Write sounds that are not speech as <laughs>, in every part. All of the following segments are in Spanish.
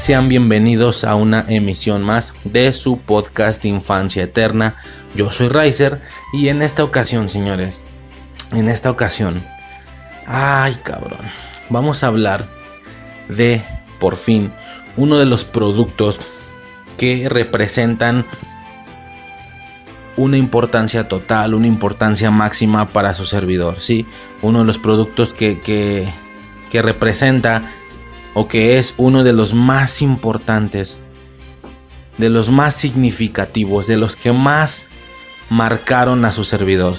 Sean bienvenidos a una emisión más de su podcast Infancia Eterna. Yo soy Riser y en esta ocasión, señores, en esta ocasión, ay cabrón, vamos a hablar de, por fin, uno de los productos que representan una importancia total, una importancia máxima para su servidor, ¿sí? Uno de los productos que, que, que representa o que es uno de los más importantes, de los más significativos, de los que más marcaron a su servidor.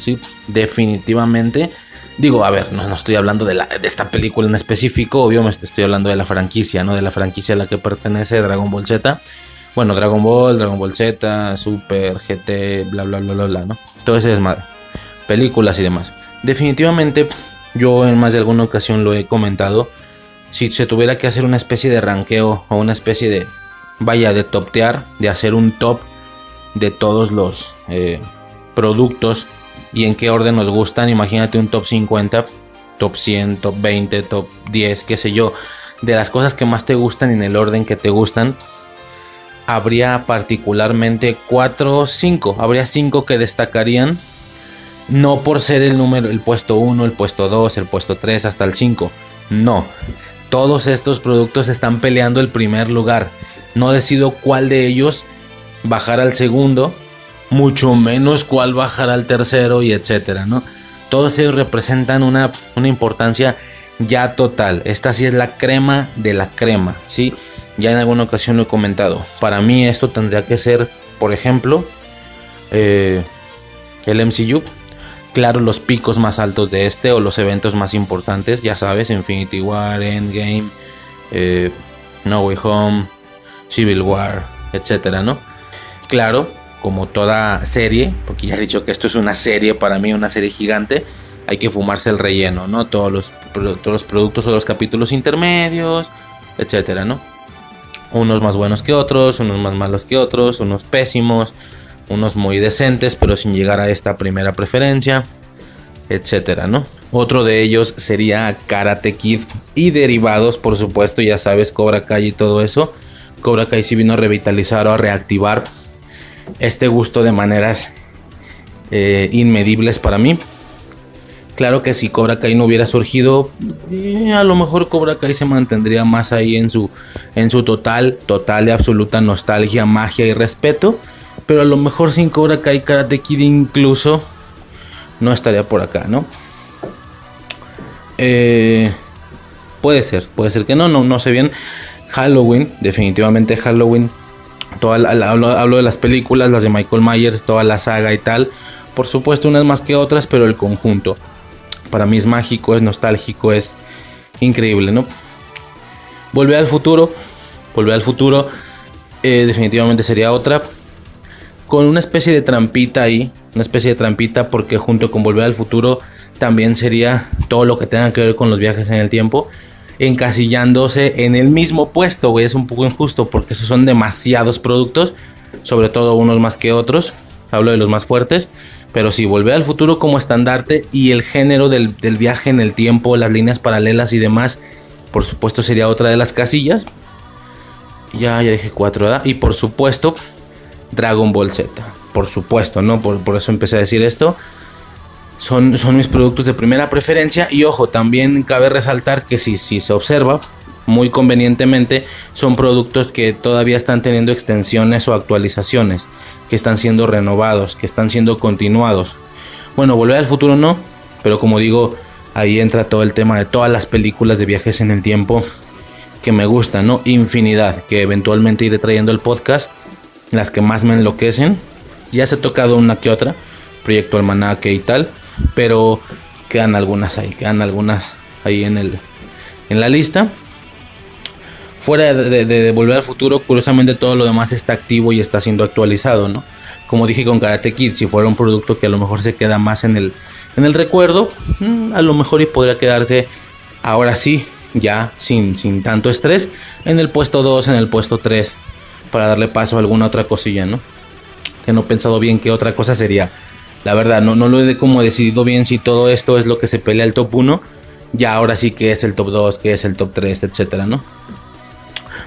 Definitivamente. Digo, a ver, no, no estoy hablando de, esta película en específico, obvio, me estoy hablando de la franquicia, ¿no? De la franquicia a la que pertenece Dragon Ball Z. Bueno, Dragon Ball, Dragon Ball Z, Super, GT, bla, bla, bla, bla, bla, ¿no? Todo ese desmadre. Películas y demás. Definitivamente, yo en más de alguna ocasión lo he comentado. Si se tuviera que hacer una especie de ranqueo o una especie de, vaya, de toptear, de hacer un top de todos los eh, productos y en qué orden nos gustan, imagínate un top 50, top 100, top 20, top 10, qué sé yo, de las cosas que más te gustan en el orden que te gustan, habría particularmente 4 o 5, habría 5 que destacarían, no por ser el número, el puesto 1, el puesto 2, el puesto 3, hasta el 5, no, todos estos productos están peleando el primer lugar, no decido cuál de ellos bajar al segundo, mucho menos cuál bajar al tercero y etcétera, ¿no? Todos ellos representan una, una, importancia ya total. Esta sí es la crema de la crema, ¿sí? Ya en alguna ocasión lo he comentado. Para mí esto tendría que ser, por ejemplo, eh, el MCU. Claro, los picos más altos de este o los eventos más importantes, ya sabes, Infinity War, Endgame, eh, No Way Home, Civil War, etcétera, ¿no? Claro, como toda serie, porque ya he dicho que esto es una serie para mí, una serie gigante, hay que fumarse el relleno, ¿no? Todos los, todos los productos o los capítulos intermedios, etcétera, ¿no? Unos más buenos que otros, unos más malos que otros, unos pésimos, unos muy decentes, pero sin llegar a esta primera preferencia, etcétera, ¿no? Otro de ellos sería Karate Kid y derivados, por supuesto, ya sabes, Cobra Kai y todo eso. Cobra Kai sí vino a revitalizar o a reactivar este gusto de maneras eh, inmedibles para mí. Claro que si Cobra Kai no hubiera surgido, eh, a lo mejor Cobra Kai se mantendría más ahí en su, en su total, total y absoluta nostalgia, magia y respeto. Pero a lo mejor sin Cobra Kai Karate Kid incluso no estaría por acá, ¿no? Eh, puede ser, puede ser que no, no, no sé bien. Halloween, definitivamente Halloween hablo, de las películas, las de Michael Myers, toda la saga y tal. Por supuesto, unas más que otras, pero el conjunto. Para mí es mágico, es nostálgico, es increíble, ¿no? Volver al futuro. Volver al futuro. Eh, definitivamente sería otra. Con una especie de trampita ahí. Una especie de trampita porque junto con Volver al futuro también sería todo lo que tenga que ver con los viajes en el tiempo encasillándose en el mismo puesto. Es un poco injusto porque esos son demasiados productos, sobre todo unos más que otros. Hablo de los más fuertes. Pero si volver al futuro como estandarte y el género del, del, viaje en el tiempo, las líneas paralelas y demás, por supuesto sería otra de las casillas. Ya, ya dije cuatro, ¿verdad? Y por supuesto, Dragon Ball Z. Por supuesto, ¿no? Por, por eso empecé a decir esto son, son mis productos de primera preferencia. Y ojo, también cabe resaltar que si, si se observa, muy convenientemente, son productos que todavía están teniendo extensiones o actualizaciones, que están siendo renovados, que están siendo continuados. Bueno, Volver al Futuro no, pero como digo, ahí entra todo el tema de todas las películas de viajes en el tiempo que me gustan, ¿no? Infinidad, que eventualmente iré trayendo el podcast, las que más me enloquecen. Ya se ha tocado una que otra, Proyecto Almanaque y tal, pero quedan algunas ahí, quedan algunas ahí en, el, en la lista. Fuera de, de, Volver al Futuro, curiosamente todo lo demás está activo y está siendo actualizado, ¿no? Como dije con Karate Kid, si fuera un producto que a lo mejor se queda más en el, en el recuerdo, mm, a lo mejor y podría quedarse ahora sí, ya sin, sin tanto estrés, en el puesto 2, en el puesto 3, para darle paso a alguna otra cosilla, ¿no? Que no he pensado bien qué otra cosa sería. La verdad, no, no lo he como decidido bien si todo esto es lo que se pelea el top 1. Ya ahora sí que es el top 2, que es el top 3, etcétera, ¿no?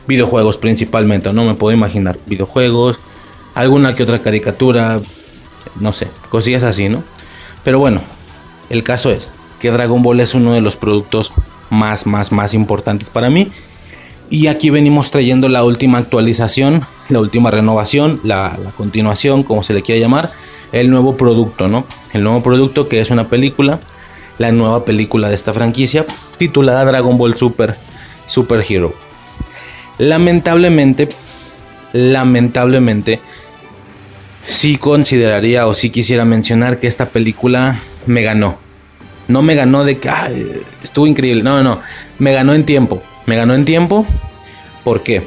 Videojuegos principalmente, no me puedo imaginar. Videojuegos, alguna que otra caricatura, no sé, cosillas así, ¿no? Pero bueno, el caso es que Dragon Ball es uno de los productos más, más, más importantes para mí. Y aquí venimos trayendo la última actualización, la última renovación, la, continuación, como se le quiera llamar, el nuevo producto, ¿no? El nuevo producto que es una película, la nueva película de esta franquicia, titulada Dragon Ball Super, Super Hero. Lamentablemente, lamentablemente, sí consideraría o sí quisiera mencionar que esta película me ganó. No me ganó de que estuvo increíble. No, no, Me ganó en tiempo. Me ganó en tiempo. ¿Por qué?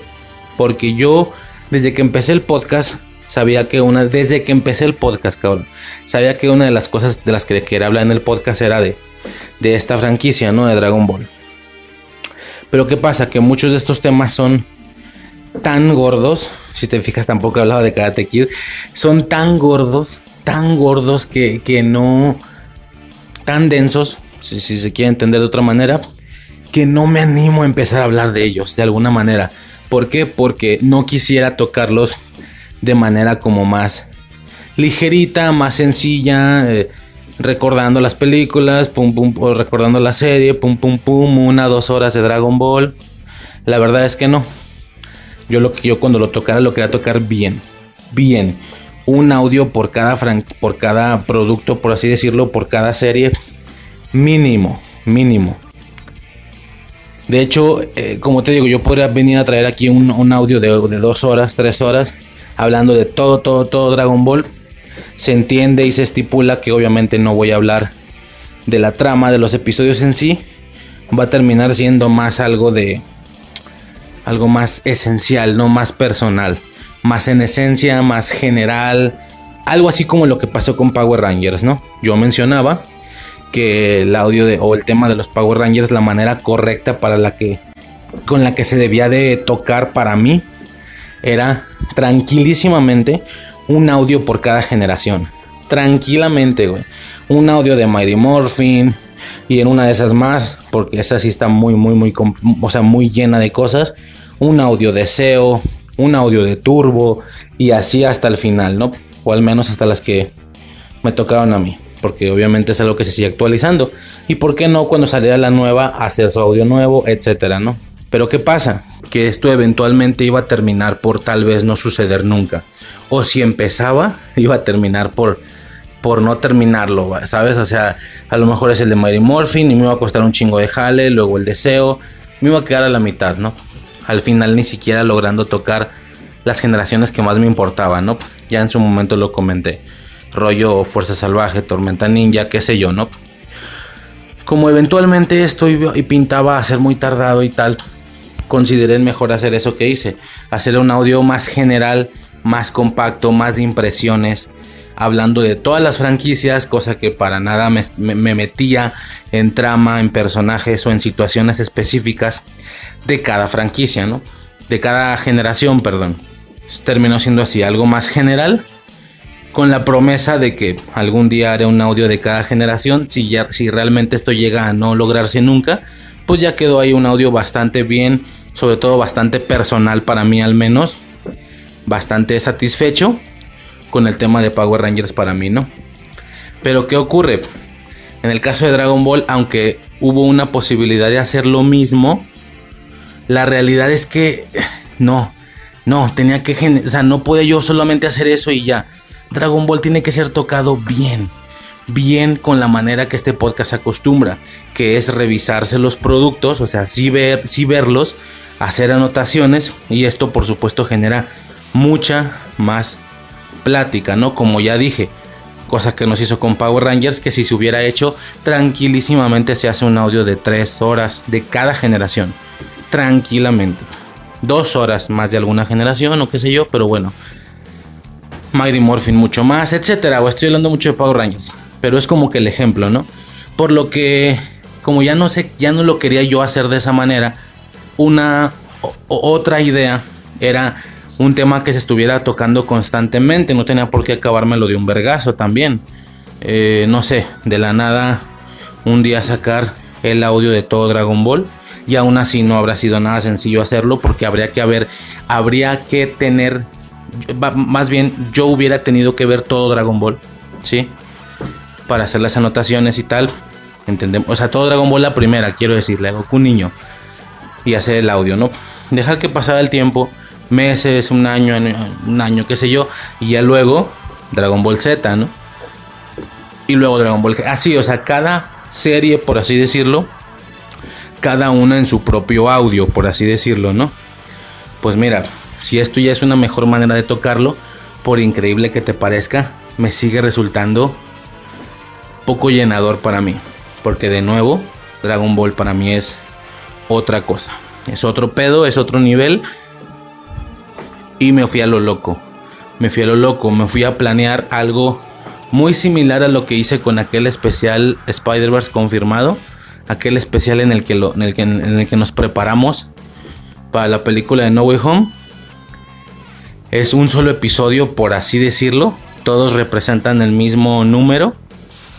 Porque yo, desde que empecé el podcast, sabía que una. Desde que empecé el podcast, cabrón. Sabía que una de las cosas de las que quería hablar en el podcast era de. De esta franquicia, ¿no? De Dragon Ball. Pero ¿qué pasa? Que muchos de estos temas son tan gordos. Si te fijas, tampoco he hablado de Karate Kid. Son tan gordos, tan gordos que, que no tan densos, si, se quiere entender de otra manera, que no me animo a empezar a hablar de ellos de alguna manera. ¿Por qué? Porque no quisiera tocarlos de manera como más ligerita, más sencilla, eh, recordando las películas, pum pum, recordando la serie, pum pum pum, una dos horas de Dragon Ball. La verdad es que no. Yo lo que yo cuando lo tocara lo quería tocar bien, bien un audio por cada, por cada producto, por así decirlo, por cada serie. Mínimo, mínimo. De hecho, eh, como te digo, yo podría venir a traer aquí un, audio de, de, dos horas, tres horas, hablando de todo, todo, todo Dragon Ball. Se entiende y se estipula que obviamente no voy a hablar de la trama de los episodios en sí. Va a terminar siendo más algo de... Algo más esencial, no más personal más en esencia, más general, algo así como lo que pasó con Power Rangers, ¿no? Yo mencionaba que el audio de, o el tema de los Power Rangers, la manera correcta para la que con la que se debía de tocar para mí era tranquilísimamente un audio por cada generación. Tranquilamente, güey. Un audio de Mighty Morphin y en una de esas más, porque esa sí está muy, muy, muy, o sea, muy llena de cosas. Un audio de SEO, un audio de turbo y así hasta el final, ¿no? O al menos hasta las que me tocaron a mí, porque obviamente es algo que se sigue actualizando. Y por qué no cuando saliera la nueva hacer su audio nuevo, etcétera, ¿no? Pero ¿qué pasa? Que esto eventualmente iba a terminar por tal vez no suceder nunca. O si empezaba, iba a terminar por, por no terminarlo, ¿sabes? O sea, a lo mejor es el de Mary Morphin y me iba a costar un chingo de jale, luego el deseo, me iba a quedar a la mitad, ¿no? al final ni siquiera logrando tocar las generaciones que más me importaban, ¿no? Ya en su momento lo comenté. Rollo Fuerza Salvaje, Tormenta Ninja, qué sé yo, ¿no? Como eventualmente esto y pintaba a ser muy tardado y tal, consideré mejor hacer eso que hice. Hacer un audio más general, más compacto, más de impresiones, hablando de todas las franquicias, cosa que para nada me, me metía en trama, en personajes o en situaciones específicas de cada franquicia, ¿no? De cada generación, perdón. Terminó siendo así, algo más general, con la promesa de que algún día haré un audio de cada generación. Si, ya, si realmente esto llega a no lograrse nunca, pues ya quedó ahí un audio bastante bien, sobre todo bastante personal para mí al menos. Bastante satisfecho con el tema de Power Rangers para mí, ¿no? Pero ¿qué ocurre? En el caso de Dragon Ball, aunque hubo una posibilidad de hacer lo mismo, La realidad es que no, no, tenía que, o sea, no puede yo solamente hacer eso y ya. Dragon Ball tiene que ser tocado bien, bien con la manera que este podcast acostumbra, que es revisarse los productos, o sea, sí, ver, sí verlos, hacer anotaciones y esto por supuesto genera mucha más plática, ¿no? Como ya dije, cosa que nos hizo con Power Rangers, que si se hubiera hecho tranquilísimamente se hace un audio de 3 horas de cada generación, tranquilamente. Dos horas más de alguna generación o qué sé yo, pero bueno. Mighty Morphin mucho más, etcétera. O estoy hablando mucho de Power Rangers, pero es como que el ejemplo, ¿no? Por lo que, como ya no sé, ya no lo quería yo hacer de esa manera, una otra idea era un tema que se estuviera tocando constantemente. No tenía por qué acabármelo de un vergazo también. Eh, no sé, de la nada un día sacar el audio de todo Dragon Ball. Y aún así no habrá sido nada sencillo hacerlo porque habría que haber, habría que tener, más bien yo hubiera tenido que ver todo Dragon Ball, ¿sí? Para hacer las anotaciones y tal. Entendemos, o sea, todo Dragon Ball la primera, quiero decirle, Goku niño. Y hacer el audio, ¿no? Dejar que pasara el tiempo meses, un año, un año, qué sé yo, y ya luego Dragon Ball Z, ¿no? Y luego Dragon Ball Así, o sea, cada serie, por así decirlo, cada una en su propio audio, por así decirlo, ¿no? Pues mira, si esto ya es una mejor manera de tocarlo, por increíble que te parezca, me sigue resultando poco llenador para mí. Porque de nuevo, Dragon Ball para mí es otra cosa. Es otro pedo, es otro nivel y me fui a lo loco. Me fui a lo loco, me fui a planear algo muy similar a lo que hice con aquel especial Spider-Verse confirmado. Aquel especial en el, que en, el que, en el que nos preparamos para la película de No Way Home. Es un solo episodio, por así decirlo. Todos representan el mismo número.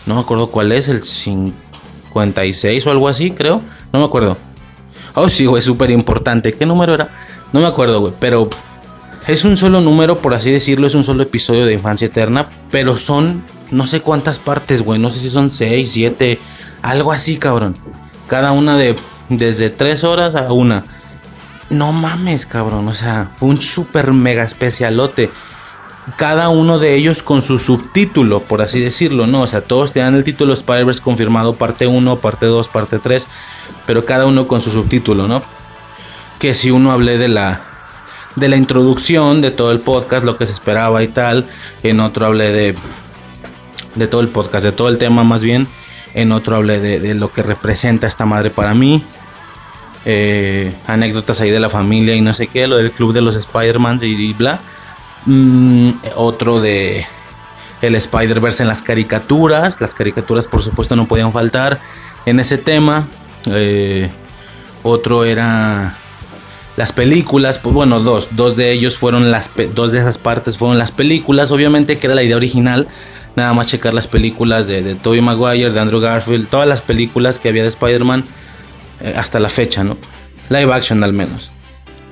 No me acuerdo cuál es, el 56 o algo así, creo. No me acuerdo. Oh, sí, güey, súper importante. ¿Qué número era? No me acuerdo, güey. Pero es un solo número, por así decirlo, es un solo episodio de Infancia Eterna, pero son no sé cuántas partes, güey, no sé si son 6, 7, algo así, cabrón. Cada una de desde 3 horas a una. No mames, cabrón, o sea, fue un super mega especialote. Cada uno de ellos con su subtítulo, por así decirlo, ¿no? O sea, todos te dan el título Spider-Verse confirmado, parte 1, parte 2, parte 3, pero cada uno con su subtítulo, ¿no? Que si uno hablé de la de la introducción de todo el podcast, lo que se esperaba y tal. En otro hablé de, de todo el podcast, de todo el tema más bien. En otro hablé de, lo que representa esta madre para mí. Eh, anécdotas ahí de la familia y no sé qué, lo del club de los Spider-Man y, bla. Mm, otro de el Spider-Verse en las caricaturas. Las caricaturas, por supuesto, no podían faltar en ese tema. Eh, otro era las películas, pues bueno, dos, dos de ellos fueron las, dos de esas partes fueron las películas, obviamente que era la idea original, nada más checar las películas de, de Tobey Maguire, de Andrew Garfield, todas las películas que había de Spider-Man eh, hasta la fecha, ¿no? Live action al menos.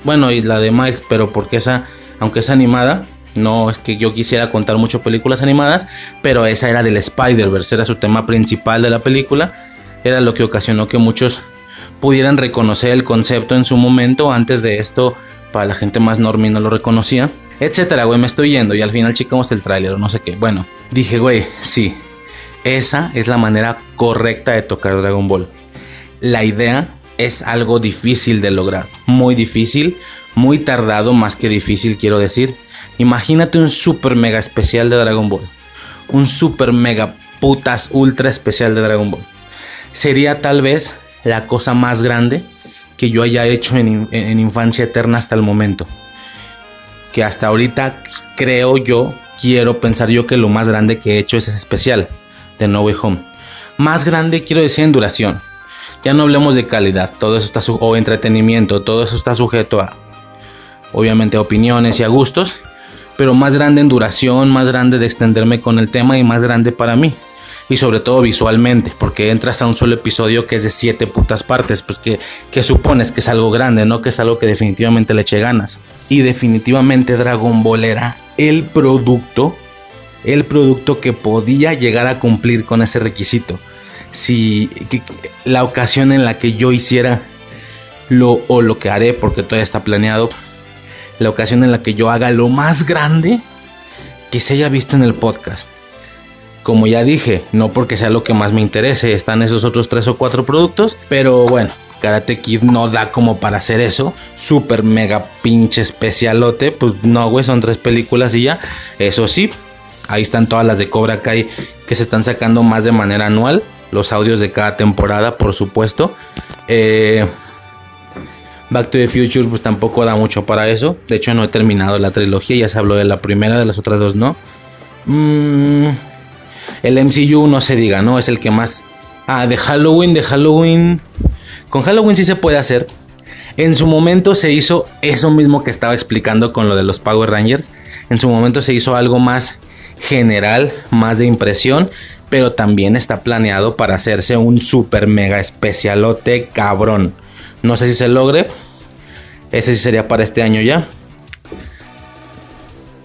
Bueno, y la de Miles, pero porque esa, aunque es animada, no es que yo quisiera contar mucho películas animadas, pero esa era del Spider-Verse, era su tema principal de la película, era lo que ocasionó que muchos pudieran reconocer el concepto en su momento. Antes de esto, para la gente más normal no lo reconocía. Etcétera, güey, me estoy yendo y al final checamos el tráiler o no sé qué. Bueno, dije, güey, sí. Esa es la manera correcta de tocar Dragon Ball. La idea es algo difícil de lograr. Muy difícil, muy tardado, más que difícil quiero decir. Imagínate un super mega especial de Dragon Ball. Un super mega putas ultra especial de Dragon Ball. Sería tal vez la cosa más grande que yo haya hecho en, Infancia Eterna hasta el momento. Que hasta ahorita creo yo, quiero pensar yo que lo más grande que he hecho es ese especial de No Way Home. Más grande quiero decir en duración. Ya no hablemos de calidad, todo eso está o entretenimiento, todo eso está sujeto a obviamente a opiniones y a gustos, pero más grande en duración, más grande de extenderme con el tema y más grande para mí y sobre todo visualmente, porque entras a un solo episodio que es de siete putas partes, pues que, que supones que es algo grande, ¿no? Que es algo que definitivamente le eche ganas. Y definitivamente Dragon Ball era el producto, el producto que podía llegar a cumplir con ese requisito. Si la ocasión en la que yo hiciera lo, o lo que haré, porque todavía está planeado, la ocasión en la que yo haga lo más grande que se haya visto en el podcast. Como ya dije, no porque sea lo que más me interese, están esos otros tres o cuatro productos, pero bueno, Karate Kid no da como para hacer eso. Super mega pinche especialote. Pues no, güey, son tres películas y ya. Eso sí, ahí están todas las de Cobra Kai que se están sacando más de manera anual. Los audios de cada temporada, por supuesto. Eh, Back to the Future, pues tampoco da mucho para eso. De hecho, no he terminado la trilogía. Ya se habló de la primera, de las otras dos no. Mm, el MCU no se diga, ¿no? Es el que más. Ah, de Halloween, de Halloween. Con Halloween sí se puede hacer. En su momento se hizo eso mismo que estaba explicando con lo de los Power Rangers. En su momento se hizo algo más general, más de impresión. Pero también está planeado para hacerse un super mega especialote cabrón. No sé si se logre. Ese sí sería para este año ya.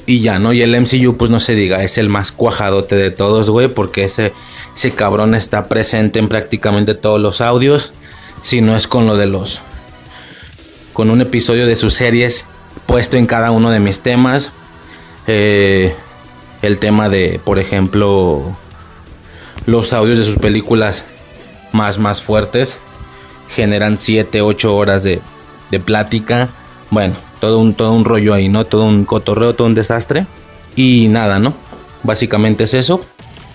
Y ya, ¿no? Y el MCU, pues no se diga, es el más cuajadote de todos, güey. Porque ese, ese cabrón está presente en prácticamente todos los audios. Si no es con lo de los. Con un episodio de sus series puesto en cada uno de mis temas. Eh, el tema de, por ejemplo, los audios de sus películas más, más fuertes. Generan 7, 8 horas de, de plática. Bueno, todo un, todo un rollo ahí, ¿no? Todo un cotorreo, todo un desastre. Y nada, ¿no? Básicamente es eso.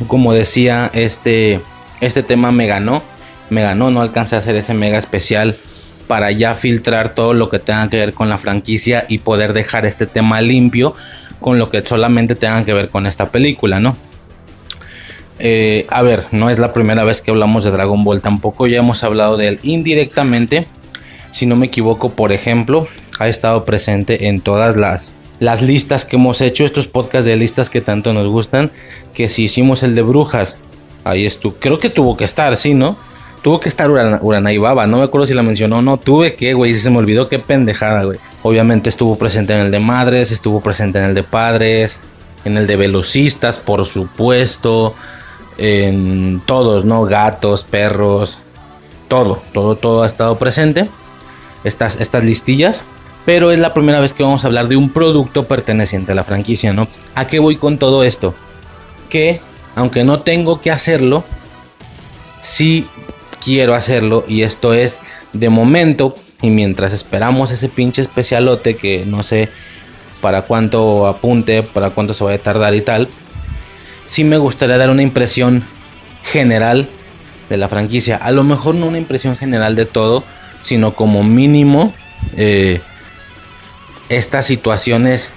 Como decía, este, este tema me ganó. Me ganó, no alcancé a hacer ese mega especial para ya filtrar todo lo que tenga que ver con la franquicia y poder dejar este tema limpio con lo que solamente tenga que ver con esta película, ¿no? Eh, a ver, no es la primera vez que hablamos de Dragon Ball, tampoco ya hemos hablado de él indirectamente. Si no me equivoco, por ejemplo, ha estado presente en todas las, las listas que hemos hecho, estos podcasts de listas que tanto nos gustan, que si hicimos el de brujas, ahí estuvo, creo que tuvo que estar, sí, ¿no? Tuvo que estar Urana, y Baba, no me acuerdo si la mencionó o no, tuve que, güey, se me olvidó, qué pendejada, güey. Obviamente estuvo presente en el de madres, estuvo presente en el de padres, en el de velocistas, por supuesto, en todos, ¿no? Gatos, perros, todo, todo, todo ha estado presente. Estas, estas listillas pero es la primera vez que vamos a hablar de un producto perteneciente a la franquicia, ¿no? ¿A qué voy con todo esto? Que, aunque no tengo que hacerlo, sí quiero hacerlo y esto es de momento y mientras esperamos ese pinche especialote que no sé para cuánto apunte, para cuánto se va a tardar y tal, sí me gustaría dar una impresión general de la franquicia. A lo mejor no una impresión general de todo, sino como mínimo eh, estas situaciones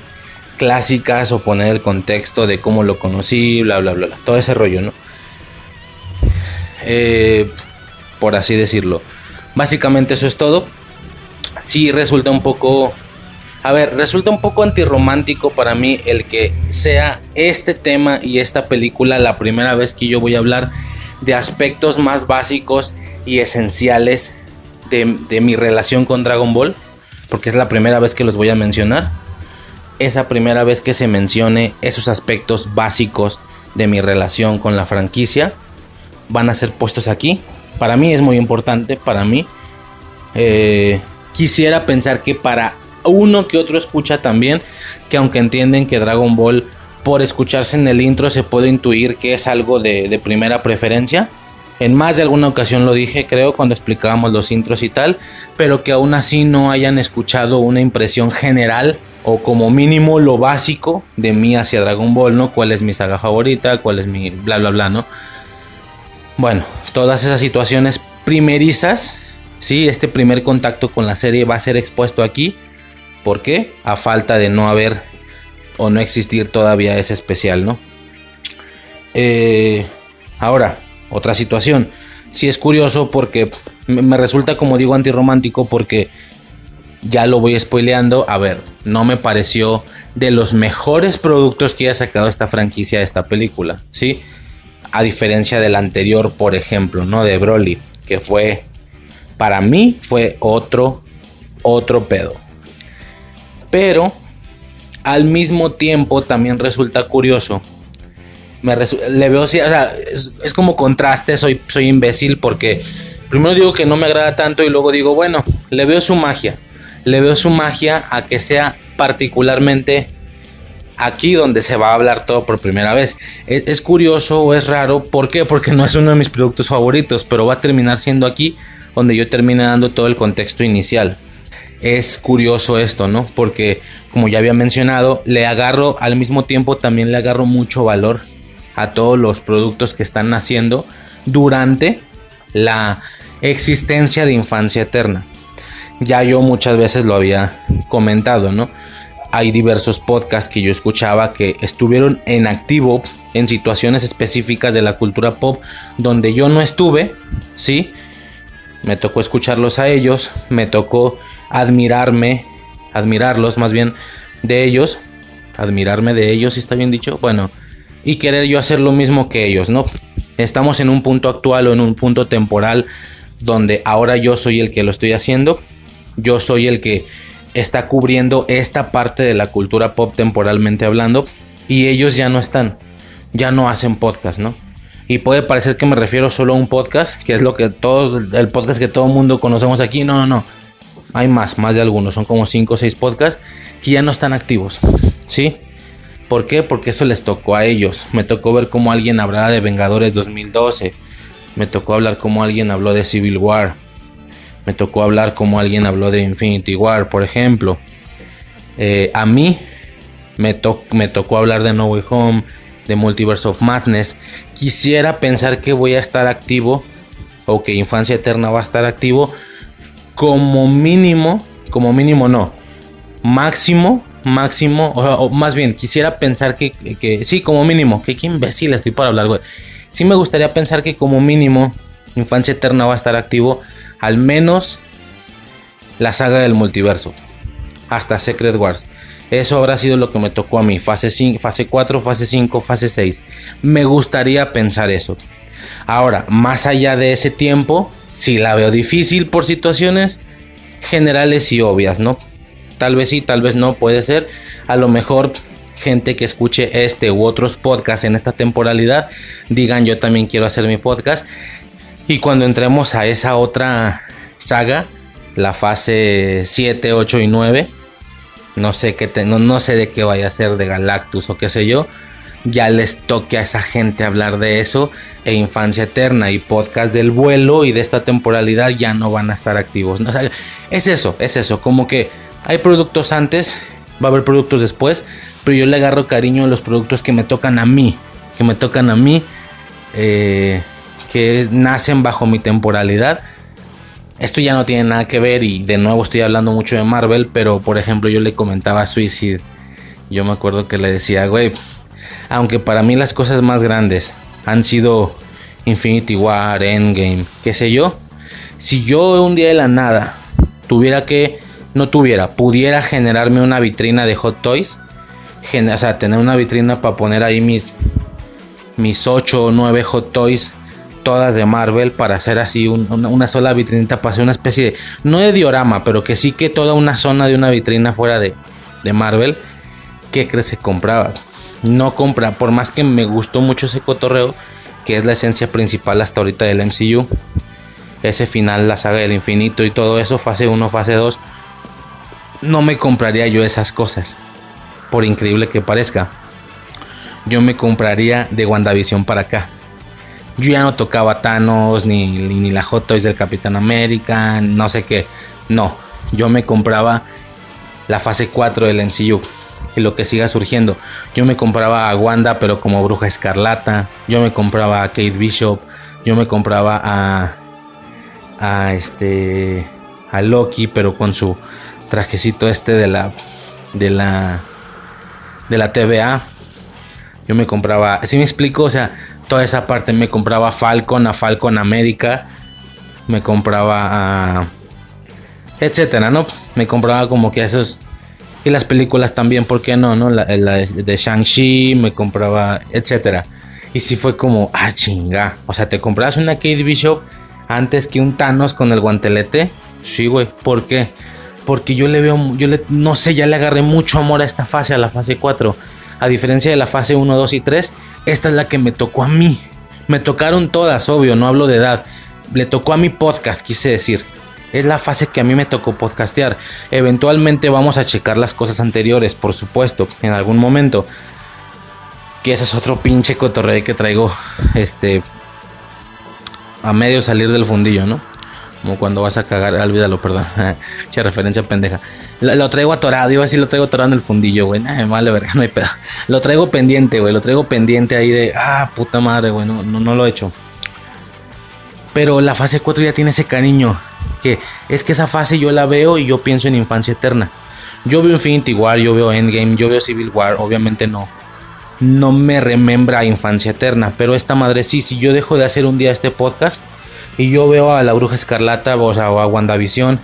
clásicas o poner el contexto de cómo lo conocí, bla, bla, bla, todo ese rollo, ¿no? Eh, por así decirlo. Básicamente eso es todo. Sí resulta un poco... A ver, resulta un poco antirromántico para mí el que sea este tema y esta película la primera vez que yo voy a hablar de aspectos más básicos y esenciales de, de mi relación con Dragon Ball porque es la primera vez que los voy a mencionar. Esa primera vez que se mencione esos aspectos básicos de mi relación con la franquicia van a ser puestos aquí. Para mí es muy importante, para mí. Eh, quisiera pensar que para uno que otro escucha también, que aunque entienden que Dragon Ball por escucharse en el intro se puede intuir que es algo de, primera preferencia en más de alguna ocasión lo dije, creo, cuando explicábamos los intros y tal, pero que aún así no hayan escuchado una impresión general o como mínimo lo básico de mí hacia Dragon Ball, ¿no? ¿Cuál es mi saga favorita? ¿Cuál es mi bla bla bla, ¿no? Bueno, todas esas situaciones primerizas, sí, este primer contacto con la serie va a ser expuesto aquí. ¿Por qué? A falta de no haber o no existir todavía ese especial, ¿no? Eh, ahora, otra situación. Si es curioso porque me resulta, como digo, antirromántico porque ya lo voy spoileando. A ver, no me pareció de los mejores productos que haya sacado esta franquicia esta película, ¿sí? A diferencia del anterior, por ejemplo, ¿no? De Broly, que fue, para mí, fue otro, otro pedo. Pero, al mismo tiempo, también resulta curioso me le veo, es, como contraste, soy, soy imbécil porque primero digo que no me agrada tanto y luego digo, bueno, le veo su magia. Le veo su magia a que sea particularmente aquí donde se va a hablar todo por primera vez. Es, es, curioso o es raro, ¿por qué? Porque no es uno de mis productos favoritos, pero va a terminar siendo aquí donde yo termine dando todo el contexto inicial. Es curioso esto, ¿no? Porque como ya había mencionado, le agarro al mismo tiempo también le agarro mucho valor a todos los productos que están naciendo durante la existencia de infancia eterna. Ya yo muchas veces lo había comentado, ¿no? Hay diversos podcasts que yo escuchaba que estuvieron en activo en situaciones específicas de la cultura pop donde yo no estuve, ¿sí? Me tocó escucharlos a ellos, me tocó admirarme, admirarlos más bien de ellos, admirarme de ellos, si está bien dicho, bueno, y querer yo hacer lo mismo que ellos, ¿no? Estamos en un punto actual o en un punto temporal donde ahora yo soy el que lo estoy haciendo, yo soy el que está cubriendo esta parte de la cultura pop temporalmente hablando y ellos ya no están, ya no hacen podcast, ¿no? Y puede parecer que me refiero solo a un podcast, que es lo que todos, el podcast que todo el mundo conocemos aquí. No, no, no. Hay más, más de algunos. Son como 5 o 6 podcasts que ya no están activos. ¿Sí? ¿Por qué? Porque eso les tocó a ellos. Me tocó ver cómo alguien hablaba de Vengadores 2012. Me tocó hablar cómo alguien habló de Civil War. Me tocó hablar como alguien habló de Infinity War, por ejemplo. Eh, a mí me tocó hablar de No Way Home, de Multiverse of Madness. Quisiera pensar que voy a estar activo o que Infancia Eterna va a estar activo como mínimo, como mínimo no, máximo, máximo, o, más bien quisiera pensar que, que, sí, como mínimo, que qué imbécil estoy para hablar, güey. Sí me gustaría pensar que como mínimo Infancia Eterna va a estar activo al menos la saga del multiverso. Hasta Secret Wars. Eso habrá sido lo que me tocó a mí. Fase, 5, fase 4, fase 5, fase 6. Me gustaría pensar eso. Ahora, más allá de ese tiempo, si la veo difícil por situaciones generales y obvias, ¿no? Tal vez sí, tal vez no, puede ser. A lo mejor gente que escuche este u otros podcasts en esta temporalidad digan yo también quiero hacer mi podcast y cuando entremos a esa otra saga, la fase 7, 8 y 9, no sé, qué no, sé de qué vaya a ser de Galactus o qué sé yo, ya les toque a esa gente hablar de eso e Infancia Eterna y podcast del vuelo y de esta temporalidad ya no van a estar activos. es eso, es eso, como que hay productos antes, va a haber productos después, pero yo le agarro cariño a los productos que me tocan a mí, que me tocan a mí. Eh, que nacen bajo mi temporalidad. Esto ya no tiene nada que ver y de nuevo estoy hablando mucho de Marvel, pero por ejemplo yo le comentaba a Suicide, yo me acuerdo que le decía, güey, aunque para mí las cosas más grandes han sido Infinity War, Endgame, qué sé yo, si yo un día de la nada tuviera que, no tuviera, pudiera generarme una vitrina de Hot Toys, o sea, tener una vitrina para poner ahí mis, mis 8 o 9 Hot Toys todas de Marvel para hacer así una, sola vitrinita para hacer una especie de, no de diorama, pero que sí que toda una zona de una vitrina fuera de, de Marvel, ¿qué crees que compraba? No compra, por más que me gustó mucho ese cotorreo, que es la esencia principal hasta ahorita del MCU, ese final, la saga del infinito y todo eso, fase 1, fase 2, no me compraría yo esas cosas, por increíble que parezca. Yo me compraría de WandaVision para acá yo ya no tocaba Thanos ni, ni la Hot Toys del Capitán América, no sé qué. No, yo me compraba la fase 4 del MCU y lo que siga surgiendo. Yo me compraba a Wanda, pero como bruja escarlata. Yo me compraba a Kate Bishop. Yo me compraba a. a este. a Loki, pero con su trajecito este de la. de la. de la TVA. Yo me compraba. Si me explico, o sea, toda esa parte. Me compraba Falcon, a Falcon América. Me compraba a. etcétera, ¿no? Me compraba como que esos. Y las películas también, ¿por qué no? no? La, de Shang-Chi, me compraba, etcétera. Y si fue como, ah, chinga. O sea, ¿te comprabas una Kate Bishop antes que un Thanos con el guantelete? Sí, güey. ¿Por qué? Porque yo le veo, yo le, no sé, ya le agarré mucho amor a esta fase, a la fase 4. A diferencia de la fase 1, 2 y 3, esta es la que me tocó a mí. Me tocaron todas, obvio, no hablo de edad. Le tocó a mi podcast, quise decir. Es la fase que a mí me tocó podcastear. Eventualmente vamos a checar las cosas anteriores, por supuesto, en algún momento. Que ese es otro pinche cotorreo que traigo. Este. A medio salir del fundillo, ¿no? Como cuando vas a cagar, olvídalo, perdón. <laughs> Mucha referencia pendeja. Lo, traigo atorado, iba a decir lo traigo atorado en el fundillo, güey. Verga, <laughs> no hay pedo. Lo traigo pendiente, güey. Lo traigo pendiente ahí de, ah, puta madre, güey. No, no, no lo he hecho. Pero la fase 4 ya tiene ese cariño. Que es que esa fase yo la veo y yo pienso en infancia eterna. Yo veo Infinity War, yo veo Endgame, yo veo Civil War. Obviamente no. No me remembra infancia eterna. Pero esta madre sí, si yo dejo de hacer un día este podcast y yo veo a la Bruja Escarlata, o, sea, a WandaVision,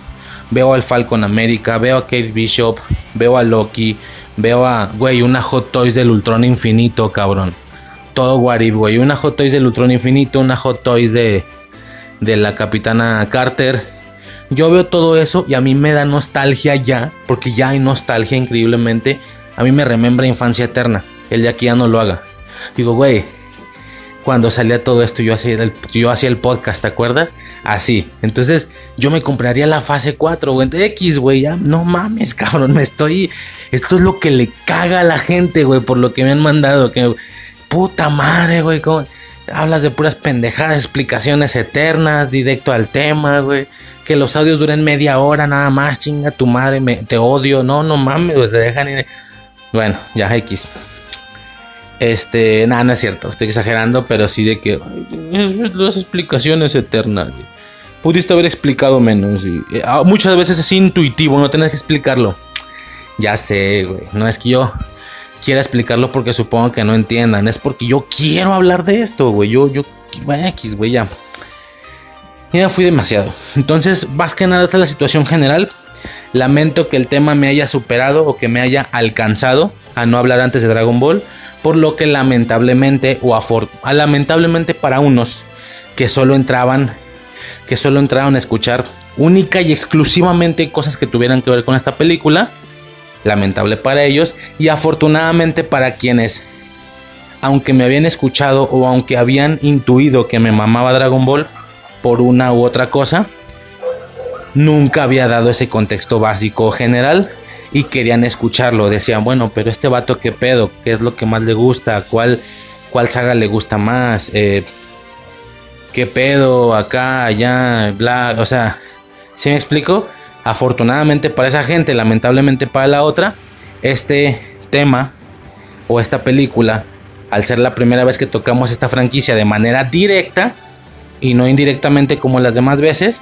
veo al Falcon América, veo a Kate Bishop, veo a Loki, veo a, güey, una Hot Toys del Ultron Infinito, cabrón. Todo Warif, güey. Una Hot Toys del Ultron Infinito, una Hot Toys de, de la Capitana Carter. Yo veo todo eso y a mí me da nostalgia ya, porque ya hay nostalgia increíblemente. A mí me remembra infancia eterna. El de aquí ya no lo haga. Digo, güey, cuando salía todo esto, yo hacía, el, yo hacía el podcast, ¿te acuerdas? Así. Entonces, yo me compraría la fase 4, güey. X, güey, ya. No mames, cabrón. Me estoy. Esto es lo que le caga a la gente, güey, por lo que me han mandado. Que. Puta madre, güey. Hablas de puras pendejadas, explicaciones eternas, directo al tema, güey. Que los audios duren media hora nada más, chinga tu madre, te odio. No, no mames, güey, se dejan ir. Bueno, ya X. Este, nada, no es cierto, estoy exagerando, pero sí de que las explicaciones eternas. Pudiste haber explicado menos. Eh, ah, muchas veces es intuitivo, no tenés que explicarlo. Ya sé, güey. No es que yo quiera explicarlo porque supongo que no entiendan. Es porque yo quiero hablar de esto, güey. Yo, yo, X, güey, ya. Ya fui demasiado. Entonces, más que nada, esta es la situación general. Lamento que el tema me haya superado o que me haya alcanzado a no hablar antes de Dragon Ball por lo que lamentablemente o a lamentablemente para unos que solo entraban que solo entraron a escuchar única y exclusivamente cosas que tuvieran que ver con esta película, lamentable para ellos y afortunadamente para quienes aunque me habían escuchado o aunque habían intuido que me mamaba Dragon Ball por una u otra cosa, nunca había dado ese contexto básico general y querían escucharlo. Decían, bueno, pero este vato, ¿qué pedo? ¿Qué es lo que más le gusta? ¿Cuál, cuál saga le gusta más? Eh, ¿Qué pedo? Acá, allá, bla. O sea, ¿sí me explico? Afortunadamente para esa gente, lamentablemente para la otra, este tema o esta película, al ser la primera vez que tocamos esta franquicia de manera directa y no indirectamente como las demás veces,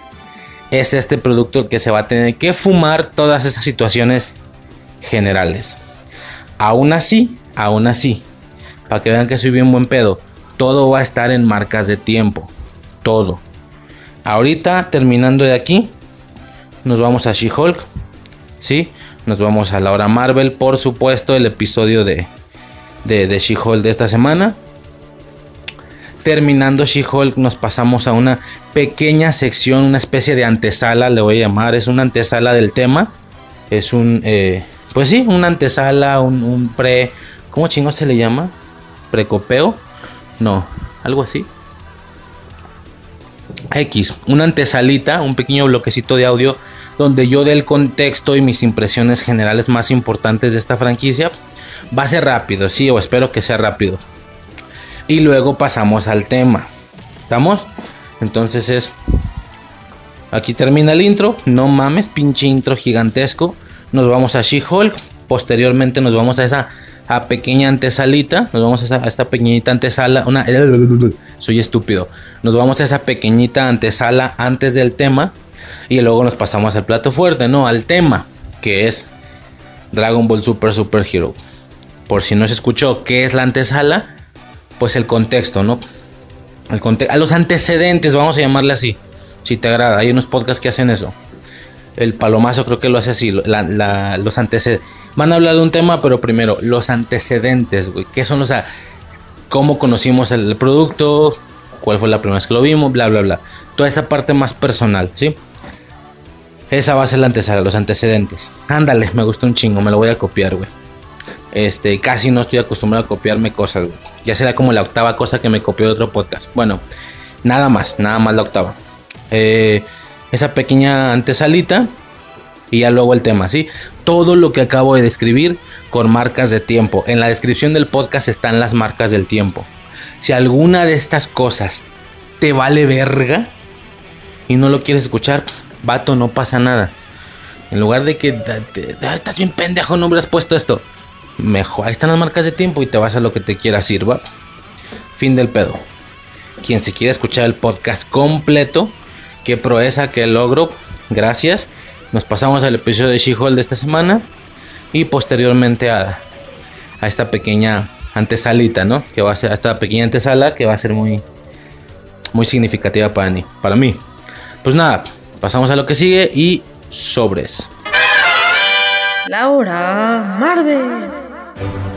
es este producto que se va a tener que fumar todas esas situaciones generales. Aún así, aún así, para que vean que soy bien buen pedo, todo va a estar en marcas de tiempo. Todo. Ahorita, terminando de aquí, nos vamos a She-Hulk. ¿Sí? Nos vamos a la hora Marvel, por supuesto, el episodio de, de, de She-Hulk de esta semana. Terminando She-Hulk nos pasamos a una pequeña sección, una especie de antesala, le voy a llamar, es una antesala del tema. Es un, eh, pues sí, una antesala, un, pre, ¿cómo chingo se le llama? Precopeo, no, algo así. X, una antesalita, un pequeño bloquecito de audio donde yo dé el contexto y mis impresiones generales más importantes de esta franquicia. Va a ser rápido, sí, o espero que sea rápido y luego pasamos al tema. ¿Estamos? Entonces es... Aquí termina el intro. No mames, pinche intro gigantesco. Nos vamos a She-Hulk. Posteriormente nos vamos a esa a pequeña antesalita. Nos vamos a, esta pequeñita antesala. Una, soy estúpido. Nos vamos a esa pequeñita antesala antes del tema. Y luego nos pasamos al plato fuerte, ¿no? Al tema. Que es Dragon Ball Super Super Hero. Por si no se escuchó qué es la antesala pues el contexto, ¿no? El a los antecedentes, vamos a llamarle así, si te agrada. Hay unos podcasts que hacen eso. El palomazo creo que lo hace así, los antecedentes. Van a hablar de un tema, pero primero, los antecedentes, güey. ¿Qué son los... ¿Cómo conocimos el producto? ¿Cuál fue la primera vez que lo vimos? Bla, bla, bla. Toda esa parte más personal, ¿sí? Esa va a ser la antesala, los antecedentes. Ándale, me gustó un chingo, me lo voy a copiar, güey. Este, casi no estoy acostumbrado a copiarme cosas, Ya será como la octava cosa que me copió de otro podcast. Bueno, nada más, nada más la octava. Eh, esa pequeña antesalita y ya luego el tema, ¿sí? Todo lo que acabo de describir con marcas de tiempo. En la descripción del podcast están las marcas del tiempo. Si alguna de estas cosas te vale verga y no lo quieres escuchar, vato, no pasa nada. En lugar de que estás bien pendejo, no hubieras puesto esto. Mejor, ahí están las marcas de tiempo y te vas a lo que te quieras ir, va. Fin del pedo. Quien se quiera escuchar el podcast completo, qué proeza, qué logro, gracias. Nos pasamos al episodio de She-Hulk de esta semana y posteriormente a, a esta pequeña antesalita, ¿no? Que va a ser esta pequeña antesala que va a ser muy muy significativa para mí, para mí. Pues nada, pasamos a lo que sigue y sobres. Laura Marvel. Thank you.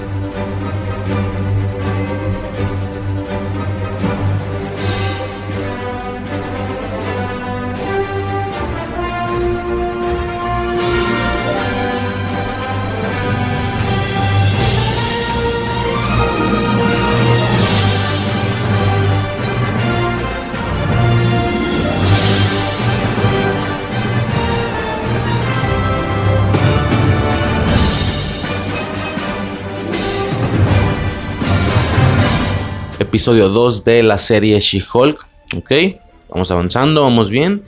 Episodio 2 de la serie She-Hulk. Ok, vamos avanzando, vamos bien.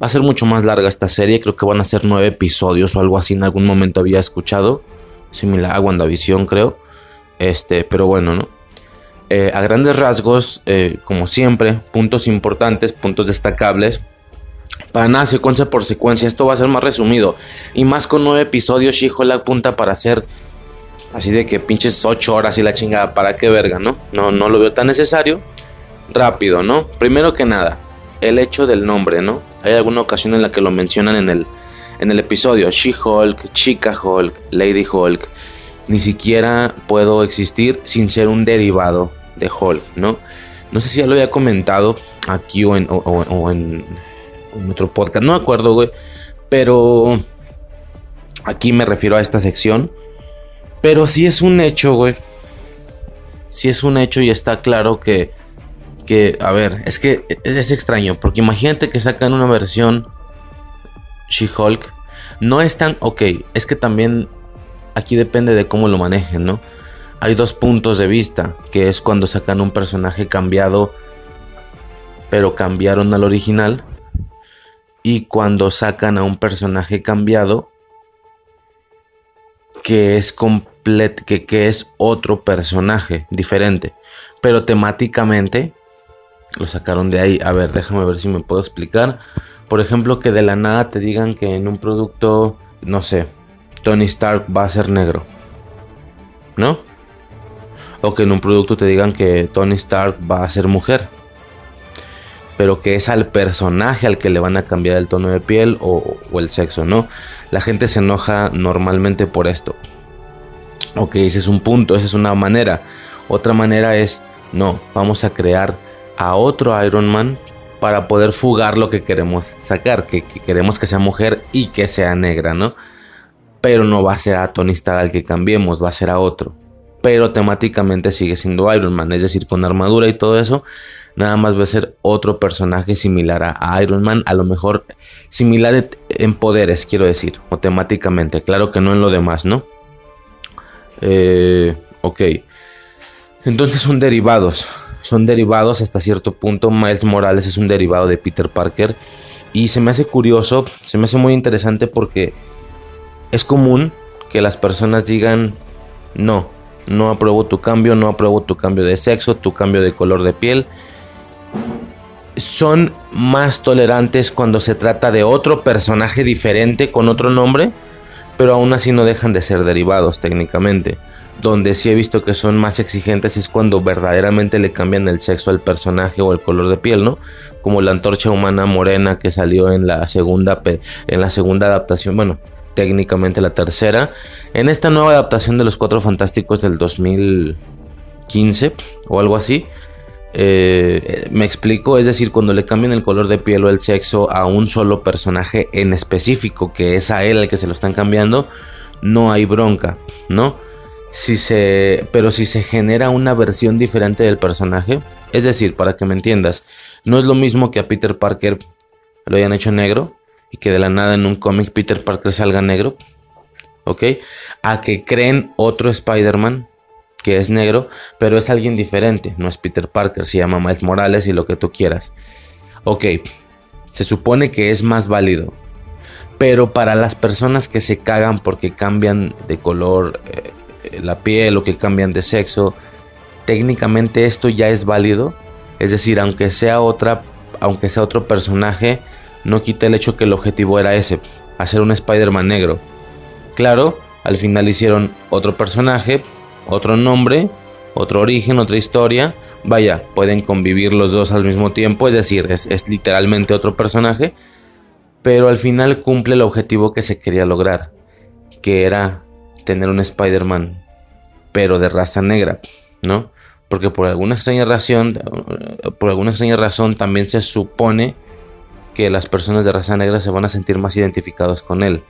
Va a ser mucho más larga esta serie, creo que van a ser 9 episodios o algo así. En algún momento había escuchado, similar a WandaVision, creo. Este, pero bueno, ¿no? Eh, a grandes rasgos, eh, como siempre, puntos importantes, puntos destacables. Para nada, secuencia por secuencia, esto va a ser más resumido. Y más con 9 episodios, She-Hulk apunta para hacer Así de que pinches 8 horas y la chingada, ¿para qué verga, no? No, no lo veo tan necesario. Rápido, ¿no? Primero que nada, el hecho del nombre, ¿no? Hay alguna ocasión en la que lo mencionan en el, en el episodio. She-Hulk, Chica Hulk, Lady Hulk. Ni siquiera puedo existir sin ser un derivado de Hulk, ¿no? No sé si ya lo había comentado aquí o en, en otro podcast, no me acuerdo, güey. Pero aquí me refiero a esta sección pero sí es un hecho, güey. Sí es un hecho y está claro que, que, a ver, es que es extraño, porque imagínate que sacan una versión She-Hulk. No es tan, ok, es que también aquí depende de cómo lo manejen, ¿no? Hay dos puntos de vista, que es cuando sacan un personaje cambiado, pero cambiaron al original, y cuando sacan a un personaje cambiado, que es que, es otro personaje diferente. Pero temáticamente lo sacaron de ahí. A ver, déjame ver si me puedo explicar. Por ejemplo, que de la nada te digan que en un producto, no sé, Tony Stark va a ser negro. ¿No? O que en un producto te digan que Tony Stark va a ser mujer. Pero que es al personaje al que le van a cambiar el tono de piel o, o el sexo, ¿no? La gente se enoja normalmente por esto. Ok, ese es un punto, esa es una manera. Otra manera es, no, vamos a crear a otro Iron Man para poder fugar lo que queremos sacar, que, queremos que sea mujer y que sea negra, ¿no? Pero no va a ser a Tony Stark al que cambiemos, va a ser a otro. Pero temáticamente sigue siendo Iron Man, es decir, con armadura y todo eso, nada más va a ser otro personaje similar a, Iron Man, a lo mejor similar en poderes, quiero decir, o temáticamente, claro que no en lo demás, ¿no? Eh, ok. Entonces son derivados. Son derivados hasta cierto punto. Miles Morales es un derivado de Peter Parker. Y se me hace curioso, se me hace muy interesante porque es común que las personas digan, no, no apruebo tu cambio, no apruebo tu cambio de sexo, tu cambio de color de piel. Son más tolerantes cuando se trata de otro personaje diferente con otro nombre pero aún así no dejan de ser derivados técnicamente. Donde sí he visto que son más exigentes es cuando verdaderamente le cambian el sexo al personaje o el color de piel, ¿no? Como la antorcha humana morena que salió en la segunda, en la segunda adaptación, bueno, técnicamente la tercera. En esta nueva adaptación de los Cuatro Fantásticos del 2015 o algo así, eh, me explico, es decir, cuando le cambian el color de piel o el sexo a un solo personaje en específico, que es a él el que se lo están cambiando, no hay bronca, ¿no? Si se, pero si se genera una versión diferente del personaje, es decir, para que me entiendas, no es lo mismo que a Peter Parker lo hayan hecho negro y que de la nada en un cómic Peter Parker salga negro, ¿ok? A que creen otro Spider-Man que es negro, pero es alguien diferente, no es Peter Parker, se llama Miles Morales y lo que tú quieras. Ok, se supone que es más válido, pero para las personas que se cagan porque cambian de color eh, la piel o que cambian de sexo, técnicamente esto ya es válido, es decir, aunque sea otra, aunque sea otro personaje, no quita el hecho que el objetivo era ese, hacer un Spider-Man negro. Claro, al final hicieron otro personaje, otro nombre, otro origen, otra historia. Vaya, pueden convivir los dos al mismo tiempo, es decir, es, literalmente otro personaje, pero al final cumple el objetivo que se quería lograr, que era tener un Spider-Man, pero de raza negra, ¿no? Porque por alguna extraña razón, por alguna extraña razón también se supone que las personas de raza negra se van a sentir más identificados con él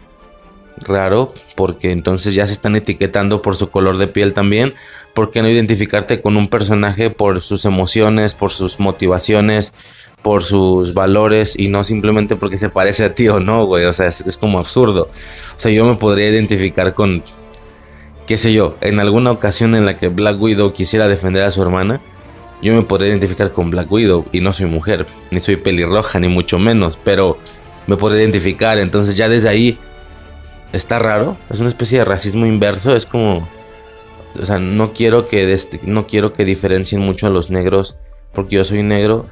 raro porque entonces ya se están etiquetando por su color de piel también. ¿Por qué no identificarte con un personaje por sus emociones, por sus motivaciones, por sus valores y no simplemente porque se parece a ti o no, güey? O sea, es, como absurdo. O sea, yo me podría identificar con, qué sé yo, en alguna ocasión en la que Black Widow quisiera defender a su hermana, yo me podría identificar con Black Widow y no soy mujer, ni soy pelirroja, ni mucho menos, pero me podría identificar. Entonces ya desde ahí está raro, es una especie de racismo inverso, es como o sea, no quiero que no quiero que diferencien mucho a los negros porque yo soy negro,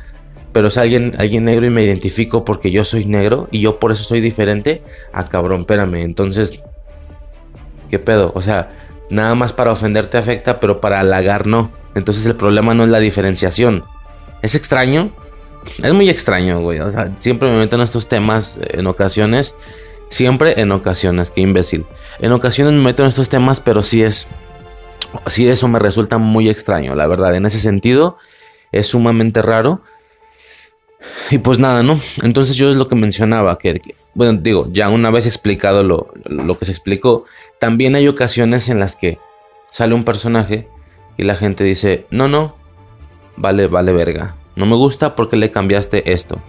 pero es alguien alguien negro y me identifico porque yo soy negro y yo por eso soy diferente, ah cabrón, espérame, entonces ¿qué pedo? O sea, nada más para ofenderte afecta, pero para halagar no. Entonces el problema no es la diferenciación. ¿Es extraño? Es muy extraño, güey. O sea, siempre me meto en estos temas en ocasiones Siempre en ocasiones, qué imbécil. En ocasiones me meto en estos temas, pero sí es. Sí, eso me resulta muy extraño, la verdad. En ese sentido, es sumamente raro. Y pues nada, ¿no? Entonces yo es lo que mencionaba, que, bueno, digo, ya una vez explicado lo, lo que se explicó, también hay ocasiones en las que sale un personaje y la gente dice, no, no, vale, vale verga. No me gusta porque le cambiaste esto.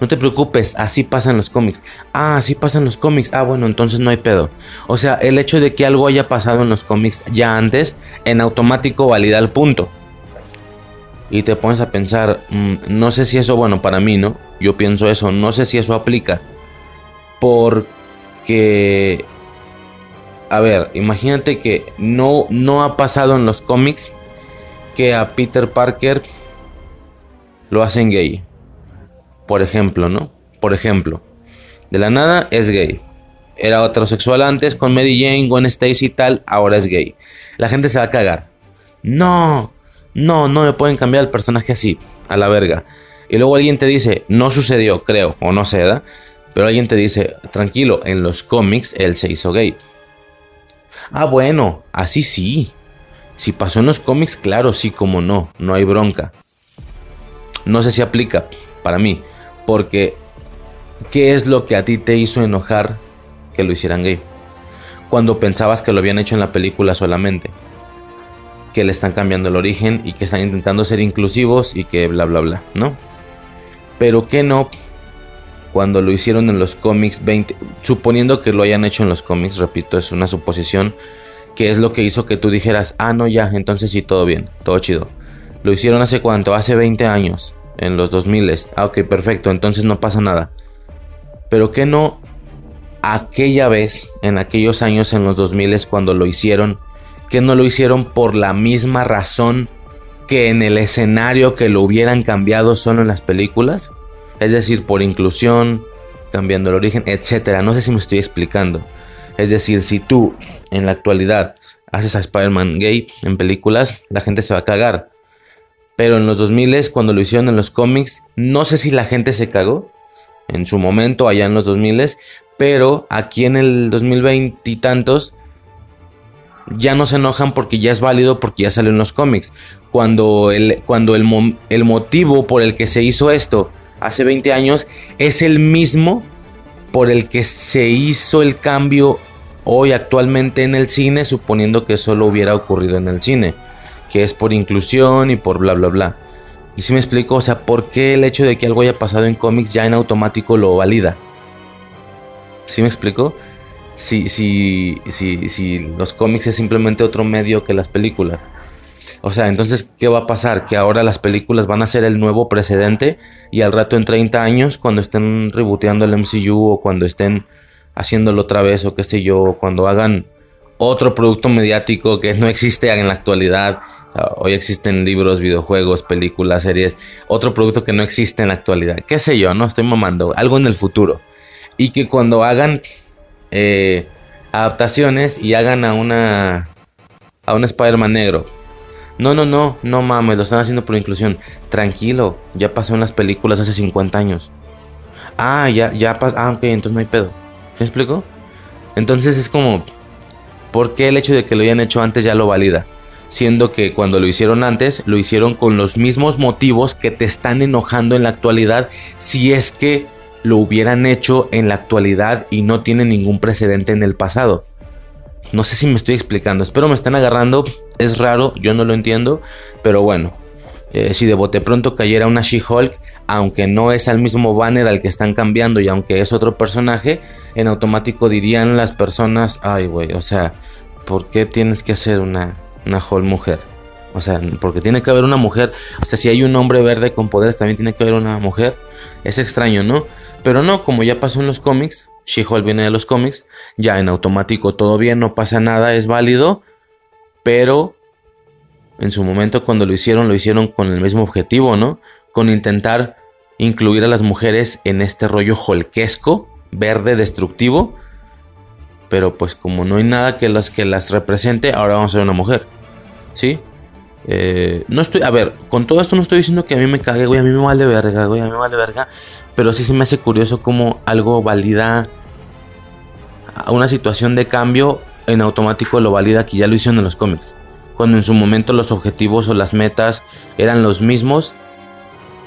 No te preocupes, así pasan los cómics. Ah, así pasan los cómics. Ah, bueno, entonces no hay pedo. O sea, el hecho de que algo haya pasado en los cómics ya antes, en automático valida el punto. Y te pones a pensar, mm, no sé si eso, bueno, para mí, ¿no? Yo pienso eso, no sé si eso aplica. Porque... A ver, imagínate que no, no ha pasado en los cómics que a Peter Parker lo hacen gay. Por ejemplo, ¿no? Por ejemplo, de la nada es gay. Era heterosexual antes con Mary Jane, Gwen Stacy y tal, ahora es gay. La gente se va a cagar. No, no, no me pueden cambiar el personaje así, a la verga. Y luego alguien te dice, no sucedió, creo, o no se da. Pero alguien te dice, tranquilo, en los cómics él se hizo gay. Ah, bueno, así sí. Si pasó en los cómics, claro, sí, como no, no hay bronca. No sé si aplica, para mí. Porque, ¿qué es lo que a ti te hizo enojar que lo hicieran gay? Cuando pensabas que lo habían hecho en la película solamente. Que le están cambiando el origen y que están intentando ser inclusivos y que bla, bla, bla, ¿no? Pero que no cuando lo hicieron en los cómics 20, suponiendo que lo hayan hecho en los cómics, repito, es una suposición, que es lo que hizo que tú dijeras, ah, no, ya, entonces sí, todo bien, todo chido. Lo hicieron hace cuánto, hace 20 años en los 2000. Ah, ok, perfecto, entonces no pasa nada. Pero que no aquella vez, en aquellos años en los 2000 cuando lo hicieron, que no lo hicieron por la misma razón que en el escenario que lo hubieran cambiado solo en las películas? Es decir, por inclusión, cambiando el origen, etcétera. No sé si me estoy explicando. Es decir, si tú en la actualidad haces a Spider-Man gay en películas, la gente se va a cagar. Pero en los 2000 cuando lo hicieron en los cómics, no sé si la gente se cagó en su momento allá en los 2000 pero aquí en el 2020 y tantos ya no se enojan porque ya es válido porque ya salió en los cómics. Cuando, el, cuando el, el motivo por el que se hizo esto hace 20 años es el mismo por el que se hizo el cambio hoy actualmente en el cine, suponiendo que solo hubiera ocurrido en el cine que es por inclusión y por bla bla bla. ¿Y si me explico? O sea, ¿por qué el hecho de que algo haya pasado en cómics ya en automático lo valida? ¿Sí me explico? Si, si, si, si los cómics es simplemente otro medio que las películas. O sea, entonces, ¿qué va a pasar? Que ahora las películas van a ser el nuevo precedente y al rato en 30 años, cuando estén reboteando el MCU o cuando estén haciéndolo otra vez o qué sé yo, cuando hagan otro producto mediático que no existe en la actualidad. Hoy existen libros, videojuegos, películas, series. Otro producto que no existe en la actualidad. ¿Qué sé yo? No estoy mamando. Algo en el futuro. Y que cuando hagan eh, adaptaciones y hagan a una a un Spider-Man negro. No, no, no, no mames, lo están haciendo por inclusión. Tranquilo, ya pasó en las películas hace 50 años. Ah, ya, ya pasó. Ah, ok, entonces no hay pedo. ¿Me explico? Entonces es como, ¿por qué el hecho de que lo hayan hecho antes ya lo valida? Siendo que cuando lo hicieron antes, lo hicieron con los mismos motivos que te están enojando en la actualidad si es que lo hubieran hecho en la actualidad y no tiene ningún precedente en el pasado. No sé si me estoy explicando, espero me estén agarrando, es raro, yo no lo entiendo, pero bueno, eh, si de bote pronto cayera una She-Hulk, aunque no es al mismo banner al que están cambiando y aunque es otro personaje, en automático dirían las personas, ay güey, o sea, ¿por qué tienes que hacer una, una Hulk mujer? O sea, porque tiene que haber una mujer, o sea, si hay un hombre verde con poderes, también tiene que haber una mujer. Es extraño, ¿no? Pero no, como ya pasó en los cómics, She-Hulk viene de los cómics, ya en automático todo bien, no pasa nada, es válido, pero en su momento cuando lo hicieron, lo hicieron con el mismo objetivo, ¿no? Con intentar incluir a las mujeres en este rollo holquesco, verde, destructivo, pero pues como no hay nada que las, que las represente, ahora vamos a ser una mujer, ¿sí? Eh, no estoy, a ver, con todo esto no estoy diciendo que a mí me cague, güey, a mí me vale verga, güey, a mí me vale verga. Pero sí se me hace curioso cómo algo valida una situación de cambio en automático lo valida que ya lo hicieron en los cómics. Cuando en su momento los objetivos o las metas eran los mismos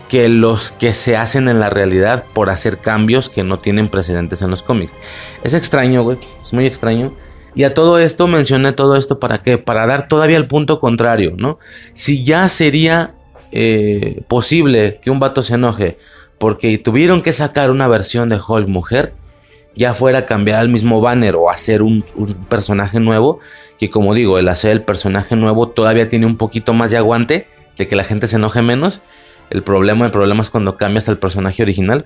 que los que se hacen en la realidad por hacer cambios que no tienen precedentes en los cómics. Es extraño, güey. Es muy extraño. Y a todo esto mencioné todo esto para qué? Para dar todavía el punto contrario, ¿no? Si ya sería eh, posible que un vato se enoje porque tuvieron que sacar una versión de Hulk mujer, ya fuera cambiar el mismo banner o hacer un, personaje nuevo, que como digo, el hacer el personaje nuevo todavía tiene un poquito más de aguante, de que la gente se enoje menos. El problema, el problema es cuando cambias al personaje original.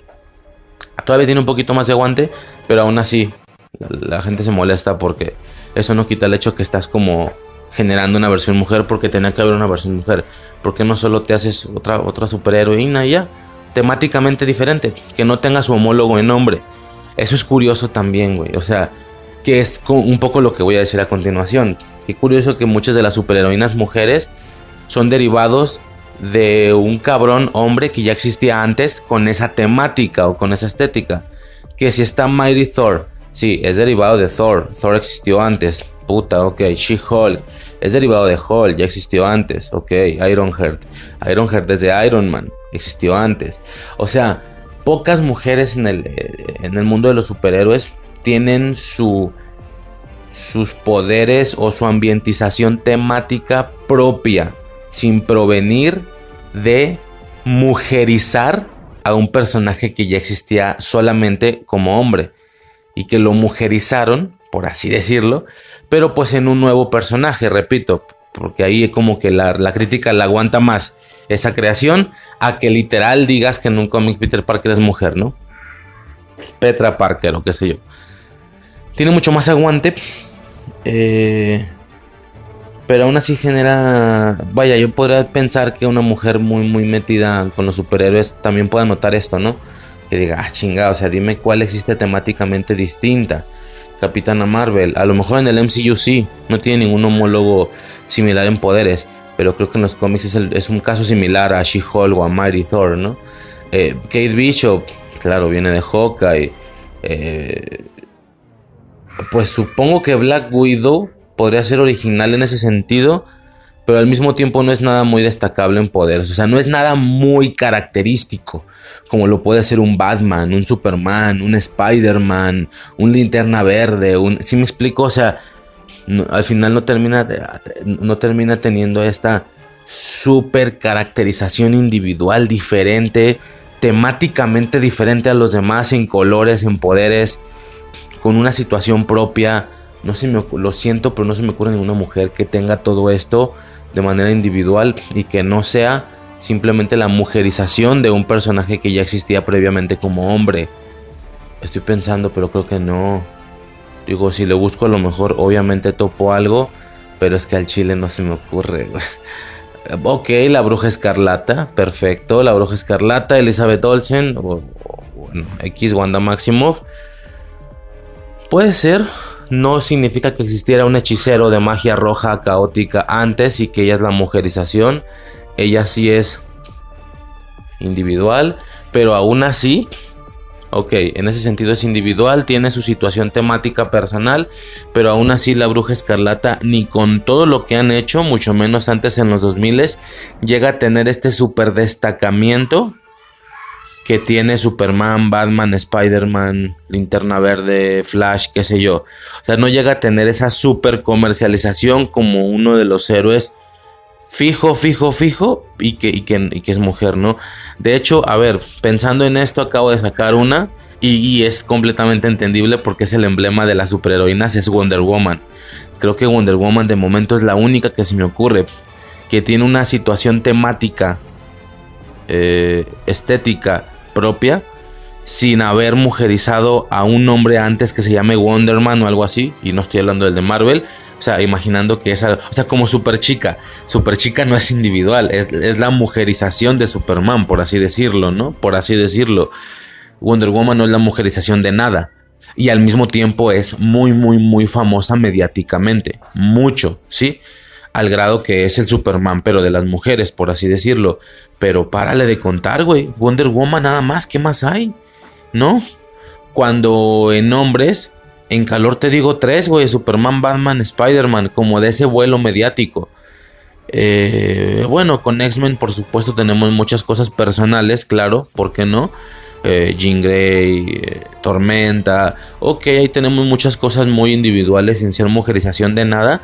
Todavía tiene un poquito más de aguante, pero aún así la, gente se molesta porque eso no quita el hecho que estás como generando una versión mujer porque tenía que haber una versión mujer. porque no solo te haces otra, otra superheroína y ya? temáticamente diferente, que no tenga su homólogo en nombre. Eso es curioso también, güey. O sea, que es un poco lo que voy a decir a continuación. Qué curioso que muchas de las superheroínas mujeres son derivados de un cabrón hombre que ya existía antes con esa temática o con esa estética. Que si está Mighty Thor, sí, es derivado de Thor. Thor existió antes. Puta, ok. She-Hulk es derivado de Hulk, ya existió antes. Ok. Ironheart. Ironheart desde Iron Man existió antes. O sea, pocas mujeres en el, eh, en el mundo de los superhéroes tienen su, sus poderes o su ambientización temática propia, sin provenir de mujerizar a un personaje que ya existía solamente como hombre y que lo mujerizaron, por así decirlo, pero pues en un nuevo personaje, repito, porque ahí como que la, la crítica la aguanta más esa creación a que literal digas que en un cómic Peter Parker es mujer, ¿no? Petra Parker o qué sé yo. Tiene mucho más aguante. Eh, pero aún así genera... Vaya, yo podría pensar que una mujer muy, muy metida con los superhéroes también pueda notar esto, ¿no? Que diga, ah, chingada, o sea, dime cuál existe temáticamente distinta. Capitana Marvel, a lo mejor en el MCU sí, no tiene ningún homólogo similar en poderes pero creo que en los cómics es, un caso similar a She-Hulk o a Mighty Thor, ¿no? Eh, Kate Bishop, claro, viene de Hawkeye. Eh, pues supongo que Black Widow podría ser original en ese sentido, pero al mismo tiempo no es nada muy destacable en poderes. O sea, no es nada muy característico, como lo puede ser un Batman, un Superman, un Spider-Man, un Linterna Verde, un... ¿Sí me explico? O sea, al final no termina, no termina teniendo esta super caracterización individual diferente, temáticamente diferente a los demás en colores, en poderes, con una situación propia. No se me, lo siento, pero no se me ocurre ninguna mujer que tenga todo esto de manera individual y que no sea simplemente la mujerización de un personaje que ya existía previamente como hombre. Estoy pensando, pero creo que no. Digo, si le busco a lo mejor, obviamente topo algo, pero es que al chile no se me ocurre. <laughs> ok, la bruja escarlata, perfecto. La bruja escarlata, Elizabeth Olsen, o, bueno, X Wanda Maximoff. Puede ser, no significa que existiera un hechicero de magia roja caótica antes y que ella es la mujerización. Ella sí es individual, pero aún así, ok, en ese sentido es individual, tiene su situación temática personal, pero aún así la bruja escarlata, ni con todo lo que han hecho, mucho menos antes en los 2000, llega a tener este super destacamiento que tiene Superman, Batman, Spider-Man, Linterna Verde, Flash, qué sé yo. O sea, no llega a tener esa super comercialización como uno de los héroes fijo, fijo, fijo y que, y que, es mujer, ¿no? De hecho, a ver, pensando en esto, acabo de sacar una y, es completamente entendible porque es el emblema de las superheroínas, es Wonder Woman. Creo que Wonder Woman de momento es la única que se me ocurre que tiene una situación temática, eh, estética propia, sin haber mujerizado a un hombre antes que se llame Wonderman o algo así, y no estoy hablando del de Marvel, o sea, imaginando que es, o sea, como super chica. Super chica no es individual, es, es, la mujerización de Superman, por así decirlo, ¿no? Por así decirlo. Wonder Woman no es la mujerización de nada. Y al mismo tiempo es muy, muy, muy famosa mediáticamente. Mucho, ¿sí? Al grado que es el Superman, pero de las mujeres, por así decirlo. Pero párale de contar, güey. Wonder Woman nada más, ¿qué más hay? ¿No? Cuando en hombres en calor te digo tres, güey. Superman, Batman, Spider-Man. Como de ese vuelo mediático. Eh, bueno, con X-Men por supuesto tenemos muchas cosas personales, claro, ¿por qué no? Eh, Jean Grey, eh, Tormenta, ok, ahí tenemos muchas cosas muy individuales sin ser mujerización de nada,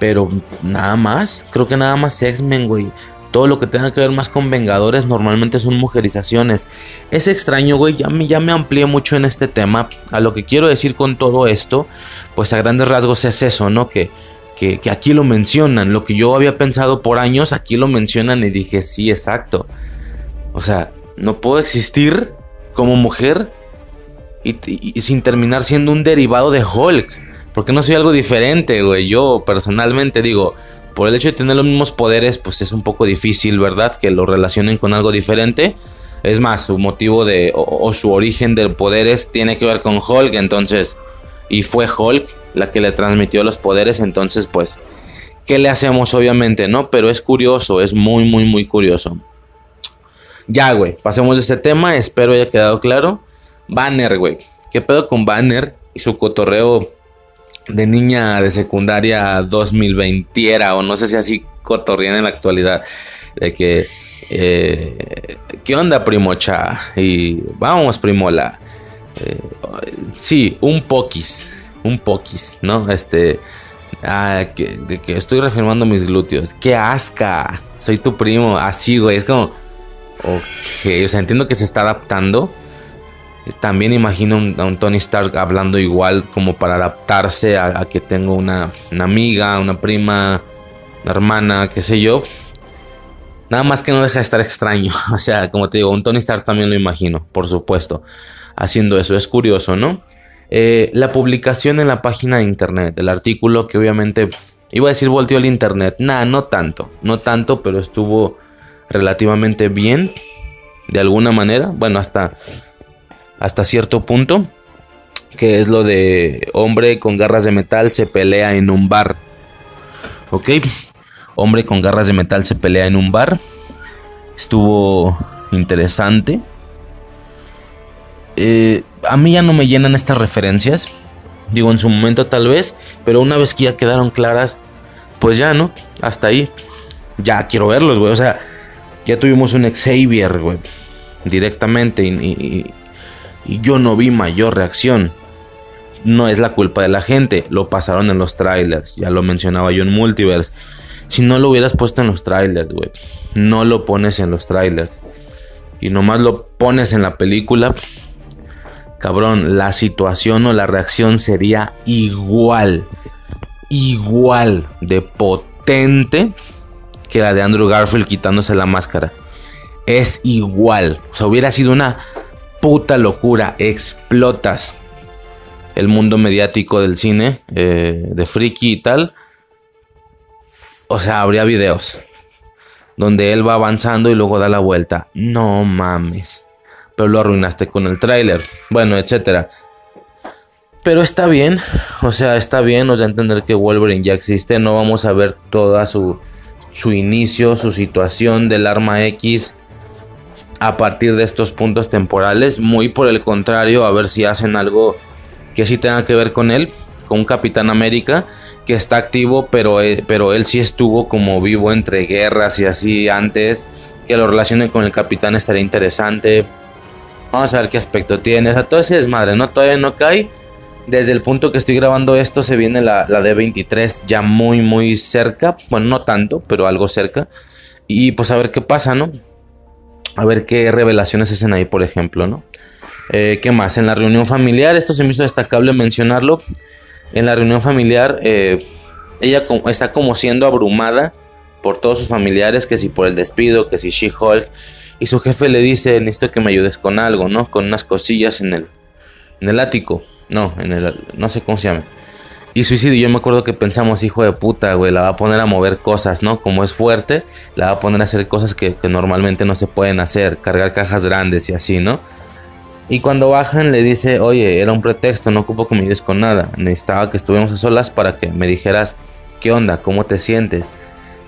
pero nada más, creo que nada más X-Men, güey. Todo lo que tenga que ver más con Vengadores normalmente son mujerizaciones. Es extraño, güey, ya me, ya me amplié mucho en este tema. A lo que quiero decir con todo esto, pues a grandes rasgos es eso, ¿no? Que, que, aquí lo mencionan. Lo que yo había pensado por años, aquí lo mencionan y dije, sí, exacto. O sea, no puedo existir como mujer y, sin terminar siendo un derivado de Hulk. Porque no soy algo diferente, güey. Yo personalmente digo, por el hecho de tener los mismos poderes, pues es un poco difícil, ¿verdad? Que lo relacionen con algo diferente. Es más, su motivo de o, su origen de poderes tiene que ver con Hulk, entonces y fue Hulk la que le transmitió los poderes, entonces pues ¿qué le hacemos obviamente, no? Pero es curioso, es muy muy muy curioso. Ya, güey, pasemos de ese tema, espero haya quedado claro. Banner, güey. ¿Qué pedo con Banner y su cotorreo de niña de secundaria 2020 o no sé si así cotorrían en la actualidad de que eh, ¿qué onda primocha? y vamos primola eh, sí un poquis un poquis no este ah, que, de que estoy reafirmando mis glúteos. Qué asca soy tu primo así güey es como ok o sea entiendo que se está adaptando también imagino a un Tony Stark hablando igual como para adaptarse a, que tengo una, amiga, una prima, una hermana, qué sé yo. Nada más que no deja de estar extraño. <laughs> O sea, como te digo, un Tony Stark también lo imagino, por supuesto, haciendo eso. Es curioso, ¿no? Eh, la publicación en la página de internet, el artículo que obviamente iba a decir volteó el internet. Nada, no tanto, no tanto, pero estuvo relativamente bien, de alguna manera. Bueno, hasta hasta cierto punto, que es lo de hombre con garras de metal se pelea en un bar. ¿Ok? Hombre con garras de metal se pelea en un bar. Estuvo interesante. Eh, a mí ya no me llenan estas referencias. Digo, en su momento tal vez. Pero una vez que ya quedaron claras, pues ya, ¿no? Hasta ahí. Ya quiero verlos, güey. O sea, ya tuvimos un Xavier, güey. Directamente. y, y yo no vi mayor reacción. No es la culpa de la gente, lo pasaron en los trailers, ya lo mencionaba yo en Multiverse. Si no lo hubieras puesto en los trailers, güey. No lo pones en los trailers. Y nomás lo pones en la película. Cabrón, la situación o la reacción sería igual. Igual de potente que la de Andrew Garfield quitándose la máscara. Es igual. O sea, hubiera sido una puta locura. Explotas el mundo mediático del cine, eh, de friki y tal. O sea, habría videos donde él va avanzando y luego da la vuelta. No mames. Pero lo arruinaste con el tráiler. Bueno, etcétera. Pero está bien. O sea, está bien. Nos da a entender que Wolverine ya existe. No vamos a ver toda su, su inicio, su situación del arma X a partir de estos puntos temporales. Muy por el contrario, a ver si hacen algo que sí tenga que ver con él, con Capitán América, que está activo, pero, eh, pero él sí estuvo como vivo entre guerras y así antes. Que lo relacione con el Capitán estaría interesante. Vamos a ver qué aspecto tiene. O sea, todo ese desmadre, ¿no? Todavía no cae. Desde el punto que estoy grabando esto se viene la, la D23 ya muy muy cerca. Bueno, no tanto, pero algo cerca. Y pues a ver qué pasa, ¿no? A ver qué revelaciones hacen ahí, por ejemplo, ¿no? Eh, ¿Qué más? En la reunión familiar, esto se me hizo destacable mencionarlo. En la reunión familiar, eh, ella está como siendo abrumada por todos sus familiares, que si por el despido, que si She-Hulk. Y su jefe le dice, necesito que me ayudes con algo, ¿no? Con unas cosillas en el, en el ático. No, en el, no sé cómo se llama. Y suicidio, yo me acuerdo que pensamos, hijo de puta, güey, la va a poner a mover cosas, ¿no? Como es fuerte, la va a poner a hacer cosas que, normalmente no se pueden hacer, cargar cajas grandes y así, ¿no? Y cuando bajan le dice, oye, era un pretexto, no ocupo que me ayudes con nada. Necesitaba que estuviéramos a solas para que me dijeras, ¿qué onda? ¿Cómo te sientes?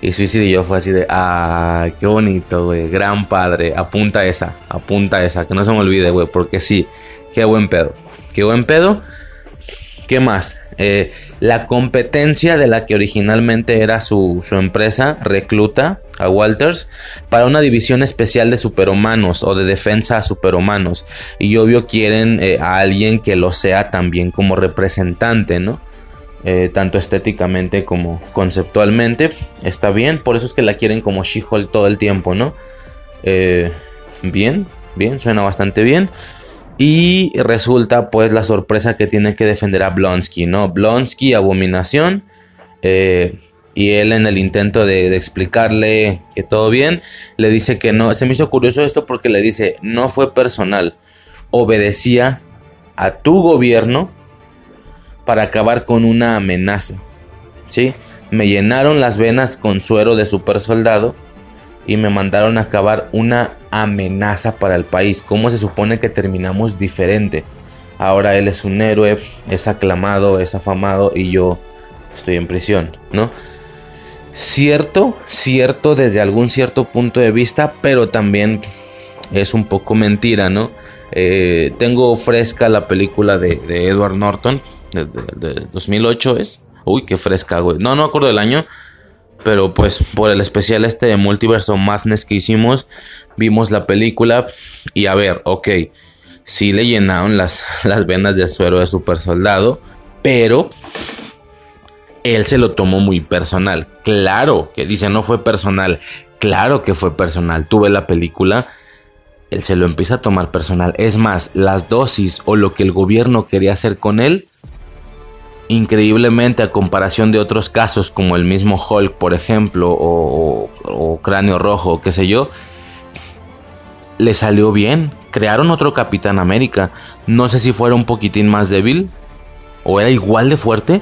Y Suicide y yo fue así de, ah, qué bonito, güey, gran padre, apunta esa, apunta esa, que no se me olvide, güey, porque sí, qué buen pedo, qué buen pedo. ¿Qué más? Eh, la competencia de la que originalmente era su, su, empresa recluta a Walters para una división especial de superhumanos o de defensa a superhumanos. Y obvio quieren eh, a alguien que lo sea también como representante, ¿no? Eh, tanto estéticamente como conceptualmente. Está bien, por eso es que la quieren como She-Hulk todo el tiempo, ¿no? bien, bien, suena bastante bien. Y resulta pues la sorpresa que tiene que defender a Blonsky, ¿no? Blonsky, abominación. Eh, y él en el intento de, explicarle que todo bien, le dice que no. Se me hizo curioso esto porque le dice, no fue personal. Obedecía a tu gobierno para acabar con una amenaza. ¿Sí? Me llenaron las venas con suero de super soldado y me mandaron a acabar una amenaza para el país. ¿Cómo se supone que terminamos diferente? Ahora él es un héroe, es aclamado, es afamado y yo estoy en prisión, ¿no? Cierto, cierto desde algún cierto punto de vista, pero también es un poco mentira, ¿no? Eh, tengo fresca la película de, Edward Norton, de, de, 2008 es. Uy, qué fresca, güey. No, no acuerdo del año, pero pues por el especial este de Multiverse Madness que hicimos, vimos la película y a ver, ok, sí le llenaron las, <laughs> las venas de suero de super soldado, pero él se lo tomó muy personal. Claro que dice no fue personal, claro que fue personal. Tuve la película, él se lo empieza a tomar personal. Es más, las dosis o lo que el gobierno quería hacer con él increíblemente a comparación de otros casos como el mismo Hulk, por ejemplo, o, Cráneo Rojo, qué sé yo, le salió bien. Crearon otro Capitán América. No sé si fuera un poquitín más débil o era igual de fuerte,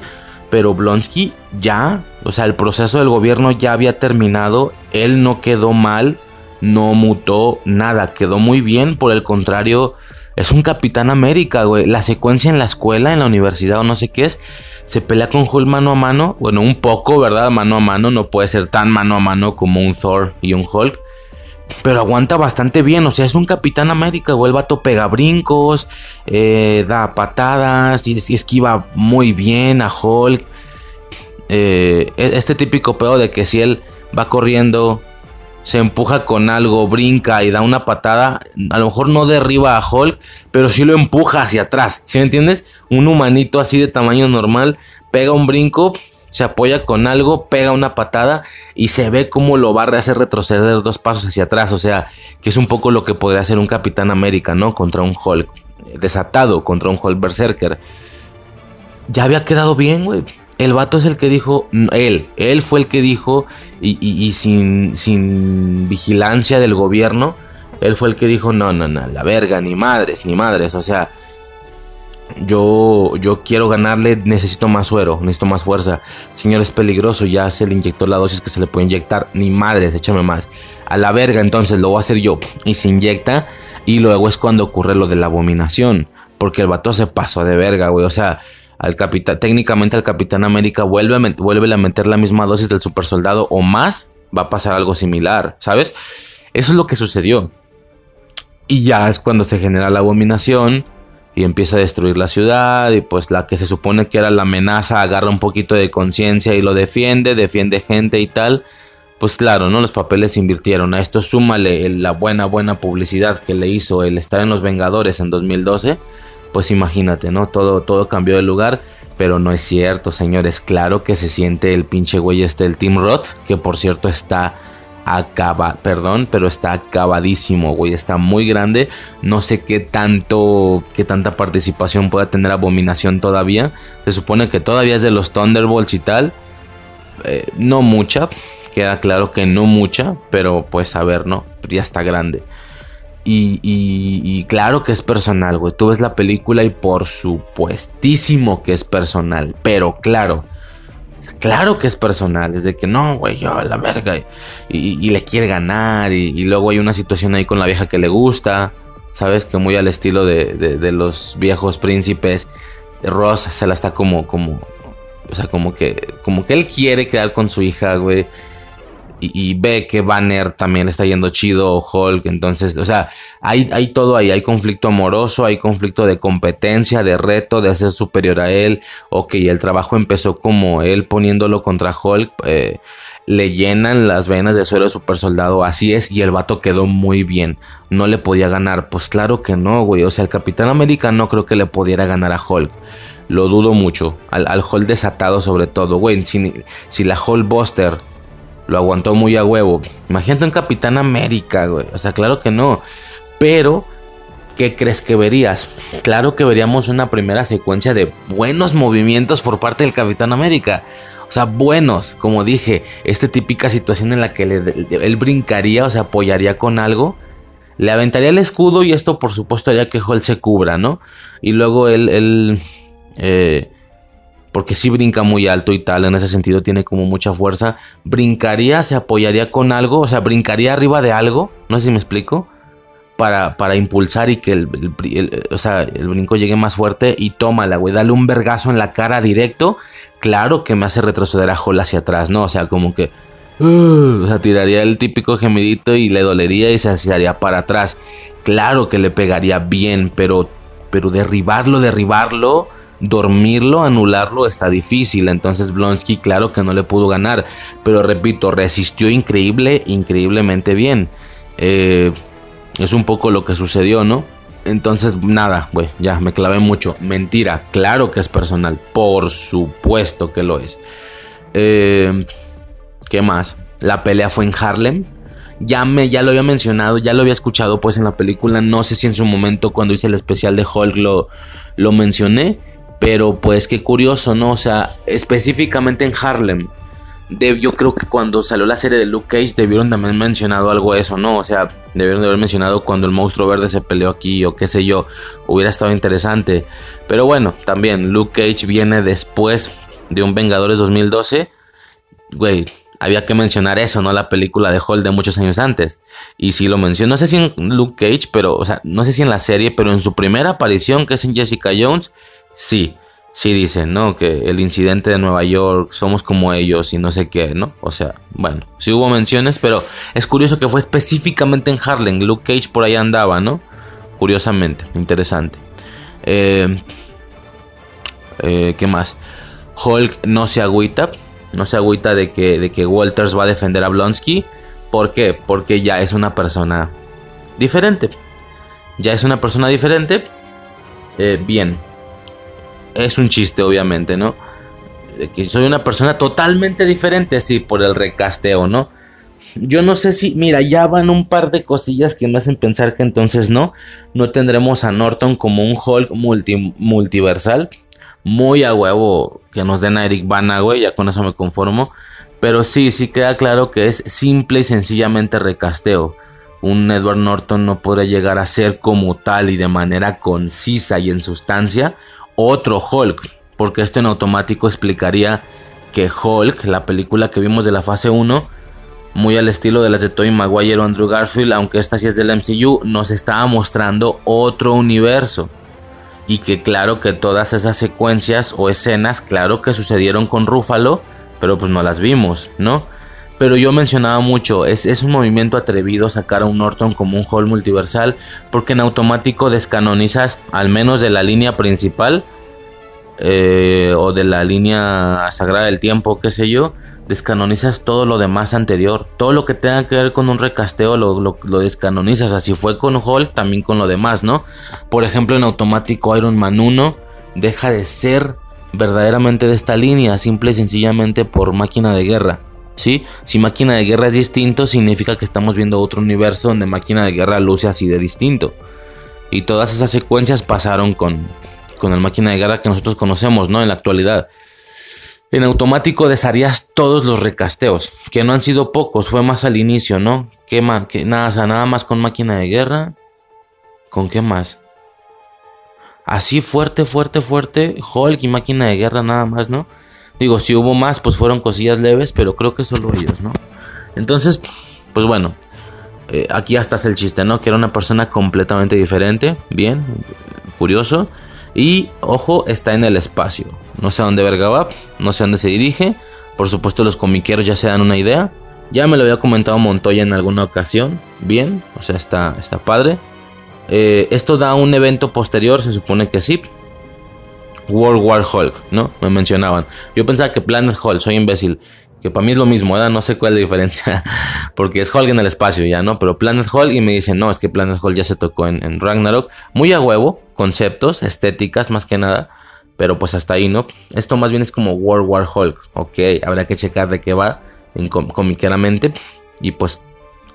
pero Blonsky ya, o sea, el proceso del gobierno ya había terminado. Él no quedó mal, no mutó nada, quedó muy bien. Por el contrario, es un Capitán América, güey. La secuencia en la escuela, en la universidad o no sé qué es. Se pelea con Hulk mano a mano. Bueno, un poco, ¿verdad? Mano a mano. No puede ser tan mano a mano como un Thor y un Hulk. Pero aguanta bastante bien. O sea, es un Capitán América, güey. El vato pega brincos. Eh, da patadas. Y, esquiva muy bien a Hulk. Eh, e-, este típico pedo de que si él va corriendo se empuja con algo, brinca y da una patada, a lo mejor no derriba a Hulk, pero sí lo empuja hacia atrás, ¿sí me entiendes? Un humanito así de tamaño normal pega un brinco se apoya con algo, pega una patada y se ve cómo lo a hacer retroceder dos pasos hacia atrás. O sea, que es un poco lo que podría hacer un Capitán América, ¿no? Contra un Hulk eh, desatado, contra un Hulk Berserker. Ya había quedado bien, güey. El vato es el que dijo, él, él fue el que dijo, y, sin, sin vigilancia del gobierno, él fue el que dijo, no, no, no, la verga, ni madres, ni madres, o sea, yo, yo quiero ganarle, necesito más suero, necesito más fuerza. Señor, es peligroso, ya se le inyectó la dosis que se le puede inyectar, ni madres, échame más. A la verga, entonces lo voy a hacer yo. Y se inyecta, y luego es cuando ocurre lo de la abominación, porque el vato se pasó de verga, güey, o sea al capitán, técnicamente al Capitán América vuelve a, vuelve a meter la misma dosis del super soldado o más, va a pasar algo similar, ¿sabes? Eso es lo que sucedió. Y ya es cuando se genera la abominación y empieza a destruir la ciudad y pues la que se supone que era la amenaza agarra un poquito de conciencia y lo defiende, defiende gente y tal. Pues claro, ¿no? Los papeles se invirtieron. A esto súmale la buena, buena publicidad que le hizo el estar en Los Vengadores en 2012 pues imagínate, ¿no? Todo, todo cambió de lugar. Pero no es cierto, señores. Claro que se siente el pinche güey este, el Team Roth. Que por cierto está acaba, perdón, pero está acabadísimo, güey. Está muy grande. No sé qué tanto, qué tanta participación pueda tener Abominación todavía. Se supone que todavía es de los Thunderbolts y tal. Eh, no mucha. Queda claro que no mucha. Pero pues a ver, ¿no? Ya está grande. Y, claro que es personal, güey. Tú ves la película y por supuestísimo que es personal. Pero claro, claro que es personal. Es de que no, güey, yo la verga. Y, le quiere ganar. Y, luego hay una situación ahí con la vieja que le gusta. Sabes que muy al estilo de, los viejos príncipes. Ross se la está como, como, o sea, como que, como que él quiere quedar con su hija, güey y, ve que Banner también está yendo chido, Hulk, entonces, o sea, hay, hay todo ahí, hay conflicto amoroso, hay conflicto de competencia, de reto, de ser superior a él, ok, el trabajo empezó como él poniéndolo contra Hulk, eh, le llenan las venas de suero de super soldado, así es, y el vato quedó muy bien, no le podía ganar, pues claro que no, güey, o sea, el Capitán América no creo que le pudiera ganar a Hulk. Lo dudo mucho. Al, al Hulk desatado sobre todo. Güey, si, si la Hulk Buster lo aguantó muy a huevo. Imagínate un Capitán América, güey. O sea, claro que no. Pero, ¿qué crees que verías? Claro que veríamos una primera secuencia de buenos movimientos por parte del Capitán América. O sea, buenos, como dije, esta típica situación en la que él brincaría o se apoyaría con algo. Le aventaría el escudo y esto por supuesto haría que Hall se cubra, ¿no? Y luego él, él eh, porque si brinca muy alto y tal, en ese sentido tiene como mucha fuerza, brincaría, se apoyaría con algo, o sea, brincaría arriba de algo, no sé si me explico, para, para impulsar y que el, o sea, el brinco llegue más fuerte y tómala, güey, dale un vergazo en la cara directo, claro que me hace retroceder a Hall hacia atrás, ¿no? O sea, como que... Uh, o sea, tiraría el típico gemidito y le dolería y se haría para atrás. Claro que le pegaría bien, pero, pero derribarlo, derribarlo dormirlo, anularlo está difícil. Entonces Blonsky claro que no le pudo ganar. Pero repito, resistió increíble, increíblemente bien. Eh, es un poco lo que sucedió, ¿no? Entonces, nada, güey, ya me clavé mucho. Mentira, claro que es personal. Por supuesto que lo es. Eh, ¿Qué más? La pelea fue en Harlem. Ya, me, ya lo había mencionado, ya lo había escuchado pues en la película. No sé si en su momento cuando hice el especial de Hulk lo, lo mencioné. Pero pues qué curioso, ¿no? O sea, específicamente en Harlem. yo creo que cuando salió la serie de Luke Cage debieron de haber mencionado algo de eso, ¿no? O sea, debieron de haber mencionado cuando el monstruo verde se peleó aquí o qué sé yo. Hubiera estado interesante. Pero bueno, también Luke Cage viene después de un Vengadores 2012. Güey, había que mencionar eso, ¿no? La película de Hulk de muchos años antes. Y si lo menciono, no sé si en Luke Cage, pero, o sea, no sé si en la serie, pero en su primera aparición, que es en Jessica Jones, Sí, sí dicen, ¿no? Que el incidente de Nueva York, somos como ellos y no sé qué, ¿no? O sea, bueno, sí hubo menciones, pero es curioso que fue específicamente en Harlem. Luke Cage por ahí andaba, ¿no? Curiosamente, interesante. Eh, eh, ¿Qué más? Hulk no se agüita, no se agüita de que, de que Walters va a defender a Blonsky. ¿Por qué? Porque ya es una persona diferente. Ya es una persona diferente. Eh, bien, es un chiste, obviamente, ¿no? que soy una persona totalmente diferente, sí, por el recasteo, ¿no? Yo no sé si, mira, ya van un par de cosillas que me hacen pensar que entonces no, no tendremos a Norton como un Hulk multi, multiversal, muy a huevo que nos den a Eric Bana, güey, ya con eso me conformo, pero sí, sí queda claro que es simple y sencillamente recasteo. Un Edward Norton no podrá llegar a ser como tal y de manera concisa y en sustancia otro Hulk, porque esto en automático explicaría que Hulk, la película que vimos de la fase 1, muy al estilo de las de Tobey Maguire o Andrew Garfield, aunque esta sí es del MCU, nos estaba mostrando otro universo. Y que claro que todas esas secuencias o escenas, claro que sucedieron con Ruffalo, pero pues no las vimos, ¿no? Pero yo mencionaba mucho, es, es un movimiento atrevido sacar a un Norton como un Hall multiversal, porque en automático descanonizas, al menos de la línea principal, eh, o de la línea sagrada del tiempo, qué sé yo, descanonizas todo lo demás anterior. Todo lo que tenga que ver con un recasteo lo, lo, descanonizas. Así fue con Hulk, también con lo demás, ¿no? Por ejemplo, en automático Iron Man 1 deja de ser verdaderamente de esta línea, simple y sencillamente por máquina de guerra. ¿Sí? Si máquina de guerra es distinto, significa que estamos viendo otro universo donde máquina de guerra luce así de distinto. Y todas esas secuencias pasaron con, con el máquina de guerra que nosotros conocemos, ¿no? En la actualidad en automático desharías todos los recasteos, que no han sido pocos, fue más al inicio, ¿no? ¿Qué más? Nada, nada más con máquina de guerra. ¿Con qué más? Así fuerte, fuerte, fuerte, Hulk y máquina de guerra nada más, ¿no? Digo, si hubo más, pues fueron cosillas leves, pero creo que solo ellos, ¿no? Entonces, pues bueno, eh, aquí hasta es el chiste, ¿no? Que era una persona completamente diferente, bien, curioso. Y ojo, está en el espacio. No sé a dónde verga no sé a dónde se dirige. Por supuesto, los comiqueros ya se dan una idea. Ya me lo había comentado Montoya en alguna ocasión. Bien, o sea, está, está padre. Eh, esto da un evento posterior, se supone que sí. World War Hulk, ¿no? Me mencionaban. Yo pensaba que Planet Hulk, soy imbécil. Que para mí es lo mismo, ¿verdad? No sé cuál es la diferencia. <laughs> Porque es Hulk en el espacio ya, ¿no? Pero Planet Hulk y me dicen, no, es que Planet Hulk ya se tocó en, Ragnarok. Muy a huevo, conceptos, estéticas más que nada. Pero pues hasta ahí, ¿no? Esto más bien es como World War Hulk. Ok, habrá que checar de qué va en comiqueramente. Y pues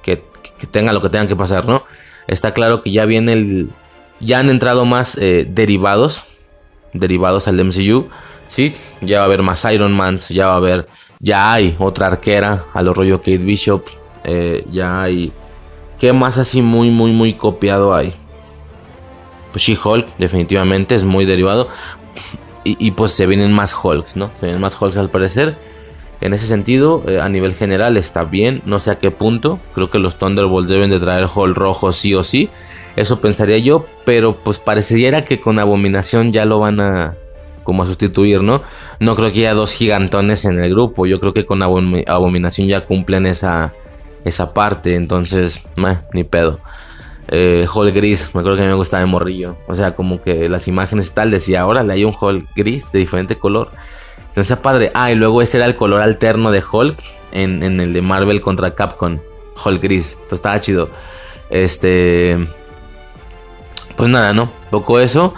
que, tenga lo que tenga que pasar, ¿no? Está claro que ya viene el... Ya han entrado más eh, derivados. Derivados al MCU. Sí, ya va a haber más Iron Mans, ya va a haber ya hay otra arquera a lo rollo Kate Bishop. Eh, ya hay. ¿Qué más así muy, muy, muy copiado hay? Pues She-Hulk, definitivamente, es muy derivado. Y, pues se vienen más Hulks, ¿no? Se vienen más Hulks al parecer. En ese sentido, eh, a nivel general está bien. No sé a qué punto. Creo que los Thunderbolts deben de traer Hulk rojo sí o sí. Eso pensaría yo. Pero pues parecería que con Abominación ya lo van a como a sustituir, ¿no? No creo que haya dos gigantones en el grupo. Yo creo que con Abominación ya cumplen esa, esa parte. Entonces, ni pedo. Eh, Hall gris, me acuerdo que me gustaba de morrillo. O sea, como que las imágenes y tal decía, ahora le hay un Hall gris de diferente color. Entonces, padre. Ah, y luego ese era el color alterno de Hulk en, en el de Marvel contra Capcom. Hulk gris. Entonces estaba chido. Este. Pues nada, ¿no? Poco eso.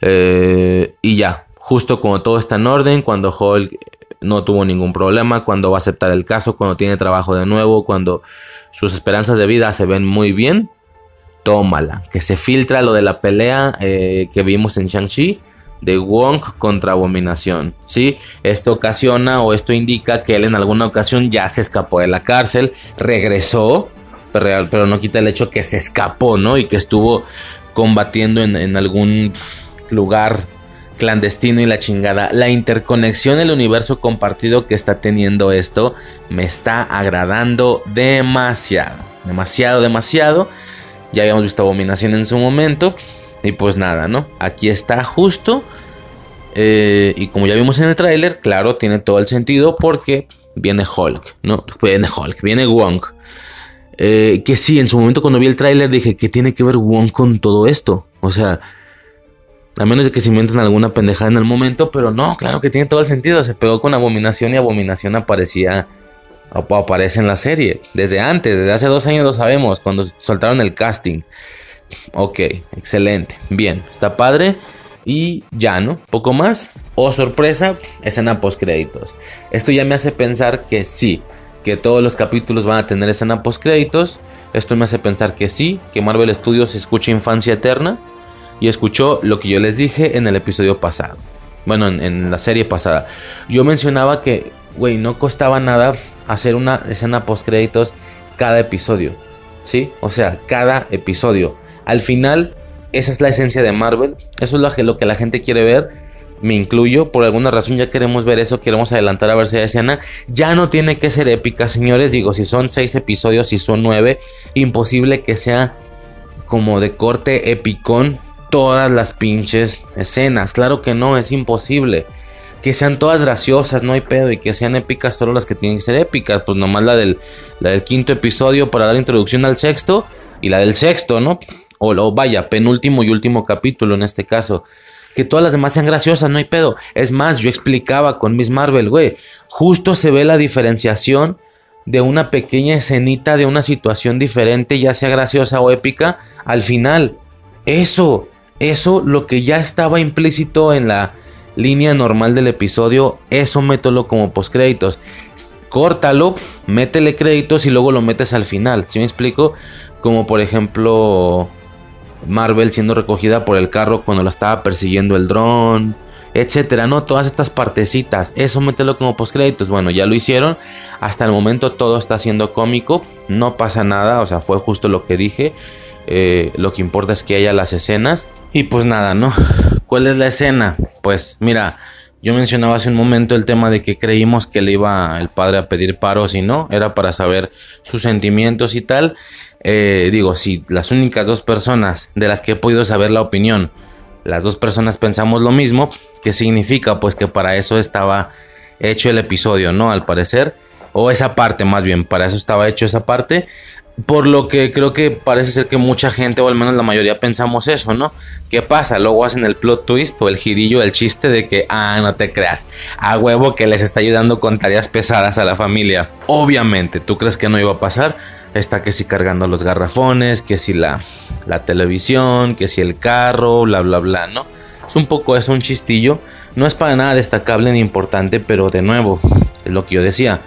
Eh, y ya justo cuando todo está en orden, cuando Hulk no tuvo ningún problema, cuando va a aceptar el caso, cuando tiene trabajo de nuevo, cuando sus esperanzas de vida se ven muy bien, tómala. Que se filtra lo de la pelea eh, que vimos en Shang-Chi de Wong contra Abominación. ¿sí? Esto ocasiona o esto indica que él en alguna ocasión ya se escapó de la cárcel, regresó, pero, pero no quita el hecho que se escapó, ¿no? Y que estuvo combatiendo en, algún lugar clandestino y la chingada. La interconexión del universo compartido que está teniendo esto me está agradando demasiado. Demasiado, demasiado. Ya habíamos visto Abominación en su momento. Y pues nada, ¿no? Aquí está justo. Eh, y como ya vimos en el tráiler, claro, tiene todo el sentido porque viene Hulk, ¿no? Viene Hulk, viene Wong. Eh, que sí, en su momento cuando vi el tráiler dije que tiene que ver Wong con todo esto. O sea, a menos de que se inventen alguna pendejada en el momento, pero no, claro que tiene todo el sentido. Se pegó con Abominación y Abominación aparecía o aparece en la serie. Desde antes, desde hace dos años lo sabemos, cuando soltaron el casting. Ok, excelente. Bien, está padre. Y ya, ¿no? Poco más. Oh, sorpresa, escena post créditos. Esto ya me hace pensar que sí, que todos los capítulos van a tener escena post créditos. Esto me hace pensar que sí, que Marvel Studios escucha Infancia Eterna y escuchó lo que yo les dije en el episodio pasado. Bueno, en, en la serie pasada. Yo mencionaba que, güey, no costaba nada hacer una escena post créditos cada episodio. ¿Sí? O sea, cada episodio. Al final, esa es la esencia de Marvel. Eso es lo que, lo que la gente quiere ver. Me incluyo, por alguna razón ya queremos ver eso, queremos adelantar a ver si escena. Ya no tiene que ser épica, señores. Digo, si son seis episodios, si son nueve, imposible que sea como de corte epicón todas las pinches escenas. Claro que no, es imposible. Que sean todas graciosas, no hay pedo. Y que sean épicas solo las que tienen que ser épicas. Pues nomás la del, la del quinto episodio para dar introducción al sexto. Y la del sexto, ¿no? O, o vaya, penúltimo y último capítulo en este caso. Que todas las demás sean graciosas, no hay pedo. Es más, yo explicaba con Miss Marvel, güey. Justo se ve la diferenciación de una pequeña escenita de una situación diferente, ya sea graciosa o épica, al final. Eso, eso, lo que ya estaba implícito en la línea normal del episodio, eso mételo como postcréditos. Córtalo, métele créditos y luego lo metes al final. ¿Sí me explico? Como por ejemplo Marvel siendo recogida por el carro cuando la estaba persiguiendo el dron, etcétera, no todas estas partecitas, eso mételo como postcréditos. Bueno, ya lo hicieron. Hasta el momento todo está siendo cómico, no pasa nada, o sea, fue justo lo que dije. Eh, lo que importa es que haya las escenas. Y pues nada, ¿no? ¿Cuál es la escena? Pues mira, yo mencionaba hace un momento el tema de que creímos que le iba el padre a pedir paros y no, era para saber sus sentimientos y tal. Eh, digo, si las únicas dos personas de las que he podido saber la opinión, las dos personas pensamos lo mismo, ¿qué significa? Pues que para eso estaba hecho el episodio, ¿no? Al parecer, o esa parte más bien, para eso estaba hecho esa parte. Por lo que creo que parece ser que mucha gente, o al menos la mayoría, pensamos eso, ¿no? ¿Qué pasa? Luego hacen el plot twist o el girillo, el chiste de que, ah, no te creas, a huevo que les está ayudando con tareas pesadas a la familia. Obviamente, ¿tú crees que no iba a pasar? Está que si cargando los garrafones, que si la, la televisión, que si el carro, bla, bla, bla, ¿no? Es un poco eso, un chistillo. No es para nada destacable ni importante, pero de nuevo, es lo que yo decía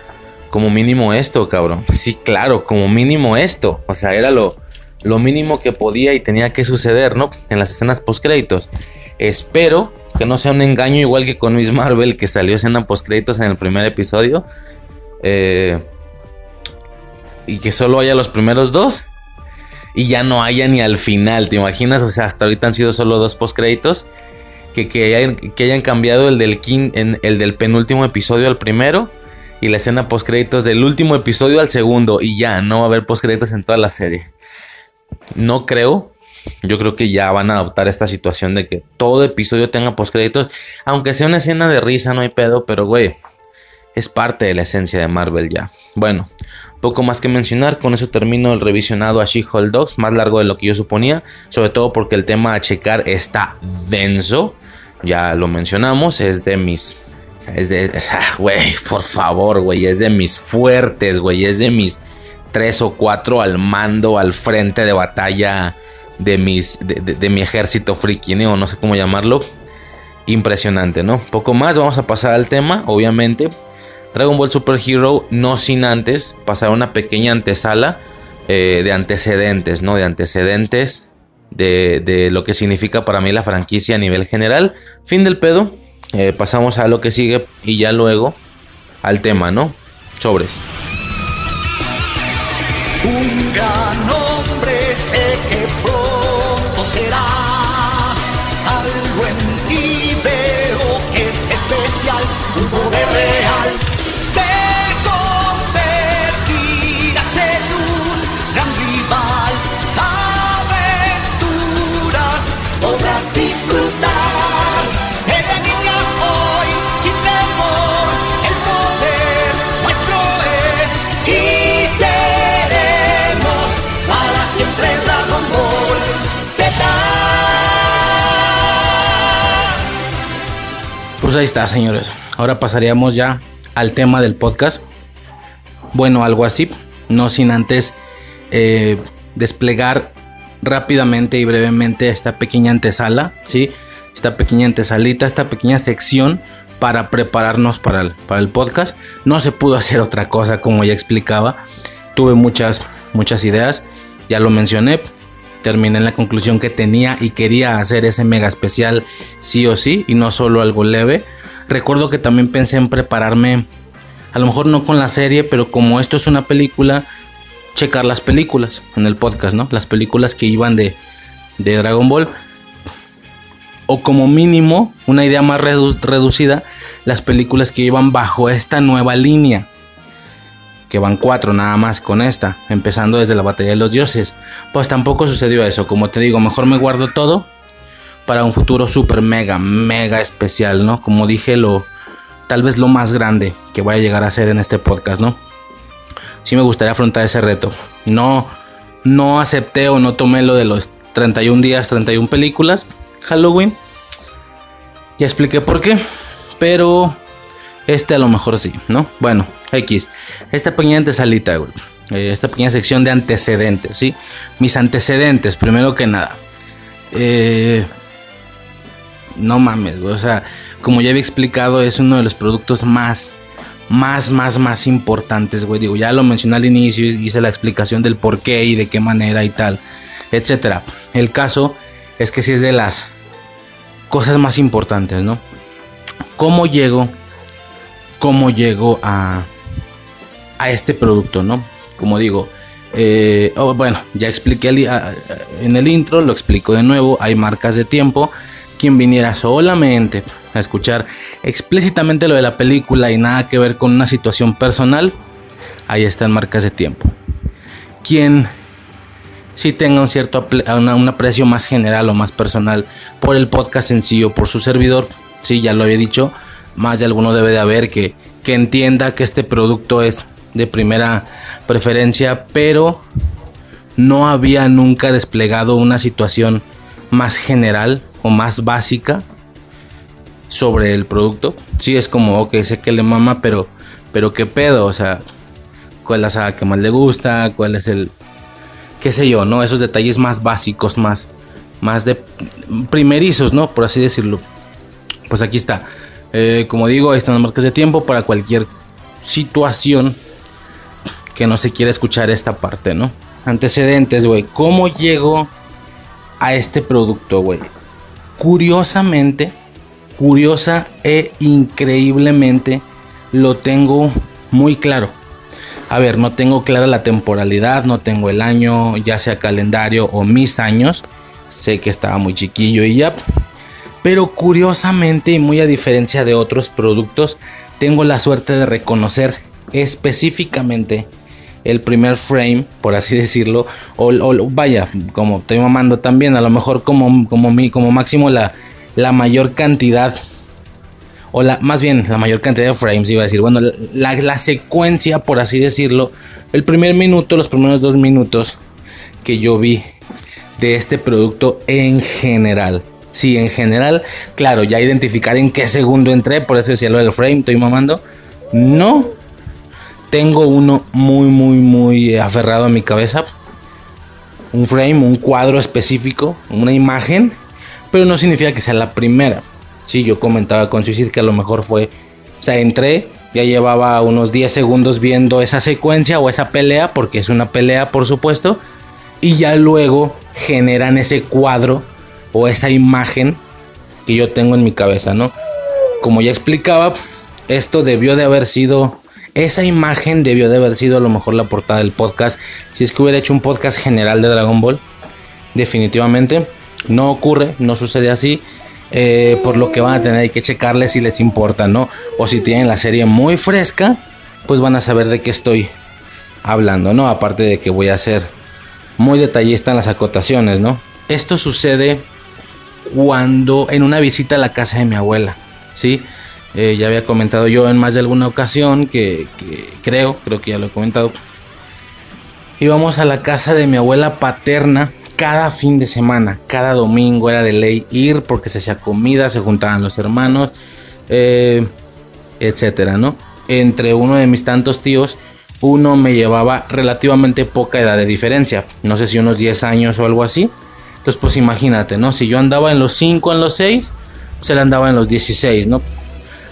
como mínimo esto, cabrón. Sí, claro, como mínimo esto. O sea, era lo, lo mínimo que podía y tenía que suceder, ¿no? En las escenas postcréditos. Espero que no sea un engaño igual que con Miss Marvel, que salió escena postcréditos en el primer episodio. Eh, y que solo haya los primeros dos. Y ya no haya ni al final, ¿te imaginas? O sea, hasta ahorita han sido solo dos postcréditos. Que, que, hayan, que hayan cambiado el del, en, el del penúltimo episodio al primero y la escena post créditos del último episodio al segundo y ya no va a haber post créditos en toda la serie. No creo. Yo creo que ya van a adoptar esta situación de que todo episodio tenga post créditos, aunque sea una escena de risa, no hay pedo, pero güey, es parte de la esencia de Marvel ya. Bueno, poco más que mencionar, con eso termino el revisionado a She-Hulk Dogs, más largo de lo que yo suponía, sobre todo porque el tema a checar está denso, ya lo mencionamos, es de mis es de, güey, por favor, güey, es de mis fuertes, güey, es de mis tres o cuatro al mando, al frente de batalla de mis, de, mi ejército friki, o no sé cómo llamarlo. Impresionante, ¿no? Poco más, vamos a pasar al tema, obviamente. Dragon Ball Super Hero, no sin antes pasar una pequeña antesala eh, de antecedentes, ¿no? De antecedentes de, de lo que significa para mí la franquicia a nivel general. Fin del pedo, eh, pasamos a lo que sigue y ya luego al tema, ¿no? Sobres. Un Pues ahí está, señores. Ahora pasaríamos ya al tema del podcast. Bueno, algo así. No sin antes eh, desplegar rápidamente y brevemente esta pequeña antesala. ¿sí? esta pequeña antesalita, esta pequeña sección para prepararnos para el, para el podcast. No se pudo hacer otra cosa, como ya explicaba. Tuve muchas, muchas ideas, ya lo mencioné. Terminé en la conclusión que tenía y quería hacer ese mega especial sí o sí, y no solo algo leve. Recuerdo que también pensé en prepararme, a lo mejor no con la serie, pero como esto es una película, checar las películas en el podcast, ¿no? Las películas que iban de, de Dragon Ball. O como mínimo, una idea más reducida, las películas que iban bajo esta nueva línea. Que van cuatro nada más con esta, empezando desde la batalla de los dioses. Pues tampoco sucedió eso, como te digo, mejor me guardo todo para un futuro super mega, mega especial, ¿no? Como dije, lo tal vez lo más grande que vaya a llegar a ser en este podcast, ¿no? Sí me gustaría afrontar ese reto. No, no acepté o no tomé lo de los 31 días, 31 películas, Halloween. Ya expliqué por qué, pero este a lo mejor sí, ¿no? Bueno, X. Esta pequeña antesalita, güey. Eh, esta pequeña sección de antecedentes, ¿sí? Mis antecedentes, primero que nada. Eh, no mames, güey. O sea, como ya había explicado, es uno de los productos más, más, más, más importantes, güey. Digo, ya lo mencioné al inicio, hice la explicación del por qué y de qué manera y tal, etcétera. El caso es que sí es de las cosas más importantes, ¿no? ¿Cómo llego? ¿Cómo llego a, a este producto, no? Como digo, eh, oh, bueno, ya expliqué en el intro, lo explico de nuevo, hay marcas de tiempo quien viniera solamente a escuchar explícitamente lo de la película y nada que ver con una situación personal, ahí están marcas de tiempo. Quien sí tenga un cierto un aprecio más general o más personal por el podcast sencillo, por su servidor, sí, ya lo había dicho, más de alguno debe de haber que, que entienda que este producto es de primera preferencia, pero no había nunca desplegado una situación más general o más básica sobre el producto. Sí, es como, ok, sé que le mama, pero, pero qué pedo, o sea, cuál es la saga que más le gusta, cuál es el, qué sé yo, ¿no? Esos detalles más básicos, más, más de primerizos, ¿no? Por así decirlo. Pues aquí está. Eh, como digo, ahí están las marcas de tiempo para cualquier situación que no se quiera escuchar esta parte, ¿no? Antecedentes, güey. ¿Cómo llego a este producto, güey? curiosamente, curiosa e increíblemente, lo tengo muy claro. A ver, no tengo clara la temporalidad, no tengo el año, ya sea calendario o mis años. Sé que estaba muy chiquillo y ya. Pero curiosamente y muy a diferencia de otros productos, tengo la suerte de reconocer específicamente el primer frame, por así <laughs> decirlo, o, vaya, como estoy mamando también, a lo mejor como, como, mi, como máximo la, la mayor cantidad, o la, más bien la mayor cantidad de frames, iba a decir, bueno, la, la secuencia, por así decirlo, el primer minuto, los primeros dos minutos que yo vi de este producto en general. Sí, en general, claro, ya identificar en qué segundo entré, por eso decía lo del frame, estoy mamando. No, tengo uno muy, muy, muy aferrado a mi cabeza. Un frame, un cuadro específico, una imagen. Pero no significa que sea la primera. Sí, yo comentaba con Suicide que a lo mejor fue. O sea, entré, ya llevaba unos 10 segundos viendo esa secuencia o esa pelea, porque es una pelea, por supuesto. Y ya luego generan ese cuadro o esa imagen que yo tengo en mi cabeza, ¿no? Como ya explicaba, esto debió de haber sido esa imagen debió de haber sido a lo mejor la portada del podcast. Si es que hubiera hecho un podcast general de Dragon Ball. Definitivamente. No ocurre, no sucede así. Eh, por lo que van a tener que checarle si les importa, ¿no? O si tienen la serie muy fresca, pues van a saber de qué estoy hablando, ¿no? Aparte de que voy a ser muy detallista en las acotaciones, ¿no? Esto sucede cuando en una visita a la casa de mi abuela, ¿sí? Eh, ya había comentado yo en más de alguna ocasión que, creo, creo que ya lo he comentado. Íbamos a la casa de mi abuela paterna cada fin de semana, cada domingo era de ley ir porque se hacía comida, se juntaban los hermanos, eh, etcétera, ¿no? Entre uno de mis tantos tíos, uno me llevaba relativamente poca edad de diferencia, no sé si unos 10 años o algo así. Entonces, pues imagínate, ¿no? Si yo andaba en los 5, en los 6, se le andaba en los 16, ¿no?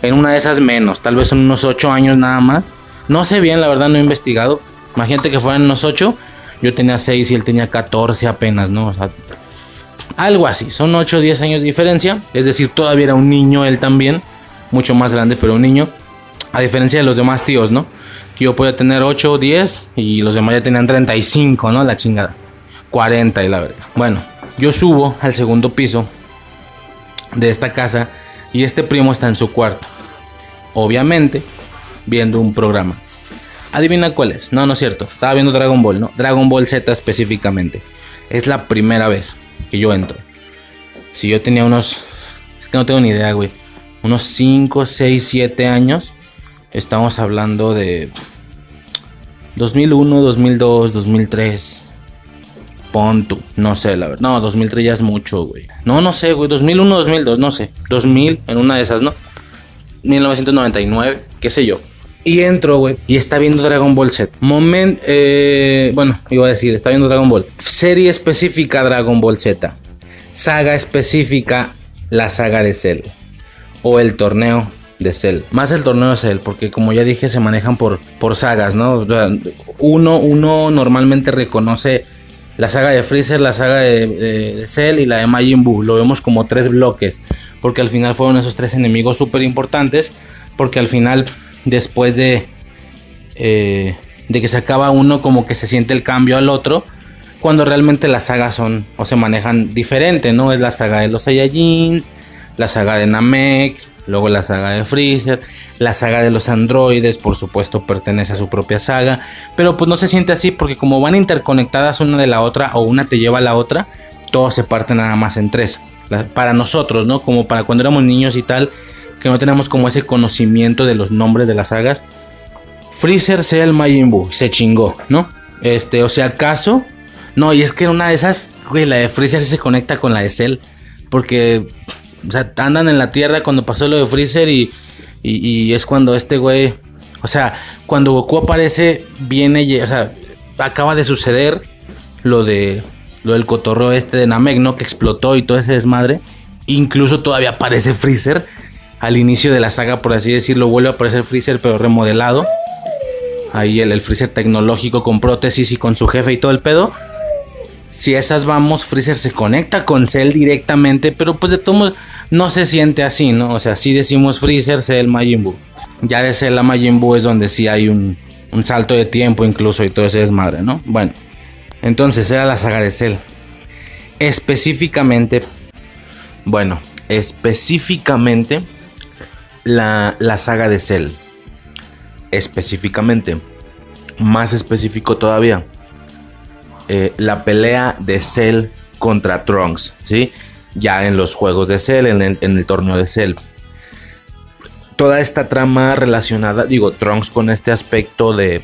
En una de esas menos, tal vez en unos 8 años nada más. No sé bien, la verdad no he investigado. Imagínate que fueran unos 8, yo tenía 6 y él tenía 14 apenas, ¿no? O sea, algo así, son 8 o 10 años de diferencia. Es decir, todavía era un niño él también, mucho más grande, pero un niño. A diferencia de los demás tíos, ¿no? Que yo podía tener 8 o 10 y los demás ya tenían 35, ¿no? La chingada. 40 y la verdad. Bueno, yo subo al segundo piso de esta casa y este primo está en su cuarto. Obviamente, viendo un programa. Adivina cuál es. No, no es cierto. Estaba viendo Dragon Ball, ¿no? Dragon Ball Z específicamente. Es la primera vez que yo entro. Si yo tenía unos... Es que no tengo ni idea, güey. Unos 5, 6, 7 años. Estamos hablando de... 2001, 2002, 2003. Ponto. No sé, la verdad. No, 2003 ya es mucho, güey. No, no sé, güey. 2001, 2002, no sé. 2000 en una de esas, ¿no? 1999, qué sé yo. Y entro, güey, y está viendo Dragon Ball Z. Moment, eh, bueno, iba a decir, está viendo Dragon Ball. Serie específica Dragon Ball Z. Saga específica, la saga de Cell. O el torneo de Cell. Más el torneo de Cell, porque como ya dije, se manejan por, por sagas, ¿no? Uno, uno normalmente reconoce la saga de Freezer, la saga de, de, Cell y la de Majin Buu. Lo vemos como tres bloques, porque al final fueron esos tres enemigos súper importantes, porque al final, después de, eh, de que se acaba uno, como que se siente el cambio al otro, cuando realmente las sagas son o se manejan diferente, ¿no? Es la saga de los Saiyajins, la saga de Namek, luego la saga de Freezer, la saga de los androides, por supuesto, pertenece a su propia saga, pero pues no se siente así porque como van interconectadas una de la otra o una te lleva a la otra, todo se parte nada más en tres. Para nosotros, ¿no? Como para cuando éramos niños y tal, que no tenemos como ese conocimiento de los nombres de las sagas. Freezer sea el Majin se chingó, ¿no? Este, o sea, acaso, no, y es que una de esas, güey, la de Freezer se conecta con la de Cell, porque, o sea, andan en la Tierra cuando pasó lo de Freezer y y, es cuando este güey, o sea, cuando Goku aparece, viene, o sea, acaba de suceder lo de lo del cotorro este de Namek, ¿no? Que explotó y todo ese desmadre. Incluso todavía aparece Freezer al inicio de la saga, por así decirlo, vuelve a aparecer Freezer, pero remodelado. Ahí el, el Freezer tecnológico con prótesis y con su jefe y todo el pedo. Si esas vamos, Freezer se conecta con Cell directamente, pero pues de todos no se siente así, ¿no? O sea, si decimos Freezer, Cell, Majin Buu. Ya de Cell a Majin Buu es donde sí hay un, un salto de tiempo incluso y todo ese desmadre, ¿no? Bueno, entonces era la saga de Cell. Específicamente, bueno, específicamente la, la saga de Cell. Específicamente, más específico todavía, eh, la pelea de Cell contra Trunks, ¿sí? ya en los juegos de Cell, en el, torneo de Cell. Toda esta trama relacionada, digo, Trunks con este aspecto de.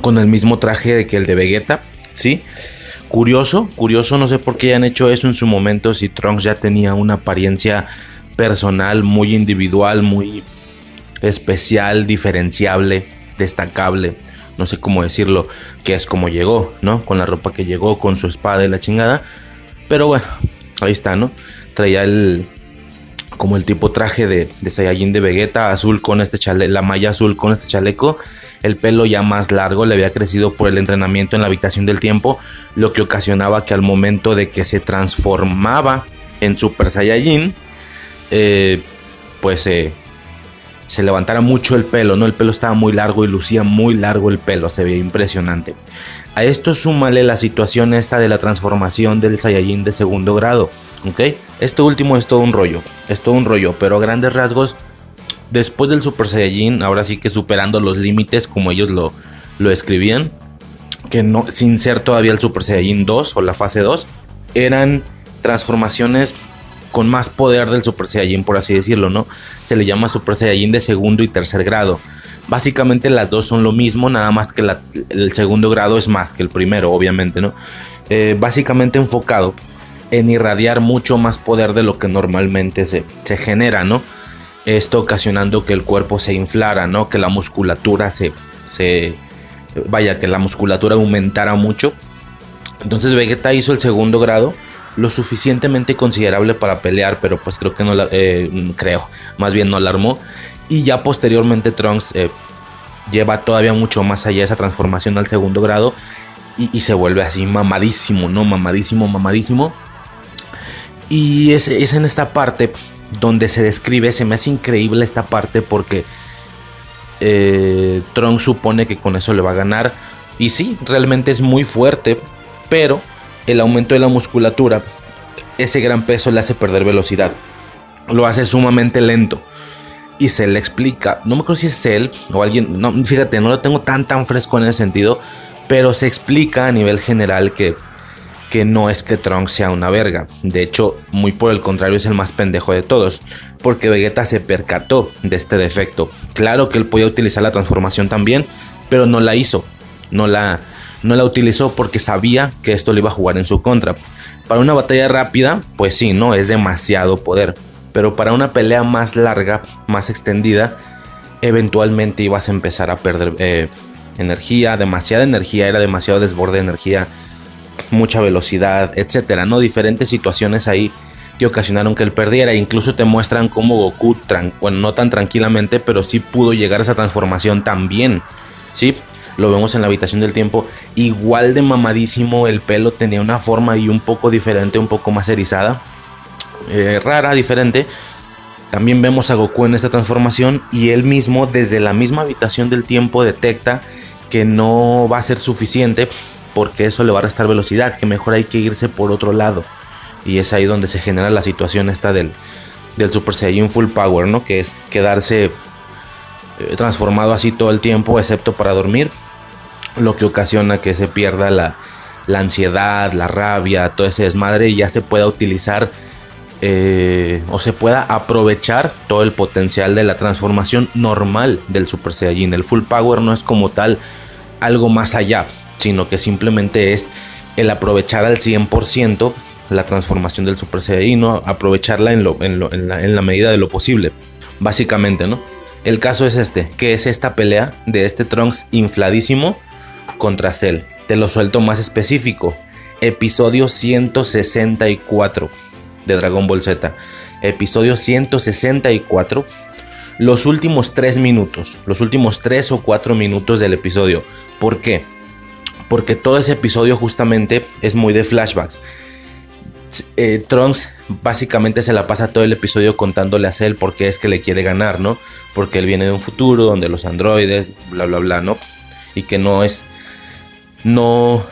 con el mismo traje de que el de Vegeta, ¿sí? Curioso, curioso, no sé por qué han hecho eso en su momento, si Trunks ya tenía una apariencia personal muy individual, muy especial, diferenciable, destacable, no sé cómo decirlo, que es como llegó, ¿no? Con la ropa que llegó, con su espada y la chingada. Pero bueno, Ahí está, ¿no? Traía el. Como el tipo traje de, de Saiyajin de Vegeta, azul con este chaleco, la malla azul con este chaleco. El pelo ya más largo le había crecido por el entrenamiento en la habitación del tiempo, lo que ocasionaba que al momento de que se transformaba en Super Saiyajin, eh, pues eh, se levantara mucho el pelo, ¿no? El pelo estaba muy largo y lucía muy largo el pelo, se veía impresionante. A esto súmale la situación esta de la transformación del Saiyajin de segundo grado, ¿ok? Esto último es todo un rollo, es todo un rollo, pero a grandes rasgos, después del Super Saiyajin, ahora sí que superando los límites como ellos lo, lo escribían, que no, sin ser todavía el Super Saiyajin 2 o la fase 2, eran transformaciones con más poder del Super Saiyajin, por así decirlo, ¿no? Se le llama Super Saiyajin de segundo y tercer grado. Básicamente las dos son lo mismo, nada más que el segundo grado es más que el primero, obviamente, ¿no? Eh, básicamente enfocado en irradiar mucho más poder de lo que normalmente se, se, genera, ¿no? Esto ocasionando que el cuerpo se inflara, ¿no? Que la musculatura se, se... Vaya, que la musculatura aumentara mucho. Entonces Vegeta hizo el segundo grado lo suficientemente considerable para pelear, pero pues creo que no la, eh, creo, más bien no la armó. Y ya posteriormente Trunks eh, lleva todavía mucho más allá esa transformación al segundo grado y, se vuelve así mamadísimo, ¿no? Mamadísimo, mamadísimo. Y es, es en esta parte donde se describe, se me hace increíble esta parte porque eh, Trunks supone que con eso le va a ganar. Y sí, realmente es muy fuerte, pero el aumento de la musculatura, ese gran peso le hace perder velocidad. Lo hace sumamente lento. Y se le explica, no me acuerdo si es él o alguien, no, fíjate, no lo tengo tan tan fresco en ese sentido, pero se explica a nivel general que, que no es que Trunks sea una verga. De hecho, muy por el contrario, es el más pendejo de todos. Porque Vegeta se percató de este defecto. Claro que él podía utilizar la transformación también, pero no la hizo. No la, no la utilizó porque sabía que esto le iba a jugar en su contra. Para una batalla rápida, pues sí, no, es demasiado poder. Pero para una pelea más larga, más extendida, eventualmente ibas a empezar a perder eh, energía, demasiada energía, era demasiado desborde de energía, mucha velocidad, etcétera, ¿no? Diferentes situaciones ahí que ocasionaron que él perdiera. Incluso te muestran cómo Goku, bueno, no tan tranquilamente, pero sí pudo llegar a esa transformación también, ¿sí? Lo vemos en la habitación del tiempo, igual de mamadísimo, el pelo tenía una forma y un poco diferente, un poco más erizada, eh, rara, diferente. También vemos a Goku en esta transformación y él mismo desde la misma habitación del tiempo detecta que no va a ser suficiente porque eso le va a restar velocidad, que mejor hay que irse por otro lado. Y es ahí donde se genera la situación esta del, del Super Saiyan Full Power, ¿no? Que es quedarse eh, transformado así todo el tiempo, excepto para dormir. Lo que ocasiona que se pierda la, la ansiedad, la rabia, todo ese desmadre y ya se pueda utilizar eh, o se pueda aprovechar todo el potencial de la transformación normal del Super Saiyajin. El Full Power no es como tal algo más allá, sino que simplemente es el aprovechar al 100% la transformación del Super Saiyajin, aprovecharla en, en, la, medida de lo posible, básicamente, ¿no? El caso es este, que es esta pelea de este Trunks infladísimo contra Cell. Te lo suelto más específico. Episodio 164 de Dragon Ball Z. Episodio 164. Los últimos 3 minutos. Los últimos 3 o 4 minutos del episodio. ¿Por qué? Porque todo ese episodio justamente es muy de flashbacks. Eh, Trunks básicamente se la pasa todo el episodio contándole a Cell por qué es que le quiere ganar, ¿no? Porque él viene de un futuro donde los androides, bla, bla, bla, ¿no? Y que no es... No...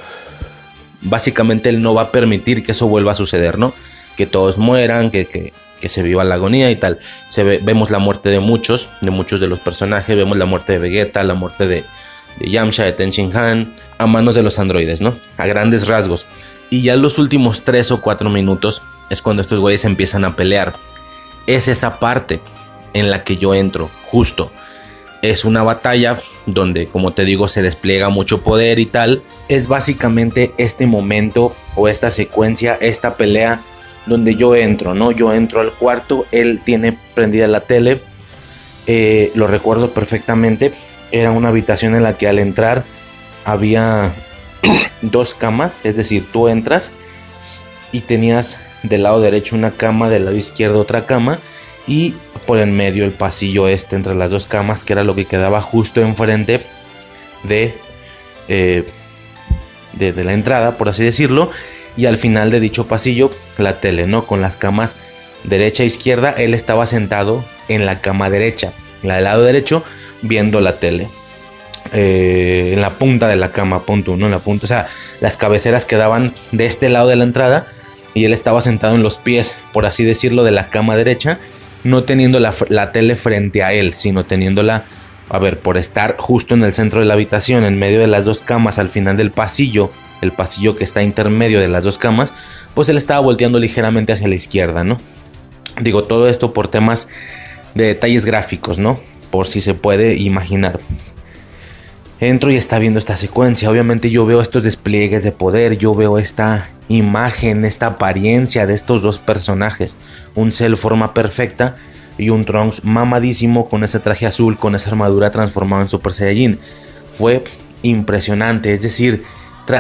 Básicamente él no va a permitir que eso vuelva a suceder, ¿no? que todos mueran, que, se viva la agonía y tal. Se vemos la muerte de muchos, de muchos de los personajes, vemos la muerte de Vegeta, la muerte de, de Yamcha, de Tenshin Han, a manos de los androides, ¿no? A grandes rasgos. Y ya los últimos 3 o 4 minutos es cuando estos güeyes empiezan a pelear. Es esa parte en la que yo entro, justo. Es una batalla donde, como te digo, se despliega mucho poder y tal. Es básicamente este momento o esta secuencia, esta pelea donde yo entro, ¿no? Yo entro al cuarto, él tiene prendida la tele, eh, lo recuerdo perfectamente, era una habitación en la que al entrar había <clears throat> dos camas, es decir, tú entras y tenías del lado derecho una cama, del lado izquierdo otra cama y por en medio el pasillo este entre las dos camas que era lo que quedaba justo enfrente de, eh, de, de la entrada, por así decirlo y al final de dicho pasillo la tele, ¿no? Con las camas derecha e izquierda, él estaba sentado en la cama derecha, la del lado derecho, viendo la tele. Eh, en la punta de la cama, punto, ¿no? En la punta, o sea, las cabeceras quedaban de este lado de la entrada y él estaba sentado en los pies, por así decirlo, de la cama derecha, no teniendo la, tele frente a él, sino teniéndola, a ver, por estar justo en el centro de la habitación, en medio de las dos camas, al final del pasillo, el pasillo que está intermedio de las dos camas, pues él estaba volteando ligeramente hacia la izquierda, ¿no? Digo, todo esto por temas de detalles gráficos, ¿no? Por si se puede imaginar. Entro y está viendo esta secuencia. Obviamente yo veo estos despliegues de poder, yo veo esta imagen, esta apariencia de estos dos personajes. Un Cell forma perfecta y un Trunks mamadísimo con ese traje azul, con esa armadura transformada en Super Saiyajin. Fue impresionante, es decir,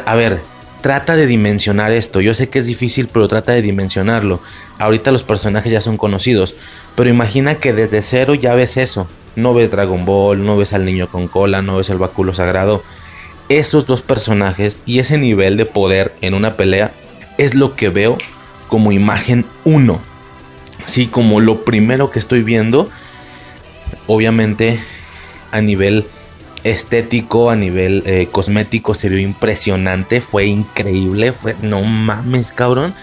a ver, trata de dimensionar esto. Yo sé que es difícil, pero trata de dimensionarlo. Ahorita los personajes ya son conocidos, pero imagina que desde cero ya ves eso. No ves Dragon Ball, no ves al niño con cola, no ves el báculo sagrado. Esos dos personajes y ese nivel de poder en una pelea es lo que veo como imagen 1. Sí, como lo primero que estoy viendo. Obviamente a nivel estético, a nivel eh, cosmético se vio impresionante, fue increíble, fue no mames, cabrón.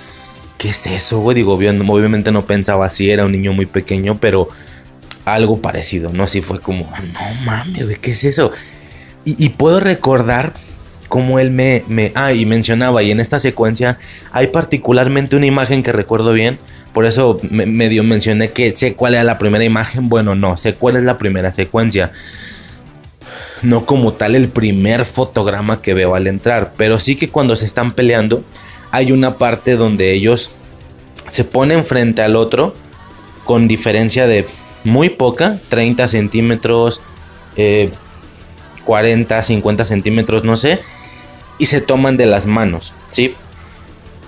¿Qué es eso, güey? Digo, obviamente no pensaba así, era un niño muy pequeño, pero algo parecido, ¿no? Así fue como, no mames, güey, ¿qué es eso? Y, puedo recordar cómo él me, ah, y mencionaba, y en esta secuencia hay particularmente una imagen que recuerdo bien, por eso me, medio mencioné que sé cuál era la primera imagen, bueno, no, sé cuál es la primera secuencia no como tal el primer fotograma que veo al entrar, pero sí que cuando se están peleando hay una parte donde ellos se ponen frente al otro con diferencia de muy poca, 30 centímetros, 40, eh, 50 centímetros, no sé, y se toman de las manos, ¿sí?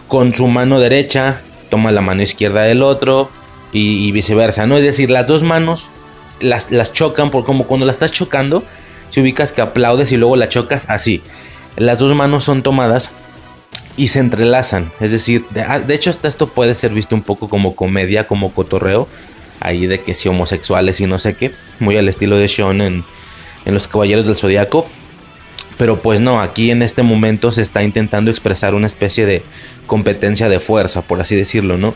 Con su mano derecha toma la mano izquierda del otro y, viceversa, ¿no? Es decir, las dos manos las, las chocan, por como cuando las estás chocando, si ubicas que aplaudes y luego la chocas, así. Las dos manos son tomadas y se entrelazan. Es decir, de, ah, hecho hasta esto puede ser visto un poco como comedia, como cotorreo. Ahí de que si homosexuales y no sé qué. Muy al estilo de Sean en, en Los Caballeros del Zodiaco. Pero pues no, aquí en este momento se está intentando expresar una especie de competencia de fuerza, por así decirlo, ¿no?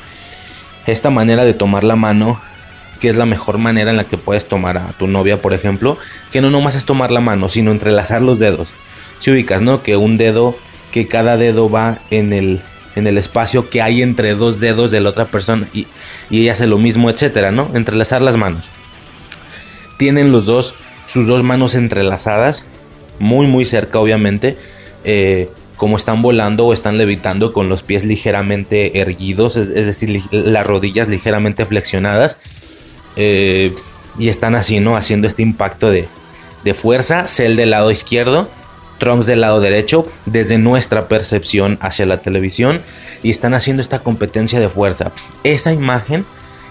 Esta manera de tomar la mano que es la mejor manera en la que puedes tomar a tu novia, por ejemplo, que no nomás es tomar la mano, sino entrelazar los dedos. Si ubicas, ¿no? Que un dedo, que cada dedo va en el, en el espacio que hay entre dos dedos de la otra persona y, ella hace lo mismo, etcétera, ¿no? Entrelazar las manos. Tienen los dos, sus dos manos entrelazadas, muy, muy cerca, obviamente. Eh, como están volando o están levitando con los pies ligeramente erguidos, es, decir, las rodillas ligeramente flexionadas eh, y están así, ¿no? Haciendo este impacto de, fuerza. Cell del lado izquierdo, Trunks del lado derecho, desde nuestra percepción hacia la televisión. Y están haciendo esta competencia de fuerza. Esa imagen,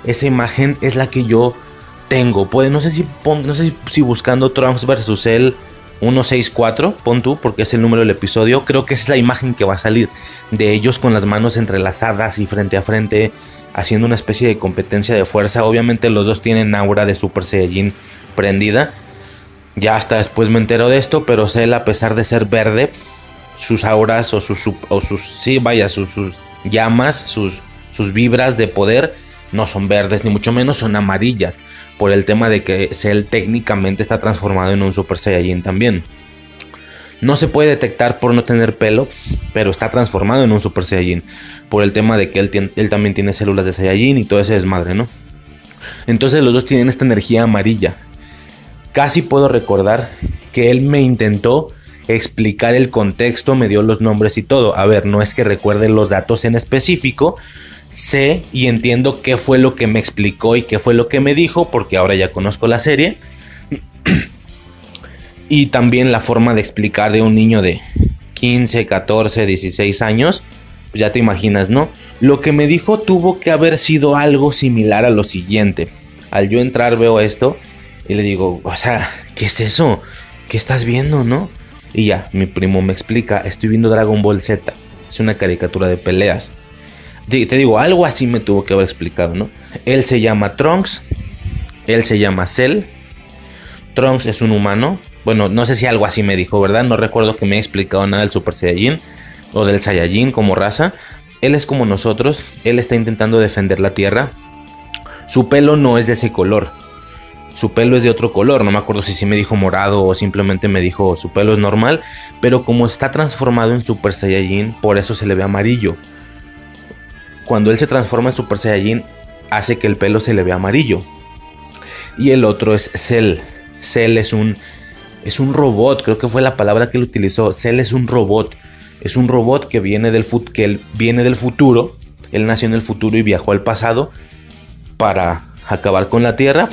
esa imagen es la que yo tengo. Pues, no sé si, no sé si buscando Trunks versus Cell 164, pon tú, porque es el número del episodio. Creo que es la imagen que va a salir de ellos con las manos entrelazadas y frente a frente haciendo una especie de competencia de fuerza. Obviamente los dos tienen aura de Super Saiyajin prendida. Ya hasta después me entero de esto, pero Cell a pesar de ser verde, sus auras o sus, o sus sí, vaya, sus, llamas, sus, sus vibras de poder no son verdes ni mucho menos, son amarillas. Por el tema de que Cell técnicamente está transformado en un Super Saiyajin también. No se puede detectar por no tener pelo, pero está transformado en un Super Saiyajin. Por el tema de que él, también tiene células de Saiyajin y todo ese desmadre, ¿no? Entonces los dos tienen esta energía amarilla. Casi puedo recordar que él me intentó explicar el contexto, me dio los nombres y todo. A ver, no es que recuerde los datos en específico. Sé y entiendo qué fue lo que me explicó y qué fue lo que me dijo, porque ahora ya conozco la serie. y también la forma de explicar de un niño de 15, 14, 16 años, pues ya te imaginas, ¿no? Lo que me dijo tuvo que haber sido algo similar a lo siguiente. Al yo entrar veo esto y le digo, o sea, ¿qué es eso? ¿Qué estás viendo, no? Y ya, mi primo me explica, estoy viendo Dragon Ball Z. Es una caricatura de peleas. Te digo, algo así me tuvo que haber explicado, ¿no? Él se llama Trunks, él se llama Cell. Trunks es un humano, bueno, no sé si algo así me dijo, ¿verdad? No recuerdo que me haya explicado nada del Super Saiyajin o del Saiyajin como raza. Él es como nosotros, él está intentando defender la Tierra. Su pelo no es de ese color. Su pelo es de otro color, no me acuerdo si sí me dijo morado o simplemente me dijo su pelo es normal, pero como está transformado en Super Saiyajin, por eso se le ve amarillo. Cuando él se transforma en Super Saiyajin, hace que el pelo se le vea amarillo. Y el otro es Cell. Cell es un es un robot, creo que fue la palabra que él utilizó. Cell es un robot. Es un robot que viene del, que él viene del futuro. Él nació en el futuro y viajó al pasado para acabar con la Tierra.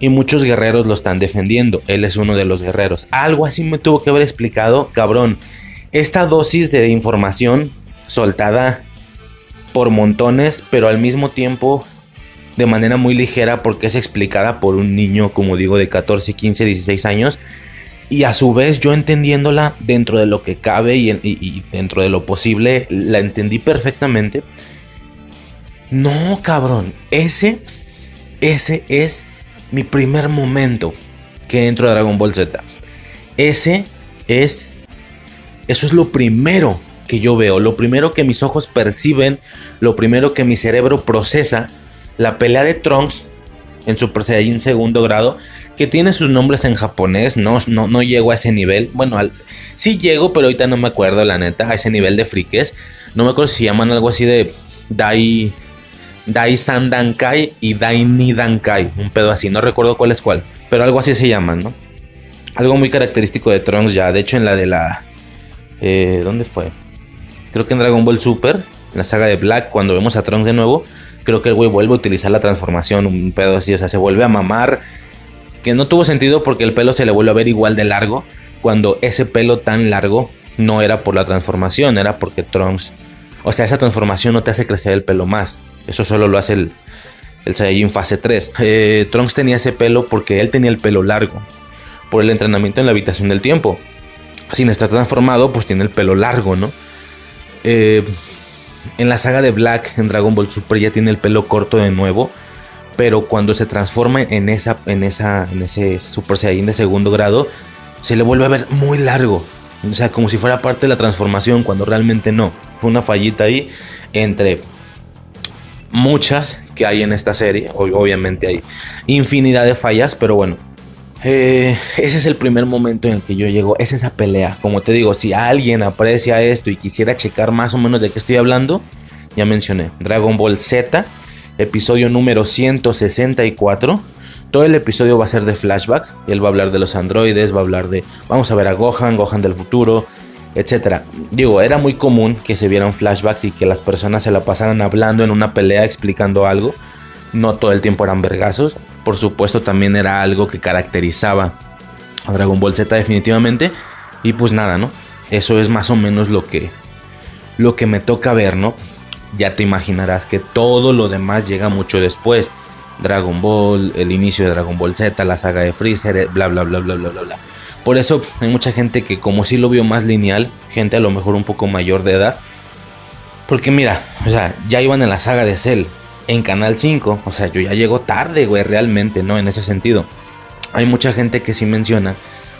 Y muchos guerreros lo están defendiendo. Él es uno de los guerreros. Algo así me tuvo que haber explicado, cabrón. esta dosis de información soltada por montones, pero al mismo tiempo de manera muy ligera porque es explicada por un niño, como digo, de 14, 15, 16 años. Y a su vez yo entendiéndola dentro de lo que cabe y, dentro de lo posible, la entendí perfectamente. No, cabrón, ese, ese es mi primer momento que entro a Dragon Ball Z. Ese es, eso es lo primero que yo veo, lo primero que mis ojos perciben, lo primero que mi cerebro procesa, la pelea de Trunks en Super Saiyajin segundo grado, que tiene sus nombres en japonés, no, no, no llego a ese nivel, bueno, al, sí llego, pero ahorita no me acuerdo, la neta, a ese nivel de friques, no me acuerdo si llaman algo así de Dai, Dai Sandankai y Dai Nidankai, un pedo así, no recuerdo cuál es cuál, pero algo así se llaman, ¿no? Algo muy característico de Trunks ya, de hecho en la de la... Eh, ¿Dónde fue? Creo que en Dragon Ball Super, en la saga de Black, cuando vemos a Trunks de nuevo, creo que el güey vuelve a utilizar la transformación, un pedo así, o sea, se vuelve a mamar. Que no tuvo sentido porque el pelo se le vuelve a ver igual de largo, cuando ese pelo tan largo no era por la transformación, era porque Trunks. O sea, esa transformación no te hace crecer el pelo más. Eso solo lo hace el, el Saiyajin fase 3. Eh, Trunks tenía ese pelo porque él tenía el pelo largo. Por el entrenamiento en la habitación del tiempo. Sin estar transformado, pues tiene el pelo largo, ¿no? Eh, en la saga de Black, en Dragon Ball Super, ya tiene el pelo corto de nuevo. Pero cuando se transforma en, esa, en, esa, en ese Super Saiyan de segundo grado, se le vuelve a ver muy largo. O sea, como si fuera parte de la transformación, cuando realmente no. Fue una fallita ahí entre muchas que hay en esta serie. Obviamente hay infinidad de fallas, pero bueno, eh, ese es el primer momento en el que yo llego, es esa pelea. Como te digo, si alguien aprecia esto y quisiera checar más o menos de qué estoy hablando, ya mencioné Dragon Ball Z, episodio número 164. Todo el episodio va a ser de flashbacks. Él va a hablar de los androides, va a hablar de. Vamos a ver a Gohan, Gohan del futuro, etc. Digo, era muy común que se vieran flashbacks y que las personas se la pasaran hablando en una pelea explicando algo. No todo el tiempo eran vergazos por supuesto también era algo que caracterizaba a Dragon Ball Z definitivamente. Y pues nada, ¿no? Eso es más o menos lo que, lo que me toca ver, ¿no? Ya te imaginarás que todo lo demás llega mucho después. Dragon Ball, el inicio de Dragon Ball Z, la saga de Freezer, bla, bla, bla, bla, bla, bla, bla. Por eso hay mucha gente que como si lo vio más lineal, gente a lo mejor un poco mayor de edad. Porque mira, o sea, ya iban en la saga de Cell, en Canal 5. O sea, yo ya llego tarde, güey, realmente, ¿no? En ese sentido. Hay mucha gente que sí menciona,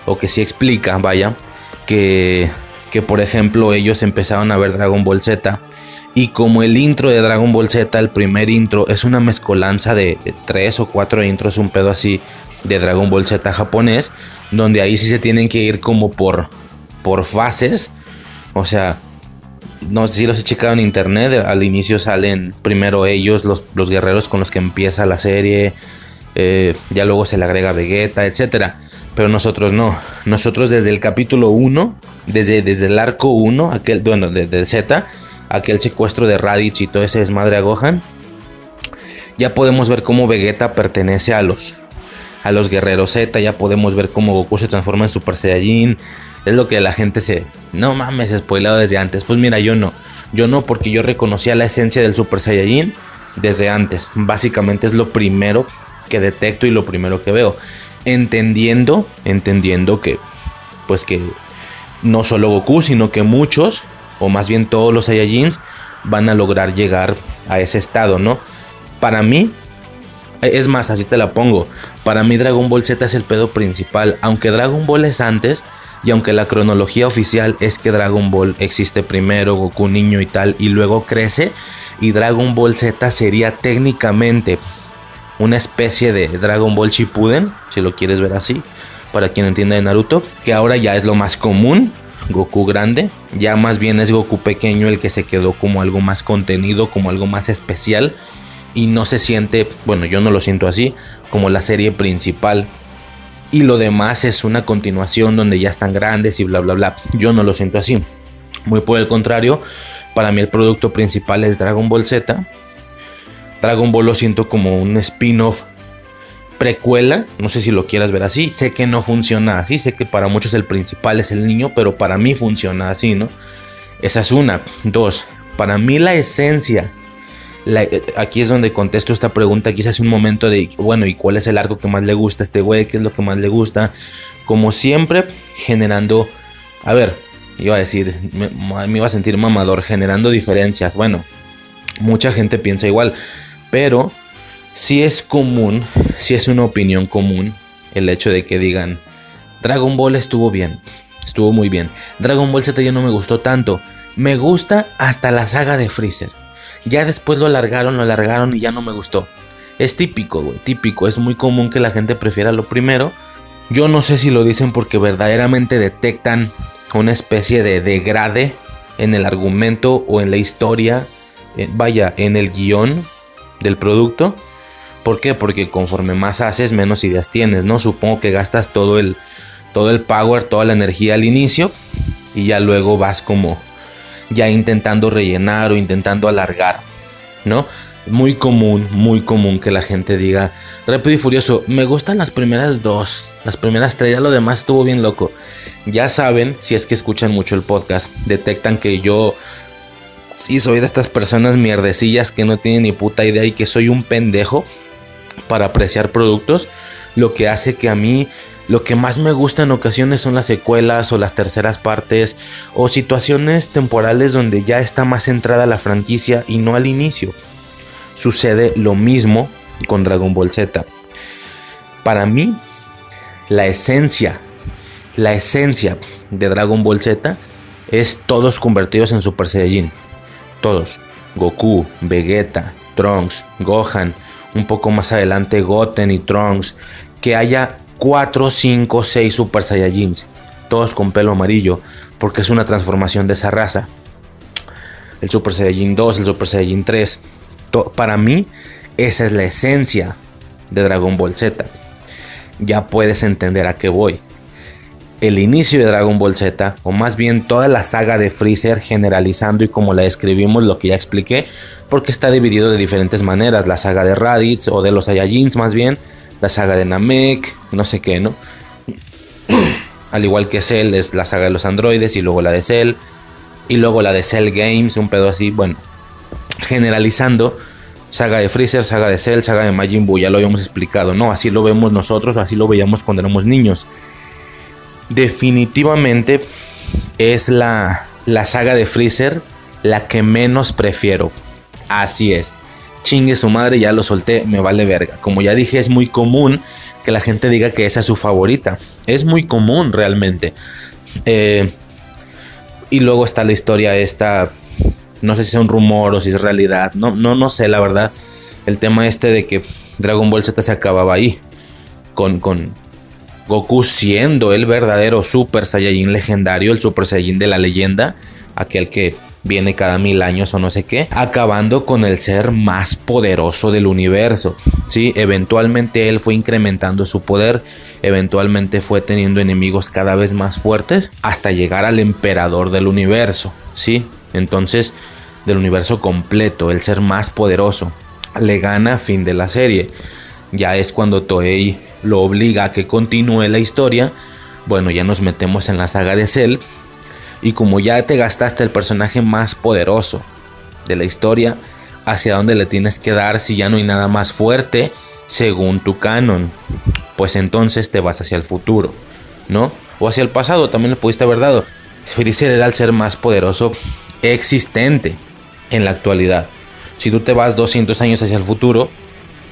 o que sí explica, vaya, que, que por ejemplo ellos empezaron a ver Dragon Ball Z. Y como el intro de Dragon Ball Z, el primer intro, es una mezcolanza de, tres o cuatro intros, un pedo así de Dragon Ball Z japonés, donde ahí sí se tienen que ir como por, por fases. O sea, no sé si los he checado en internet, al inicio salen primero ellos, los, guerreros con los que empieza la serie, eh, ya luego se le agrega Vegeta, etc. Pero nosotros no, nosotros desde el capítulo 1, desde, desde el arco 1, aquel, bueno, desde Z, aquel secuestro de Raditz y todo ese desmadre a Gohan, ya podemos ver cómo Vegeta pertenece a los, a los guerreros Z, ya podemos ver cómo Goku se transforma en Super Saiyajin, es lo que la gente se... No mames, spoilado desde antes. Pues mira, yo no. Yo no porque yo reconocía la esencia del Super Saiyajin desde antes. Básicamente es lo primero que detecto y lo primero que veo. Entendiendo, entendiendo que... Pues que no solo Goku, sino que muchos, o más bien todos los Saiyajins, van a lograr llegar a ese estado, ¿no? Para mí, es más, así te la pongo. Para mí Dragon Ball Z es el pedo principal. Aunque Dragon Ball es antes, y aunque la cronología oficial es que Dragon Ball existe primero, Goku niño y tal, y luego crece, y Dragon Ball Z sería técnicamente una especie de Dragon Ball Shippuden, si lo quieres ver así, para quien entienda de Naruto, que ahora ya es lo más común, Goku grande, ya más bien es Goku pequeño el que se quedó como algo más contenido, como algo más especial, y no se siente, bueno, yo no lo siento así, como la serie principal y lo demás es una continuación donde ya están grandes y bla bla bla. Yo no lo siento así. Muy por el contrario, para mí el producto principal es Dragon Ball Z. Dragon Ball lo siento como un spin-off precuela, no sé si lo quieras ver así, sé que no funciona así, sé que para muchos el principal es el niño, pero para mí funciona así, ¿no? Esa es una. Dos, para mí la esencia, aquí es donde contesto esta pregunta, quizás un momento de, bueno, ¿y cuál es el arco que más le gusta a este güey? ¿Qué es lo que más le gusta? Como siempre, generando, a ver, iba a decir, me, me iba a sentir mamador, generando diferencias, bueno, mucha gente piensa igual, pero si es común, si es una opinión común el hecho de que digan Dragon Ball estuvo bien, estuvo muy bien. Dragon Ball Z ya no me gustó tanto. Me gusta hasta la saga de Freezer. Ya después lo alargaron, lo alargaron y ya no me gustó. Es típico, güey, típico. Es muy común que la gente prefiera lo primero. Yo no sé si lo dicen porque verdaderamente detectan una especie de degrade en el argumento o en la historia, eh, vaya, en el guion del producto ¿Por qué? Porque conforme más haces, menos ideas tienes, ¿no? Supongo que gastas todo el, todo el power, toda la energía al inicio y ya luego vas como ya intentando rellenar o intentando alargar, ¿no? Muy común, muy común que la gente diga, Rápido y Furioso, me gustan las primeras dos, las primeras tres, ya lo demás estuvo bien loco. Ya saben, si es que escuchan mucho el podcast, detectan que yo sí soy de estas personas mierdecillas que no tienen ni puta idea y que soy un pendejo para apreciar productos, lo que hace que a mí lo que más me gusta en ocasiones son las secuelas o las terceras partes o situaciones temporales donde ya está más centrada la franquicia y no al inicio. Sucede lo mismo con Dragon Ball Z. Para mí, la esencia, la esencia de Dragon Ball Z es todos convertidos en Super Saiyajin. Todos. Goku, Vegeta, Trunks, Gohan, un poco más adelante Goten y Trunks, que haya 4, 5, 6 Super Saiyajins, todos con pelo amarillo, porque es una transformación de esa raza. El Super Saiyajin 2, el Super Saiyajin 3, para mí esa es la esencia de Dragon Ball Z. Ya puedes entender a qué voy. El inicio de Dragon Ball Z, o más bien toda la saga de Freezer generalizando y como la describimos, lo que ya expliqué, porque está dividido de diferentes maneras, la saga de Raditz o de los Saiyajins más bien, la saga de Namek, no sé qué, ¿no? <clears throat> Al igual que Cell es la saga de los androides y luego la de Cell y luego la de Cell Games, un pedo así, bueno, generalizando, saga de Freezer, saga de Cell, saga de Majin Buu, ya lo habíamos explicado, ¿no? Así lo vemos nosotros, así lo veíamos cuando éramos niños. Definitivamente es la, la saga de Freezer la que menos prefiero. Así es. Chingue su madre, ya lo solté, me vale verga. Como ya dije, es muy común que la gente diga que esa es su favorita. Es muy común realmente. Eh, y luego está la historia esta. No sé si es un rumor o si es realidad. No, no, no sé, la verdad. El tema este de que Dragon Ball Z se acababa ahí. Con, con Goku siendo el verdadero Super Saiyajin legendario, el Super Saiyajin de la leyenda. Aquel que viene cada mil años o no sé qué, acabando con el ser más poderoso del universo. Sí, eventualmente él fue incrementando su poder, eventualmente fue teniendo enemigos cada vez más fuertes hasta llegar al emperador del universo. Sí, entonces del universo completo, el ser más poderoso, le gana fin de la serie. Ya es cuando Toei lo obliga a que continúe la historia. Bueno, ya nos metemos en la saga de Cell, y como ya te gastaste el personaje más poderoso de la historia, hacia dónde le tienes que dar si ya no hay nada más fuerte según tu canon. Pues entonces te vas hacia el futuro, ¿no? O hacia el pasado, también le pudiste haber dado. Freezer era el ser más poderoso existente en la actualidad. Si tú te vas 200 años hacia el futuro,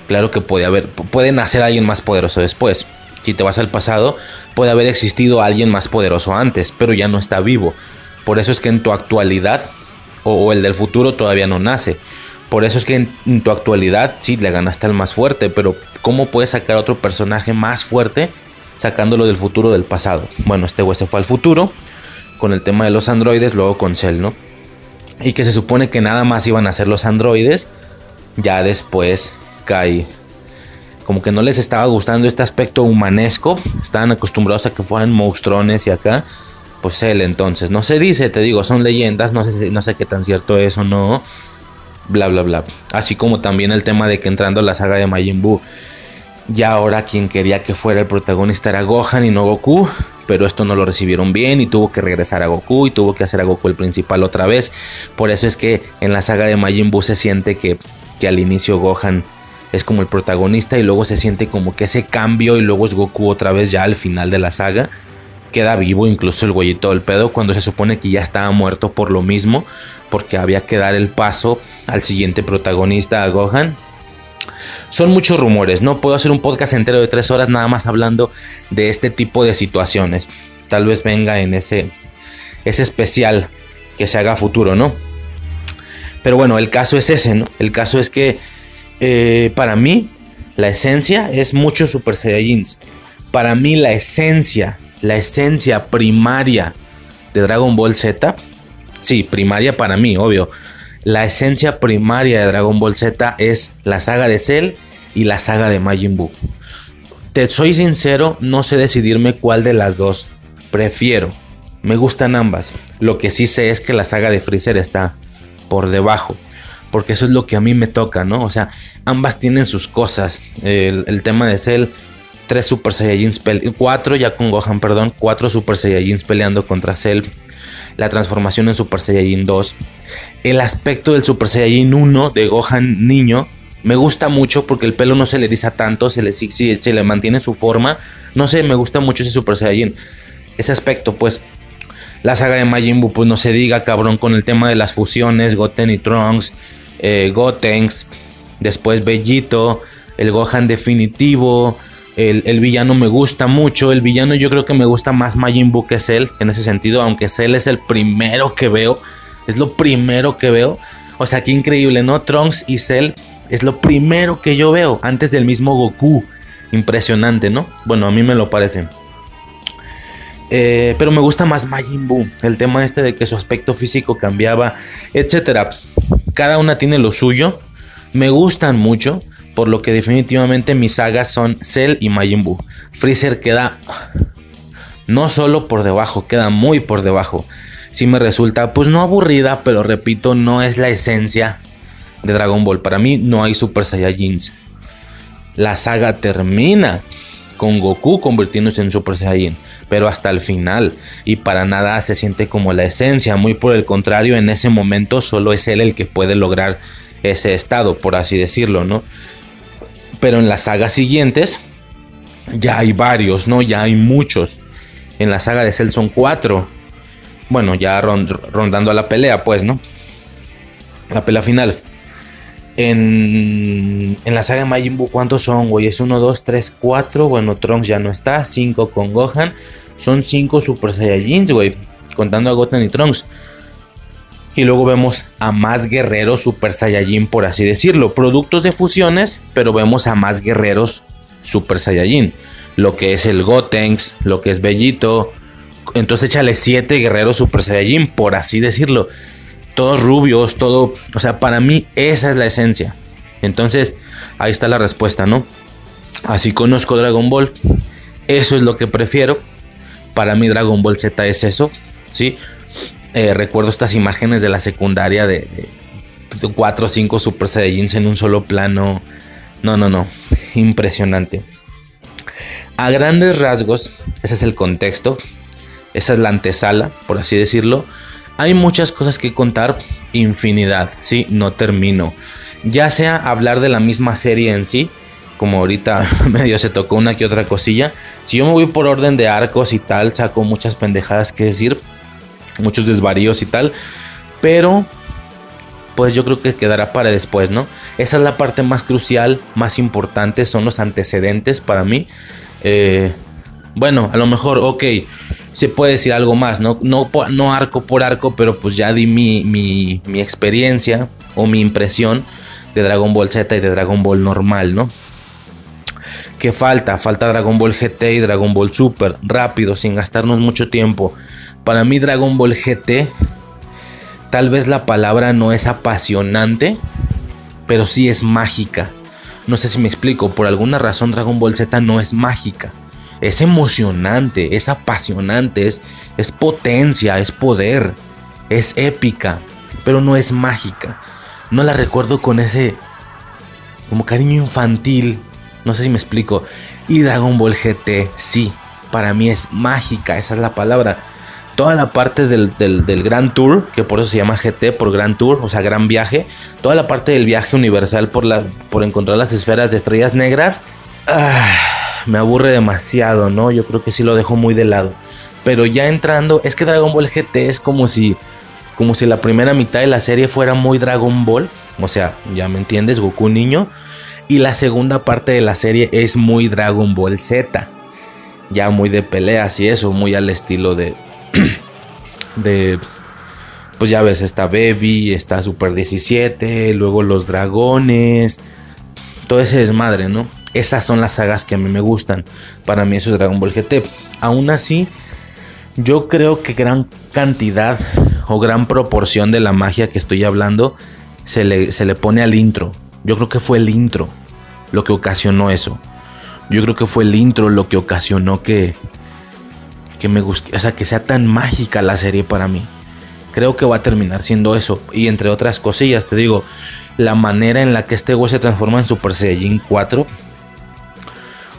claro que puede haber, puede nacer alguien más poderoso después. Si te vas al pasado, puede haber existido alguien más poderoso antes, pero ya no está vivo. Por eso es que en tu actualidad, o, el del futuro, todavía no nace. Por eso es que en, tu actualidad sí le ganaste al más fuerte, pero ¿cómo puedes sacar otro personaje más fuerte sacándolo del futuro del pasado? Bueno, este güey se fue al futuro con el tema de los androides, luego con Cell, ¿no? Y que se supone que nada más iban a ser los androides, ya después cae como que no les estaba gustando este aspecto humanesco, estaban acostumbrados a que fueran monstruones y acá, pues él entonces, no se dice, te digo, son leyendas, no sé, no sé qué tan cierto es o no, bla bla bla. Así como también el tema de que entrando a la saga de Majin Buu, Ya ahora quien quería que fuera el protagonista era Gohan y no Goku. Pero esto no lo recibieron bien y tuvo que regresar a Goku y tuvo que hacer a Goku el principal otra vez. Por eso es que en la saga de Majin Buu se siente que, que al inicio Gohan es como el protagonista y luego se siente como que ese cambio y luego es Goku otra vez ya al final de la saga. Queda vivo incluso el güeyito del pedo cuando se supone que ya estaba muerto por lo mismo, porque había que dar el paso al siguiente protagonista, a Gohan. Son muchos rumores, no puedo hacer un podcast entero de tres horas nada más hablando de este tipo de situaciones. Tal vez venga en ese, ese especial que se haga futuro, ¿no? Pero bueno, el caso es ese, ¿no? El caso es que eh, para mí, la esencia es mucho Super Saiyajins. Para mí, la esencia, la esencia primaria de Dragon Ball Z, sí, primaria para mí, obvio. La esencia primaria de Dragon Ball Z es la saga de Cell y la saga de Majin Buu. Te soy sincero, no sé decidirme cuál de las dos prefiero. Me gustan ambas. Lo que sí sé es que la saga de Freezer está por debajo porque eso es lo que a mí me toca, ¿no? O sea, ambas tienen sus cosas. El, tema de Cell, tres Super Saiyajins, cuatro ya con Gohan, perdón, cuatro Super Saiyajins peleando contra Cell. La transformación en Super Saiyajin 2. El aspecto del Super Saiyajin 1 de Gohan niño. Me gusta mucho porque el pelo no se le eriza tanto, se le, se le mantiene su forma. No sé, me gusta mucho ese Super Saiyajin. Ese aspecto, pues, la saga de Majin Buu, pues no se diga, cabrón, con el tema de las fusiones, Goten y Trunks, eh, Gotenks, después Bellito, el Gohan definitivo. El, villano me gusta mucho. El villano yo creo que me gusta más Majin Buu que Cell en ese sentido. Aunque Cell es el primero que veo. Es lo primero que veo. O sea, qué increíble, ¿no? Trunks y Cell es lo primero que yo veo. Antes del mismo Goku. Impresionante, ¿no? Bueno, a mí me lo parece. Eh, pero me gusta más Majin Buu. El tema este de que su aspecto físico cambiaba, etcétera. Cada una tiene lo suyo. Me gustan mucho. Por lo que definitivamente mis sagas son Cell y Majin Buu. Freezer queda no solo por debajo, queda muy por debajo. Si me resulta, pues no aburrida, pero repito, no es la esencia de Dragon Ball. Para mí no hay Super Saiyajins. La saga termina con Goku convirtiéndose en Super Saiyan, pero hasta el final y para nada se siente como la esencia, muy por el contrario, en ese momento solo es él el que puede lograr ese estado, por así decirlo, ¿no? Pero en las sagas siguientes ya hay varios, ¿no? Ya hay muchos. En la saga de Cell son cuatro. Bueno, ya rondando a la pelea, pues, ¿no? La pelea final. En, la saga de Majin Buu, ¿cuántos son, güey? Es 1, 2, 3, 4. Bueno, Trunks ya no está. 5 con Gohan. Son 5 Super Saiyajins, güey. Contando a Goten y Trunks. Y luego vemos a más guerreros Super Saiyajin, por así decirlo. Productos de fusiones, pero vemos a más guerreros Super Saiyajin. Lo que es el Gotenks, lo que es Bellito. Entonces échale 7 guerreros Super Saiyajin, por así decirlo. Todos rubios, todo. O sea, para mí esa es la esencia. Entonces, ahí está la respuesta, ¿no? Así conozco Dragon Ball. Eso es lo que prefiero. Para mí Dragon Ball Z es eso. ¿Sí? Eh, recuerdo estas imágenes de la secundaria de, 4 o 5 Super Saiyajins en un solo plano. No, no, no. Impresionante. A grandes rasgos, ese es el contexto. Esa es la antesala, por así decirlo. Hay muchas cosas que contar, infinidad, ¿sí? No termino. Ya sea hablar de la misma serie en sí, como ahorita <laughs> medio se tocó una que otra cosilla. Si yo me voy por orden de arcos y tal, saco muchas pendejadas que decir muchos desvaríos y tal. Pero, pues yo creo que quedará para después, ¿no? Esa es la parte más crucial, más importante, son los antecedentes para mí. Eh, bueno, a lo mejor, ok, se puede decir algo más, ¿no? No, no arco por arco, pero pues ya di mi, mi, mi experiencia o mi impresión de Dragon Ball Z y de Dragon Ball normal, ¿no? ¿Qué falta? Falta Dragon Ball GT y Dragon Ball Super, rápido, sin gastarnos mucho tiempo. Para mí Dragon Ball GT, tal vez la palabra no es apasionante, pero sí es mágica. No sé si me explico, por alguna razón Dragon Ball Z no es mágica. Es emocionante, es apasionante, es, es potencia, es poder, es épica, pero no es mágica. No la recuerdo con ese como cariño infantil. No sé si me explico. Y Dragon Ball GT, sí, para mí es mágica, esa es la palabra. Toda la parte del, del, Gran Tour, que por eso se llama GT, por Gran Tour, o sea, gran viaje. Toda la parte del viaje universal por, la, por encontrar las esferas de estrellas negras. Ah, me aburre demasiado, ¿no? Yo creo que sí lo dejo muy de lado. Pero ya entrando, es que Dragon Ball GT es como si como si la primera mitad de la serie fuera muy Dragon Ball, o sea, ya me entiendes, Goku niño, y la segunda parte de la serie es muy Dragon Ball Z, ya muy de peleas y eso, muy al estilo de <clears throat> de pues ya ves, está Baby, está Super 17, luego los dragones, todo ese desmadre, ¿no? Esas son las sagas que a mí me gustan. Para mí eso es Dragon Ball GT. Aún así, yo creo que gran cantidad o gran proporción de la magia que estoy hablando se le, se le pone al intro. Yo creo que fue el intro lo que ocasionó eso. Yo creo que fue el intro lo que ocasionó que, que me guste, o sea, que sea tan mágica la serie para mí. Creo que va a terminar siendo eso. Y entre otras cosillas, te digo, la manera en la que este güey se transforma en Super Saiyajin 4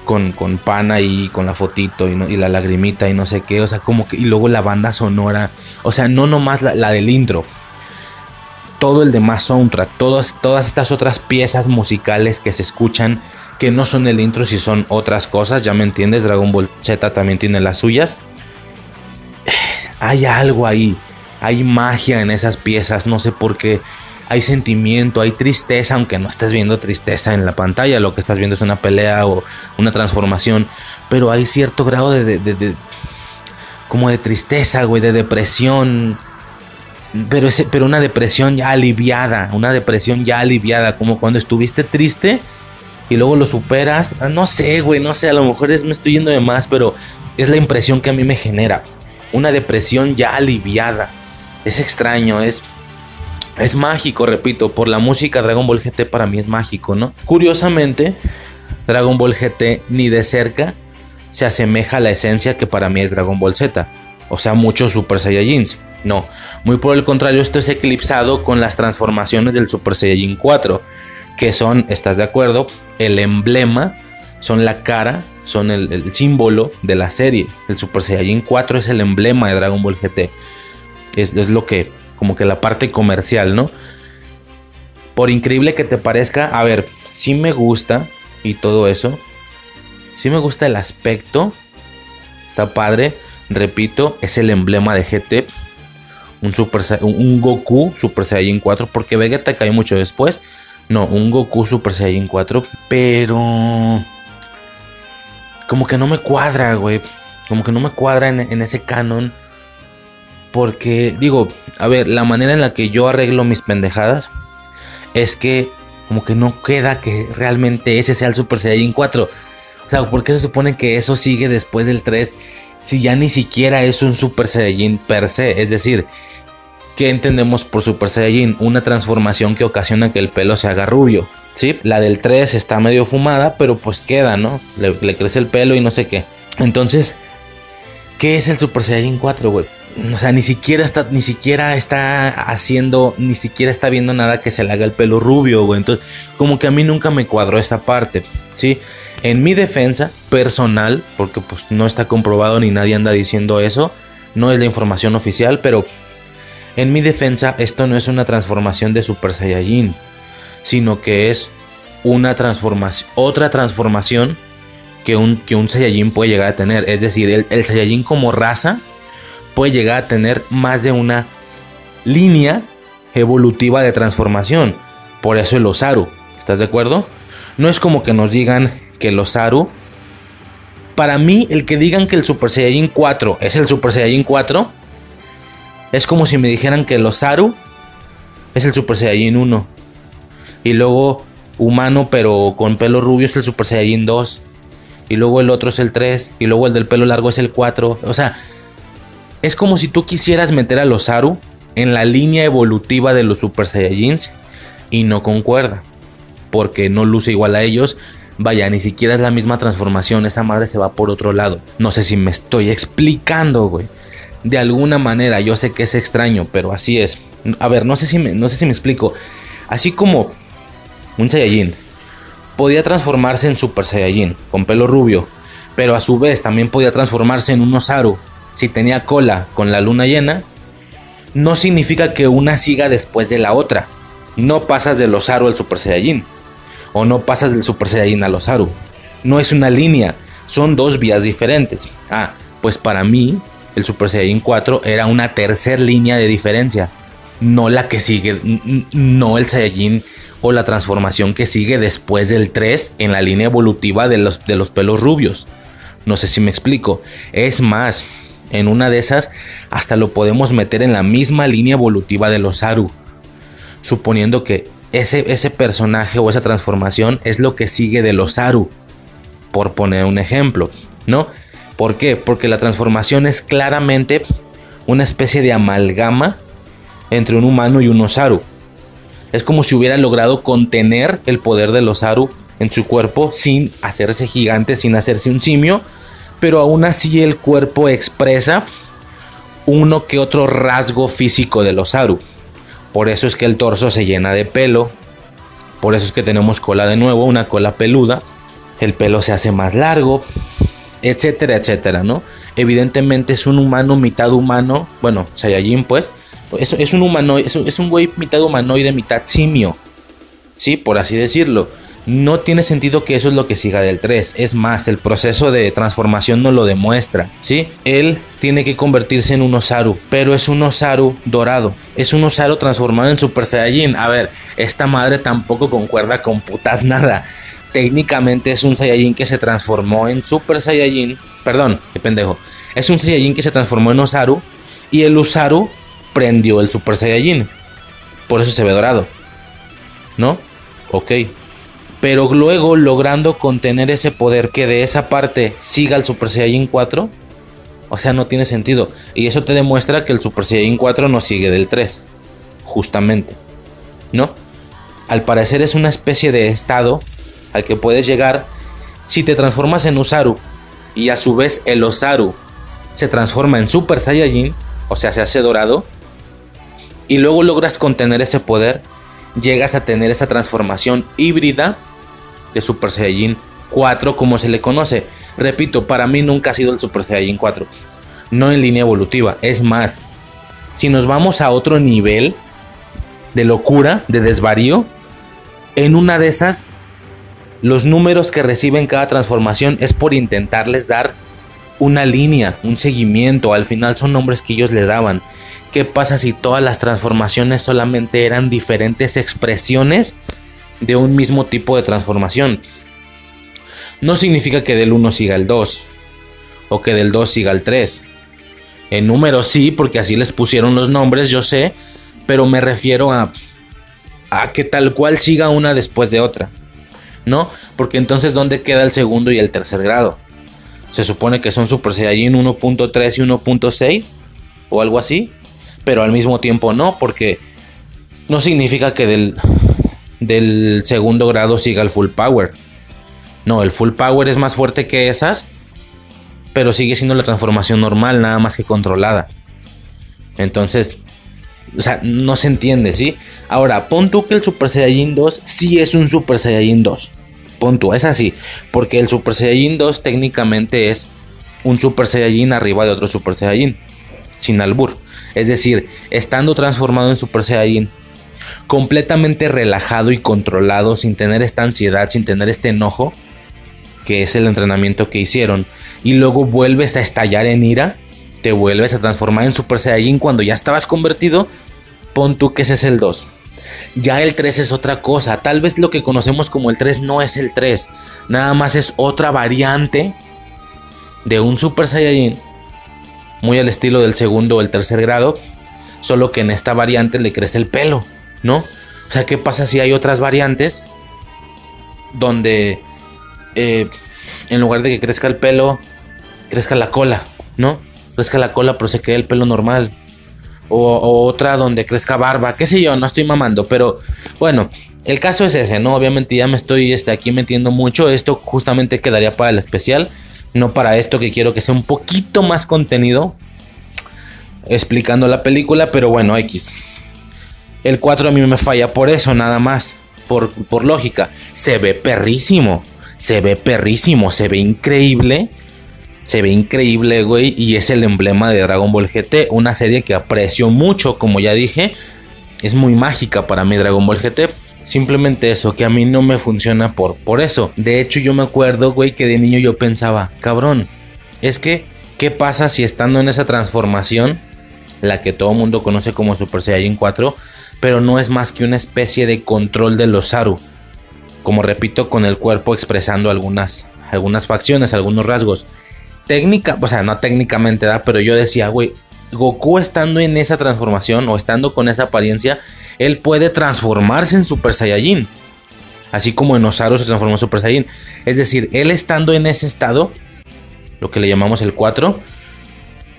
con, con pana y con la fotito y, la lagrimita y no sé qué, o sea, como que, y luego la banda sonora, o sea, no nomás la, del intro, todo el demás soundtrack, todas, todas estas otras piezas musicales que se escuchan, que no son el intro, si son otras cosas, ya me entiendes, Dragon Ball Z también tiene las suyas. <sighs> Hay algo ahí, hay magia en esas piezas, no sé por qué hay sentimiento, hay tristeza, aunque no estés viendo tristeza en la pantalla, lo que estás viendo es una pelea o una transformación, pero hay cierto grado de, como de tristeza, güey, de depresión, pero, ese, pero una depresión ya aliviada, una depresión ya aliviada, como cuando estuviste triste y luego lo superas, ah, no sé, güey, no sé, a lo mejor es, me estoy yendo de más, pero es la impresión que a mí me genera, una depresión ya aliviada, es extraño, es es mágico, repito, por la música Dragon Ball GT para mí es mágico, ¿no? Curiosamente, Dragon Ball GT ni de cerca se asemeja a la esencia que para mí es Dragon Ball Z. O sea, muchos Super Saiyajins. No, muy por el contrario, esto es eclipsado con las transformaciones del Super Saiyajin 4, que son, ¿estás de acuerdo? El emblema, son la cara, son el, símbolo de la serie. El Super Saiyajin 4 es el emblema de Dragon Ball GT. es lo que como que la parte comercial, ¿no? Por increíble que te parezca, a ver, sí me gusta y todo eso. Sí me gusta el aspecto. Está padre. Repito, es el emblema de GT. Un, Super, un Goku Super Saiyan 4. Porque Vegeta cae mucho después. No, un Goku Super Saiyan 4. Pero... Como que no me cuadra, güey. Como que no me cuadra en, en ese canon. Porque, digo, a ver, la manera en la que yo arreglo mis pendejadas es que como que no queda que realmente ese sea el Super Saiyajin 4. O sea, ¿por qué se supone que eso sigue después del 3 si ya ni siquiera es un Super Saiyajin per se? Es decir, ¿qué entendemos por Super Saiyajin? Una transformación que ocasiona que el pelo se haga rubio. ¿Sí? La del 3 está medio fumada, pero pues queda, ¿no? Le, le crece el pelo y no sé qué. Entonces, ¿qué es el Super Saiyajin 4, güey? O sea, ni siquiera está, ni siquiera está haciendo, ni siquiera está viendo nada que se le haga el pelo rubio, güey. Entonces, como que a mí nunca me cuadró esa parte, ¿sí? En mi defensa personal, porque pues no está comprobado ni nadie anda diciendo eso, no es la información oficial, pero en mi defensa esto no es una transformación de Super Saiyajin, sino que es una transformación, otra transformación que un, que un Saiyajin puede llegar a tener. Es decir, el, el Saiyajin como raza puede llegar a tener más de una línea evolutiva de transformación. Por eso el Osaru. ¿Estás de acuerdo? No es como que nos digan que el Osaru. Para mí, el que digan que el Super Saiyajin 4 es el Super Saiyajin 4. Es como si me dijeran que el Osaru es el Super Saiyajin 1. Y luego humano pero con pelo rubio es el Super Saiyajin 2. Y luego el otro es el 3. Y luego el del pelo largo es el 4. O sea, es como si tú quisieras meter a los Saru en la línea evolutiva de los Super Saiyajins y no concuerda. Porque no luce igual a ellos. Vaya, ni siquiera es la misma transformación. Esa madre se va por otro lado. No sé si me estoy explicando, güey. De alguna manera, yo sé que es extraño, pero así es. A ver, no sé si me, no sé si me explico. Así como un Saiyajin podía transformarse en Super Saiyajin con pelo rubio, pero a su vez también podía transformarse en un Osaru si tenía cola con la luna llena, no significa que una siga después de la otra. No pasas del Osaru al Super Saiyajin. O no pasas del Super Saiyajin al Osaru. No es una línea, son dos vías diferentes. Ah, pues para mí, el Super Saiyajin 4 era una tercera línea de diferencia. No la que sigue, no el Saiyajin o la transformación que sigue después del 3 en la línea evolutiva de los, de los pelos rubios. No sé si me explico. Es más, en una de esas hasta lo podemos meter en la misma línea evolutiva de los Aru. Suponiendo que ese, ese personaje o esa transformación es lo que sigue de los Aru. Por poner un ejemplo, ¿no? ¿Por qué? Porque la transformación es claramente una especie de amalgama entre un humano y un Osaru. Es como si hubiera logrado contener el poder de los Aru en su cuerpo sin hacerse gigante, sin hacerse un simio, pero aún así el cuerpo expresa uno que otro rasgo físico de los Aru. Por eso es que el torso se llena de pelo, por eso es que tenemos cola de nuevo, una cola peluda, el pelo se hace más largo, etcétera, etcétera, ¿no? Evidentemente es un humano mitad humano, bueno, Saiyajin pues, es, es un humano, es, es un güey mitad humanoide, mitad simio, sí, por así decirlo no tiene sentido que eso es lo que siga del 3. Es más, el proceso de transformación no lo demuestra, ¿sí? Él tiene que convertirse en un Osaru, pero es un Osaru dorado. Es un Osaru transformado en Super Saiyajin. A ver, esta madre tampoco concuerda con putas nada. Técnicamente es un Saiyajin que se transformó en Super Saiyajin. Perdón, qué pendejo. Es un Saiyajin que se transformó en Osaru y el Osaru prendió el Super Saiyajin. Por eso se ve dorado. ¿No? Ok pero luego logrando contener ese poder que de esa parte siga el Super Saiyajin 4, o sea, no tiene sentido. Y eso te demuestra que el Super Saiyajin 4 no sigue del 3, justamente, ¿no? Al parecer es una especie de estado al que puedes llegar si te transformas en Usaru y a su vez el Osaru se transforma en Super Saiyajin, o sea, se hace dorado, y luego logras contener ese poder, llegas a tener esa transformación híbrida de Super Saiyajin 4 como se le conoce. Repito, para mí nunca ha sido el Super Saiyajin 4. No en línea evolutiva. Es más, si nos vamos a otro nivel de locura, de desvarío, en una de esas, los números que reciben cada transformación es por intentarles dar una línea, un seguimiento. Al final son nombres que ellos le daban. ¿Qué pasa si todas las transformaciones solamente eran diferentes expresiones de un mismo tipo de transformación. No significa que del 1 siga el 2 o que del 2 siga el 3. En números sí, porque así les pusieron los nombres, yo sé, pero me refiero a, a que tal cual siga una después de otra. ¿No? Porque entonces ¿dónde queda el segundo y el tercer grado? Se supone que son Super Saiyajin 1.3 y 1.6 o algo así, pero al mismo tiempo no, porque no significa que del del segundo grado siga el full power. No, el full power es más fuerte que esas, pero sigue siendo la transformación normal, nada más que controlada. Entonces, o sea, no se entiende, ¿sí? Ahora, pon tú que el Super Saiyajin 2 sí es un Super Saiyajin 2. Pon tú, es así. Porque el Super Saiyajin 2 técnicamente es un Super Saiyajin arriba de otro Super Saiyajin. Sin albur. Es decir, estando transformado en Super Saiyajin completamente relajado y controlado, sin tener esta ansiedad, sin tener este enojo, que es el entrenamiento que hicieron, y luego vuelves a estallar en ira, te vuelves a transformar en Super Saiyajin cuando ya estabas convertido, pon tú que ese es el 2. Ya el 3 es otra cosa, tal vez lo que conocemos como el 3 no es el 3, nada más es otra variante de un Super Saiyajin, muy al estilo del segundo o el tercer grado, solo que en esta variante le crece el pelo. ¿No? O sea, ¿qué pasa si hay otras variantes donde eh, en lugar de que crezca el pelo, crezca la cola, ¿no? Crezca la cola, pero se quede el pelo normal. O, otra donde crezca barba, qué sé yo, no estoy mamando, pero bueno, el caso es ese, ¿no? Obviamente ya me estoy este, aquí metiendo mucho, esto justamente quedaría para el especial, no para esto que quiero que sea un poquito más contenido explicando la película, pero bueno, X. El 4 a mí me falla por eso, nada más. por, por lógica, se ve perrísimo. Se ve perrísimo, se ve increíble. Se ve increíble, güey. Y es el emblema de Dragon Ball GT. Una serie que aprecio mucho, como ya dije. Es muy mágica para mí Dragon Ball GT. Simplemente eso, que a mí no me funciona por, por eso. De hecho, yo me acuerdo, güey, que de niño yo pensaba, cabrón, es que, ¿qué pasa si estando en esa transformación, la que todo mundo conoce como Super Saiyan 4, pero no es más que una especie de control de los Saru? Como repito, con el cuerpo expresando algunas, algunas facciones, algunos rasgos. Técnica, o sea, no técnicamente, da, pero yo decía, güey, Goku estando en esa transformación o estando con esa apariencia, él puede transformarse en Super Saiyajin. Así como en Osaru se transformó en Super Saiyajin. Es decir, él estando en ese estado, lo que le llamamos el 4,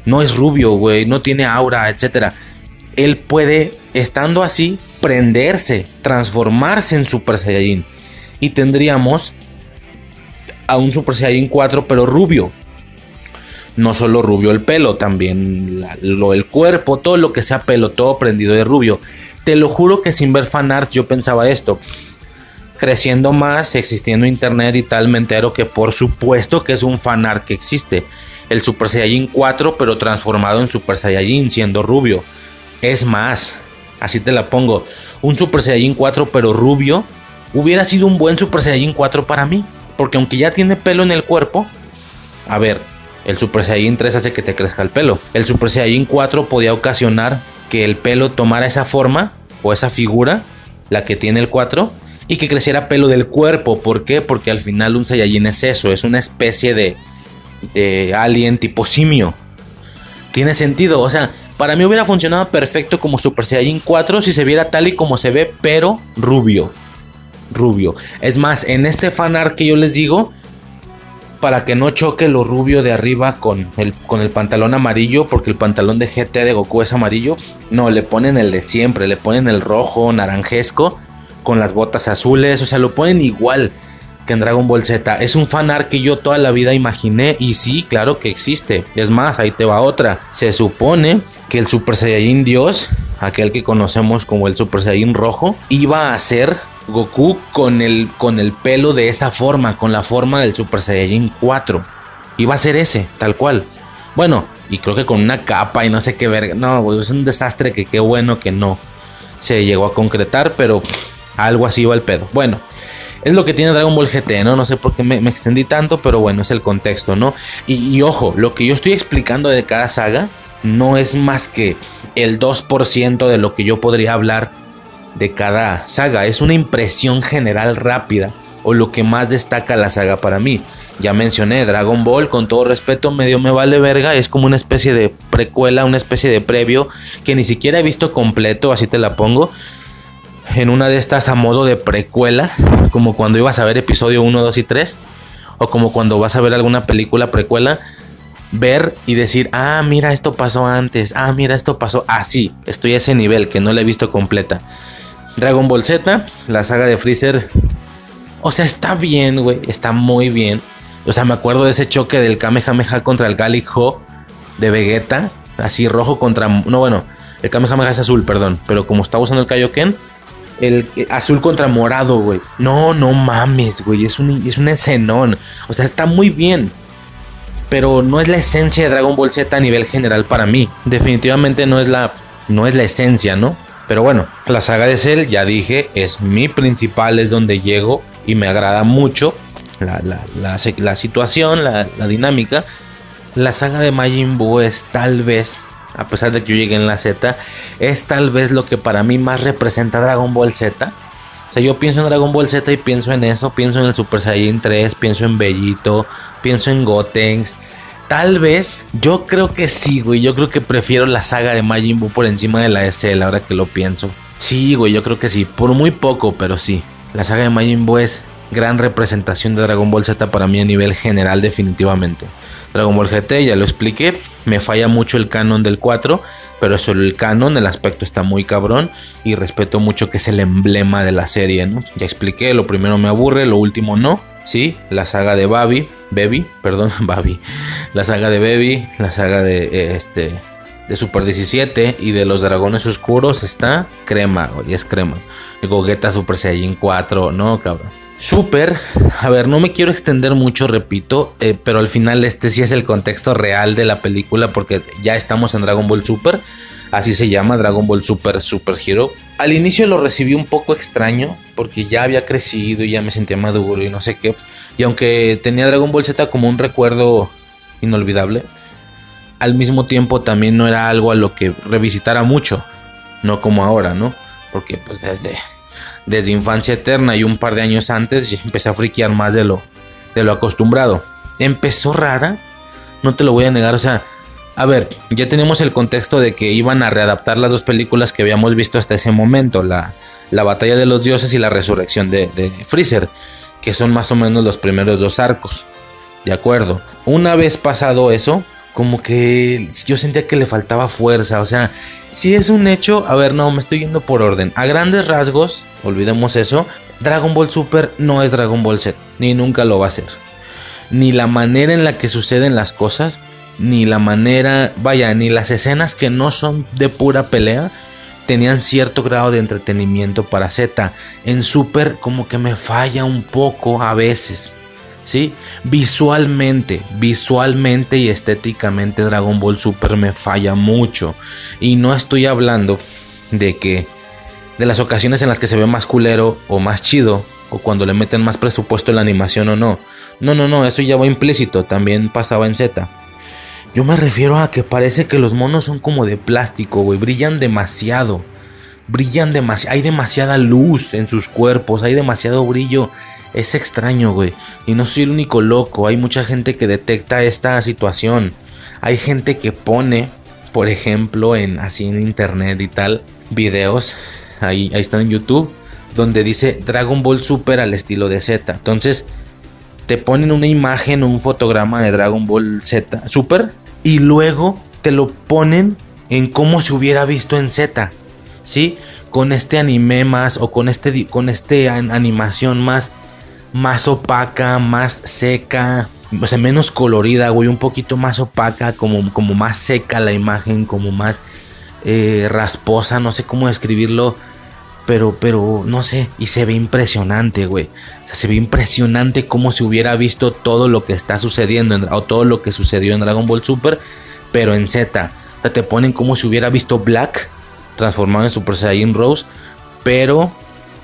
no es rubio, güey, no tiene aura, etc. Él puede, estando así, prenderse, transformarse en Super Saiyajin. Y tendríamos a un Super Saiyajin 4, pero rubio. No solo rubio el pelo, también lo, el cuerpo, todo lo que sea pelo, todo prendido de rubio. Te lo juro que sin ver fanarts yo pensaba esto. Creciendo más, existiendo internet y tal, me entero que por supuesto que es un fanart que existe. El Super Saiyajin 4, pero transformado en Super Saiyajin, siendo rubio. Es más, así te la pongo. Un Super Saiyajin 4, pero rubio, hubiera sido un buen Super Saiyajin 4 para mí. Porque aunque ya tiene pelo en el cuerpo, a ver, el Super Saiyajin 3 hace que te crezca el pelo. El Super Saiyajin 4 podía ocasionar que el pelo tomara esa forma o esa figura, la que tiene el 4, y que creciera pelo del cuerpo. ¿Por qué? Porque al final un Saiyajin es eso, es una especie de, de alien tipo simio. Tiene sentido, o sea, para mí hubiera funcionado perfecto como Super Saiyajin 4 si se viera tal y como se ve, pero rubio. Rubio. Es más, en este fanart que yo les digo, para que no choque lo rubio de arriba con el, con el pantalón amarillo, porque el pantalón de GT de Goku es amarillo. No, le ponen el de siempre, le ponen el rojo, naranjesco, con las botas azules, o sea, lo ponen igual que en Dragon Ball Z. Es un fanart que yo toda la vida imaginé y sí, claro que existe. Es más, ahí te va otra. Se supone que el Super Saiyajin Dios, aquel que conocemos como el Super Saiyajin rojo, iba a ser Goku con el, con el pelo de esa forma, con la forma del Super Saiyajin 4. Iba a ser ese, tal cual. Bueno, y creo que con una capa y no sé qué verga. No, es un desastre que qué bueno que no se llegó a concretar, pero algo así va el pedo. Bueno, es lo que tiene Dragon Ball GT, ¿no? No sé por qué me, extendí tanto, pero bueno, es el contexto, ¿no? Y, y, ojo, lo que yo estoy explicando de cada saga no es más que el 2% de lo que yo podría hablar de cada saga. Es una impresión general rápida o lo que más destaca la saga para mí. Ya mencioné Dragon Ball, con todo respeto, medio me vale verga. Es como una especie de precuela, una especie de previo que ni siquiera he visto completo, así te la pongo. En una de estas a modo de precuela, como cuando ibas a ver episodio 1, 2 y 3, o como cuando vas a ver alguna película precuela, ver y decir, ah, mira, esto pasó antes, ah, mira, esto pasó así. Estoy a ese nivel que no la he visto completa. Dragon Ball Z, la saga de Freezer. O sea, está bien, güey. Está muy bien. O sea, me acuerdo de ese choque del Kamehameha contra el Gallic Ho de Vegeta. Así rojo contra. No, bueno, el Kamehameha es azul, perdón. Pero como estaba usando el Kaioken, el azul contra morado, güey. No, no mames, güey. Es un, es un escenón. O sea, está muy bien. Pero no es la esencia de Dragon Ball Z a nivel general para mí. Definitivamente no es la, no es la esencia, ¿no? Pero bueno, la saga de Cell, ya dije, es mi principal, es donde llego y me agrada mucho la, situación, la, dinámica. La saga de Majin Buu es tal vez, a pesar de que yo llegué en la Z, es tal vez lo que para mí más representa Dragon Ball Z. O sea, yo pienso en Dragon Ball Z y pienso en eso, pienso en el Super Saiyan 3, pienso en Bellito, pienso en Gotenks, Tal vez, yo creo que sí, güey. Yo creo que prefiero la saga de Majin Buu por encima de la de Cell, ahora que lo pienso. Sí, güey, yo creo que sí. Por muy poco, pero sí. La saga de Majin Buu es gran representación de Dragon Ball Z para mí a nivel general, definitivamente. Dragon Ball GT, ya lo expliqué. Me falla mucho el canon del 4, pero solo el canon, el aspecto está muy cabrón. Y respeto mucho que es el emblema de la serie, ¿no? Ya expliqué, lo primero me aburre, lo último no. Sí, la saga de Babi, Baby, perdón, <laughs> Babi, la saga de Baby, la saga de este de Super 17 y de los dragones oscuros está crema, güey, es crema. El Gogeta Super Saiyan 4, no, cabrón. Super, a ver, no me quiero extender mucho, repito, eh, pero al final este sí es el contexto real de la película porque ya estamos en Dragon Ball Super, así se llama Dragon Ball Super Super Hero. Al inicio lo recibí un poco extraño porque ya había crecido y ya me sentía maduro y no sé qué. Y aunque tenía Dragon Ball Z como un recuerdo inolvidable, al mismo tiempo también no era algo a lo que revisitara mucho, no como ahora, ¿no? Porque pues desde, desde infancia eterna y un par de años antes empecé a friquear más de lo, de lo acostumbrado. Empezó rara, no te lo voy a negar, o sea, a ver, ya tenemos el contexto de que iban a readaptar las dos películas que habíamos visto hasta ese momento, la, la batalla de los dioses y la resurrección de, de Freezer, que son más o menos los primeros dos arcos. De acuerdo. Una vez pasado eso, como que yo sentía que le faltaba fuerza. O sea, si es un hecho, a ver, no, me estoy yendo por orden. A grandes rasgos, olvidemos eso, Dragon Ball Super no es Dragon Ball Z, ni nunca lo va a ser. Ni la manera en la que suceden las cosas, ni la manera, vaya, ni las escenas que no son de pura pelea, tenían cierto grado de entretenimiento para Z. En Super como que me falla un poco a veces. ¿Sí? Visualmente, visualmente y estéticamente Dragon Ball Super me falla mucho. Y no estoy hablando de que de las ocasiones en las que se ve más culero o más chido o cuando le meten más presupuesto en la animación o no. No, no, no, eso ya va implícito, también pasaba en Z. Yo me refiero a que parece que los monos son como de plástico, güey, brillan demasiado. Brillan demasiado, hay demasiada luz en sus cuerpos, hay demasiado brillo es extraño, güey. Y no soy el único loco. Hay mucha gente que detecta esta situación. Hay gente que pone, por ejemplo, en así en internet y tal, videos. Ahí, ahí están en YouTube. Donde dice Dragon Ball Super al estilo de Z. Entonces, te ponen una imagen, un fotograma de Dragon Ball Z Super. Y luego te lo ponen en cómo se hubiera visto en Z. ¿Sí? Con este anime más o con este con este animación más más opaca, más seca, o sea, menos colorida, güey, un poquito más opaca, como, como más seca la imagen, como más eh, rasposa, no sé cómo describirlo, pero, pero, no sé, y se ve impresionante, güey. O sea, se ve impresionante como si hubiera visto todo lo que está sucediendo, o todo lo que sucedió en Dragon Ball Super, pero en Z. O sea, te ponen como si hubiera visto Black transformado en Super Saiyan Rose, pero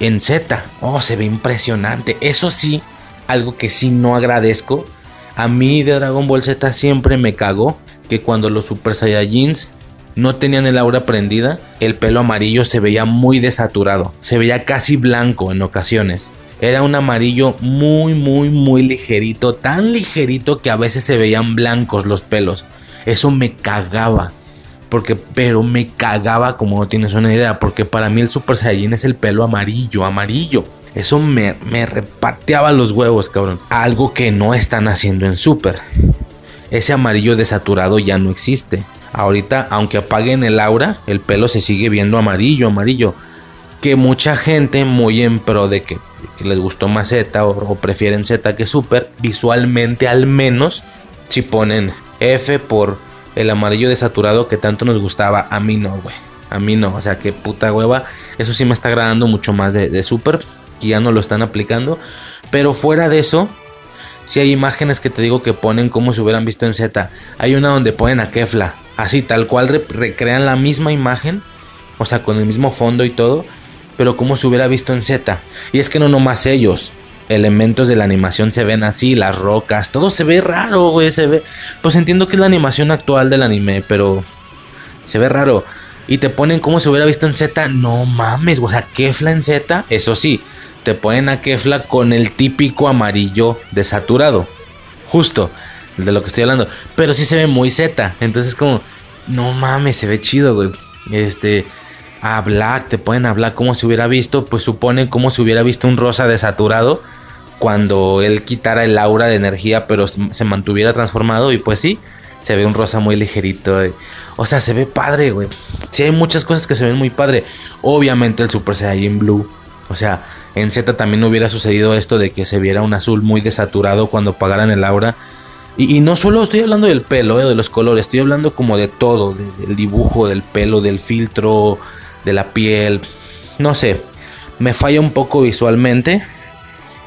en Z. Oh, se ve impresionante. Eso sí, algo que sí no agradezco. A mí de Dragon Ball Z siempre me cagó que cuando los Super Saiyajins no tenían el aura prendida, el pelo amarillo se veía muy desaturado. Se veía casi blanco en ocasiones. Era un amarillo muy, muy, muy ligerito. Tan ligerito que a veces se veían blancos los pelos. Eso me cagaba. Porque, pero me cagaba como no tienes una idea. Porque para mí el Super Saiyan es el pelo amarillo, amarillo. Eso me, me repateaba los huevos, cabrón. Algo que no están haciendo en Super. Ese amarillo desaturado ya no existe. Ahorita, aunque apaguen el aura, el pelo se sigue viendo amarillo, amarillo. Que mucha gente, muy en pro de que, les gustó más Z o, o prefieren Z que Super, visualmente al menos, si ponen F por el amarillo desaturado que tanto nos gustaba. A mí no, güey. A mí no. O sea, que puta hueva. Eso sí me está agradando mucho más de, Super. Que ya no lo están aplicando. Pero fuera de eso. Si hay imágenes que te digo que ponen como si hubieran visto en Z. Hay una donde ponen a Kefla. Así, tal cual recrean la misma imagen. O sea, con el mismo fondo y todo. Pero como si hubiera visto en Z. Y es que no nomás ellos elementos de la animación se ven así, las rocas, todo se ve raro, güey, se ve... Pues entiendo que es la animación actual del anime, pero se ve raro. Y te ponen como si hubiera visto en Z, no mames, o sea, Kefla en Z, eso sí, te ponen a Kefla con el típico amarillo desaturado. Justo, de lo que estoy hablando. Pero sí se ve muy Z, entonces como, no mames, se ve chido, güey. Este, a Black, te ponen a Black como si hubiera visto, pues supone como si hubiera visto un rosa desaturado cuando él quitara el aura de energía, pero se mantuviera transformado. Y pues sí, se ve un rosa muy ligerito. Eh. O sea, se ve padre, güey. Sí, hay muchas cosas que se ven muy padre. Obviamente el Super Saiyan Blue. O sea, en Z también hubiera sucedido esto de que se viera un azul muy desaturado cuando pagaran el aura. Y, no solo estoy hablando del pelo, eh, de los colores, estoy hablando como de todo, del dibujo, del pelo, del filtro, de la piel. No sé, me falla un poco visualmente,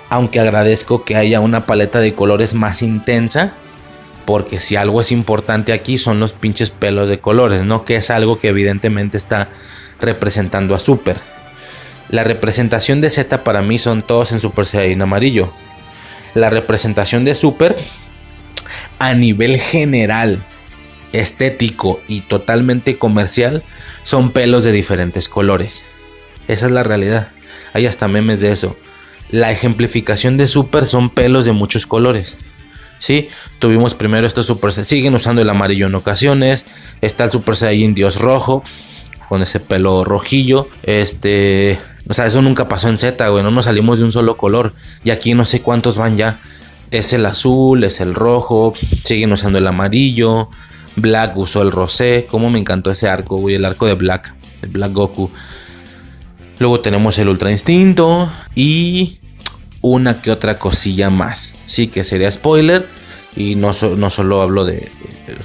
aunque agradezco que haya una paleta de colores más intensa. Porque si algo es importante aquí son los pinches pelos de colores, ¿no? Que es algo que evidentemente está representando a Super. La representación de Z para mí son todos en Super Saiyan amarillo. La representación de Super a nivel general, estético y totalmente comercial son pelos de diferentes colores. Esa es la realidad. Hay hasta memes de eso. La ejemplificación de Super son pelos de muchos colores. ¿Sí? Tuvimos primero estos Super Siguen usando el amarillo en ocasiones. Está el Super Saiyan Dios rojo. Con ese pelo rojillo. Este. O sea, eso nunca pasó en Z, güey. No nos salimos de un solo color. Y aquí no sé cuántos van ya. Es el azul, es el rojo. Siguen usando el amarillo. Black usó el rosé. Como me encantó ese arco, güey. El arco de Black. El Black Goku. Luego tenemos el Ultra Instinto. Y una que otra cosilla más. Sí, que sería spoiler. Y no, no solo hablo de,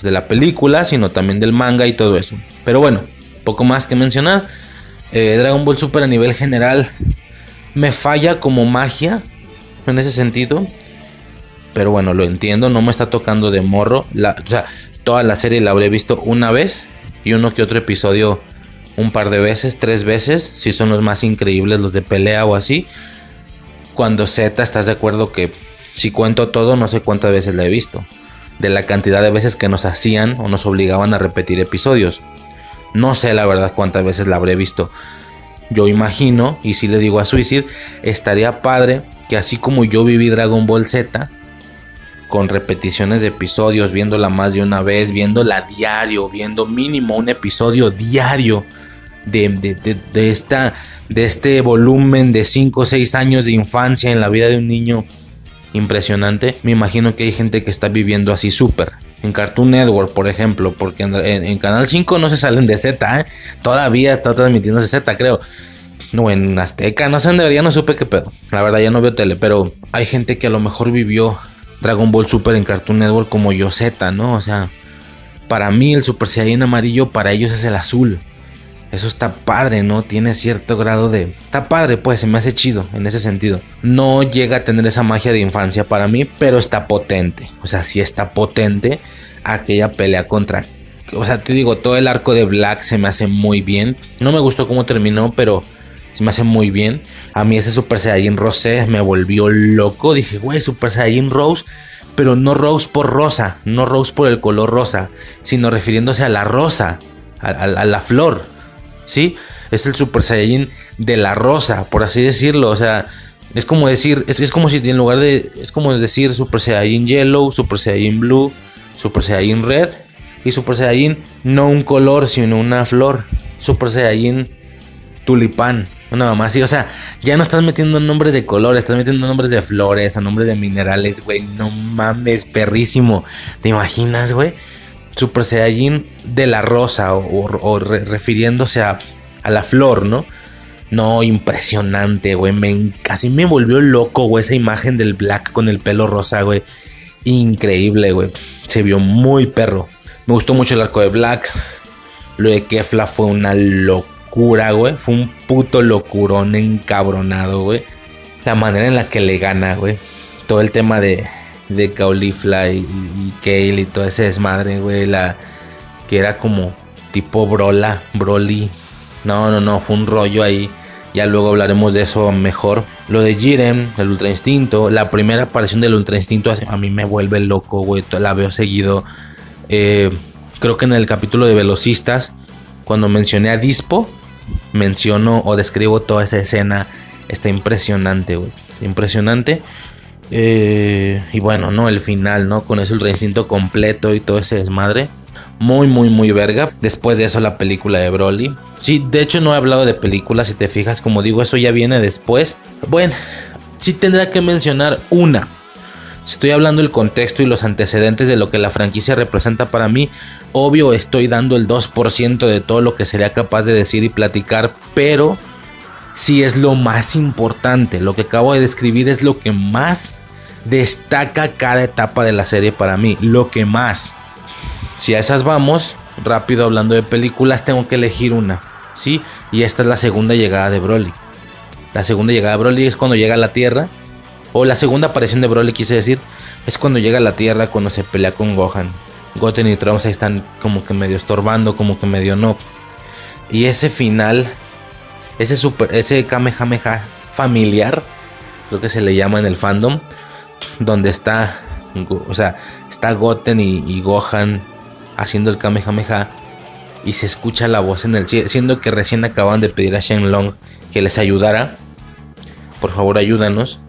de la película, sino también del manga y todo eso. Pero bueno, poco más que mencionar. Eh, Dragon Ball Super a nivel general me falla como magia en ese sentido. Pero bueno, lo entiendo, no me está tocando de morro. La, o sea, toda la serie la habré visto una vez y uno que otro episodio un par de veces, tres veces, si son los más increíbles, los de pelea o así. Cuando Z, estás de acuerdo que si cuento todo, no sé cuántas veces la he visto. De la cantidad de veces que nos hacían o nos obligaban a repetir episodios. No sé la verdad cuántas veces la habré visto. Yo imagino, y si le digo a Suicide, estaría padre que así como yo viví Dragon Ball Z, con repeticiones de episodios, viéndola más de una vez, viéndola diario, viendo mínimo un episodio diario de, de, esta, de este volumen de 5 o 6 años de infancia en la vida de un niño impresionante, me imagino que hay gente que está viviendo así súper en Cartoon Network, por ejemplo, porque en, Canal 5 no se salen de Z, ¿eh? todavía está transmitiéndose Z, creo. No, en Azteca, no sé dónde debería, no supe qué pedo. La verdad ya no veo tele, pero hay gente que a lo mejor vivió Dragon Ball Super en Cartoon Network como yo Z, ¿no? O sea, para mí el Super Saiyan amarillo, para ellos es el azul. Eso está padre, ¿no? Tiene cierto grado de... Está padre, pues, se me hace chido en ese sentido. No llega a tener esa magia de infancia para mí, pero está potente. O sea, sí está potente aquella pelea contra... O sea, te digo, todo el arco de Black se me hace muy bien. No me gustó cómo terminó, pero se me hace muy bien. A mí ese Super Saiyan Rosé me volvió loco. Dije, güey, Super Saiyan Rose pero no Rose por rosa, no Rose por el color rosa, sino refiriéndose a la rosa, a la flor. ¿Sí? Es el Super Saiyajin de la rosa, por así decirlo. O sea, es como decir, es, como si en lugar de, es como decir Super Saiyajin Yellow, Super Saiyajin Blue, Super Saiyajin Red y Super Saiyajin no un color, sino una flor. Super Saiyajin Tulipán. Una mamá así, o sea, ya no estás metiendo nombres de colores, estás metiendo nombres de flores, a nombres de minerales, güey. No mames, perrísimo. ¿Te imaginas, güey? Super Saiyajin de la rosa o, refiriéndose a, la flor, ¿no? No, impresionante, güey. Me, casi me volvió loco, güey, esa imagen del Black con el pelo rosa, güey. Increíble, güey. Se vio muy perro. Me gustó mucho el arco de Black. Lo de Kefla fue una locura, güey. Fue un puto locurón encabronado, güey. La manera en la que le gana, güey. Todo el tema de, de Caulifla y, y Kale y todo ese desmadre, güey. La que era como tipo Brola, Broly. No, no, no, fue un rollo ahí. Ya luego hablaremos de eso mejor. Lo de Jiren, el Ultra Instinto. La primera aparición del Ultra Instinto a mí me vuelve loco, güey. La veo seguido. Eh, creo que en el capítulo de Velocistas, cuando mencioné a Dispo, menciono o describo toda esa escena. Está impresionante, güey. Impresionante. Eh, y bueno, ¿no? El final, ¿no? Con eso el reinstinto completo y todo ese desmadre. Muy, muy, muy verga. Después de eso la película de Broly. Sí, de hecho no he hablado de películas, si te fijas, como digo, eso ya viene después. Bueno, sí tendrá que mencionar una. Estoy hablando del contexto y los antecedentes de lo que la franquicia representa para mí. Obvio estoy dando el 2% de todo lo que sería capaz de decir y platicar, pero sí es lo más importante. Lo que acabo de describir es lo que más destaca cada etapa de la serie para mí. Lo que más. Si a esas vamos, rápido hablando de películas, tengo que elegir una. ¿Sí? Y esta es la segunda llegada de Broly. La segunda llegada de Broly es cuando llega a la Tierra. O la segunda aparición de Broly, quise decir. Es cuando llega a la Tierra, cuando se pelea con Gohan. Goten y Trunks ahí están como que medio estorbando, como que medio no. Y ese final, ese super, ese Kamehameha familiar, lo que se le llama en el fandom, donde está, o sea, está Goten y, Gohan haciendo el Kamehameha y se escucha la voz en el siendo que recién acaban de pedir a Shenlong que les ayudara. Por favor, ayúdanos.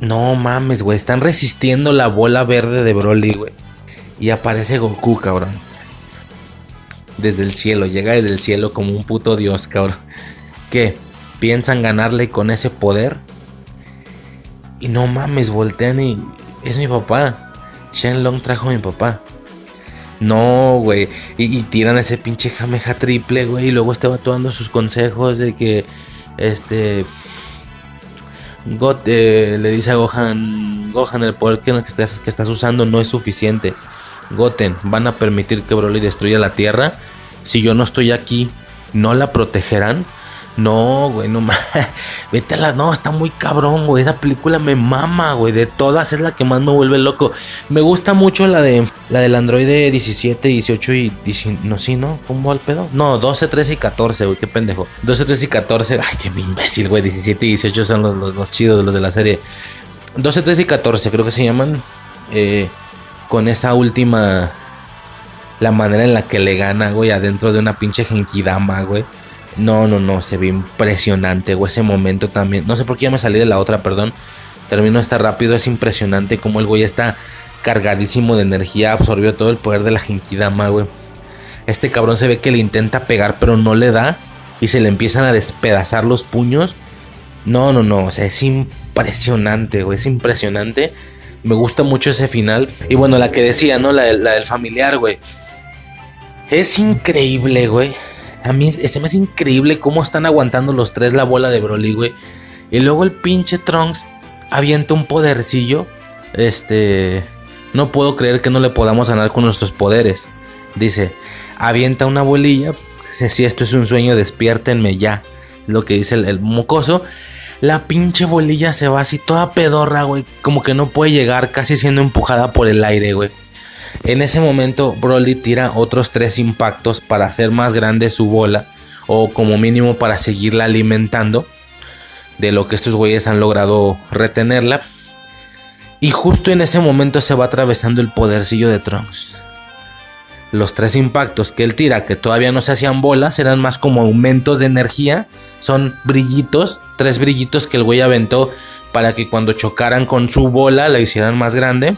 No mames, güey, están resistiendo la bola verde de Broly, güey. Y aparece Goku, cabrón. Desde el cielo, llega desde el cielo como un puto dios, cabrón. ¿Qué? ¿Piensan ganarle con ese poder? Y no mames, voltean y es mi papá. Shenlong trajo a mi papá. No, güey. Y, tiran ese pinche jameja triple, güey. Y luego está dando sus consejos de que, este... God, eh, le dice a Gohan, Gohan, el poder que estás usando no es suficiente. Goten, van a permitir que Broly destruya la Tierra. Si yo no estoy aquí, ¿no la protegerán? No, güey, no mames. <laughs> Vete a la. No, está muy cabrón, güey. Esa película me mama, güey. De todas es la que más me vuelve loco. Me gusta mucho la de. La del Android 17, 18 y. no, sí, ¿no? ¿Cómo va el pedo? No, 12, 13 y 14, güey. Qué pendejo. 12, 13 y 14. Ay, qué imbécil, güey. 17 y 18 son los, los, los chidos, los de la serie. 12, 13 y 14, creo que se llaman. Eh, con esa última. La manera en la que le gana, güey, adentro de una pinche Genkidama, güey no, no, no, se ve impresionante, güey, ese momento también. No sé por qué ya me salí de la otra, perdón. Termino esta rápido, es impresionante como el güey está cargadísimo de energía, absorbió todo el poder de la Genkidama, güey. Este cabrón se ve que le intenta pegar, pero no le da. Y se le empiezan a despedazar los puños. No, no, no, o sea, es impresionante, güey, es impresionante. Me gusta mucho ese final. Y bueno, la que decía, ¿no? La, la del familiar, güey. Es increíble, güey a mí se me hace increíble cómo están aguantando los tres la bola de Broly, güey. Y luego el pinche Trunks avienta un podercillo. Este. No puedo creer que no le podamos ganar con nuestros poderes. Dice, avienta una bolilla. Si esto es un sueño, despiértenme ya. Lo que dice el, el mocoso. La pinche bolilla se va así toda pedorra, güey. Como que no puede llegar, casi siendo empujada por el aire, güey. En ese momento Broly tira otros tres impactos para hacer más grande su bola o como mínimo para seguirla alimentando de lo que estos güeyes han logrado retenerla. Y justo en ese momento se va atravesando el podercillo de Trunks. Los tres impactos que él tira, que todavía no se hacían bolas, eran más como aumentos de energía. Son brillitos, tres brillitos que el güey aventó para que cuando chocaran con su bola la hicieran más grande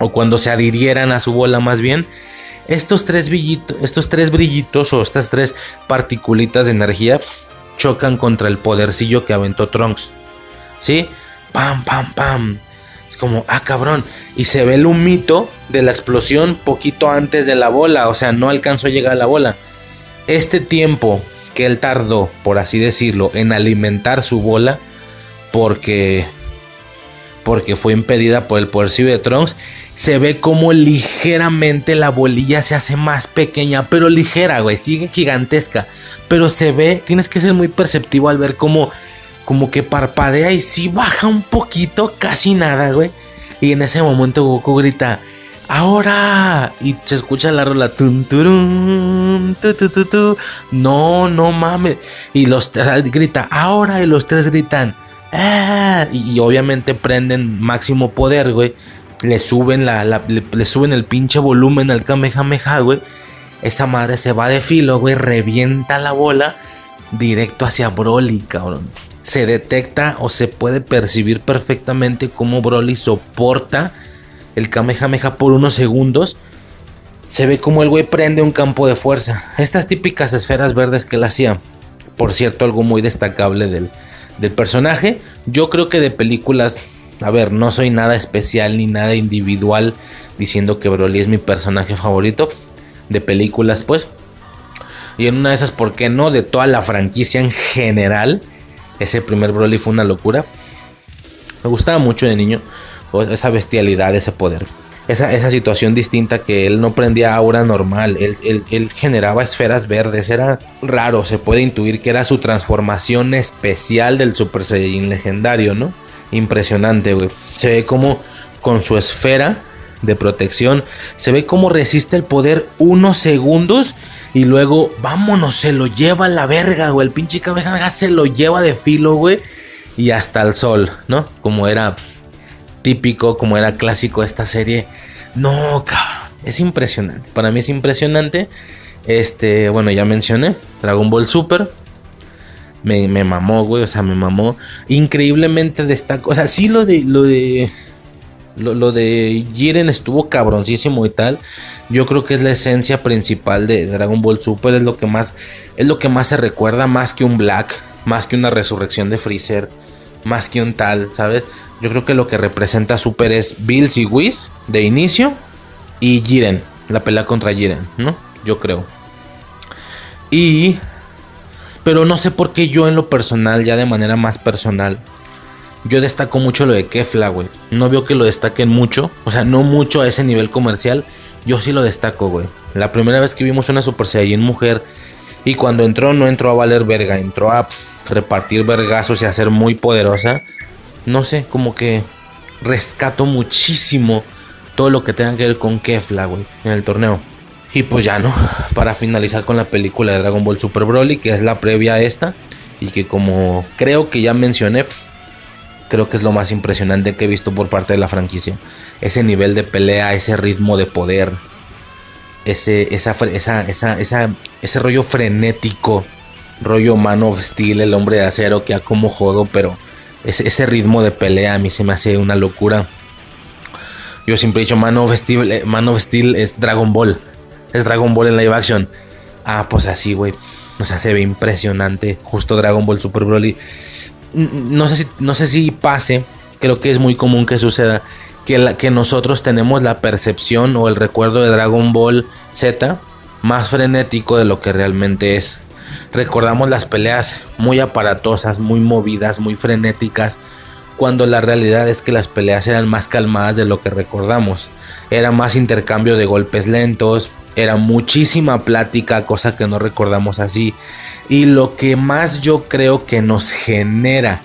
o cuando se adhirieran a su bola más bien, estos tres brillitos, estos tres brillitos o estas tres particulitas de energía chocan contra el podercillo que aventó Trunks. ¿Sí? Pam, pam, pam. Es como, ah, cabrón. Y se ve el humito de la explosión poquito antes de la bola. O sea, no alcanzó a llegar a la bola. Este tiempo que él tardó, por así decirlo, en alimentar su bola, porque porque fue impedida por el podercillo de Trunks, se ve como ligeramente la bolilla se hace más pequeña, pero ligera, güey, sigue gigantesca, pero se ve, tienes que ser muy perceptivo al ver cómo como que parpadea y sí baja un poquito, casi nada, güey. Y en ese momento Goku grita, ahora. Y se escucha la rola. Tun, turun, tu, tu, tu, no, no mames. Y los grita, ahora. Y los tres gritan, Ah, y, obviamente prenden máximo poder, güey. Le suben, la, le, suben el pinche volumen al Kamehameha, güey. Esa madre se va de filo, güey. Revienta la bola directo hacia Broly, cabrón. Se detecta o se puede percibir perfectamente cómo Broly soporta el Kamehameha por unos segundos. Se ve como el güey prende un campo de fuerza. Estas típicas esferas verdes que él hacía. Por cierto, algo muy destacable del, del personaje. Yo creo que de películas, a ver, no soy nada especial ni nada individual diciendo que Broly es mi personaje favorito de películas, pues. Y en una de esas, ¿por qué no? De toda la franquicia en general. Ese primer Broly fue una locura. Me gustaba mucho de niño. o esa bestialidad, ese poder. Esa, esa situación distinta que él no prendía aura normal, él, él- él generaba esferas verdes, era raro, se puede intuir que era su transformación especial del Super Saiyajin legendario, ¿no? Impresionante, güey. Se ve como con su esfera de protección, se ve como resiste el poder unos segundos y luego, vámonos, se lo lleva a la verga, güey. El pinche Kamehameha se lo lleva de filo, güey. Y hasta el sol, ¿no? Como era típico, como era clásico esta serie. No, cabrón. Es impresionante. Para mí es impresionante. Este, bueno, ya mencioné. Dragon Ball Super. Me, me mamó, güey. O sea, me mamó. Increíblemente destacó. O sea, sí lo de. Lo de. Lo, lo de Jiren estuvo cabroncísimo y tal. Yo creo que es la esencia principal de Dragon Ball Super. Es lo que más. Es lo que más se recuerda. Más que un Black. Más que una resurrección de Freezer. Más que un tal, ¿sabes? Yo creo que lo que representa Super es Bills y Whis de inicio. Y Jiren. La pelea contra Jiren, ¿no? Yo creo. Y. Pero no sé por qué yo en lo personal, ya de manera más personal, yo destaco mucho lo de Kefla, güey. No veo que lo destaquen mucho. O sea, no mucho a ese nivel comercial. Yo sí lo destaco, güey. La primera vez que vimos una Super Saiyan mujer. Y cuando entró, no entró a valer verga. Entró a repartir vergazos y a ser muy poderosa. No sé, como que rescato muchísimo todo lo que tenga que ver con Kefla, güey. En el torneo. Y pues ya no. Para finalizar con la película de Dragon Ball Super Broly. Que es la previa a esta. Y que como creo que ya mencioné creo que es lo más impresionante que he visto por parte de la franquicia. Ese nivel de pelea, ese ritmo de poder, ese, esa, esa, esa, ese rollo frenético, rollo Man of Steel, el hombre de acero, que a como jodo, pero ese, ese ritmo de pelea a mí se me hace una locura. Yo siempre he dicho Man of Steel, eh, Man of Steel es Dragon Ball, es Dragon Ball en live action. Ah, pues así, güey. O sea, se ve impresionante. Justo Dragon Ball Super Broly no sé si, no sé si pase, creo que es muy común que suceda, que, la- que nosotros tenemos la percepción o el recuerdo de Dragon Ball Z más frenético de lo que realmente es. Recordamos las peleas muy aparatosas, muy movidas, muy frenéticas, cuando la realidad es que las peleas eran más calmadas de lo que recordamos. Era más intercambio de golpes lentos, era muchísima plática, cosa que no recordamos así. Y lo que más yo creo que nos genera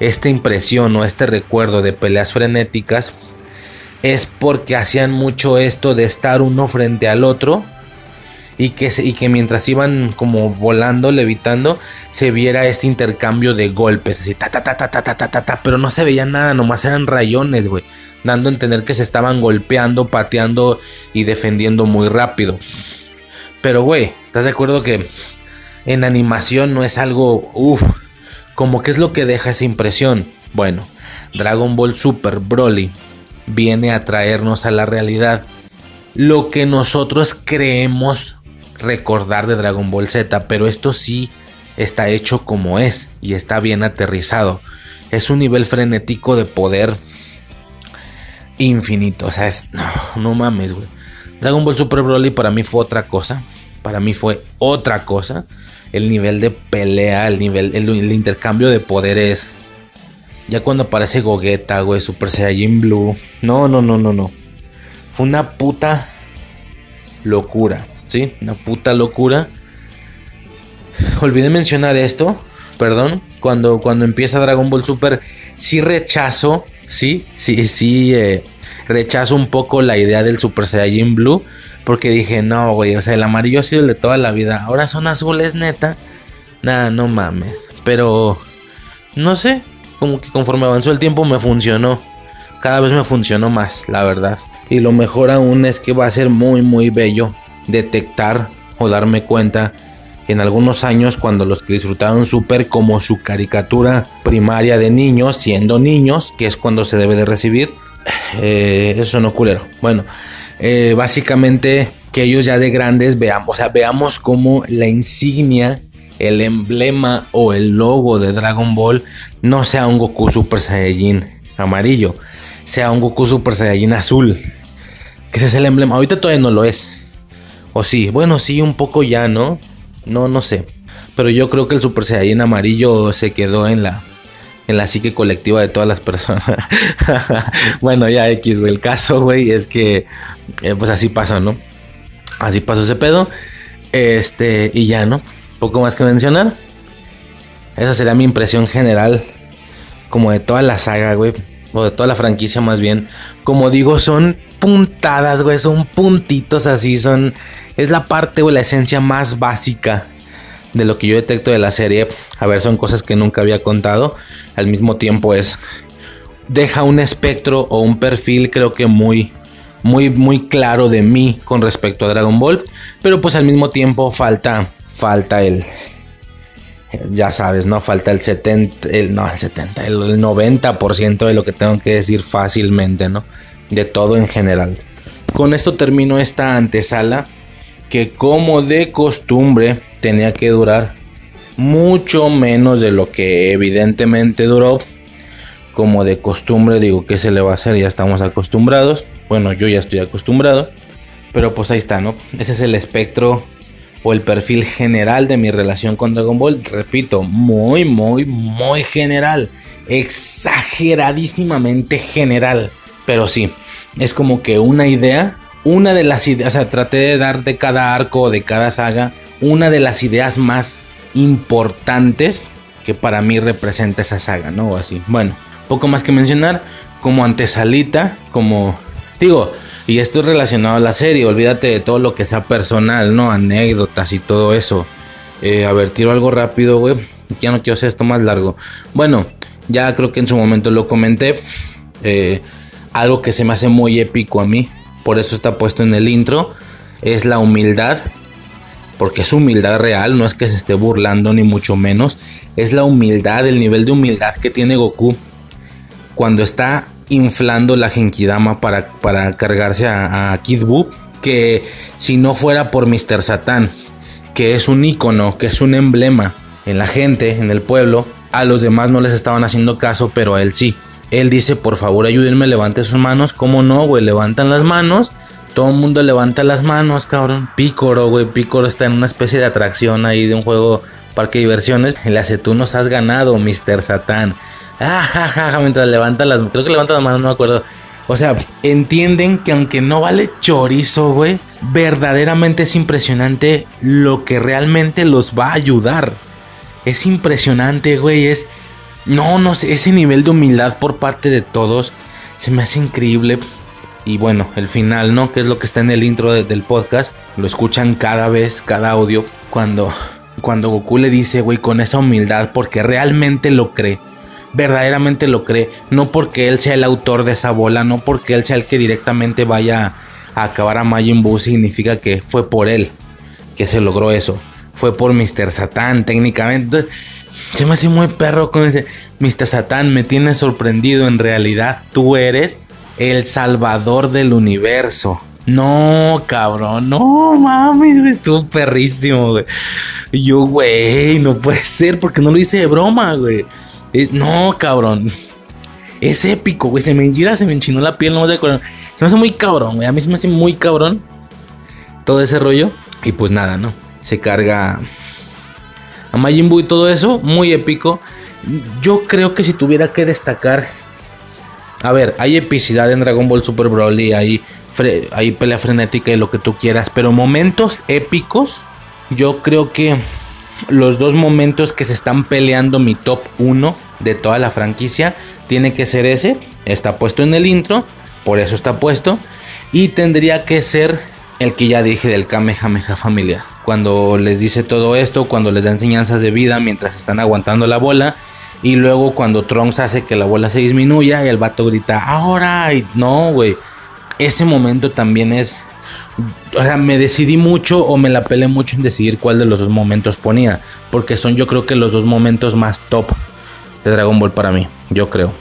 esta impresión o este recuerdo de peleas frenéticas es porque hacían mucho esto de estar uno frente al otro y que, y que mientras iban como volando, levitando, se viera este intercambio de golpes, así ta ta ta ta ta ta ta ta, ta, pero no se veía nada, nomás eran rayones, güey, dando a entender que se estaban golpeando, pateando y defendiendo muy rápido. Pero güey, ¿estás de acuerdo que en animación no es algo, uff, como que es lo que deja esa impresión? Bueno, Dragon Ball Super Broly viene a traernos a la realidad lo que nosotros creemos recordar de Dragon Ball Z, pero esto sí está hecho como es y está bien aterrizado. Es un nivel frenético de poder infinito, o sea, es no, mames, güey. Dragon Ball Super Broly para mí fue otra cosa, para mí fue otra cosa. El nivel de pelea, el nivel el, intercambio de poderes. Ya cuando aparece Gogeta, güey, Super Saiyajin Blue. No, no, no, no, no. Fue una puta locura, ¿sí? Una puta locura. Olvidé mencionar esto, perdón. Cuando, cuando empieza Dragon Ball Super, sí rechazo, sí, sí, sí, eh, rechazo un poco la idea del Super Saiyajin Blue. Porque dije, no, güey, o sea, el amarillo ha sido el de toda la vida. Ahora son azules, neta. Nada, no mames. Pero, no sé, como que conforme avanzó el tiempo me funcionó. Cada vez me funcionó más, la verdad. Y lo mejor aún es que va a ser muy, muy bello detectar o darme cuenta en algunos años cuando los que disfrutaron Super como su caricatura primaria de niños, siendo niños, que es cuando se debe de recibir. Eh, eso no culero. Bueno, eh, básicamente que ellos ya de grandes veamos, o sea, veamos como la insignia, el emblema o el logo de Dragon Ball no sea un Goku Super Saiyajin amarillo, sea un Goku Super Saiyajin azul. Que ese es el emblema. Ahorita todavía no lo es. O sí, bueno, sí, un poco ya, ¿no? No, no sé. Pero yo creo que el Super Saiyajin amarillo se quedó en la en la psique colectiva de todas las personas. <laughs> bueno, ya X, güey. El caso, güey, es que eh, pues así pasó, ¿no? Así pasó ese pedo. Este, y ya, ¿no? Poco más que mencionar. Esa sería mi impresión general, como de toda la saga, güey. O de toda la franquicia, más bien. Como digo, son puntadas, güey. Son puntitos así. Son. Es la parte, o la esencia más básica de lo que yo detecto de la serie. A ver, son cosas que nunca había contado. Al mismo tiempo es. Deja un espectro o un perfil, creo que muy. Muy, muy claro de mí con respecto a Dragon Ball. Pero pues al mismo tiempo falta. Falta el. Ya sabes, ¿no? Falta el 70. El, no, el 70. El 90% de lo que tengo que decir fácilmente, ¿no? De todo en general. Con esto termino esta antesala. Que como de costumbre tenía que durar mucho menos de lo que evidentemente duró. Como de costumbre digo que se le va a hacer, ya estamos acostumbrados. Bueno, yo ya estoy acostumbrado. Pero pues ahí está, ¿no? Ese es el espectro o el perfil general de mi relación con Dragon Ball. Repito, muy, muy, muy general. Exageradísimamente general. Pero sí, es como que una idea. Una de las ideas, o sea, traté de dar de cada arco o de cada saga una de las ideas más importantes que para mí representa esa saga, ¿no? O así. Bueno, poco más que mencionar, como antesalita, como digo, y esto es relacionado a la serie, olvídate de todo lo que sea personal, ¿no? Anécdotas y todo eso. Eh, a ver, tiro algo rápido, güey. Ya no quiero hacer esto más largo. Bueno, ya creo que en su momento lo comenté. Eh, algo que se me hace muy épico a mí, por eso está puesto en el intro, es la humildad porque es humildad real, no es que se esté burlando ni mucho menos, es la humildad, el nivel de humildad que tiene Goku cuando está inflando la Genkidama para, para cargarse a, Kid Buu, que si no fuera por Mr. Satan, que es un icono, que es un emblema en la gente, en el pueblo, a los demás no les estaban haciendo caso, pero a él sí. Él dice, por favor ayúdenme, levante sus manos. ¿Cómo no, güey? Levantan las manos todo el mundo levanta las manos, cabrón. Pícoro, güey. Pícoro está en una especie de atracción ahí de un juego parque de diversiones. Le hace, tú nos has ganado, Mr. Satán. Ah, mientras levanta las creo que levanta las manos, no me acuerdo. O sea, entienden que aunque no vale chorizo, güey, verdaderamente es impresionante lo que realmente los va a ayudar. Es impresionante, güey, es... No, no sé, ese nivel de humildad por parte de todos se me hace increíble. Y bueno, el final, ¿no? Que es lo que está en el intro del podcast. Lo escuchan cada vez, cada audio. Cuando, cuando Goku le dice, güey, con esa humildad, porque realmente lo cree. Verdaderamente lo cree. No porque él sea el autor de esa bola, no porque él sea el que directamente vaya a acabar a Majin Buu, significa que fue por él que se logró eso. Fue por Mr. Satan, técnicamente. Se me hace muy perro con ese Mr. Satan, me tiene sorprendido. En realidad, tú eres el salvador del universo. No, cabrón, no mames, estuvo perrísimo, güey. yo, güey, no puede ser porque no lo hice de broma, güey. no, cabrón. Es épico, güey. Se me enchila, se me enchinó la piel, no me Se me hace muy cabrón, güey. A mí se me hace muy cabrón todo ese rollo. Y pues nada, ¿no? Se carga a Majin Buu y todo eso, muy épico. Yo creo que si tuviera que destacar a ver, hay epicidad en Dragon Ball Super Broly, hay, hay pelea frenética y lo que tú quieras, pero momentos épicos, yo creo que los dos momentos que se están peleando mi top 1 de toda la franquicia, tiene que ser ese, está puesto en el intro, por eso está puesto, y tendría que ser el que ya dije del Kamehameha familiar. Cuando les dice todo esto, cuando les da enseñanzas de vida mientras están aguantando la bola y luego cuando Trunks hace que la bola se disminuya y el vato grita, ahora, y no, güey. Ese momento también es... O sea, me decidí mucho o me la pelé mucho en decidir cuál de los dos momentos ponía. Porque son yo creo que los dos momentos más top de Dragon Ball para mí. Yo creo.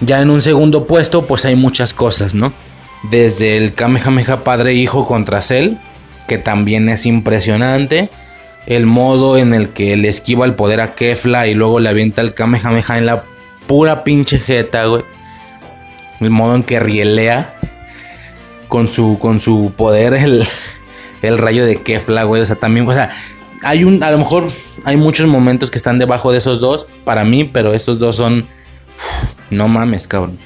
Ya en un segundo puesto pues hay muchas cosas, ¿no? Desde el Kamehameha padre hijo contra Cell. Que también es impresionante el modo en el que le esquiva el poder a Kefla y luego le avienta el Kamehameha en la pura pinche jeta, güey. El modo en que rielea con su, con su poder el, el rayo de Kefla, güey. O sea, también, o sea, hay un, a lo mejor hay muchos momentos que están debajo de esos dos para mí, pero estos dos son, no mames, cabrón.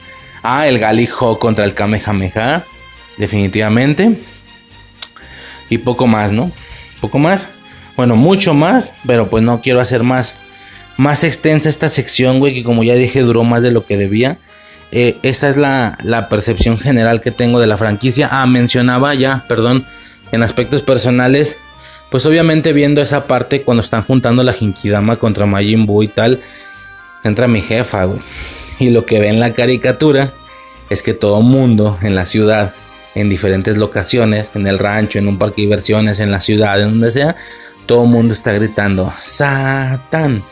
Ah, el Galijo contra el Kamehameha, definitivamente. Y poco más, ¿no? Poco más. Bueno, mucho más, pero pues no quiero hacer más, más extensa esta sección, güey, que como ya dije duró más de lo que debía. Eh, esta es la, la percepción general que tengo de la franquicia. Ah, mencionaba ya, perdón, en aspectos personales pues obviamente viendo esa parte cuando están juntando la Jinkidama contra Majin Buu y tal, entra mi jefa, güey. Y lo que ve en la caricatura es que todo mundo en la ciudad, en diferentes locaciones, en el rancho, en un parque de diversiones, en la ciudad, en donde sea, todo el mundo está gritando, Satán,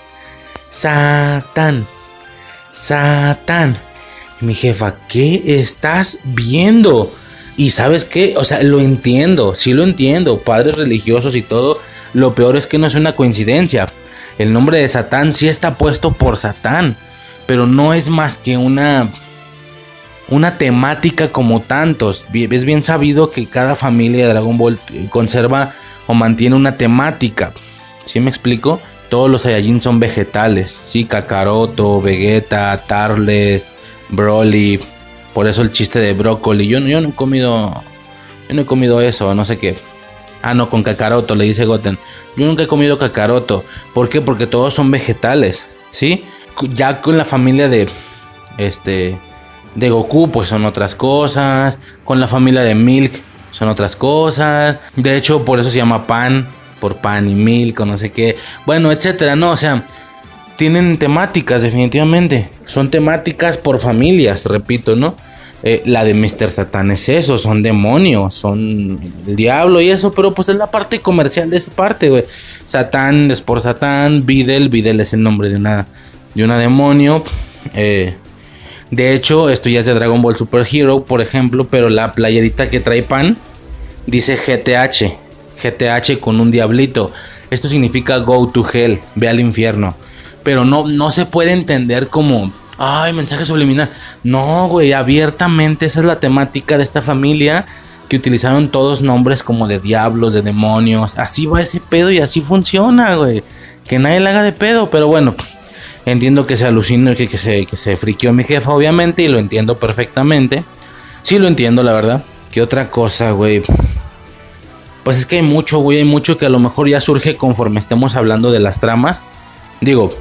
Satán, Satán. Y mi jefa, ¿qué estás viendo? Y sabes qué, o sea, lo entiendo, sí lo entiendo, padres religiosos y todo. Lo peor es que no es una coincidencia. El nombre de Satán sí está puesto por Satán, pero no es más que una una temática como tantos. Es bien sabido que cada familia de Dragon Ball conserva o mantiene una temática. ¿Sí me explico? Todos los Saiyajin son vegetales, sí, Kakaroto, Vegeta, Tarles, Broly, por eso el chiste de brócoli. Yo, yo no he comido. Yo no he comido eso, no sé qué. Ah, no, con cacaroto, le dice Goten. Yo nunca he comido cacaroto. ¿Por qué? Porque todos son vegetales. ¿Sí? Ya con la familia de. Este. De Goku, pues son otras cosas. Con la familia de Milk, son otras cosas. De hecho, por eso se llama pan. Por pan y milk, o no sé qué. Bueno, etcétera, no, o sea tienen temáticas, definitivamente. Son temáticas por familias, repito, ¿no? Eh, la de Mr. Satan es eso, son demonios, son el diablo y eso, pero pues es la parte comercial de esa parte, güey. Satán es por Satán, Videl, Videl es el nombre de una, de una demonio. Eh, de hecho, esto ya es de Dragon Ball Super Hero, por ejemplo, pero la playerita que trae pan dice GTH, GTH con un diablito. Esto significa Go to Hell, ve al infierno pero no, no se puede entender como, ay, mensaje subliminal. No, güey, abiertamente esa es la temática de esta familia que utilizaron todos nombres como de diablos, de demonios. Así va ese pedo y así funciona, güey. Que nadie le haga de pedo, pero bueno, entiendo que se alucinó, que, que, se, que se friqueó mi jefa, obviamente, y lo entiendo perfectamente. Sí lo entiendo, la verdad. ¿Qué otra cosa, güey? Pues es que hay mucho, güey, hay mucho que a lo mejor ya surge conforme estemos hablando de las tramas. Digo,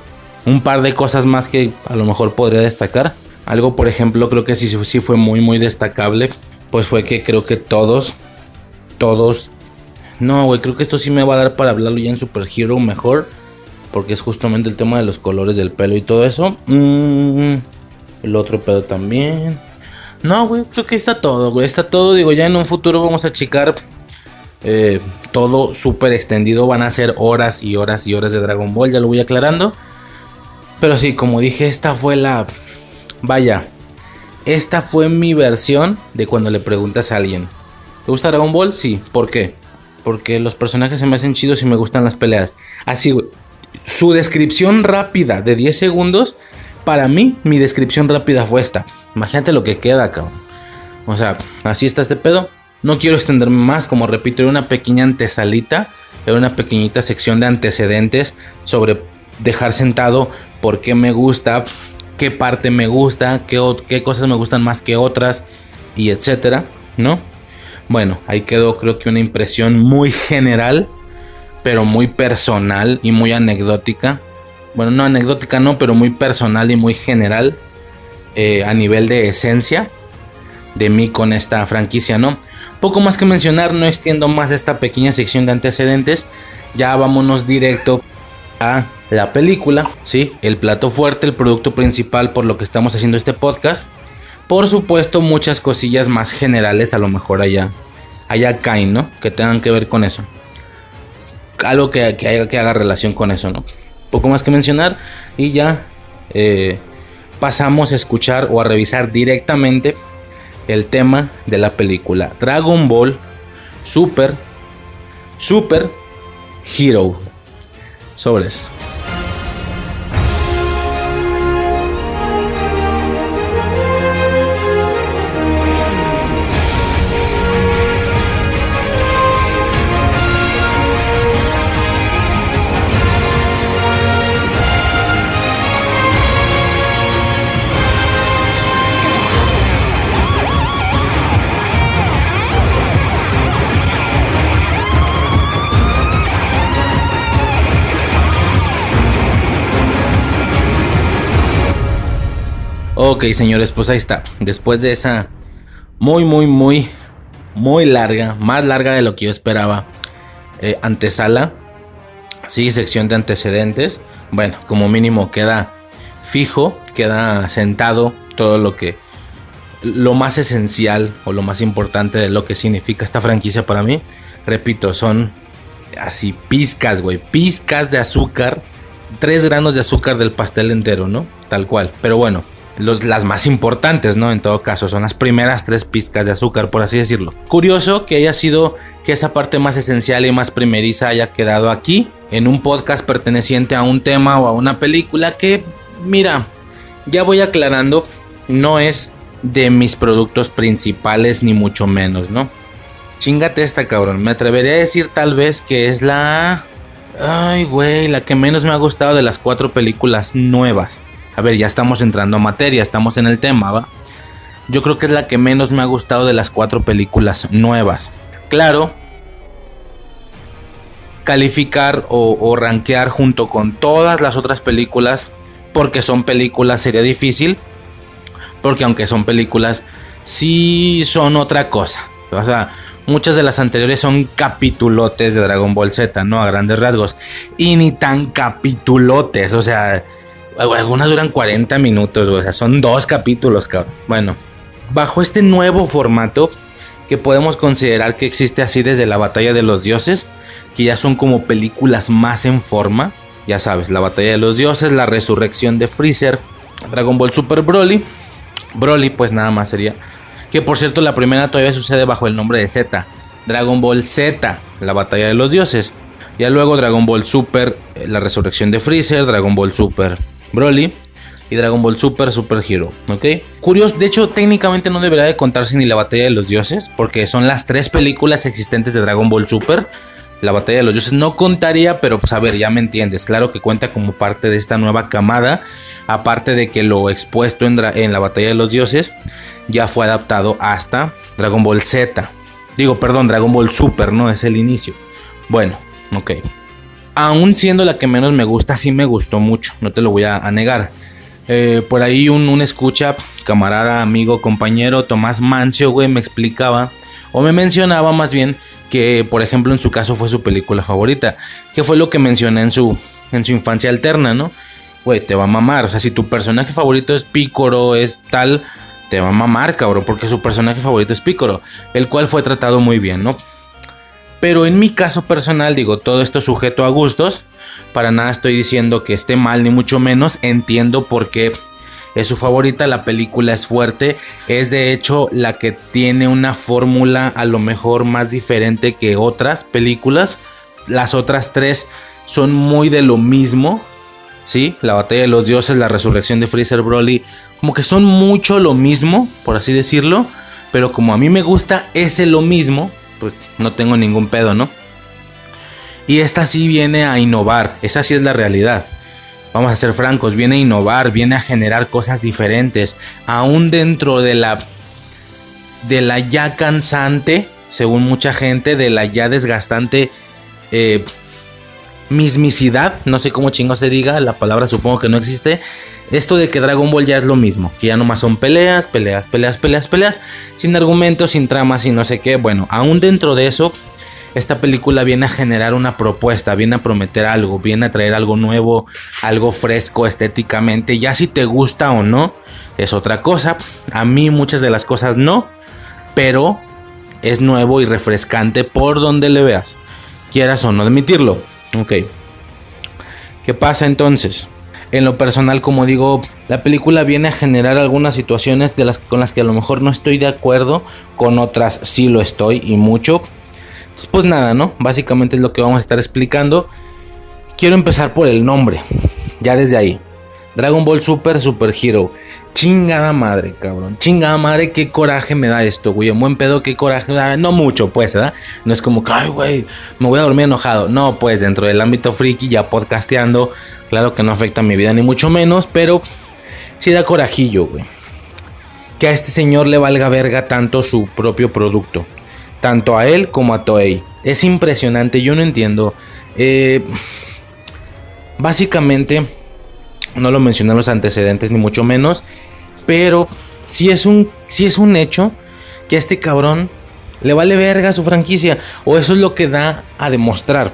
un par de cosas más que a lo mejor podría destacar. Algo, por ejemplo, creo que sí, sí fue muy, muy destacable. Pues fue que creo que todos, todos. No, güey, creo que esto sí me va a dar para hablarlo ya en Super Hero mejor. Porque es justamente el tema de los colores del pelo y todo eso. Mm, el otro pedo también. No, güey, creo que está todo, güey. Está todo. Digo, ya en un futuro vamos a checar eh, todo súper extendido. Van a ser horas y horas y horas de Dragon Ball. Ya lo voy aclarando. Pero sí, como dije, esta fue la... Vaya, esta fue mi versión de cuando le preguntas a alguien. ¿Te gusta Dragon Ball? Sí. ¿Por qué? Porque los personajes se me hacen chidos y me gustan las peleas. Así, Su descripción rápida de 10 segundos. Para mí, mi descripción rápida fue esta. Imagínate lo que queda, cabrón. O sea, así está este pedo. No quiero extenderme más, como repito, era una pequeña antesalita, era una pequeñita sección de antecedentes sobre dejar sentado por qué me gusta, qué parte me gusta, qué, qué cosas me gustan más que otras y etcétera, ¿no? Bueno, ahí quedó creo que una impresión muy general, pero muy personal y muy anecdótica. Bueno, no anecdótica no, pero muy personal y muy general eh, a nivel de esencia de mí con esta franquicia, ¿no? Poco más que mencionar, no extiendo más esta pequeña sección de antecedentes. Ya vámonos directo a la película, ¿sí? El plato fuerte, el producto principal por lo que estamos haciendo este podcast. Por supuesto, muchas cosillas más generales, a lo mejor allá, allá caen, ¿no? Que tengan que ver con eso. Algo que, que, que haga relación con eso, ¿no? Poco más que mencionar y ya eh, pasamos a escuchar o a revisar directamente el tema de la película Dragon Ball Super Super Hero. Sobres. Ok, señores, pues ahí está. Después de esa muy, muy, muy, muy larga, más larga de lo que yo esperaba, eh, antesala, sí, sección de antecedentes. Bueno, como mínimo queda fijo, queda sentado todo lo que, lo más esencial o lo más importante de lo que significa esta franquicia para mí. Repito, son así pizcas, güey, pizcas de azúcar, tres granos de azúcar del pastel entero, ¿no? Tal cual. Pero bueno, las más importantes, ¿no? En todo caso, son las primeras tres pizcas de azúcar, por así decirlo. Curioso que haya sido que esa parte más esencial y más primeriza haya quedado aquí, en un podcast perteneciente a un tema o a una película que, mira, ya voy aclarando, no es de mis productos principales, ni mucho menos, ¿no? Chingate esta, cabrón. Me atrevería a decir tal vez que es la... Ay, güey, la que menos me ha gustado de las cuatro películas nuevas. A ver, ya estamos entrando a materia, estamos en el tema, ¿va? Yo creo que es la que menos me ha gustado de las cuatro películas nuevas. Claro, calificar o, o rankear junto con todas las otras películas, porque son películas sería difícil, porque aunque son películas, sí son otra cosa. O sea, muchas de las anteriores son capitulotes de Dragon Ball Z, ¿no? A grandes rasgos. Y ni tan capitulotes, o sea, algunas duran 40 minutos, o sea, son dos capítulos, cabrón. Bueno, bajo este nuevo formato, que podemos considerar que existe así desde la batalla de los dioses, que ya son como películas más en forma. Ya sabes, la batalla de los dioses, la resurrección de Freezer, Dragon Ball Super Broly. Broly, pues nada más sería. Que por cierto, la primera todavía sucede bajo el nombre de Z. Dragon Ball Z, la batalla de los dioses. Ya luego Dragon Ball Super, la resurrección de Freezer, Dragon Ball Super Broly y Dragon Ball Super Super Hero, ¿ok? Curioso, de hecho técnicamente no debería de contarse ni la batalla de los dioses, porque son las tres películas existentes de Dragon Ball Super. La batalla de los dioses no contaría, pero pues a ver, ya me entiendes, claro que cuenta como parte de esta nueva camada, aparte de que lo expuesto en, en la batalla de los dioses ya fue adaptado hasta Dragon Ball Z. Digo, perdón, Dragon Ball Super, ¿no? Es el inicio. Bueno, ok aún siendo la que menos me gusta, sí me gustó mucho, no te lo voy a, negar. Eh, por ahí un, escucha, camarada, amigo, compañero, Tomás Mancio, güey, me explicaba, o me mencionaba más bien, que por ejemplo en su caso fue su película favorita, que fue lo que mencioné en su, en su infancia alterna, ¿no? Güey, te va a mamar, o sea, si tu personaje favorito es Pícoro, es tal, te va a mamar, cabrón, porque su personaje favorito es Pícoro, el cual fue tratado muy bien, ¿no? Pero en mi caso personal, digo, todo esto sujeto a gustos. Para nada estoy diciendo que esté mal, ni mucho menos. Entiendo por qué es su favorita. La película es fuerte. Es de hecho la que tiene una fórmula a lo mejor más diferente que otras películas. Las otras tres son muy de lo mismo. Sí, la batalla de los dioses, la resurrección de Freezer Broly. Como que son mucho lo mismo, por así decirlo. Pero como a mí me gusta ese lo mismo, pues no tengo ningún pedo, ¿no? Y esta sí viene a innovar, esa sí es la realidad. Vamos a ser francos, viene a innovar, viene a generar cosas diferentes, aún dentro de la de la ya cansante, según mucha gente, de la ya desgastante eh, mismicidad, no sé cómo chingo se diga, la palabra supongo que no existe, esto de que Dragon Ball ya es lo mismo, que ya nomás son peleas, peleas, peleas, peleas, peleas, sin argumentos, sin tramas, sin no sé qué. Bueno, aún dentro de eso, esta película viene a generar una propuesta, viene a prometer algo, viene a traer algo nuevo, algo fresco estéticamente. Ya si te gusta o no, es otra cosa. A mí muchas de las cosas no, pero es nuevo y refrescante por donde le veas, quieras o no admitirlo. Ok. ¿Qué pasa entonces? En lo personal, como digo, la película viene a generar algunas situaciones con las que a lo mejor no estoy de acuerdo, con otras sí lo estoy y mucho. pues nada, ¿no? Básicamente es lo que vamos a estar explicando. Quiero empezar por el nombre, ya desde ahí. Dragon Ball Super Super Hero. Chingada madre, cabrón. Chingada madre, qué coraje me da esto, güey. Un buen pedo, qué coraje. No mucho, pues, ¿verdad? No es como que, ay, güey, me voy a dormir enojado. No, pues, dentro del ámbito friki, ya podcasteando, claro que no afecta a mi vida, ni mucho menos, pero sí da corajillo, güey. Que a este señor le valga verga tanto su propio producto. Tanto a él como a Toei. Es impresionante, yo no entiendo. Eh, básicamente no lo mencioné en los antecedentes ni mucho menos. Pero si es un, si es un hecho que a este cabrón le vale verga su franquicia. O eso es lo que da a demostrar.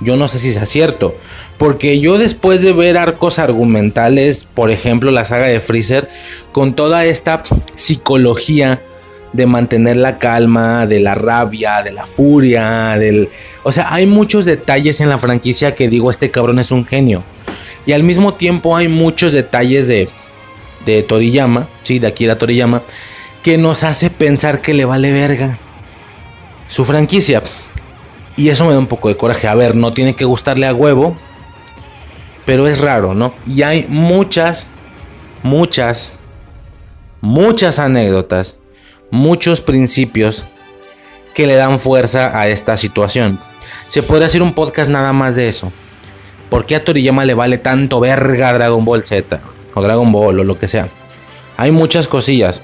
Yo no sé si sea cierto. Porque yo después de ver arcos argumentales, por ejemplo la saga de Freezer, con toda esta psicología de mantener la calma, de la rabia, de la furia, del... O sea, hay muchos detalles en la franquicia que digo, este cabrón es un genio. Y al mismo tiempo hay muchos detalles de, de Toriyama, sí, de Akira Toriyama, que nos hace pensar que le vale verga su franquicia. Y eso me da un poco de coraje. A ver, no tiene que gustarle a huevo, pero es raro, ¿no? Y hay muchas, muchas, muchas anécdotas, muchos principios que le dan fuerza a esta situación. Se puede hacer un podcast nada más de eso. ¿Por qué a Toriyama le vale tanto verga Dragon Ball Z? O Dragon Ball o lo que sea. Hay muchas cosillas.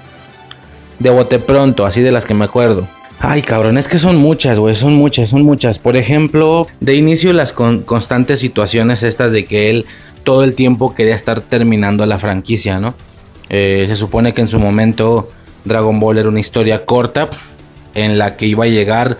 De bote pronto, así de las que me acuerdo. Ay, cabrón, es que son muchas, güey, son muchas, son muchas. Por ejemplo, de inicio las constantes situaciones estas de que él todo el tiempo quería estar terminando la franquicia, ¿no? Eh, se supone que en su momento Dragon Ball era una historia corta en la que iba a llegar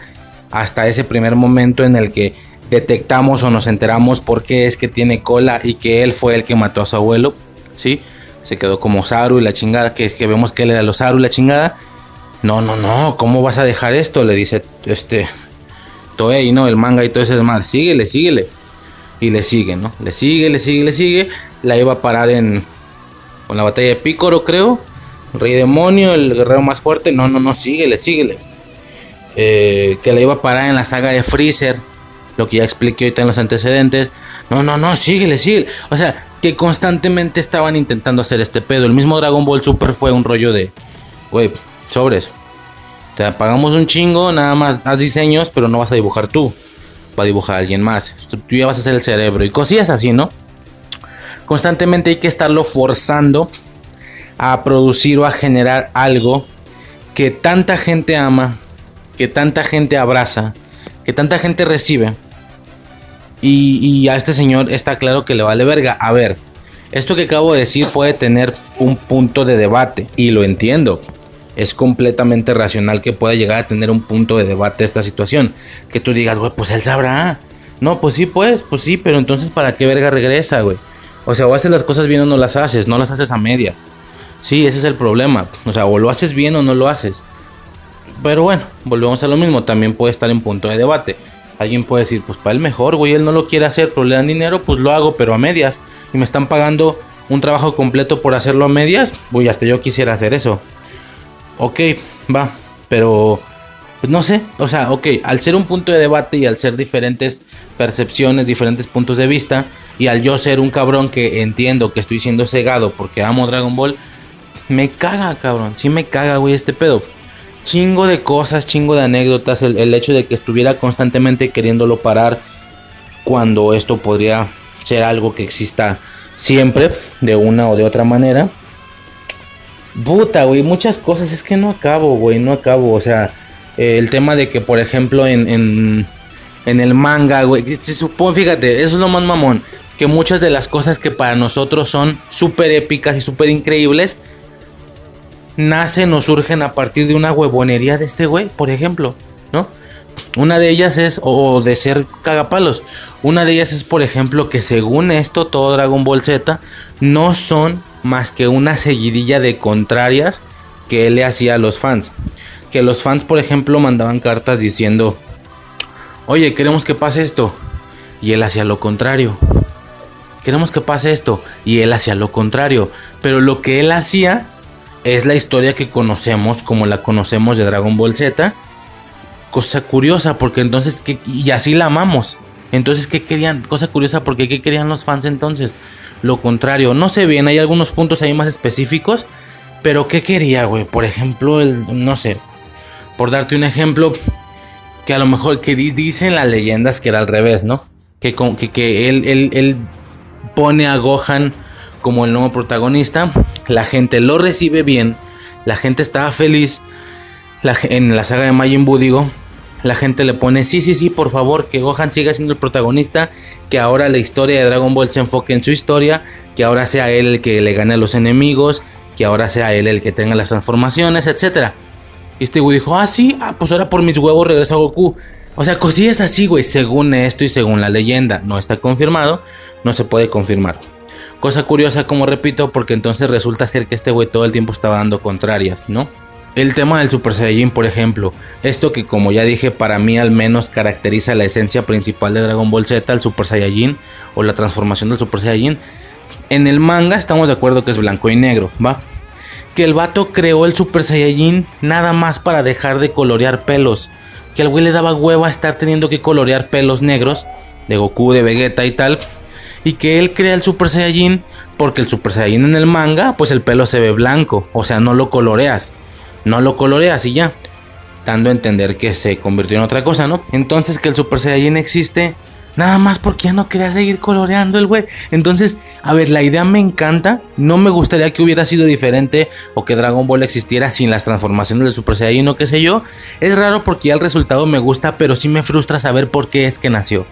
hasta ese primer momento en el que detectamos o nos enteramos por qué es que tiene cola y que él fue el que mató a su abuelo, ¿sí? Se quedó como Saru y la chingada, que, que vemos que él era los Saru y la chingada no, no, no, ¿cómo vas a dejar esto? Le dice este Toei, ¿no? El manga y todo ese demás. Síguele, síguele. Y le sigue, ¿no? Le sigue, le sigue, le sigue. La iba a parar en. Con la batalla de Pícoro, creo. Rey demonio, el guerrero más fuerte. No, no, no, síguele, síguele. Eh, que la iba a parar en la saga de Freezer. Lo que ya expliqué ahorita en los antecedentes. No, no, no, síguele, síguele. O sea, que constantemente estaban intentando hacer este pedo. El mismo Dragon Ball Super fue un rollo de. Güey, sobres. Te pagamos un chingo, nada más haz diseños, pero no vas a dibujar tú. Va a dibujar alguien más. Tú ya vas a hacer el cerebro y cosillas así, ¿no? Constantemente hay que estarlo forzando a producir o a generar algo que tanta gente ama, que tanta gente abraza, que tanta gente recibe. Y, a este señor está claro que le vale verga. A ver, esto que acabo de decir puede tener un punto de debate y lo entiendo es completamente racional que pueda llegar a tener un punto de debate esta situación. Que tú digas, güey, pues él sabrá. No, pues sí, pues, pues sí, pero entonces ¿para qué verga regresa, güey? O sea, o haces las cosas bien o no las haces, no las haces a medias. Sí, ese es el problema. O sea, o lo haces bien o no lo haces. Pero bueno, volvemos a lo mismo, también puede estar en punto de debate. Alguien puede decir, pues para él mejor, güey, él no lo quiere hacer, pero le dan dinero, pues lo hago, pero a medias. Y me están pagando un trabajo completo por hacerlo a medias, güey, hasta yo quisiera hacer eso ok, va, pero pues no sé, o sea, ok, al ser un punto de debate y al ser diferentes percepciones, diferentes puntos de vista, y al yo ser un cabrón que entiendo que estoy siendo cegado porque amo Dragon Ball, me caga, cabrón, sí me caga, güey, este pedo. Chingo de cosas, chingo de anécdotas, el, el hecho de que estuviera constantemente queriéndolo parar cuando esto podría ser algo que exista siempre, de una o de otra manera. Puta, güey, muchas cosas. Es que no acabo, güey, no acabo. O sea, eh, el tema de que, por ejemplo, en, en, en el manga, güey, se supone, fíjate, eso es lo más mamón. Que muchas de las cosas que para nosotros son súper épicas y súper increíbles, nacen o surgen a partir de una huevonería de este güey, por ejemplo, ¿no? Una de ellas es, o de ser cagapalos, una de ellas es, por ejemplo, que según esto, todo Dragon Ball Z no son más que una seguidilla de contrarias que él le hacía a los fans. Que los fans, por ejemplo, mandaban cartas diciendo, oye, queremos que pase esto. Y él hacía lo contrario. Queremos que pase esto. Y él hacía lo contrario. Pero lo que él hacía es la historia que conocemos como la conocemos de Dragon Ball Z. Cosa curiosa, porque entonces, y así la amamos. Entonces, ¿qué querían? Cosa curiosa, porque ¿qué querían los fans entonces? lo contrario. No sé bien, hay algunos puntos ahí más específicos. Pero ¿qué quería, güey? Por ejemplo, el, no sé. Por darte un ejemplo, que a lo mejor que dicen las leyendas que era al revés, ¿no? Que, que, que él, él, pone a Gohan como el nuevo protagonista. La gente lo recibe bien. La gente estaba feliz. en la saga de Majin Buu, digo, la gente le pone, sí, sí, sí, por favor, que Gohan siga siendo el protagonista, que ahora la historia de Dragon Ball se enfoque en su historia, que ahora sea él el que le gane a los enemigos, que ahora sea él el que tenga las transformaciones, etc. Y este güey dijo, ah, sí, ah, pues ahora por mis huevos regresa Goku. O sea, cosillas así, güey, según esto y según la leyenda. No está confirmado, no se puede confirmar. Cosa curiosa, como repito, porque entonces resulta ser que este güey todo el tiempo estaba dando contrarias, ¿no? El tema del Super Saiyajin, por ejemplo, esto que como ya dije, para mí al menos caracteriza la esencia principal de Dragon Ball Z, el Super Saiyajin o la transformación del Super Saiyajin. En el manga estamos de acuerdo que es blanco y negro, ¿va? Que el vato creó el Super Saiyajin nada más para dejar de colorear pelos. Que al güey le daba hueva estar teniendo que colorear pelos negros de Goku, de Vegeta y tal. Y que él crea el Super Saiyajin porque el Super Saiyajin en el manga, pues el pelo se ve blanco, o sea, no lo coloreas no lo coloreas y ya. Dando a entender que se convirtió en otra cosa, ¿no? Entonces que el Super Saiyajin existe nada más porque ya no quería seguir coloreando el güey. Entonces, a ver, la idea me encanta. No me gustaría que hubiera sido diferente o que Dragon Ball existiera sin las transformaciones del Super Saiyajin o qué sé yo. Es raro porque ya el resultado me gusta, pero sí me frustra saber por qué es que nació.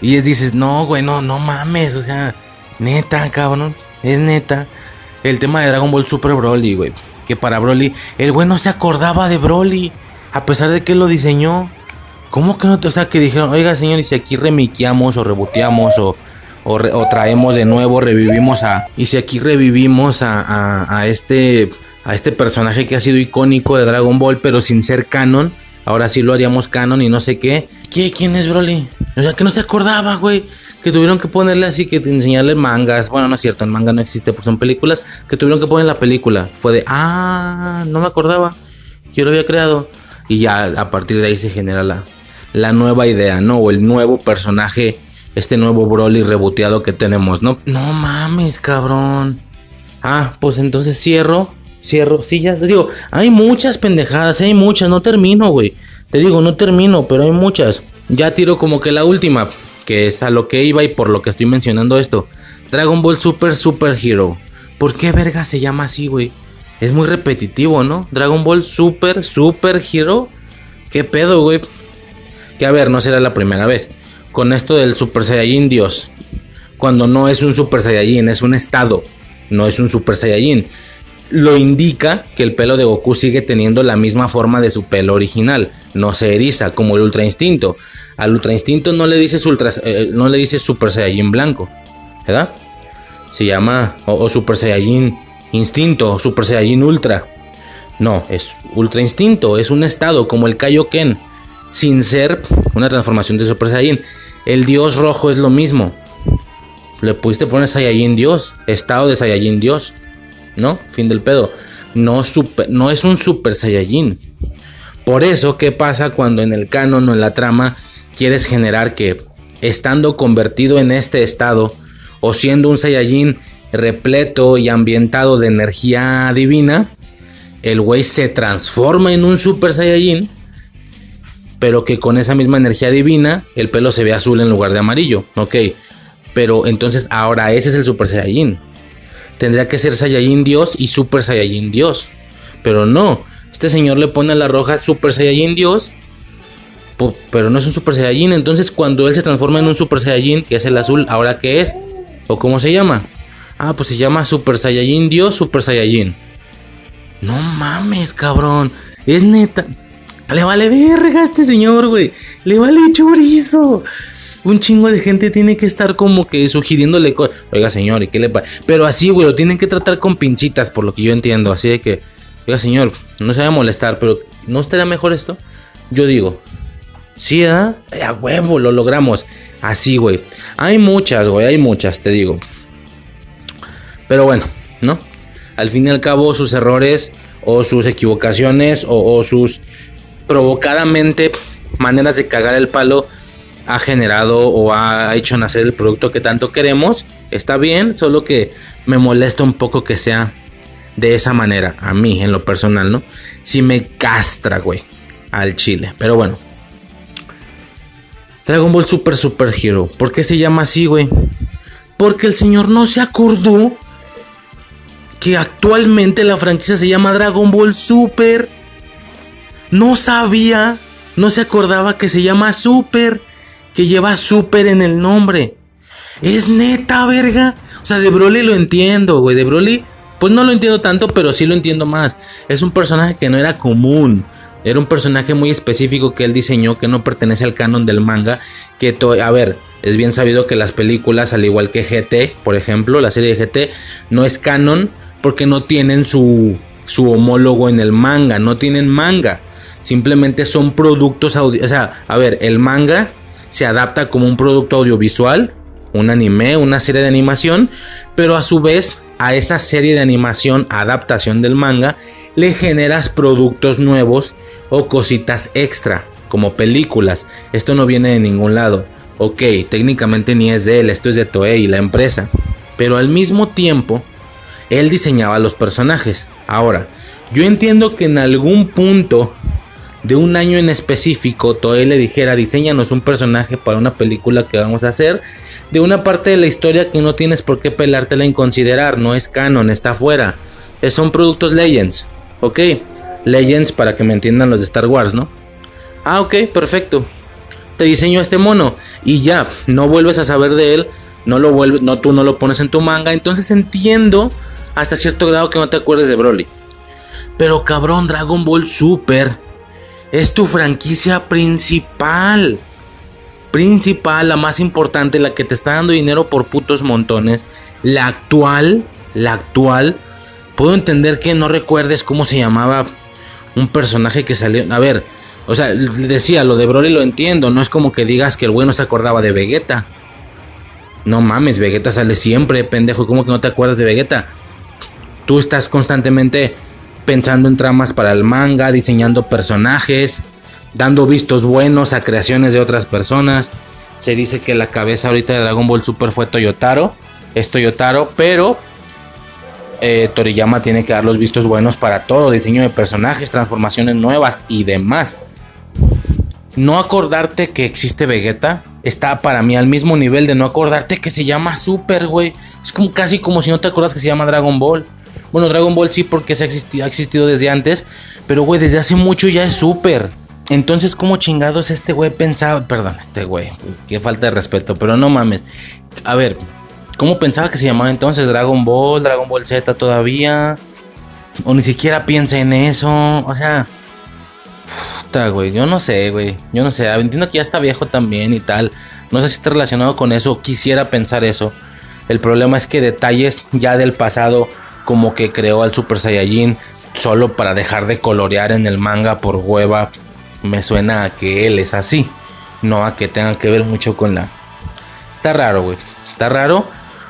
Y es dices, no, güey, no, no mames, o sea, neta, cabrón, es neta. El tema de Dragon Ball Super Broly, güey que para Broly, el güey no se acordaba de Broly, a pesar de que lo diseñó. ¿Cómo que no? O sea, que dijeron, oiga señor, y si aquí remiqueamos o reboteamos o, o, traemos de nuevo, revivimos a... Y si aquí revivimos a, a, este, a este personaje que ha sido icónico de Dragon Ball, pero sin ser canon, ahora sí lo haríamos canon y no sé qué. ¿Qué? ¿Quién es Broly? O sea, que no se acordaba, güey que tuvieron que ponerle así, que enseñarle mangas. Bueno, no es cierto, el manga no existe, porque son películas. Que tuvieron que poner la película. Fue de, ah, no me acordaba. Yo lo había creado. Y ya a partir de ahí se genera la, la nueva idea, ¿no? O el nuevo personaje, este nuevo Broly reboteado que tenemos, ¿no? No mames, cabrón. Ah, pues entonces cierro, cierro. Sí, ya digo, hay muchas pendejadas, hay muchas, no termino, güey. Te digo, no termino, pero hay muchas. Ya tiro como que la última que es a lo que iba y por lo que estoy mencionando esto. Dragon Ball Super Super Hero. ¿Por qué verga se llama así, güey? Es muy repetitivo, ¿no? Dragon Ball Super Super Hero. ¿Qué pedo, güey? Que a ver, no será la primera vez. Con esto del Super Saiyajin Dios. Cuando no es un Super Saiyajin, es un estado. No es un Super Saiyajin lo indica que el pelo de Goku sigue teniendo la misma forma de su pelo original, no se eriza como el Ultra Instinto. Al Ultra Instinto no le dices ultra, eh, no le dices Super Saiyajin blanco, ¿verdad? Se llama o, Super Saiyajin Instinto, o Super Saiyajin Ultra. No, es Ultra Instinto, es un estado como el Kaioken, sin ser una transformación de Super Saiyajin. El Dios rojo es lo mismo. Le pudiste poner Saiyajin Dios, estado de Saiyajin Dios. ¿no? Fin del pedo. No, super, no es un Super Saiyajin. Por eso, ¿qué pasa cuando en el canon o en la trama quieres generar que, estando convertido en este estado, o siendo un Saiyajin repleto y ambientado de energía divina, el güey se transforma en un Super Saiyajin, pero que con esa misma energía divina el pelo se ve azul en lugar de amarillo, ok. Pero entonces ahora ese es el Super Saiyajin tendría que ser Saiyajin Dios y Super Saiyajin Dios. Pero no, este señor le pone a la roja Super Saiyajin Dios, pero no es un Super Saiyajin. Entonces, cuando él se transforma en un Super Saiyajin, que es el azul, ¿ahora qué es? ¿O cómo se llama? Ah, pues se llama Super Saiyajin Dios, Super Saiyajin. No mames, cabrón. Es neta. Le vale verga a este señor, güey. Le vale chorizo un chingo de gente tiene que estar como que sugiriéndole cosas. Oiga, señor, ¿y qué le pasa? Pero así, güey, lo tienen que tratar con pincitas, por lo que yo entiendo. Así de que, oiga, señor, no se va a molestar, pero ¿no estaría mejor esto? Yo digo, sí, ¿ah? A huevo, lo logramos. Así, güey. Hay muchas, güey, hay muchas, te digo. Pero bueno, ¿no? Al fin y al cabo, sus errores o sus equivocaciones o, o sus provocadamente maneras de cagar el palo ha generado o ha hecho nacer el producto que tanto queremos. Está bien, solo que me molesta un poco que sea de esa manera, a mí en lo personal, ¿no? Si me castra, güey, al chile. Pero bueno. Dragon Ball Super Super Hero. ¿Por qué se llama así, güey? Porque el señor no se acordó que actualmente la franquicia se llama Dragon Ball Super. No sabía, no se acordaba que se llama Super que lleva super en el nombre. Es neta, verga. O sea, de Broly lo entiendo, güey. De Broly Pues no lo entiendo tanto, pero sí lo entiendo más. Es un personaje que no era común. Era un personaje muy específico que él diseñó, que no pertenece al canon del manga. Que, a ver, es bien sabido que las películas, al igual que GT, por ejemplo, la serie de GT, no es canon porque no tienen su, su homólogo en el manga, no tienen manga. Simplemente son productos audio. O sea, a ver, el manga se adapta como un producto audiovisual, un anime, una serie de animación, pero a su vez a esa serie de animación, adaptación del manga, le generas productos nuevos o cositas extra, como películas. Esto no viene de ningún lado. Ok, técnicamente ni es de él, esto es de Toei, la empresa. Pero al mismo tiempo, él diseñaba los personajes. Ahora, yo entiendo que en algún punto de un año en específico, Toei le dijera, diseñanos un personaje para una película que vamos a hacer. De una parte de la historia que no tienes por qué pelártela en considerar, no es canon, está fuera. Son productos Legends, ok. Legends para que me entiendan los de Star Wars, ¿no? Ah, ok, perfecto. Te diseño este mono y ya, no vuelves a saber de él, no lo vuelves, no tú no lo pones en tu manga, entonces entiendo hasta cierto grado que no te acuerdes de Broly. Pero cabrón, Dragon Ball Super es tu franquicia principal. Principal, la más importante, la que te está dando dinero por putos montones. La actual, la actual. Puedo entender que no recuerdes cómo se llamaba un personaje que salió. A ver, o sea, decía, lo de Broly lo entiendo. No es como que digas que el güey no se acordaba de Vegeta. No mames, Vegeta sale siempre, pendejo. ¿Cómo que no te acuerdas de Vegeta? Tú estás constantemente pensando en tramas para el manga, diseñando personajes, dando vistos buenos a creaciones de otras personas. Se dice que la cabeza ahorita de Dragon Ball Super fue Toyotaro. Es Toyotaro, pero eh, Toriyama tiene que dar los vistos buenos para todo, diseño de personajes, transformaciones nuevas y demás. No acordarte que existe Vegeta está para mí al mismo nivel de no acordarte que se llama Super, güey. Es como casi como si no te acuerdas que se llama Dragon Ball. Bueno, Dragon Ball sí porque se ha, ha existido desde antes, pero güey, desde hace mucho ya es Super. Entonces, ¿cómo chingados este güey pensaba? Perdón, este güey, qué falta de respeto, pero no mames. A ver, ¿cómo pensaba que se llamaba entonces Dragon Ball, Dragon Ball Z todavía? O ni siquiera piensa en eso, o sea güey. Yo no sé, güey. Yo no sé. Entiendo que ya está viejo también y tal. No sé si está relacionado con eso. Quisiera pensar eso. El problema es que detalles ya del pasado, como que creó al Super Saiyajin solo para dejar de colorear en el manga por hueva, me suena a que él es así. No a que tenga que ver mucho con la. Está raro, güey. Está raro.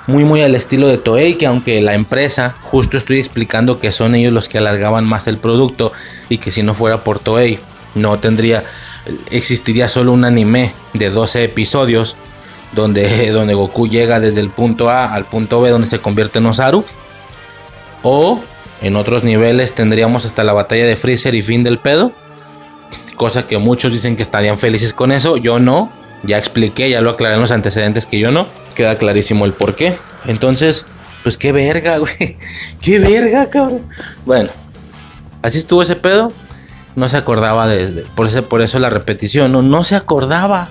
Muy, muy al estilo de Toei, que aunque la empresa, justo estoy explicando que son ellos los que alargaban más el producto y que si no fuera por Toei, no tendría, existiría solo un anime de 12 episodios donde, <laughs> donde Goku llega desde el punto A al punto B donde se convierte en Osaru. O en otros niveles tendríamos hasta la batalla de Freezer y fin del pedo. Cosa que muchos dicen que estarían felices con eso. Yo no. Ya expliqué, ya lo aclaré en los antecedentes que yo no. Queda clarísimo el por qué. Entonces, pues qué verga, <laughs> güey. Qué verga, cabrón. Bueno, así estuvo ese pedo no se acordaba de, por, eso, por eso la repetición, no, no se acordaba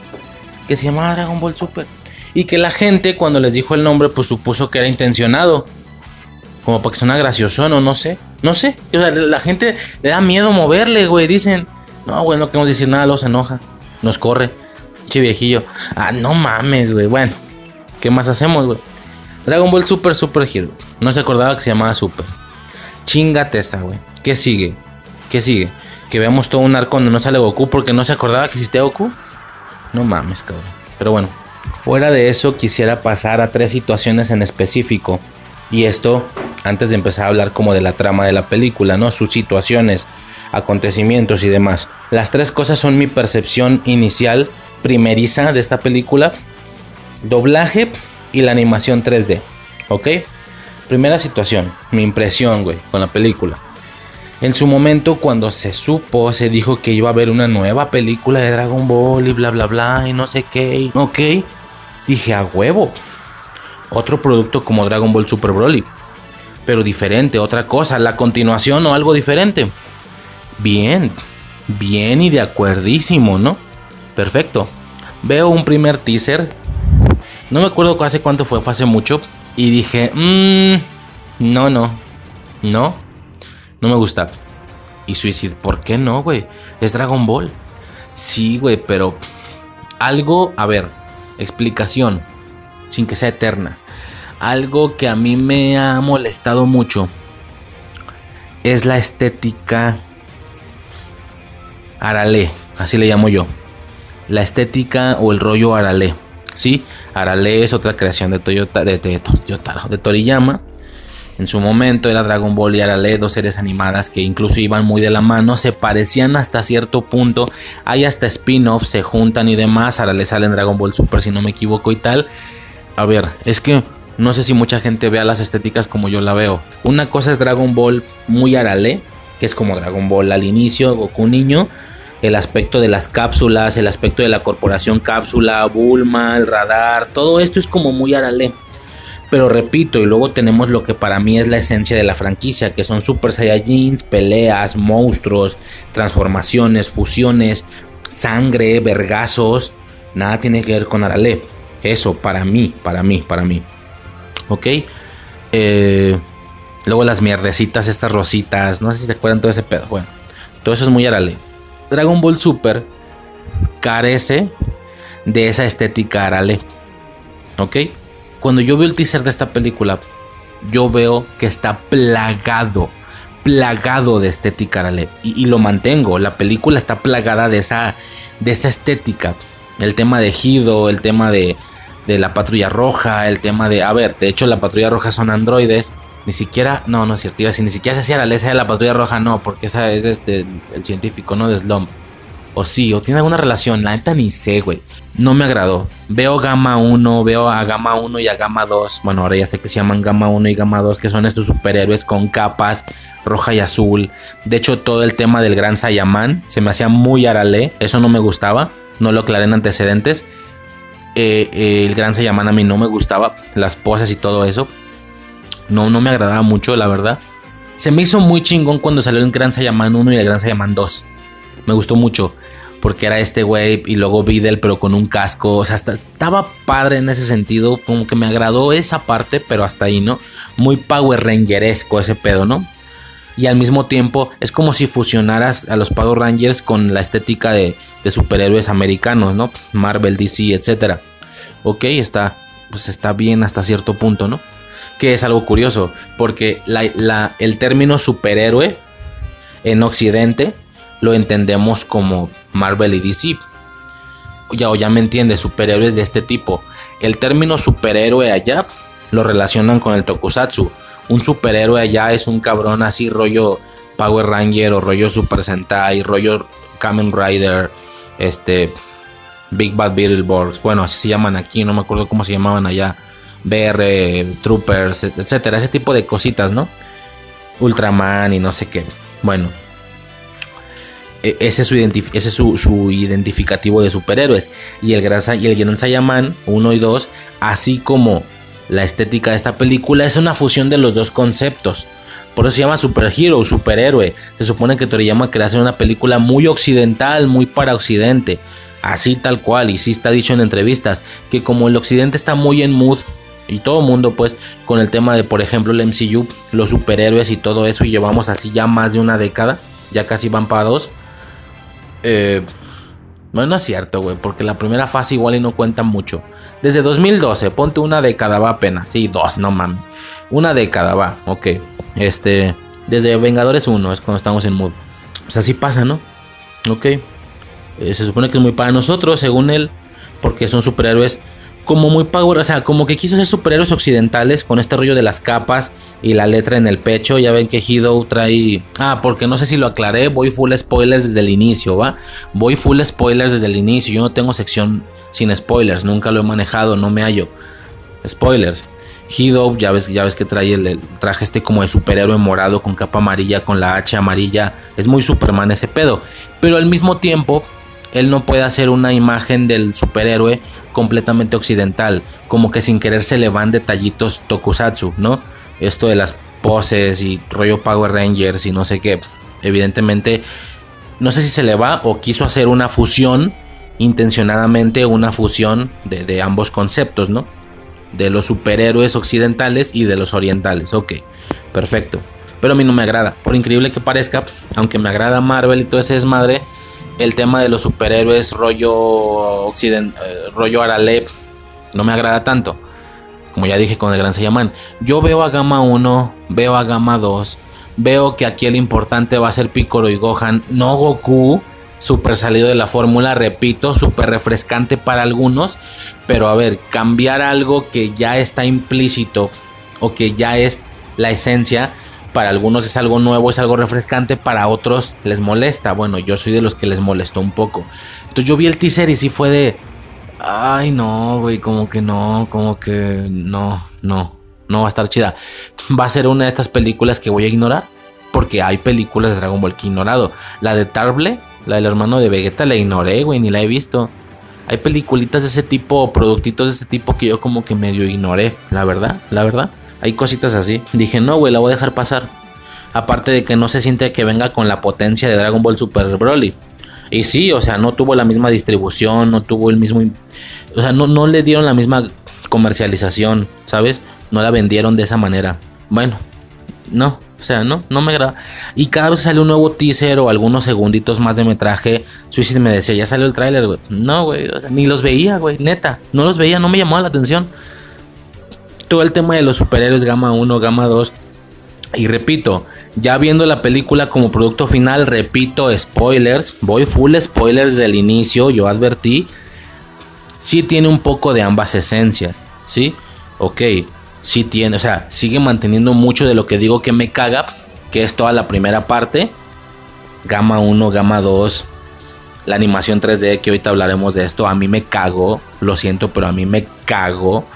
que se llamaba Dragon Ball Super. Y que la gente cuando les dijo el nombre pues supuso que era intencionado. Como para que suena gracioso, no, no sé. No sé. O sea, la gente le da miedo moverle, güey. Dicen, no, güey, no queremos decir nada, los enoja. Nos corre. Che viejillo. Ah, no mames, güey. Bueno, ¿qué más hacemos, güey? Dragon Ball Super Super Hero. No se acordaba que se llamaba Super. Chingate esa, güey. ¿Qué sigue? ¿Qué sigue? que veamos todo un arco donde no sale Goku porque no se acordaba que existía Goku. No mames, cabrón. Pero bueno, fuera de eso quisiera pasar a tres situaciones en específico. Y esto antes de empezar a hablar como de la trama de la película, ¿no? Sus situaciones, acontecimientos y demás. Las tres cosas son mi percepción inicial, primeriza de esta película. Doblaje y la animación 3D. ¿Ok? Primera situación, mi impresión, güey, con la película. En su momento, cuando se supo, se dijo que iba a haber una nueva película de Dragon Ball y bla bla bla y no sé qué. Ok, dije a huevo. Otro producto como Dragon Ball Super Broly. Pero diferente, otra cosa, la continuación o algo diferente. Bien, bien y de acuerdísimo, ¿no? Perfecto. Veo un primer teaser. No me acuerdo hace cuánto fue, fue hace mucho. Y dije, mmm, no, no, No, no me gusta. Y Suicide, ¿por qué no, güey? Es Dragon Ball. Sí, güey, pero algo, a ver, explicación, sin que sea eterna. Algo que a mí me ha molestado mucho es la estética Arale, así le llamo yo. La estética o el rollo Arale. Sí, Arale es otra creación de Toyota, de, de, de Toriyama en su momento era Dragon Ball y Arale, dos series animadas que incluso iban muy de la mano, se parecían hasta cierto punto, hay hasta spin-offs, se juntan y demás, Arale sale en Dragon Ball Super si no me equivoco y tal. A ver, es que no sé si mucha gente vea las estéticas como yo la veo. Una cosa es Dragon Ball muy Arale, que es como Dragon Ball al inicio, Goku niño, el aspecto de las cápsulas, el aspecto de la corporación cápsula, Bulma, el radar, todo esto es como muy Arale. Pero repito, y luego tenemos lo que para mí es la esencia de la franquicia, que son Super Saiyajins, peleas, monstruos, transformaciones, fusiones, sangre, vergazos. Nada tiene que ver con Arale. Eso, para mí, para mí, para mí. ¿Ok? Eh, luego las mierdecitas, estas rositas. No sé si se acuerdan todo ese pedo. Bueno, todo eso es muy Arale. Dragon Ball Super carece de esa estética Arale. ¿Ok? cuando yo veo el teaser de esta película, yo veo que está plagado, plagado de estética Arale. Y, lo mantengo, la película está plagada de esa, de esa estética. El tema de Hido, el tema de, de la patrulla roja, el tema de... A ver, de hecho la patrulla roja son androides. Ni siquiera, no, no es cierto, ni siquiera se hacía la esa de la patrulla roja, no, porque esa es este, el científico, no de Slump. O sí, o tiene alguna relación. La neta ni sé, güey. No me agradó. Veo Gamma 1, veo a Gamma 1 y a Gamma 2. Bueno, ahora ya sé que se llaman Gamma 1 y Gamma 2, que son estos superhéroes con capas roja y azul. De hecho, todo el tema del Gran Saiyaman se me hacía muy arale. Eso no me gustaba. No lo aclaré en antecedentes. Eh, eh, el Gran Saiyaman a mí no me gustaba. Las poses y todo eso. No, no me agradaba mucho, la verdad. Se me hizo muy chingón cuando salió el Gran Saiyaman 1 y el Gran Saiyaman 2. Me gustó mucho porque era este güey y luego Videl pero con un casco, o sea, estaba padre en ese sentido, como que me agradó esa parte, pero hasta ahí, ¿no? Muy Power Rangeresco ese pedo, ¿no? Y al mismo tiempo es como si fusionaras a los Power Rangers con la estética de, superhéroes americanos, ¿no? Marvel, DC, etc. Ok, está, pues está bien hasta cierto punto, ¿no? Que es algo curioso, porque el término superhéroe en Occidente lo entendemos como Marvel y DC. Ya, o ya me entiende, superhéroes de este tipo. El término superhéroe allá lo relacionan con el tokusatsu. Un superhéroe allá es un cabrón así rollo Power Ranger o rollo Super Sentai, rollo Kamen Rider, este Big Bad Beetleborgs, bueno, así se llaman aquí, no me acuerdo cómo se llamaban allá. BR, Troopers, etcétera, ese tipo de cositas, ¿no? Ultraman y no sé qué. Bueno, e, ese es, su, identificativo de superhéroes. Y el, Grasa, y el Gran Saiyaman 1 y 2, así como la estética de esta película, es una fusión de los dos conceptos. Por eso se llama superhero, superhéroe. Se supone que Toriyama quería hacer una película muy occidental, muy para occidente. Así tal cual, y sí está dicho en entrevistas, que como el occidente está muy en mood, y todo mundo pues, con el tema de, por ejemplo, el MCU, los superhéroes y todo eso, y llevamos así ya más de una década, ya casi van para dos eh, bueno, no es cierto, güey, porque la primera fase igual y no cuenta mucho. Desde 2012, ponte una década, va apenas. Sí, dos, no mames. Una década, va, ok. Este, desde Vengadores 1 es cuando estamos en mood. Pues así pasa, ¿no? Ok. Eh, se supone que es muy para nosotros, según él, porque son superhéroes como muy power, o sea, como que quiso ser superhéroes occidentales con este rollo de las capas y la letra en el pecho. Ya ven que Hido trae. Ah, porque no sé si lo aclaré, voy full spoilers desde el inicio, ¿va? Voy full spoilers desde el inicio. Yo no tengo sección sin spoilers, nunca lo he manejado, no me hallo. Spoilers. Hido, ya ves, ya ves que trae el, traje este como de superhéroe morado con capa amarilla, con la H amarilla. Es muy Superman ese pedo. Pero al mismo tiempo, él no puede hacer una imagen del superhéroe completamente occidental, como que sin querer se le van detallitos tokusatsu, ¿no? Esto de las poses y rollo Power Rangers y no sé qué, evidentemente no sé si se le va o quiso hacer una fusión intencionadamente una fusión de, ambos conceptos, ¿no? De los superhéroes occidentales y de los orientales. Ok, perfecto. pero a mí no me agrada. Por increíble que parezca, aunque me agrada Marvel y todo ese desmadre, el tema de los superhéroes rollo occident eh, rollo Aralep no me agrada tanto. Como ya dije con el Gran Saiyaman, yo veo a Gama 1, veo a Gama 2, veo que aquí el importante va a ser Piccolo y Gohan, no Goku, super salido de la fórmula, repito, súper refrescante para algunos, pero a ver, cambiar algo que ya está implícito o que ya es la esencia, para algunos es algo nuevo, es algo refrescante, para otros les molesta. Bueno, yo soy de los que les molestó un poco. Entonces yo vi el teaser y sí fue de, ay no, güey, como que no, como que no, no, no va a estar chida. <laughs> Va a ser una de estas películas que voy a ignorar, porque hay películas de Dragon Ball que he ignorado. La de Tarble, la del hermano de Vegeta, la ignoré, güey, ni la he visto. Hay peliculitas de ese tipo, productitos de ese tipo que yo como que medio ignoré, la verdad, la verdad. Hay cositas así. Dije, no, güey, la voy a dejar pasar. Aparte de que no se siente que venga con la potencia de Dragon Ball Super Broly. Y sí, o sea, no tuvo la misma distribución, no tuvo el mismo... O sea, no, no le dieron la misma comercialización, ¿sabes? No la vendieron de esa manera. Bueno, no, o sea, no, no me agrada. Y cada vez sale un nuevo teaser o algunos segunditos más de metraje. Suicide me decía, ya salió el tráiler, güey. No, güey, o sea, ni los veía, güey, neta. No los veía, no me llamó la atención todo el tema de los superhéroes Gama 1, Gama 2. Y repito, ya viendo la película como producto final, repito, spoilers, voy full spoilers del inicio, yo advertí, sí tiene un poco de ambas esencias, ¿sí? Ok, sí tiene, o sea, sigue manteniendo mucho de lo que digo que me caga, que es toda la primera parte, Gama 1, Gama 2, la animación 3D, que ahorita hablaremos de esto, a mí me cago, lo siento, pero a mí me cago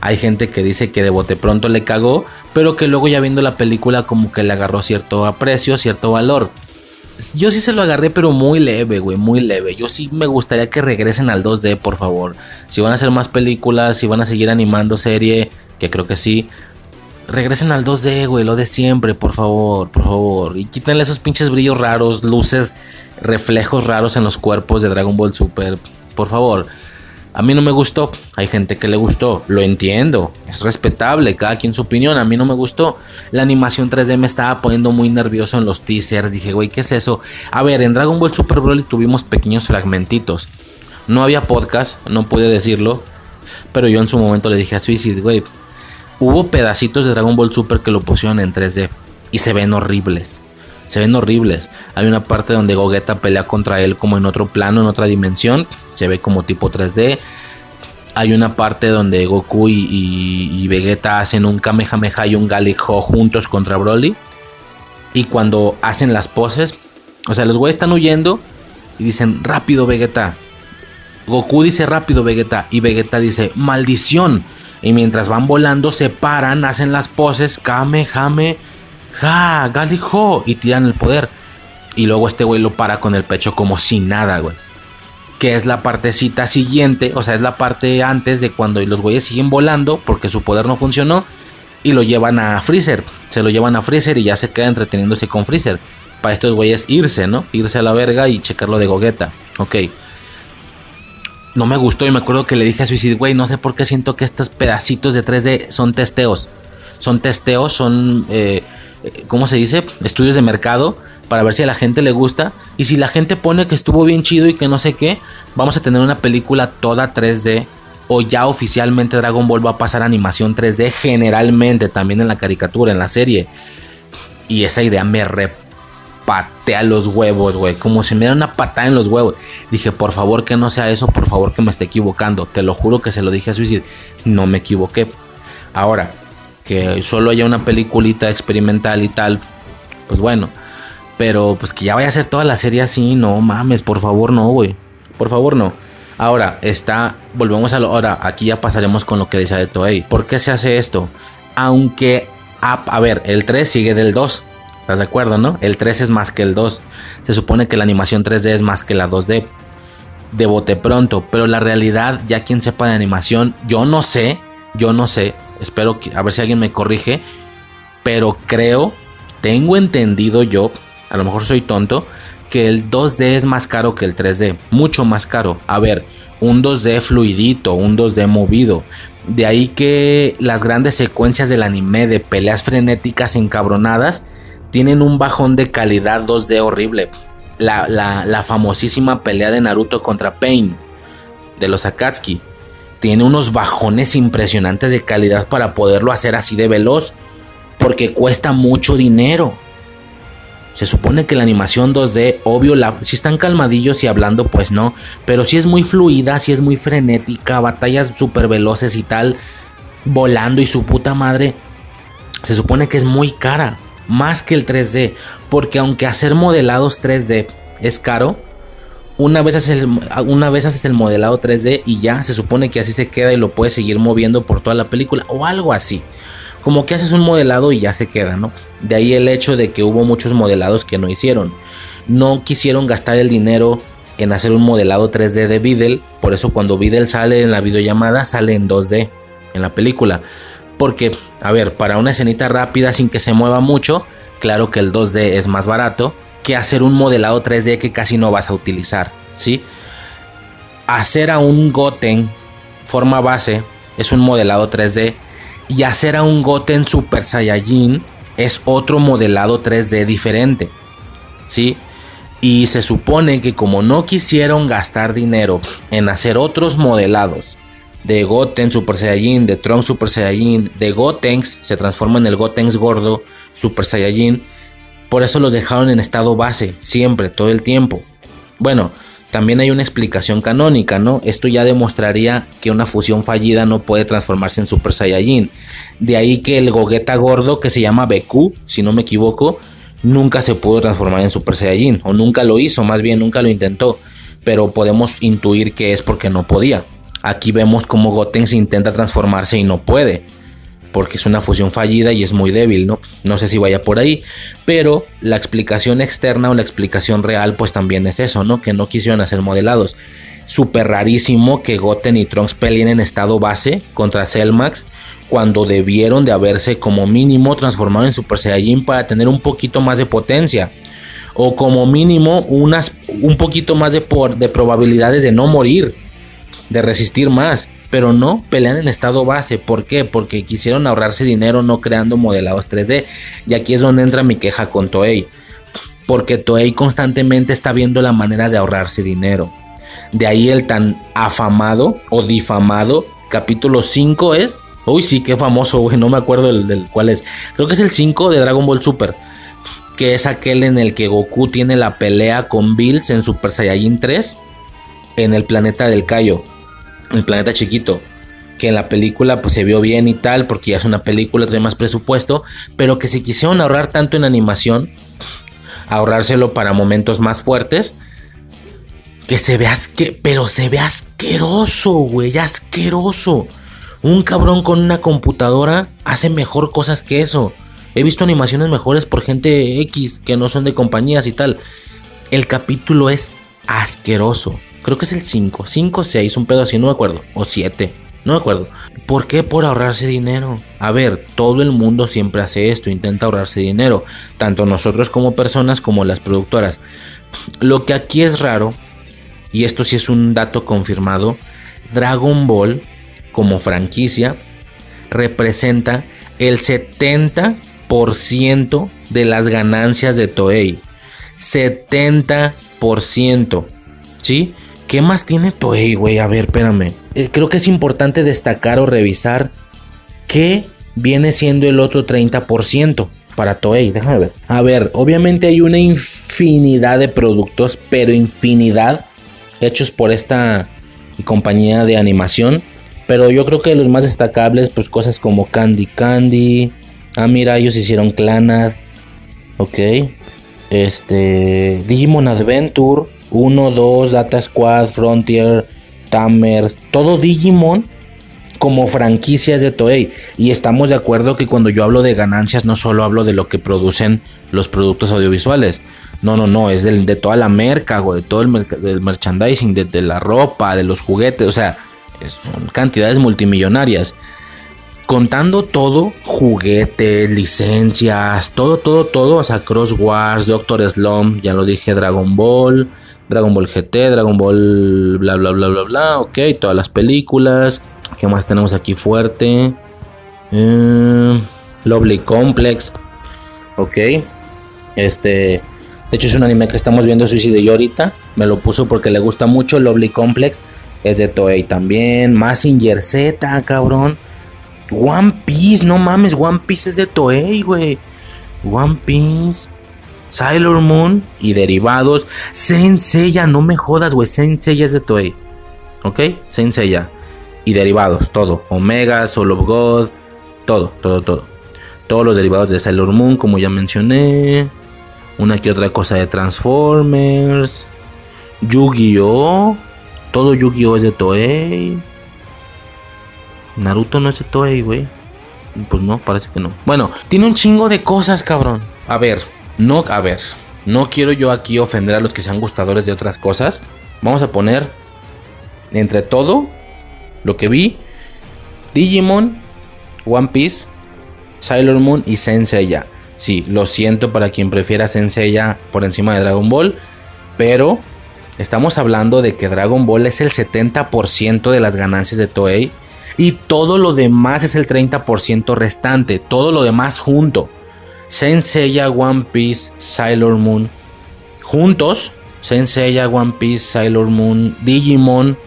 hay gente que dice que de bote pronto le cagó, pero que luego ya viendo la película como que le agarró cierto aprecio, cierto valor. Yo sí se lo agarré, pero muy leve, güey, muy leve. Yo sí me gustaría que regresen al 2D, por favor. Si van a hacer más películas, si van a seguir animando serie, que creo que sí. Regresen al 2D, güey, lo de siempre, por favor, por favor. Y quítenle esos pinches brillos raros, luces, reflejos raros en los cuerpos de Dragon Ball Super. Por favor. A mí no me gustó, hay gente que le gustó, lo entiendo, es respetable, cada quien su opinión, a mí no me gustó. La animación 3D me estaba poniendo muy nervioso en los teasers, dije, güey, ¿qué es eso? A ver, en Dragon Ball Super Broly tuvimos pequeños fragmentitos. No había podcast, no pude decirlo, pero yo en su momento le dije a Suicide, güey, hubo pedacitos de Dragon Ball Super que lo pusieron en 3D y se ven horribles se ven horribles. Hay una parte donde Gogeta pelea contra él como en otro plano, en otra dimensión, se ve como tipo 3D. Hay una parte donde Goku y, Vegeta hacen un Kamehameha y un Galijo juntos contra Broly. Y cuando hacen las poses, o sea, los güeyes están huyendo y dicen, rápido Vegeta. Goku dice rápido Vegeta y Vegeta dice, maldición. Y mientras van volando, se paran, hacen las poses, Kamehameha ¡Ja! ¡Galijo! Y tiran el poder. Y luego este güey lo para con el pecho como sin nada, güey. Que es la partecita siguiente, o sea, es la parte antes de cuando los güeyes siguen volando porque su poder no funcionó. Y lo llevan a Freezer. Se lo llevan a Freezer y ya se queda entreteniéndose con Freezer. Para estos güeyes irse, ¿no? Irse a la verga y checarlo de gogueta. Ok. No me gustó y me acuerdo que le dije a Suicide, güey, no sé por qué siento que estos pedacitos de 3D son testeos. Son testeos, son... Eh, ¿cómo se dice? Estudios de mercado para ver si a la gente le gusta. Y si la gente pone que estuvo bien chido y que no sé qué, vamos a tener una película toda 3D. O ya oficialmente Dragon Ball va a pasar animación 3D generalmente, también en la caricatura, en la serie. Y esa idea me repatea los huevos, güey. Como si me diera una patada en los huevos. Dije, por favor que no sea eso, por favor que me esté equivocando. Te lo juro que se lo dije a Suicide. No me equivoqué. Ahora, que solo haya una peliculita experimental y tal, pues bueno. Pero pues que ya vaya a ser toda la serie así, no mames, por favor no, güey. Por favor no. Ahora, está, volvemos a lo, ahora, aquí ya pasaremos con lo que decía de Toei. ¿Por qué se hace esto? Aunque, a, ver, el 3 sigue del 2. ¿Estás de acuerdo, no? El 3 es más que el 2. Se supone que la animación 3D es más que la 2D. De bote pronto. Pero la realidad, ya quien sepa de animación, yo no sé, yo no sé Espero que, a ver si alguien me corrige. Pero creo, tengo entendido yo, a lo mejor soy tonto, que el 2D es más caro que el 3D. Mucho más caro. A ver, un 2D fluidito, un 2D movido. De ahí que las grandes secuencias del anime de peleas frenéticas encabronadas tienen un bajón de calidad 2D horrible. La, famosísima pelea de Naruto contra Pain de los Akatsuki tiene unos bajones impresionantes de calidad para poderlo hacer así de veloz. Porque cuesta mucho dinero. Se supone que la animación 2D, obvio, si están calmadillos y hablando, pues no. Pero si es muy fluida, si es muy frenética, batallas súper veloces y tal, volando y su puta madre. Se supone que es muy cara, más que el 3D. Porque aunque hacer modelados 3D es caro, una vez, haces el, una vez haces el modelado 3D y ya se supone que así se queda y lo puedes seguir moviendo por toda la película o algo así. Como que haces un modelado y ya se queda, ¿no? De ahí el hecho de que hubo muchos modelados que no hicieron. No quisieron gastar el dinero en hacer un modelado 3D de Videl. Por eso cuando Videl sale en la videollamada sale en 2D en la película. Porque, a ver, para una escenita rápida sin que se mueva mucho, claro que el 2D es más barato que hacer un modelado 3D que casi no vas a utilizar, ¿sí? Hacer a un Goten forma base es un modelado 3D y hacer a un Goten Super Saiyajin es otro modelado 3D diferente, ¿sí? Y se supone que como no quisieron gastar dinero en hacer otros modelados de Goten Super Saiyajin, de Trunks Super Saiyajin, de Gotenks, se transforma en el Gotenks gordo Super Saiyajin, por eso los dejaron en estado base, siempre, todo el tiempo. Bueno, también hay una explicación canónica, ¿no? Esto ya demostraría que una fusión fallida no puede transformarse en Super Saiyajin. De ahí que el Gogeta gordo, que se llama Beku, si no me equivoco, nunca se pudo transformar en Super Saiyajin. O nunca lo hizo, más bien nunca lo intentó. Pero podemos intuir que es porque no podía. Aquí vemos cómo Goten se intenta transformarse y no puede porque es una fusión fallida y es muy débil, ¿no? No sé si vaya por ahí, pero la explicación externa o la explicación real pues también es eso, ¿no? Que no quisieron hacer modelados. Súper rarísimo que Goten y Trunks peleen en estado base contra Cellmax cuando debieron de haberse como mínimo transformado en Super Saiyajin para tener un poquito más de potencia. O como mínimo unas, un poquito más de, de probabilidades de no morir, de resistir más pero no pelean en estado base. ¿Por qué? Porque quisieron ahorrarse dinero no creando modelados 3D. Y aquí es donde entra mi queja con Toei. Porque Toei constantemente está viendo la manera de ahorrarse dinero. De ahí el tan afamado o difamado capítulo 5 es. Uy, sí, qué famoso, güey. No me acuerdo del, cuál es. Creo que es el 5 de Dragon Ball Super. Que es aquel en el que Goku tiene la pelea con Bills en Super Saiyajin 3. En el planeta del Kaio el planeta chiquito. Que en la película pues se vio bien y tal, porque ya es una película, trae más presupuesto. Pero que si quisieron ahorrar tanto en animación, ahorrárselo para momentos más fuertes. Que se vea que, pero se ve asqueroso, güey, asqueroso. Un cabrón con una computadora hace mejor cosas que eso. He visto animaciones mejores por gente X que no son de compañías y tal. El capítulo es asqueroso. Creo que es el 5, 5, 6, un pedo así, no me acuerdo. O 7, no me acuerdo. ¿Por qué? Por ahorrarse dinero. A ver, todo el mundo siempre hace esto, intenta ahorrarse dinero. Tanto nosotros como personas como las productoras. Lo que aquí es raro, y esto sí es un dato confirmado, Dragon Ball como franquicia representa el 70% de las ganancias de Toei. 70%. ¿Sí? ¿Qué más tiene Toei, güey? A ver, espérame. Eh, creo que es importante destacar o revisar qué viene siendo el otro 30% para Toei. Déjame ver. A ver, obviamente hay una infinidad de productos, pero infinidad hechos por esta compañía de animación. Pero yo creo que los más destacables, pues cosas como Candy Candy. Ah, mira, ellos hicieron Clanad. Ok. Este. Digimon Adventure. 1, 2, Data Squad, Frontier, Tamers, todo Digimon como franquicias de Toei. Y estamos de acuerdo que cuando yo hablo de ganancias no solo hablo de lo que producen los productos audiovisuales. No, no, no, es de toda la merca, de todo el del merchandising, de, la ropa, de los juguetes, o sea, son cantidades multimillonarias. Contando todo, juguetes, licencias, todo, todo, todo, o sea, Cross Wars, Doctor Slump, ya lo dije, Dragon Ball, Dragon Ball GT, Dragon Ball bla bla bla bla bla, ok, todas las películas. ¿Qué más tenemos aquí fuerte? Eh, Lovely Complex, ok. Este, de hecho es un anime que estamos viendo Suicide yo ahorita. Me lo puso porque le gusta mucho. Lovely Complex es de Toei también. Massinger Z, cabrón. One Piece, no mames, One Piece es de Toei, güey. One Piece. Sailor Moon y derivados. Senseiya, no me jodas, güey. Senseiya es de Toei. ¿Ok? Senseiya. Y derivados, todo. Omega, Soul of God. Todo, todo, todo. Todos los derivados de Sailor Moon, como ya mencioné. Una que otra cosa de Transformers. Yu-Gi-Oh! Todo Yu-Gi-Oh! es de Toei. Naruto no es de Toei, güey. Pues no, parece que no. Bueno, tiene un chingo de cosas, cabrón. A ver, no, a ver. No quiero yo aquí ofender a los que sean gustadores de otras cosas. Vamos a poner entre todo lo que vi: Digimon, One Piece, Sailor Moon y Senseiya. Sí, lo siento para quien prefiera Senseiya por encima de Dragon Ball, pero estamos hablando de que Dragon Ball es el 70% de las ganancias de Toei y todo lo demás es el 30% restante, todo lo demás junto. Senseiya, One Piece, Sailor Moon juntos, Senseiya, One Piece, Sailor Moon, Digimon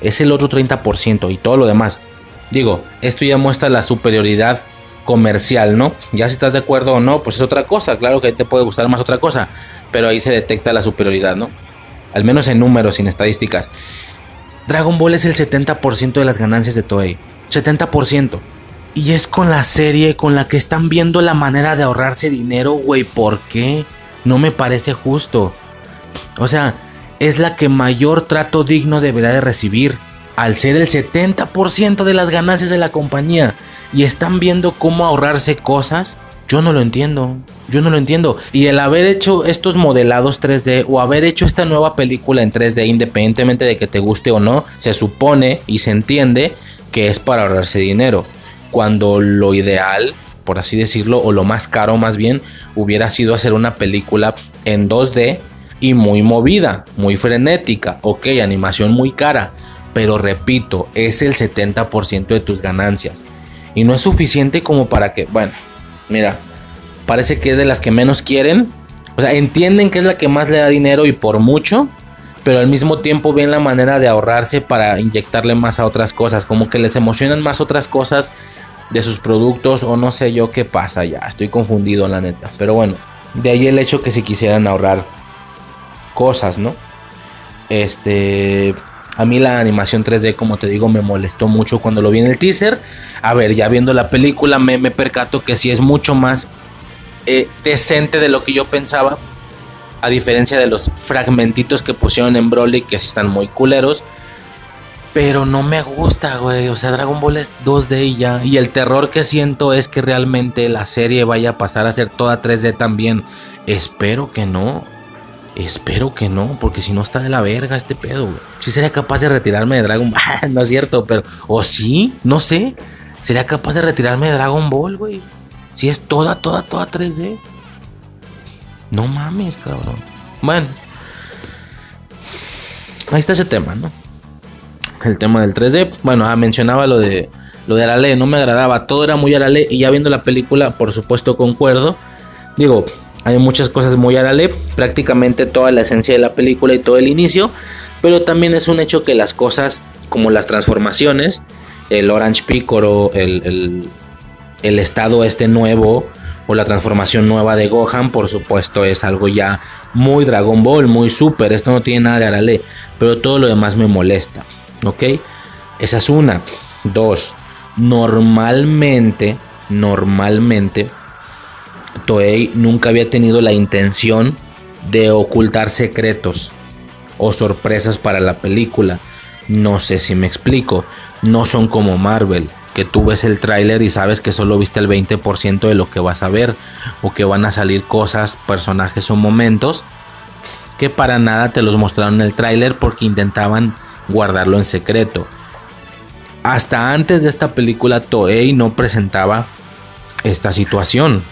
es el otro 30% y todo lo demás. Digo, esto ya muestra la superioridad comercial, ¿no? Ya si estás de acuerdo o no, pues es otra cosa. Claro que te puede gustar más otra cosa, pero ahí se detecta la superioridad, ¿no? Al menos en números, en estadísticas. Dragon Ball es el 70% de las ganancias de Toei. 70%. Y es con la serie con la que están viendo la manera de ahorrarse dinero, güey. ¿Por qué? No me parece justo. O sea, es la que mayor trato digno deberá de recibir. Al ser el 70% de las ganancias de la compañía y están viendo cómo ahorrarse cosas, yo no lo entiendo. Yo no lo entiendo. Y el haber hecho estos modelados 3D o haber hecho esta nueva película en 3D, independientemente de que te guste o no, se supone y se entiende que es para ahorrarse dinero. Cuando lo ideal, por así decirlo, o lo más caro más bien, hubiera sido hacer una película en 2D y muy movida, muy frenética. Ok, animación muy cara. Pero repito, es el 70% de tus ganancias. Y no es suficiente como para que, bueno, mira, parece que es de las que menos quieren. O sea, entienden que es la que más le da dinero y por mucho, pero al mismo tiempo ven la manera de ahorrarse para inyectarle más a otras cosas, como que les emocionan más otras cosas de sus productos o no sé yo qué pasa ya, estoy confundido la neta, pero bueno, de ahí el hecho que si quisieran ahorrar cosas, ¿no? Este, a mí la animación 3D, como te digo, me molestó mucho cuando lo vi en el teaser. A ver, ya viendo la película me, me percato que sí es mucho más eh, decente de lo que yo pensaba. A diferencia de los fragmentitos que pusieron en Broly, que sí están muy culeros. Pero no me gusta, güey. O sea, Dragon Ball es 2D y ya. Y el terror que siento es que realmente la serie vaya a pasar a ser toda 3D también. Espero que no. Espero que no, porque si no está de la verga este pedo, güey. Si sería capaz de retirarme de Dragon Ball. <laughs> no es cierto, pero. O sí, no sé. Sería capaz de retirarme de Dragon Ball, güey. Si es toda, toda, toda 3D. No mames, cabrón. Bueno. Ahí está ese tema, ¿no? El tema del 3D. Bueno, mencionaba lo de. Lo de Arale, no me agradaba. Todo era muy Arale. Y ya viendo la película, por supuesto, concuerdo. Digo, hay muchas cosas muy Arale. Prácticamente toda la esencia de la película y todo el inicio. Pero también es un hecho que las cosas, como las transformaciones, el Orange Piccolo, el, el, el estado este nuevo o la transformación nueva de Gohan, por supuesto, es algo ya muy Dragon Ball, muy super. Esto no tiene nada de Arale, pero todo lo demás me molesta. ¿Ok? Esa es una. Dos. Normalmente, normalmente, Toei nunca había tenido la intención de ocultar secretos o sorpresas para la película. No sé si me explico. No son como Marvel, que tú ves el tráiler y sabes que solo viste el 20% de lo que vas a ver o que van a salir cosas, personajes o momentos que para nada te los mostraron en el tráiler porque intentaban guardarlo en secreto. Hasta antes de esta película Toei no presentaba esta situación.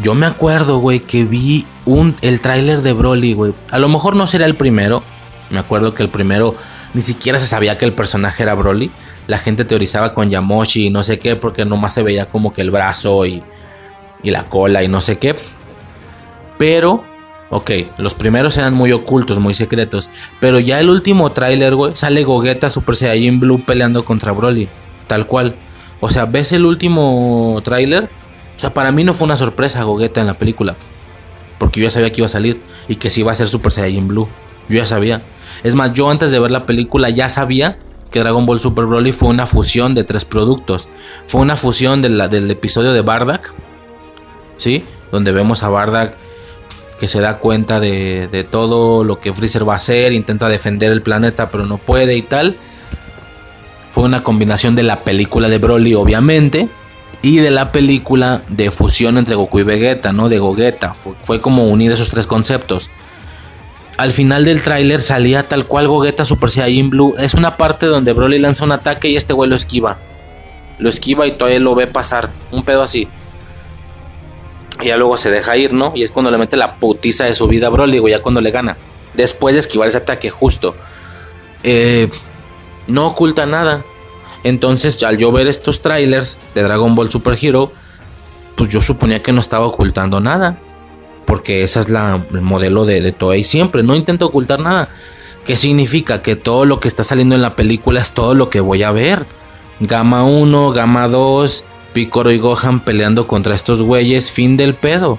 Yo me acuerdo, güey, que vi un, el tráiler de Broly, güey. A lo mejor no será el primero. Me acuerdo que el primero ni siquiera se sabía que el personaje era Broly. La gente teorizaba con Yamoshi y no sé qué, porque nomás se veía como que el brazo y, y la cola y no sé qué. Pero, ok, los primeros eran muy ocultos, muy secretos. Pero ya el último tráiler, güey, sale Gogeta Super Saiyan Blue peleando contra Broly. Tal cual. O sea, ves el último tráiler. O sea, para mí no fue una sorpresa Gogeta en la película. Porque yo ya sabía que iba a salir. Y que sí iba a ser Super Saiyan Blue. Yo ya sabía. Es más, yo antes de ver la película ya sabía que Dragon Ball Super Broly fue una fusión de tres productos. Fue una fusión del episodio de Bardak. ¿Sí? Donde vemos a Bardak que se da cuenta de, todo lo que Freezer va a hacer. Intenta defender el planeta pero no puede y tal. Fue una combinación de la película de Broly obviamente. Y de la película de fusión entre Goku y Vegeta, ¿no? De Gogeta. Fue, fue como unir esos tres conceptos al final del tráiler salía tal cual Gogeta Super Saiyan Blue. Es una parte donde Broly lanza un ataque y este güey lo esquiva. Lo esquiva y todavía lo ve pasar. Un pedo así. Y ya luego se deja ir, ¿no? Y es cuando le mete la putiza de su vida a Broly, güey, ya cuando le gana. Después de esquivar ese ataque, justo. Eh, no oculta nada. Entonces, al yo ver estos trailers de Dragon Ball Super Hero, pues yo suponía que no estaba ocultando nada porque esa es la, el modelo de, de Toei siempre, no intento ocultar nada. ¿Qué significa? Que todo lo que está saliendo en la película es todo lo que voy a ver. Gama 1, Gama 2, Picoro y Gohan peleando contra estos güeyes, fin del pedo.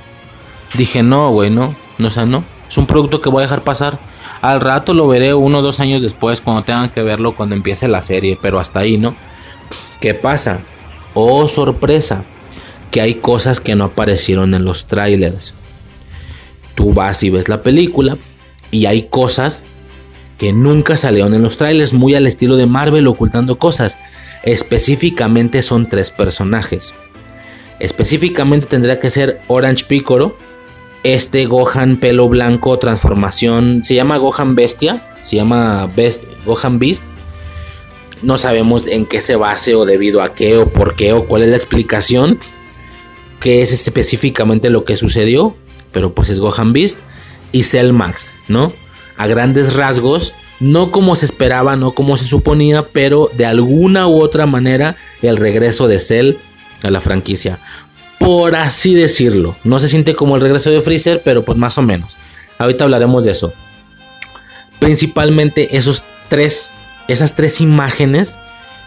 Dije, no, güey, no, no, o sea, no. Es un producto que voy a dejar pasar. Al rato lo veré uno o dos años después, cuando tengan que verlo, cuando empiece la serie, pero hasta ahí, ¿no? ¿Qué pasa? Oh, sorpresa, que hay cosas que no aparecieron en los trailers tú vas y ves la película y hay cosas que nunca salieron en los trailers, muy al estilo de Marvel ocultando cosas. Específicamente son tres personajes. Específicamente tendría que ser Orange Picoro, este Gohan pelo blanco transformación, se llama Gohan Bestia, se llama Gohan Beast. No sabemos en qué se base o debido a qué o por qué o cuál es la explicación, qué es específicamente lo que sucedió pero pues es Gohan Beast y Cell Max, ¿no? A grandes rasgos, no como se esperaba, no como se suponía, pero de alguna u otra manera el regreso de Cell a la franquicia. Por así decirlo, no se siente como el regreso de Freezer, pero pues más o menos. Ahorita hablaremos de eso. Principalmente esos tres, esas tres imágenes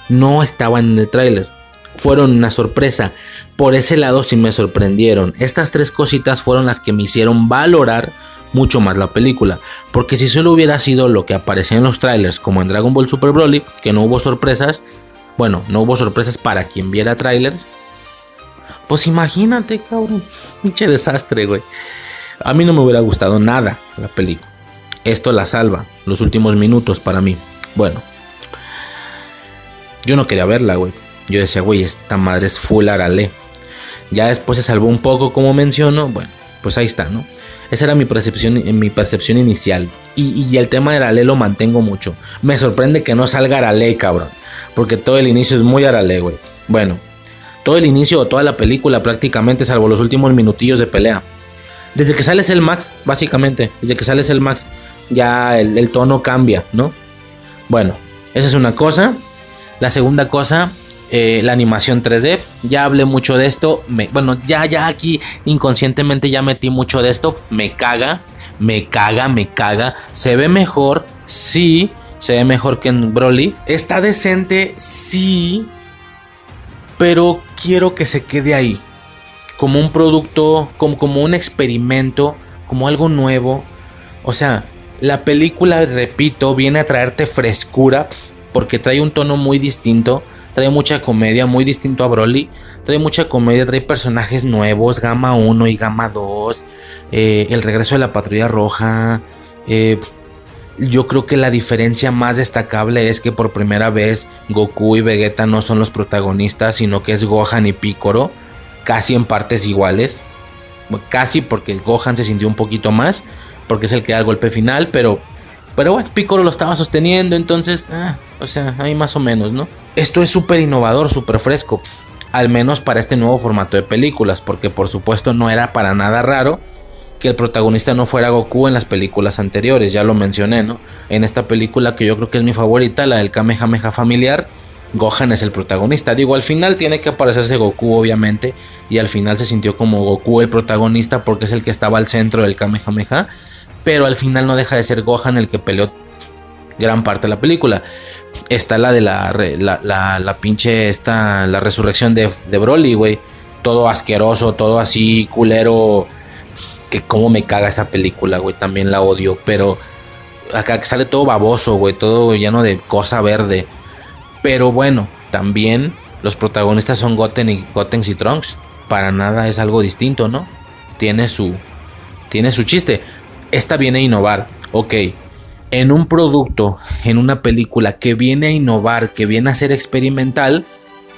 no estaban en el tráiler fueron una sorpresa. Por ese lado sí me sorprendieron. Estas tres cositas fueron las que me hicieron valorar mucho más la película. Porque si solo hubiera sido lo que aparecía en los trailers, como en Dragon Ball Super Broly, que no hubo sorpresas, bueno, no hubo sorpresas para quien viera trailers. Pues imagínate, cabrón. Pinche desastre, güey. A mí no me hubiera gustado nada la película. Esto la salva, los últimos minutos para mí. Bueno, yo no quería verla, güey. Yo decía, güey, esta madre es full arale. Ya después se salvó un poco, como menciono. Bueno, pues ahí está, ¿no? Esa era mi percepción, mi percepción inicial. Y, el tema de Arale lo mantengo mucho. Me sorprende que no salga Arale, cabrón. Porque todo el inicio es muy Arale, güey. Bueno, todo el inicio o toda la película prácticamente, salvo los últimos minutillos de pelea. Desde que sales el Max, básicamente, desde que sales el Max, ya el, el tono cambia, ¿no? Bueno, esa es una cosa. La segunda cosa eh, la animación 3D. Ya hablé mucho de esto. Me, bueno, ya, ya aquí inconscientemente ya metí mucho de esto. Me caga, me caga, me caga. Se ve mejor, sí. Se ve mejor que en Broly. Está decente, sí. Pero quiero que se quede ahí. Como un producto, como, como un experimento, como algo nuevo. O sea, la película, repito, viene a traerte frescura. Porque trae un tono muy distinto trae mucha comedia, muy distinto a Broly. Trae mucha comedia, trae personajes nuevos, Gama 1 y Gama 2. Eh, el regreso de la Patrulla Roja. Eh, yo creo que la diferencia más destacable es que por primera vez Goku y Vegeta no son los protagonistas, sino que es Gohan y Piccolo, casi en partes iguales. Casi porque Gohan se sintió un poquito más, porque es el que da el golpe final, pero pero bueno, Piccolo lo estaba sosteniendo, entonces, ah, o sea, ahí más o menos, ¿no? Esto es súper innovador, súper fresco, al menos para este nuevo formato de películas, porque por supuesto no era para nada raro que el protagonista no fuera Goku en las películas anteriores, ya lo mencioné, ¿no? En esta película que yo creo que es mi favorita, la del Kamehameha familiar, Gohan es el protagonista. Digo, al final tiene que aparecerse Goku, obviamente. Y al final se sintió como Goku el protagonista porque es el que estaba al centro del Kamehameha. Pero al final no deja de ser Gohan el que peleó gran parte de la película. Está la de la, la, la, pinche, esta, la resurrección de, de Broly, güey. Todo asqueroso, todo así, culero. Que como me caga esa película, güey. También la odio. Pero acá sale todo baboso, güey. Todo lleno de cosa verde. Pero bueno, también los protagonistas son Goten y Goten y Trunks. Para nada es algo distinto, ¿no? Tiene su, tiene su chiste. Esta viene a innovar. Ok, en un producto, en una película que viene a innovar, que viene a ser experimental,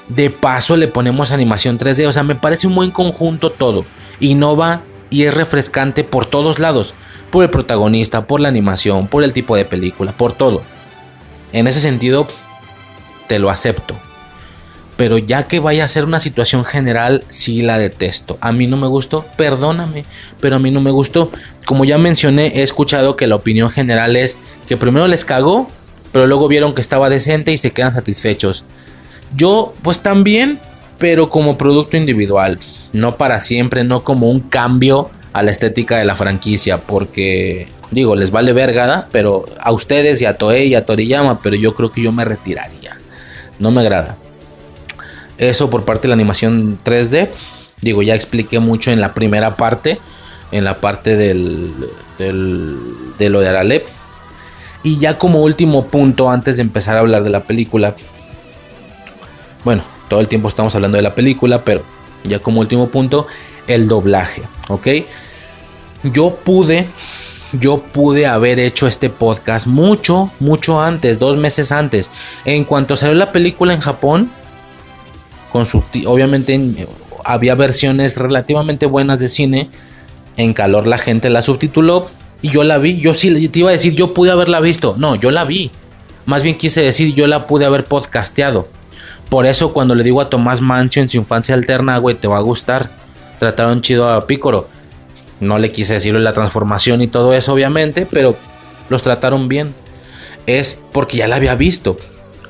de paso le ponemos animación 3D. O sea, me parece un buen conjunto todo. Innova y es refrescante por todos lados. Por el protagonista, por la animación, por el tipo de película, por todo. En ese sentido, te lo acepto. Pero ya que vaya a ser una situación general, sí la detesto. A mí no me gustó, perdóname, pero a mí no me gustó. Como ya mencioné, he escuchado que la opinión general es que primero les cagó, pero luego vieron que estaba decente y se quedan satisfechos. Yo, pues también, pero como producto individual, no para siempre, no como un cambio a la estética de la franquicia, porque digo, les vale vergada, pero a ustedes y a Toei y a Toriyama, pero yo creo que yo me retiraría. No me agrada. Eso por parte de la animación 3D. Digo, ya expliqué mucho en la primera parte. En la parte del, de lo de Aralep. Y ya como último punto, antes de empezar a hablar de la película. Bueno, todo el tiempo estamos hablando de la película, pero ya como último punto, el doblaje. ¿Ok? Yo pude yo pude haber hecho este podcast mucho, mucho antes, dos meses antes. En cuanto salió la película en Japón, con obviamente había versiones relativamente buenas de cine. En calor la gente la subtituló y yo la vi. Yo sí te iba a decir, yo pude haberla visto. No, yo la vi. Más bien quise decir, yo la pude haber podcasteado. Por eso cuando le digo a Tomás Mancio en su infancia alterna, güey, te va a gustar. Trataron chido a Pícoro. No le quise decirlo en la transformación y todo eso, obviamente, pero los trataron bien. Es porque ya la había visto.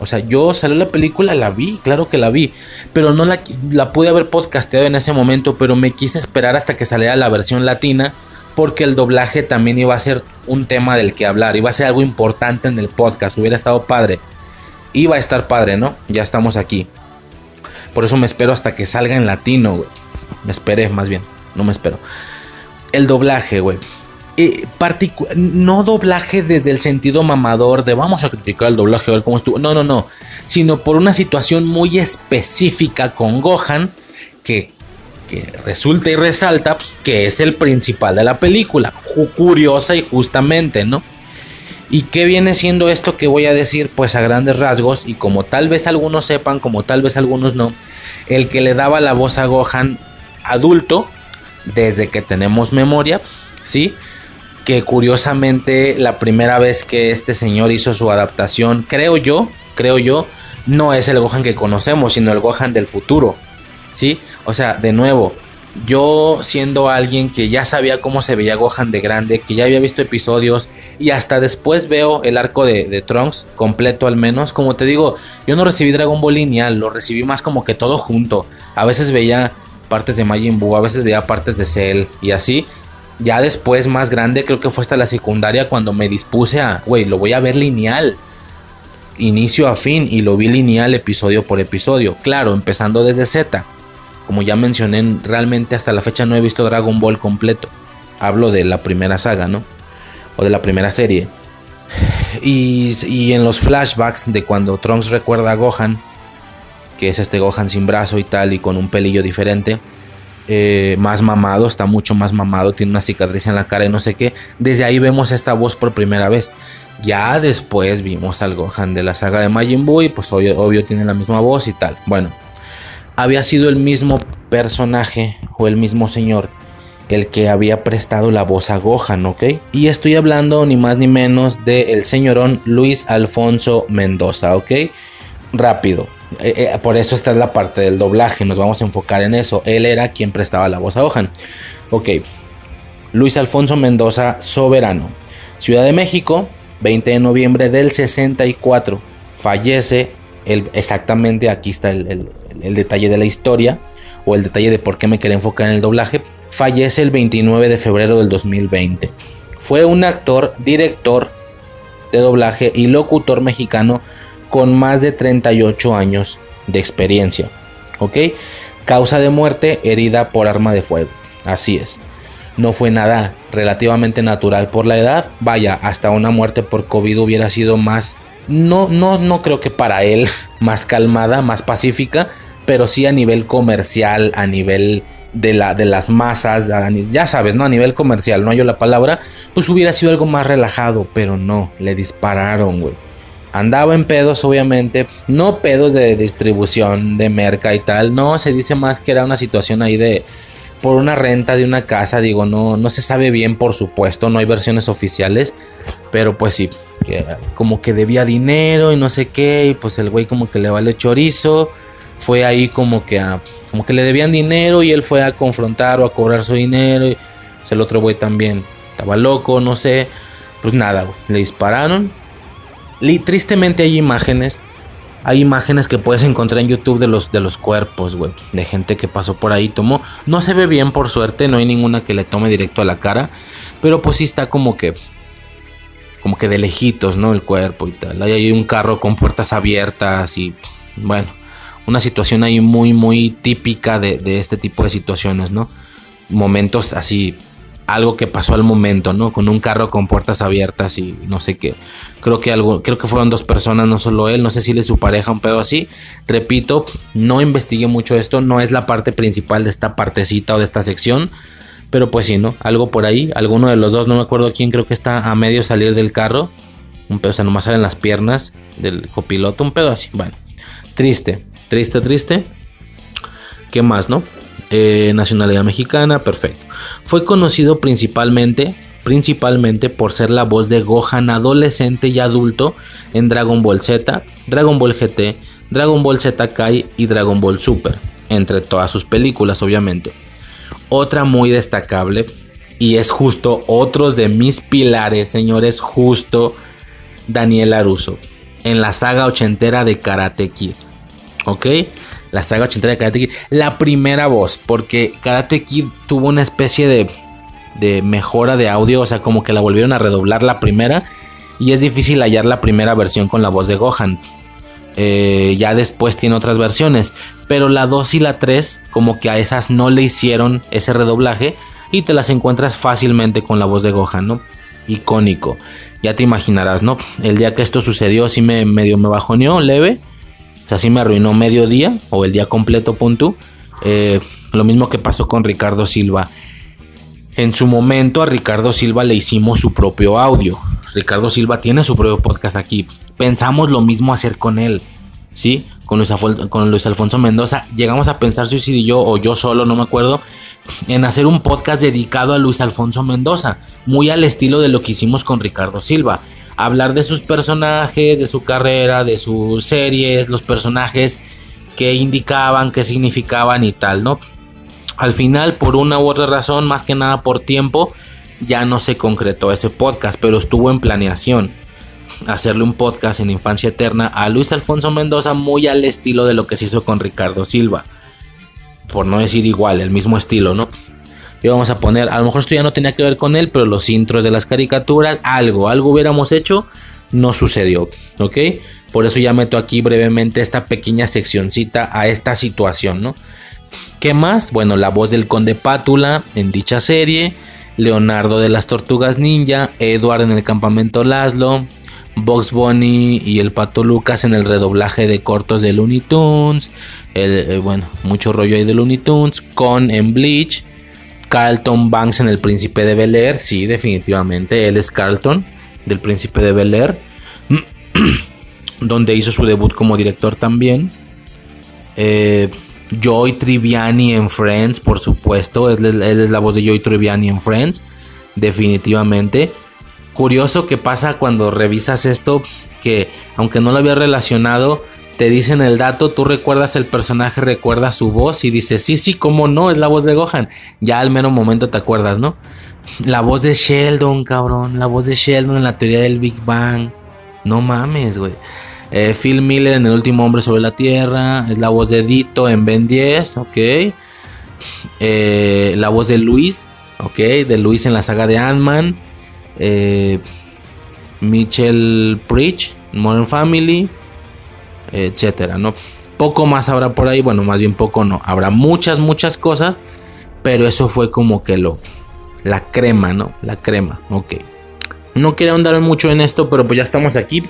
O sea, yo salió la película, la vi, claro que la vi, pero no la, la pude haber podcasteado en ese momento, pero me quise esperar hasta que saliera la versión latina, porque el doblaje también iba a ser un tema del que hablar, iba a ser algo importante en el podcast, hubiera estado padre. Iba a estar padre, ¿no? Ya estamos aquí. Por eso me espero hasta que salga en latino, güey. Me esperé, más bien, no me espero el doblaje, güey. Eh, no doblaje desde el sentido mamador de vamos a criticar el doblaje, a ver cómo estuvo. No, no, no. Sino por una situación muy específica con Gohan que, que resulta y resalta que es el principal de la película. Curiosa y justamente, ¿no? ¿Y qué viene siendo esto que voy a decir? Pues a grandes rasgos, y como tal vez algunos sepan, como tal vez algunos no, el que le daba la voz a Gohan adulto desde que tenemos memoria, ¿sí? Que curiosamente la primera vez que este señor hizo su adaptación, creo yo, creo yo, no es el Gohan que conocemos, sino el Gohan del futuro, ¿sí? O sea, de nuevo, yo siendo alguien que ya sabía cómo se veía Gohan de grande, que ya había visto episodios y hasta después veo el arco de, Trunks completo al menos, como te digo, yo no recibí Dragon Ball lineal, lo recibí más como que todo junto. A veces veía partes de Majin Buu, a veces veía partes de Cell y así. Ya después, más grande, creo que fue hasta la secundaria cuando me dispuse a, güey, lo voy a ver lineal. Inicio a fin y lo vi lineal episodio por episodio. Claro, empezando desde Z. Como ya mencioné, realmente hasta la fecha no he visto Dragon Ball completo. Hablo de la primera saga, ¿no? O de la primera serie. Y, y en los flashbacks de cuando Trunks recuerda a Gohan, que es este Gohan sin brazo y tal, y con un pelillo diferente. Eh, más mamado, está mucho más mamado, tiene una cicatriz en la cara y no sé qué. Desde ahí vemos esta voz por primera vez. Ya después vimos al Gohan de la saga de Majin Buu y pues obvio, obvio tiene la misma voz y tal. Bueno, había sido el mismo personaje o el mismo señor el que había prestado la voz a Gohan, ¿ok? Y estoy hablando ni más ni menos del el señorón Luis Alfonso Mendoza, ¿ok? Rápido, eh, eh, por eso esta es la parte del doblaje, nos vamos a enfocar en eso. Él era quien prestaba la voz a Gohan. Ok, Luis Alfonso Mendoza Soberano, Ciudad de México, 20 de noviembre del 64. Fallece exactamente aquí está el, el- el detalle de la historia o el detalle de por qué me quería enfocar en el doblaje, fallece el 29 de febrero del 2020. Fue un actor, director de doblaje y locutor mexicano con más de 38 años de experiencia. ¿Ok? Causa de muerte, herida por arma de fuego. Así es. No fue nada relativamente natural por la edad. Vaya, hasta una muerte por COVID hubiera sido más... No, no, no creo que para él <laughs> más calmada, más pacífica, pero sí a nivel comercial, a nivel de, la, de las masas, ya sabes, ¿no? A nivel comercial, no hay la palabra, pues hubiera sido algo más relajado, pero no, le dispararon, güey. Andaba en pedos, obviamente, no pedos de distribución de merca y tal, no, se dice más que era una situación ahí de por una renta de una casa, digo, no, no se sabe bien, por supuesto, no hay versiones oficiales, pero pues sí, que como que debía dinero y no sé qué, y pues el güey como que le vale chorizo, fue ahí como que a, como que le debían dinero y él fue a confrontar o a cobrar su dinero, y pues, el otro güey también estaba loco, no sé, pues nada, le dispararon. Li- tristemente hay imágenes hay imágenes que puedes encontrar en YouTube de los, de los cuerpos, güey. De gente que pasó por ahí, tomó. No se ve bien, por suerte. No hay ninguna que le tome directo a la cara. Pero pues sí está como que. Como que de lejitos, ¿no? El cuerpo y tal. Ahí hay un carro con puertas abiertas y. Bueno. Una situación ahí muy, muy típica de, de este tipo de situaciones, ¿no? Momentos así. Algo que pasó al momento, ¿no? Con un carro con puertas abiertas y no sé qué. Creo que algo, creo que fueron dos personas, no solo él, no sé si él es su pareja, un pedo así. Repito, no investigué mucho esto, no es la parte principal de esta partecita o de esta sección. Pero pues sí, ¿no? Algo por ahí, alguno de los dos, no me acuerdo quién, creo que está a medio salir del carro. Un pedo, o sea, nomás salen las piernas del copiloto, un pedo así. Bueno, triste, triste, triste. ¿Qué más, no? Eh, nacionalidad mexicana, perfecto. Fue conocido principalmente, principalmente por ser la voz de Gohan adolescente y adulto en Dragon Ball Z, Dragon Ball GT, Dragon Ball Z Kai y Dragon Ball Super, entre todas sus películas, obviamente. Otra muy destacable y es justo otros de mis pilares, señores, justo Daniel Aruso en la saga ochentera de Karate Kid. ¿Ok? La saga ochentera de Karate Kid. La primera voz, porque Karate Kid tuvo una especie de, de mejora de audio, o sea, como que la volvieron a redoblar la primera. Y es difícil hallar la primera versión con la voz de Gohan. Eh, ya después tiene otras versiones. Pero la 2 y la 3, como que a esas no le hicieron ese redoblaje. Y te las encuentras fácilmente con la voz de Gohan, ¿no? Icónico. Ya te imaginarás, ¿no? El día que esto sucedió, sí me medio me bajoneó leve. O sea, sí me arruinó medio día o el día completo, punto. Eh, lo mismo que pasó con Ricardo Silva. En su momento a Ricardo Silva le hicimos su propio audio. Ricardo Silva tiene su propio podcast aquí. Pensamos lo mismo hacer con él. ¿Sí? Con Luis, Alfonso Mendoza. Llegamos a pensar, Suicid y yo, o yo solo, no me acuerdo, en hacer un podcast dedicado a Luis Alfonso Mendoza. Muy al estilo de lo que hicimos con Ricardo Silva. Hablar de sus personajes, de su carrera, de sus series, los personajes que indicaban, que significaban y tal, ¿no? Al final, por una u otra razón, más que nada por tiempo, ya no se concretó ese podcast, pero estuvo en planeación hacerle un podcast en Infancia Eterna a Luis Alfonso Mendoza muy al estilo de lo que se hizo con Ricardo Silva. Por no decir igual, el mismo estilo, ¿no? Y vamos a poner, a lo mejor esto ya no tenía que ver con él, pero los intros de las caricaturas, algo, algo hubiéramos hecho, no sucedió, ¿ok? Por eso ya meto aquí brevemente esta pequeña seccioncita a esta situación, ¿no? ¿Qué más? Bueno, la voz del Conde Pátula en dicha serie, Leonardo de las Tortugas Ninja, Edward en el Campamento Laszlo, Box Bunny y el Pato Lucas en el redoblaje de cortos de Looney Tunes, eh, bueno, mucho rollo ahí de Looney Tunes, con en Bleach, Carlton Banks en El Príncipe de Bel Air, sí, definitivamente, él es Carlton del Príncipe de Bel Air, <clears throat> donde hizo su debut como director también. Eh, Joy Triviani en Friends, por supuesto, él, él es la voz de Joy Triviani en Friends, definitivamente. Curioso que pasa cuando revisas esto, que aunque no lo había relacionado, te dicen el dato, tú recuerdas el personaje, recuerdas su voz y dices, sí, sí, cómo no, es la voz de Gohan. Ya al mero momento te acuerdas, ¿no? La voz de Sheldon, cabrón, la voz de Sheldon en la teoría del Big Bang. No mames, güey. Eh, Phil Miller en El último hombre sobre la tierra. Es la voz de Dito en Ben 10. Ok. Eh, la voz de Luis. Ok. De Luis en la saga de Ant-Man. Eh, Mitchell Preach. Modern Family. Etcétera. ¿no? Poco más habrá por ahí. Bueno, más bien poco no. Habrá muchas, muchas cosas. Pero eso fue como que lo. La crema, ¿no? La crema. Ok. No quiero andar mucho en esto, pero pues ya estamos aquí.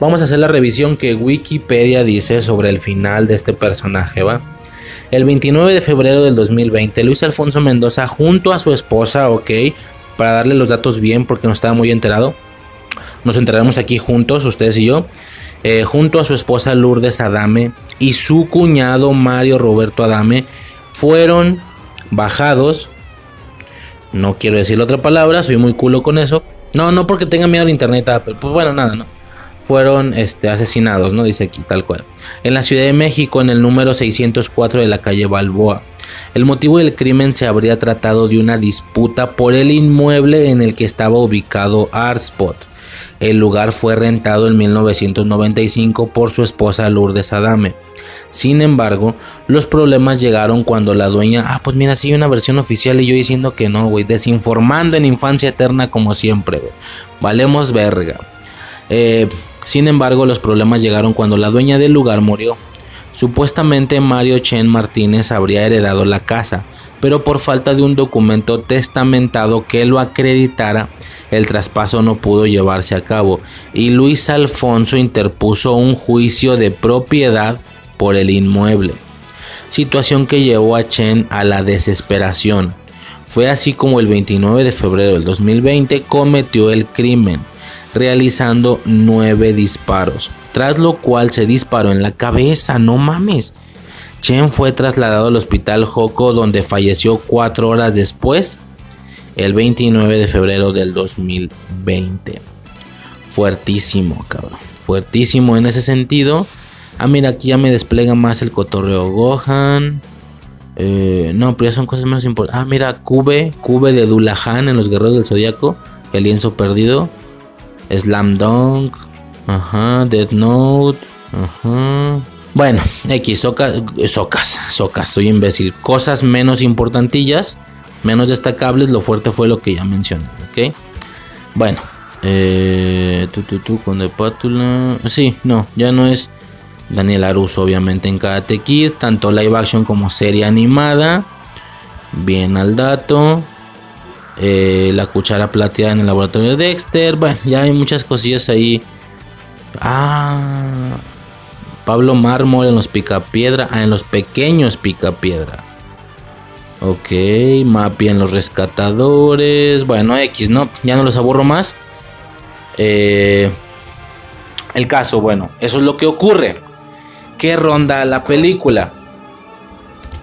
Vamos a hacer la revisión que Wikipedia dice sobre el final de este personaje, ¿va? El 29 de febrero del 2020, Luis Alfonso Mendoza junto a su esposa, ok, para darle los datos bien porque no estaba muy enterado. Nos enteraremos aquí juntos, ustedes y yo. Eh, junto a su esposa Lourdes Adame y su cuñado Mario Roberto Adame fueron bajados. No quiero decir otra palabra, soy muy culo con eso. No, no porque tenga miedo al internet, ah, pero pues bueno, nada, ¿no? Fueron este, asesinados, ¿no? Dice aquí tal cual. En la Ciudad de México, en el número 604 de la calle Balboa. El motivo del crimen se habría tratado de una disputa por el inmueble en el que estaba ubicado Artspot. El lugar fue rentado en 1995 por su esposa Lourdes Adame. Sin embargo, los problemas llegaron cuando la dueña, ah, pues mira, sí una versión oficial y yo diciendo que no, güey, desinformando en infancia eterna como siempre. Valemos verga. Eh, sin embargo, los problemas llegaron cuando la dueña del lugar murió. Supuestamente Mario Chen Martínez habría heredado la casa, pero por falta de un documento testamentado que lo acreditara, el traspaso no pudo llevarse a cabo y Luis Alfonso interpuso un juicio de propiedad por el inmueble, situación que llevó a Chen a la desesperación. Fue así como el 29 de febrero del 2020 cometió el crimen, realizando nueve disparos, tras lo cual se disparó en la cabeza, no mames. Chen fue trasladado al hospital Joko donde falleció cuatro horas después, el 29 de febrero del 2020. Fuertísimo, cabrón. Fuertísimo en ese sentido. Ah, mira, aquí ya me despliega más el cotorreo Gohan. Eh, no, pero ya son cosas menos importantes. Ah, mira, Cube, Cube de Dulahan en los Guerreros del Zodíaco. El lienzo perdido. Slam Dunk. Ajá, Dead Note. Ajá. Bueno, X, socas, socas, soy imbécil. Cosas menos importantillas, menos destacables. Lo fuerte fue lo que ya mencioné, ¿ok? Bueno, eh, tú, tú, tú, con de. Sí, no, ya no es Daniel Aruso, obviamente, en Karate Kid, tanto live action como serie animada. Bien al dato. Eh, la cuchara plateada en el laboratorio de Dexter. Bueno, ya hay muchas cosillas ahí. Ah, Pablo Mármol en los Picapiedra. Ah, en los pequeños Picapiedra. Ok, Mapi en los rescatadores. Bueno, X, ¿no? Ya no los aburro más. Eh, el caso, bueno, eso es lo que ocurre. ¿Qué ronda la película?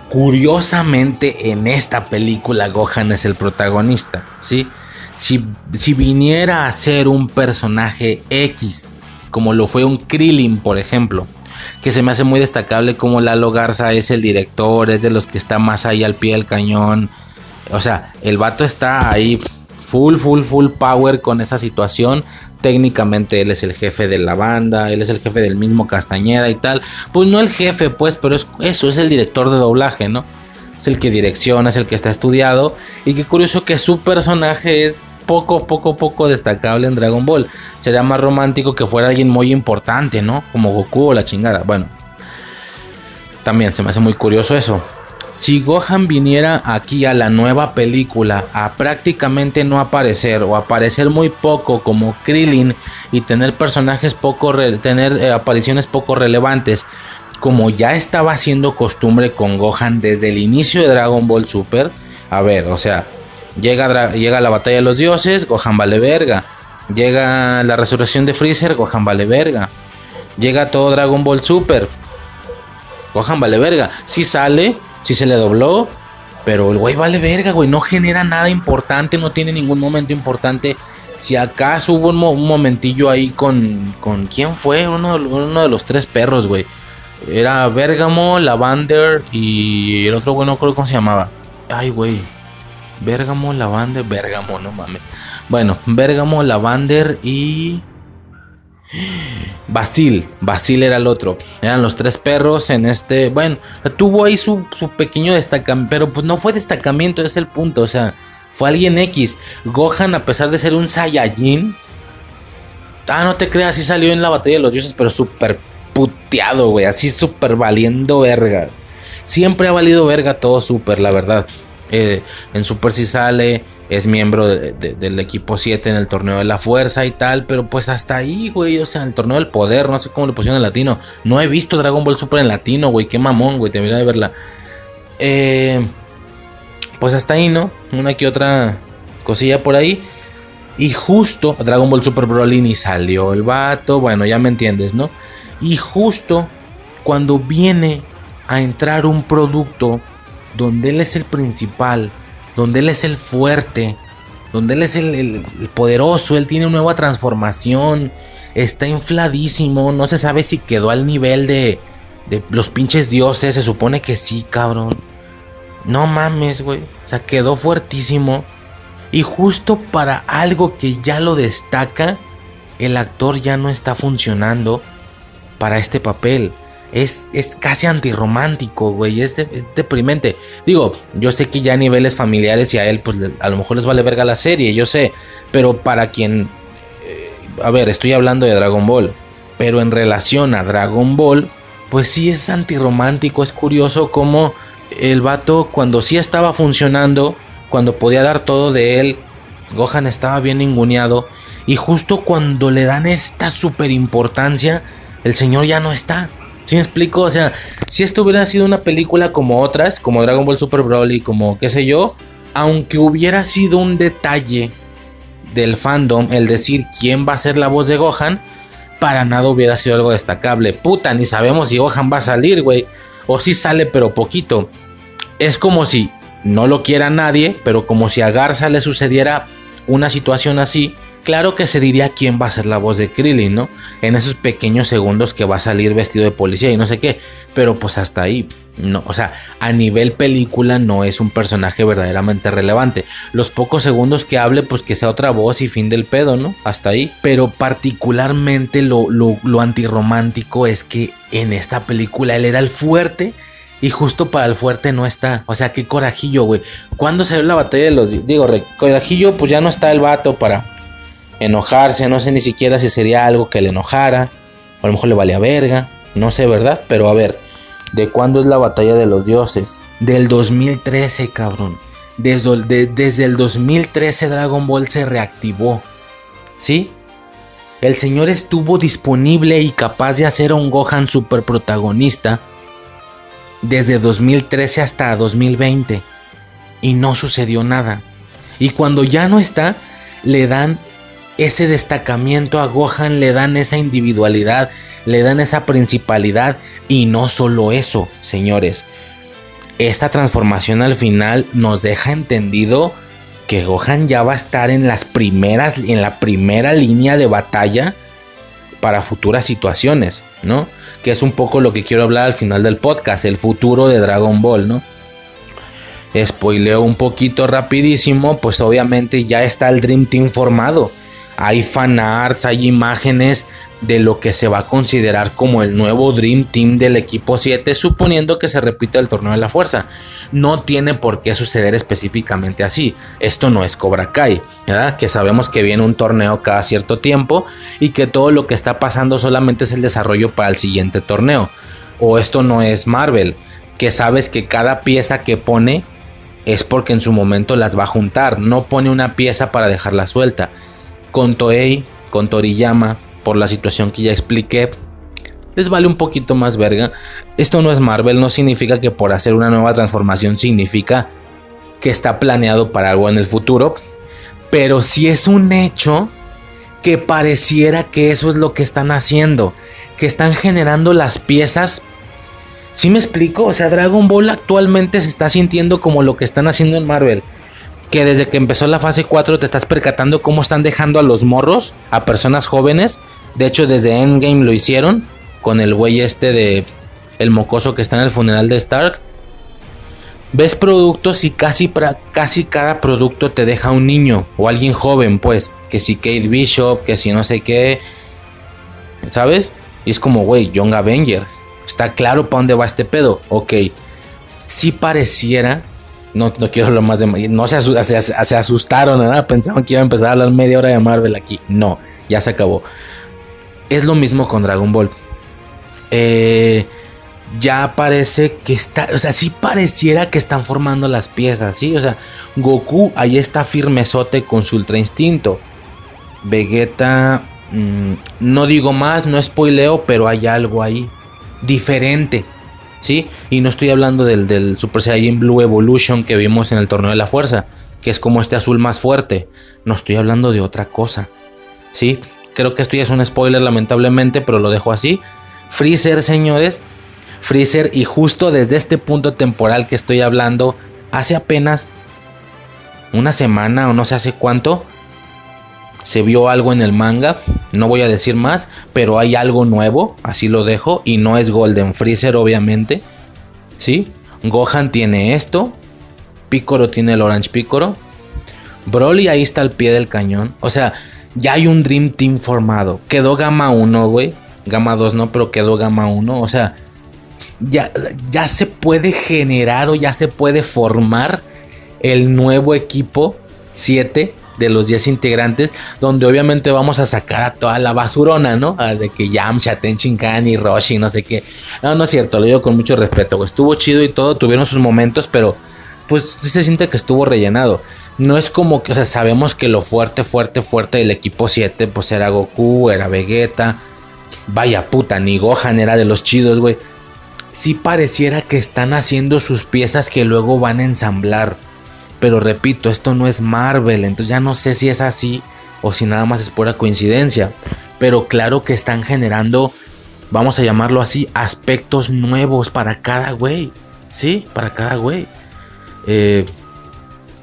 Curiosamente, en esta película Gohan es el protagonista, ¿sí? Si, si viniera a ser un personaje X, como lo fue un Krillin, por ejemplo, que se me hace muy destacable como Lalo Garza es el director, es de los que está más ahí al pie del cañón. O sea, el vato está ahí full, full, full power con esa situación. Técnicamente él es el jefe de la banda, él es el jefe del mismo Castañeda y tal. Pues no el jefe, pues, pero es, eso es el director de doblaje, ¿no? Es el que direcciona, es el que está estudiado. Y qué curioso que su personaje es poco, poco, poco destacable en Dragon Ball. Sería más romántico que fuera alguien muy importante, ¿no? Como Goku o la chingada. Bueno, también se me hace muy curioso eso. Si Gohan viniera aquí a la nueva película a prácticamente no aparecer o aparecer muy poco como Krillin y tener personajes poco tener eh, apariciones poco relevantes como ya estaba siendo costumbre con Gohan desde el inicio de Dragon Ball Super, a ver, o sea, Llega, llega la batalla de los dioses, Gohan vale verga. Llega la resurrección de Freezer, Gohan vale verga. Llega todo Dragon Ball Super. Gohan vale verga. Si sale, si se le dobló. Pero el güey vale verga, güey. No genera nada importante, no tiene ningún momento importante. Si acaso hubo un, momentillo ahí con. ¿Con quién fue? Uno, uno de los tres perros, güey. Era Bergamo, Lavander y el otro güey no creo cómo se llamaba. Ay, güey. Bergamo, Lavander, Bergamo, no mames. Bueno, Bergamo, Lavander y. Basil, Basil era el otro. Eran los tres perros en este. Bueno, tuvo ahí su, su pequeño destacamiento. Pero pues no fue destacamiento, es el punto. O sea, fue alguien X. Gohan, a pesar de ser un Saiyajin. Ah, no te creas, sí salió en la batalla de los dioses, pero súper puteado, güey. Así súper valiendo verga. Siempre ha valido verga todo súper, la verdad. Eh, en Super sí sale es miembro del equipo 7 en el torneo de la fuerza y tal, pero pues hasta ahí, güey, o sea, el torneo del poder, no sé cómo lo pusieron en latino. No he visto Dragon Ball Super en latino, güey, qué mamón, güey, debería de verla. Eh, pues hasta ahí, ¿no? Una que otra cosilla por ahí. Y justo Dragon Ball Super Broly ni salió el vato, bueno, ya me entiendes, ¿no? Y justo cuando viene a entrar un producto donde él es el principal, donde él es el fuerte, donde él es el, poderoso, él tiene una nueva transformación, está infladísimo, no se sabe si quedó al nivel de, de los pinches dioses, se supone que sí, cabrón. No mames, güey, o sea, quedó fuertísimo. Y justo para algo que ya lo destaca, el actor ya no está funcionando para este papel es, es casi antirromántico, güey. Es, deprimente. Digo, yo sé que ya a niveles familiares y a él, pues a lo mejor les vale verga la serie, yo sé. Pero para quien. Eh, a ver, estoy hablando de Dragon Ball. Pero en relación a Dragon Ball, pues sí es antirromántico. Es curioso cómo el vato, cuando sí estaba funcionando, cuando podía dar todo de él, Gohan estaba bien ninguneado. Y justo cuando le dan esta super importancia, el señor ya no está. ¿Sí me explico? O sea, si esto hubiera sido una película como otras, como Dragon Ball Super Broly, como qué sé yo, aunque hubiera sido un detalle del fandom el decir quién va a ser la voz de Gohan, para nada hubiera sido algo destacable. Puta, ni sabemos si Gohan va a salir, güey. O si sale, pero poquito. Es como si no lo quiera nadie, pero como si a Garza le sucediera una situación así Claro que se diría quién va a ser la voz de Krillin, ¿no? En esos pequeños segundos que va a salir vestido de policía y no sé qué. Pero pues hasta ahí, no, o sea, a nivel película no es un personaje verdaderamente relevante. Los pocos segundos que hable, pues que sea otra voz y fin del pedo, ¿no? Hasta ahí. Pero particularmente lo, lo, lo antirromántico es que en esta película él era el fuerte. Y justo para el fuerte no está. O sea, qué corajillo, güey. ¿Cuándo salió la batalla de los... Digo, corajillo, pues ya no está el vato para enojarse, no sé ni siquiera si sería algo que le enojara, o a lo mejor le valía verga, no sé, ¿verdad? Pero a ver, ¿de cuándo es la batalla de los dioses? Del 2013, cabrón. Desde, el 2013 Dragon Ball se reactivó, ¿sí? El señor estuvo disponible y capaz de hacer a un Gohan super protagonista desde 2013 hasta 2020 y no sucedió nada. Y cuando ya no está, le dan ese destacamiento a Gohan, le dan esa individualidad, le dan esa principalidad y no solo eso, señores. Esta transformación al final nos deja entendido que Gohan ya va a estar en las primeras en la primera línea de batalla para futuras situaciones, ¿no? Que es un poco lo que quiero hablar al final del podcast, el futuro de Dragon Ball, ¿no? Spoileo un poquito rapidísimo, pues obviamente ya está el Dream Team formado hay fanarts, hay imágenes de lo que se va a considerar como el nuevo Dream Team del equipo 7, suponiendo que se repita el torneo de la fuerza. No tiene por qué suceder específicamente así. Esto no es Cobra Kai, ¿verdad? que sabemos que viene un torneo cada cierto tiempo y que todo lo que está pasando solamente es el desarrollo para el siguiente torneo. O esto no es Marvel, que sabes que cada pieza que pone es porque en su momento las va a juntar, no pone una pieza para dejarla suelta con Toei, con Toriyama, por la situación que ya expliqué, les vale un poquito más verga. Esto no es Marvel, no significa que por hacer una nueva transformación significa que está planeado para algo en el futuro, pero si es un hecho que pareciera que eso es lo que están haciendo, que están generando las piezas. ¿Sí me explico? O sea, Dragon Ball actualmente se está sintiendo como lo que están haciendo en Marvel que desde que empezó la fase 4 te estás percatando cómo están dejando a los morros, a personas jóvenes. De hecho, desde Endgame lo hicieron con el güey este de el mocoso que está en el funeral de Stark. Ves productos y casi, casi cada producto te deja un niño o alguien joven, pues. Que si Kate Bishop, que si no sé qué. ¿Sabes? Y es como, güey, Young Avengers. Está claro para dónde va este pedo. Ok. Si pareciera. No, no quiero hablar más de. No se, asustaron, nada. Pensaban que iba a empezar a hablar media hora de Marvel aquí. No, ya se acabó. Es lo mismo con Dragon Ball. Eh, ya parece que está, o sea, sí pareciera que están formando las piezas, ¿sí? O sea, Goku ahí está firmezote con su ultra instinto. Vegeta, mm, no digo más, no spoileo, pero hay algo ahí diferente, ¿sí? Y no estoy hablando del, del Super Saiyan Blue Evolution que vimos en el torneo de la fuerza, que es como este azul más fuerte. No estoy hablando de otra cosa, ¿sí? Creo que esto ya es un spoiler lamentablemente, pero lo dejo así. Freezer, señores, Freezer y justo desde este punto temporal que estoy hablando, hace apenas una semana o no sé hace cuánto, se vio algo en el manga, no voy a decir más, pero hay algo nuevo, así lo dejo, y no es Golden Freezer obviamente, ¿sí? Gohan tiene esto, Piccolo tiene el Orange Piccolo, Broly ahí está al pie del cañón, o sea, ya hay un Dream Team formado, quedó Gama 1, güey, Gama 2 no, pero quedó Gama 1, o sea, ya, ya se puede generar o ya se puede formar el nuevo equipo 7 de los 10 integrantes, donde obviamente vamos a sacar a toda la basurona, ¿no? de que Yamcha, Tenchinkan y Roshi, no sé qué. No, no es cierto, lo digo con mucho respeto. Estuvo chido y todo, tuvieron sus momentos, pero pues se siente que estuvo rellenado. No es como que, o sea, sabemos que lo fuerte, fuerte, fuerte del equipo 7, pues era Goku, era Vegeta. Vaya puta, ni Gohan era de los chidos, güey sí pareciera que están haciendo sus piezas que luego van a ensamblar. Pero repito, esto no es Marvel, entonces ya no sé si es así o si nada más es pura coincidencia. Pero claro que están generando, vamos a llamarlo así, aspectos nuevos para cada güey. Sí, para cada güey. Eh,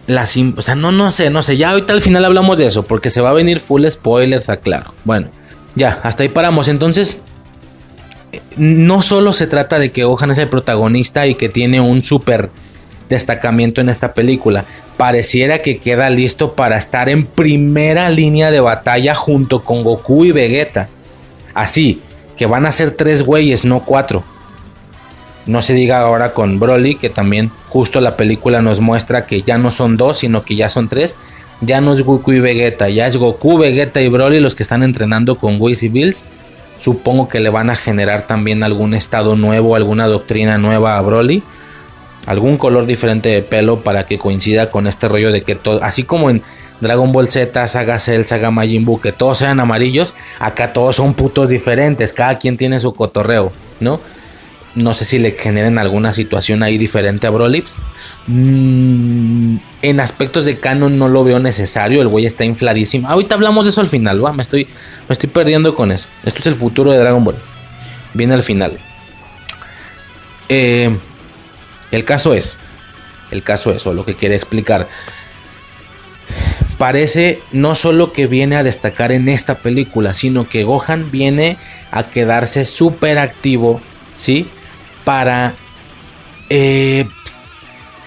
o sea, no, no sé, no sé. Ya ahorita al final hablamos de eso, porque se va a venir full spoilers, aclaro. Bueno, ya, hasta ahí paramos. Entonces, no solo se trata de que Gohan es el protagonista y que tiene un súper destacamiento en esta película. Pareciera que queda listo para estar en primera línea de batalla junto con Goku y Vegeta. Así, que van a ser tres güeyes, no cuatro. No se diga ahora con Broly, que también justo la película nos muestra que ya no son dos, sino que ya son tres. Ya no es Goku y Vegeta, ya es Goku, Vegeta y Broly los que están entrenando con Whis y Bills Supongo que le van a generar también algún estado nuevo, alguna doctrina nueva a Broly. Algún color diferente de pelo para que coincida con este rollo de que todo, así como en Dragon Ball Z, Saga Cell, Saga Majin Buu, que todos sean amarillos, acá todos son putos diferentes, cada quien tiene su cotorreo, ¿no? No sé si le generen alguna situación ahí diferente a Broly. Mm, en aspectos de canon no lo veo necesario. El güey está infladísimo. Ahorita hablamos de eso al final, Me estoy, me estoy perdiendo con eso. Esto es el futuro de Dragon Ball. Viene al final. Eh, el caso es. El caso es, o lo que quiere explicar. Parece no solo que viene a destacar en esta película, sino que Gohan viene a quedarse súper activo, ¿sí? Para eh,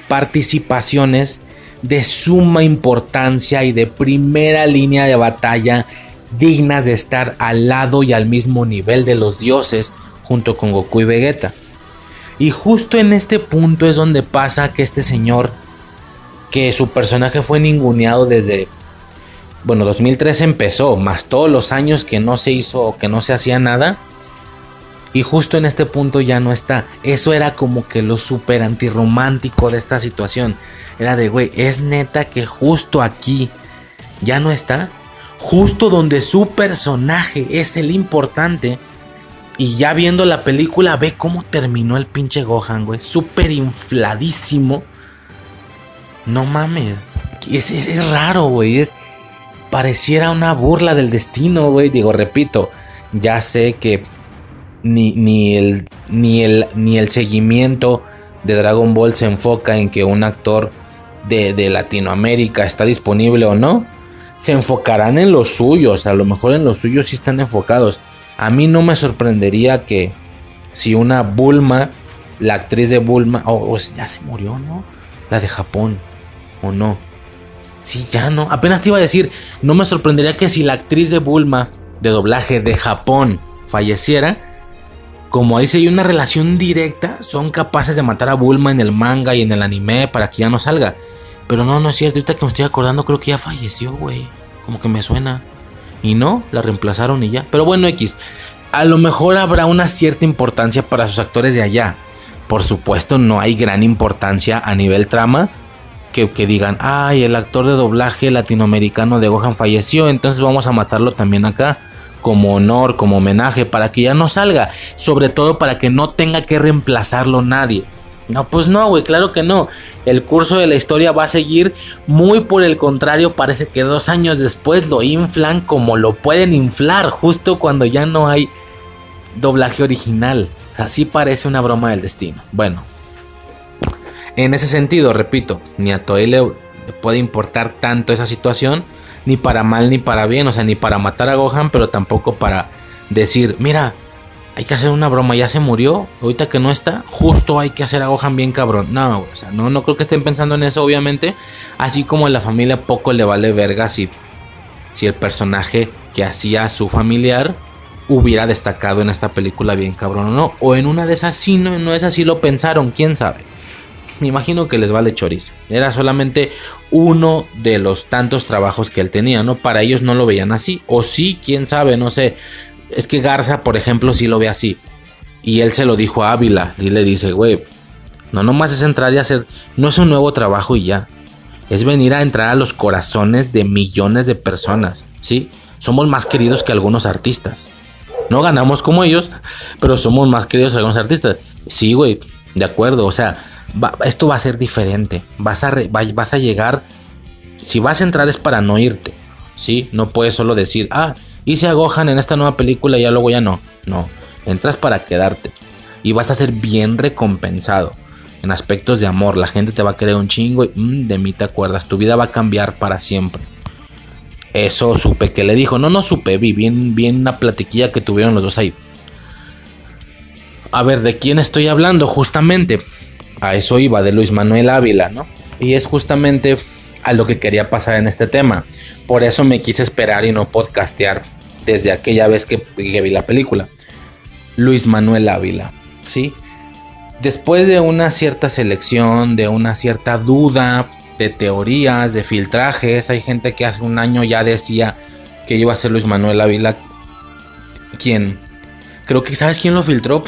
participaciones de suma importancia y de primera línea de batalla dignas de estar al lado y al mismo nivel de los dioses junto con Goku y Vegeta. Y justo en este punto es donde pasa que este señor, que su personaje fue ninguneado desde, bueno, 2003 empezó, más todos los años que no se hizo, que no se hacía nada, y justo en este punto ya no está. Eso era como que lo súper antirromántico de esta situación. Era de, güey, es neta que justo aquí ya no está. Justo donde su personaje es el importante. Y ya viendo la película, ve cómo terminó el pinche Gohan, güey. Súper infladísimo. No mames. Es, es raro, güey. Es, pareciera una burla del destino, güey. Digo, repito, ya sé que ni, el, ni, el, ni el seguimiento de Dragon Ball se enfoca en que un actor de, Latinoamérica está disponible o no. Se enfocarán en los suyos, a lo mejor en los suyos sí están enfocados. A mí no me sorprendería que si una Bulma, la actriz de Bulma, o ya se murió, ¿no? La de Japón, o no. Sí, ya no. Apenas te iba a decir, no me sorprendería que si la actriz de Bulma de doblaje de Japón falleciera, como ahí sí hay una relación directa, son capaces de matar a Bulma en el manga y en el anime para que ya no salga. Pero no, no es cierto. Ahorita que me estoy acordando, creo que ya falleció, güey. Como que me suena. Y no, la reemplazaron y ya. Pero bueno, X. A lo mejor habrá una cierta importancia para sus actores de allá. Por supuesto, no hay gran importancia a nivel trama. Que, digan, ay, el actor de doblaje latinoamericano de Gohan falleció, entonces vamos a matarlo también acá como honor, como homenaje, para que ya no salga. Sobre todo para que no tenga que reemplazarlo nadie. No, pues no, güey, claro que no. El curso de la historia va a seguir. Muy por el contrario, parece que dos años después lo inflan como lo pueden inflar, justo cuando ya no hay doblaje original. Así parece una broma del destino. Bueno, en ese sentido, repito, ni a Toei le puede importar tanto esa situación ni para mal ni para bien, o sea, ni para matar a Gohan, pero tampoco para decir, mira, hay que hacer una broma, ya se murió, ahorita que no está, justo hay que hacer a Gohan bien cabrón. No, o sea, no, no creo que estén pensando en eso, obviamente, así como en la familia poco le vale verga si, si el personaje que hacía a su familiar hubiera destacado en esta película bien cabrón o no, o en una de esas sí, no, no es así lo pensaron, quién sabe me imagino que les vale chorizo. Era solamente uno de los tantos trabajos que él tenía, ¿no? Para ellos no lo veían así. O sí, quién sabe, no sé. Es que Garza, por ejemplo, sí lo ve así. Y él se lo dijo a Ávila. Y le dice, güey, no nomás es entrar y hacer. No es un nuevo trabajo y ya. Es venir a entrar a los corazones de millones de personas, ¿sí? Somos más queridos que algunos artistas. No ganamos como ellos, pero somos más queridos que algunos artistas. Sí, güey, de acuerdo. O sea, esto va a ser diferente. Vas a, vas a llegar. Si vas a entrar es para no irte. ¿sí? No puedes solo decir, ah, hice a Gohan en esta nueva película y ya luego ya no. No. Entras para quedarte. Y vas a ser bien recompensado. En aspectos de amor. La gente te va a querer un chingo y mm, de mí te acuerdas. Tu vida va a cambiar para siempre. Eso supe que le dijo. No, no supe. Vi bien, bien una platiquilla que tuvieron los dos ahí. A ver, ¿de quién estoy hablando? Justamente a eso iba de Luis Manuel Ávila, ¿no? Y es justamente a lo que quería pasar en este tema. Por eso me quise esperar y no podcastear desde aquella vez que, vi la película. Luis Manuel Ávila, ¿sí? Después de una cierta selección, de una cierta duda, de teorías, de filtrajes, hay gente que hace un año ya decía que iba a ser Luis Manuel Ávila. ¿Quién? Creo que, ¿sabes quién lo filtró?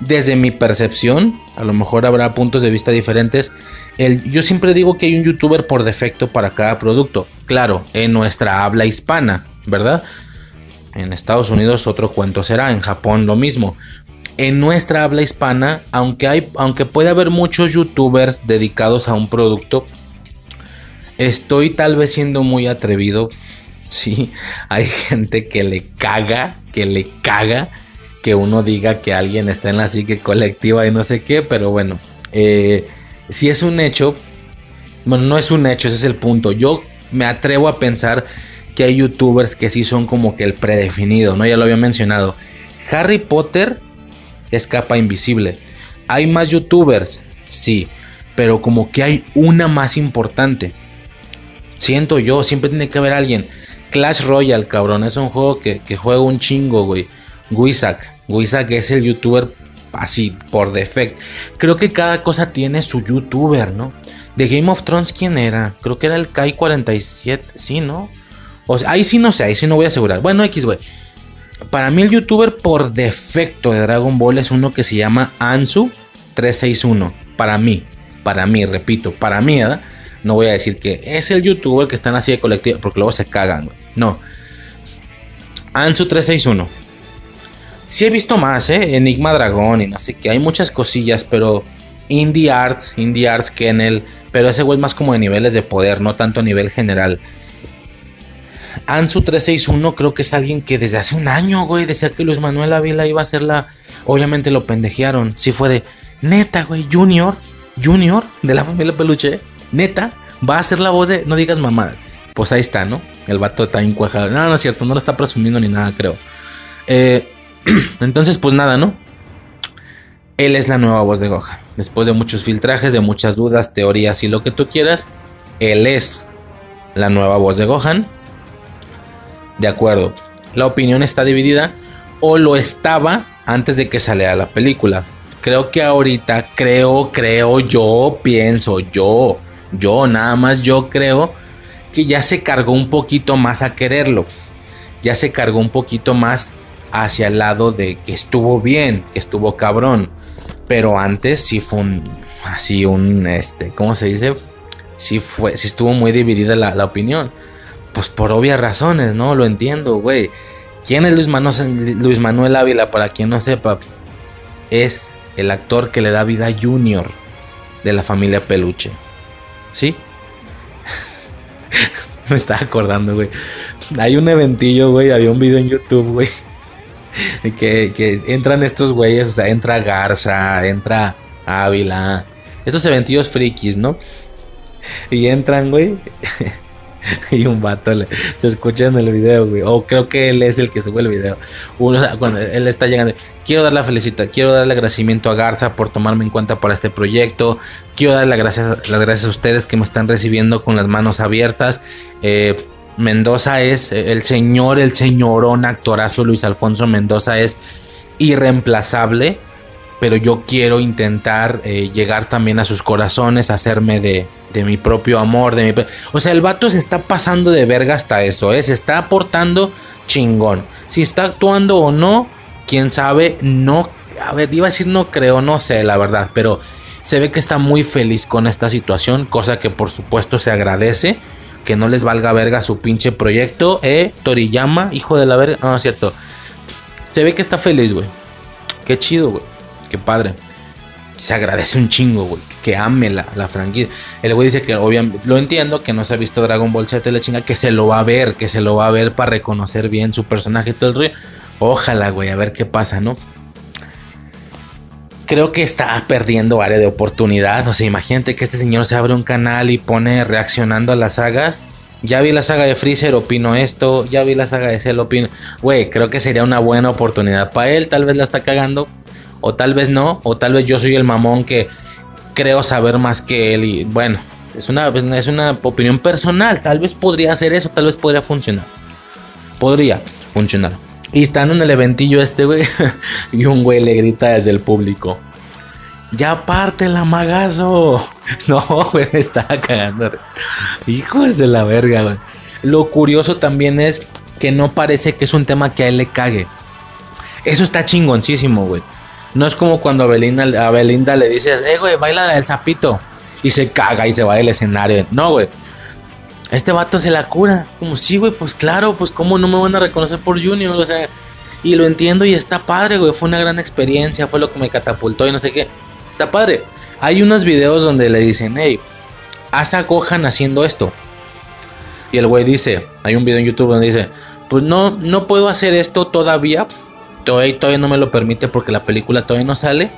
desde mi percepción, a lo mejor habrá puntos de vista diferentes. Yo siempre digo que hay un youtuber por defecto para cada producto. Claro, en nuestra habla hispana, ¿verdad? En Estados Unidos otro cuento será, en Japón lo mismo. En nuestra habla hispana, aunque, hay, aunque puede haber muchos youtubers dedicados a un producto, estoy tal vez siendo muy atrevido. <laughs> Sí, hay gente que le caga, que le caga que uno diga que alguien está en la psique colectiva y no sé qué, pero bueno, eh, si es un hecho, bueno, no es un hecho, ese es el punto. Yo me atrevo a pensar que hay youtubers que sí son como que el predefinido, ¿no? Ya lo había mencionado. Harry Potter es capa invisible. Hay más youtubers, sí, pero como que hay una más importante. Siento yo, siempre tiene que haber alguien. Clash Royale, cabrón, es un juego que, que juega un chingo, güey. Wizak. Wizak es el youtuber así, por defecto. Creo que cada cosa tiene su youtuber, ¿no? De Game of Thrones, ¿quién era? Creo que era el Kai47, sí, ¿no? O ahí sí no sé, ahí sí no voy a asegurar. Bueno, X, güey. Para mí el youtuber por defecto de Dragon Ball es uno que se llama Ansu361. Para mí, para mí, repito, para mí, ¿verdad? No voy a decir que es el youtuber que están así de colectivo, porque luego se cagan, güey. No. Ansu361 Sí he visto más, ¿eh? Enigma Dragón y no sé qué. Hay muchas cosillas, pero Indie Arts, Indie Arts Kennel. Pero ese güey es más como de niveles de poder, no tanto a nivel general. Ansu 361 creo que es alguien que desde hace un año, güey, decía que Luis Manuel Ávila iba a ser la... Obviamente lo pendejearon. Sí fue de... Neta, güey, Junior, Junior de la familia Peluche. Neta, va a ser la voz de... No digas mamá. Pues ahí está, ¿no? El vato está encuajado. No, no es cierto, no lo está presumiendo ni nada, creo. Eh, <clears throat> Entonces, pues nada, ¿no? Él es la nueva voz de Gohan. Después de muchos filtrajes, de muchas dudas, teorías y lo que tú quieras, él es la nueva voz de Gohan. De acuerdo. La opinión está dividida o lo estaba antes de que saliera la película. Creo que ahorita, creo, creo, yo pienso, yo, yo, nada más yo creo que ya se cargó un poquito más a quererlo. Ya se cargó un poquito más hacia el lado de que estuvo bien, que estuvo cabrón. Pero antes sí fue un, así un, este, ¿cómo se dice? Sí fue, sí estuvo muy dividida la, la opinión. Pues por obvias razones, ¿no? Lo entiendo, güey. ¿Quién es Luis Manuel, Luis Manuel Ávila? Para quien no sepa, es el actor que le da vida a Junior de la familia Peluche. ¿Sí? <laughs> Me estaba acordando, güey. Hay un eventillo, güey. Había un video en YouTube, güey. <laughs> Que, que entran estos güeyes. O sea, entra Garza, entra Ávila. Estos eventillos frikis, ¿no? Y entran, güey. <laughs> y un vato se escucha en el video, güey. O creo que él es el que sube el video. Cuando él está llegando, quiero dar la felicita, quiero darle agradecimiento a Garza por tomarme en cuenta para este proyecto. Quiero darle las gracias, las gracias a ustedes que me están recibiendo con las manos abiertas. Eh, Mendoza es el señor, el señorón actorazo Luis Alfonso Mendoza es irreemplazable pero yo quiero intentar eh, llegar también a sus corazones, hacerme de, de mi propio amor, de mi... O sea, el vato se está pasando de verga hasta eso, ¿eh? se está aportando chingón. Si está actuando o no, quién sabe, no... A ver, iba a decir no creo, no sé, la verdad, pero se ve que está muy feliz con esta situación, cosa que por supuesto se agradece. Que no les valga verga su pinche proyecto, eh, Toriyama, hijo de la verga. No, es cierto. Se ve que está feliz, güey. Qué chido, güey qué padre. Se agradece un chingo, güey. Que ame la, la franquicia. El güey dice que obviamente, lo entiendo, que no se ha visto Dragon Ball Z la chinga, que se lo va a ver, que se lo va a ver para reconocer bien su personaje y todo el rollo. Ojalá, güey, a ver qué pasa, ¿no? Creo que está perdiendo área de oportunidad. O sea, imagínate que este señor se abre un canal y pone reaccionando a las sagas. Ya vi la saga de Freezer, opino esto. Ya vi la saga de Cell, opino. Güey, creo que sería una buena oportunidad para él. Tal vez la está cagando o tal vez no, o tal vez yo soy el mamón que creo saber más que él y bueno, es una, es una opinión personal, tal vez podría hacer eso, tal vez podría funcionar. Podría funcionar. Y estando en el eventillo este, güey, <laughs> y un güey le grita desde el público. Ya parte la magazo. <laughs> No, güey, me estaba cagando. Hijos de la verga, güey. Lo curioso también es que no parece que es un tema que a él le cague. Eso está chingoncísimo, güey. No es como cuando a Belinda, a le dices, eh, güey, baila el sapito. Y se caga y se va del escenario. No, güey. Este vato se la cura. Como sí, güey, pues claro, pues cómo no me van a reconocer por Junior. O sea, y lo entiendo y está padre, güey. Fue una gran experiencia, fue lo que me catapultó y no sé qué. Está padre. Hay unos videos donde le dicen, hey, haz a Gohan haciendo esto. Y el güey dice, hay un video en YouTube donde dice, pues no, no puedo hacer esto todavía todavía, no me lo permite porque la película todavía no sale.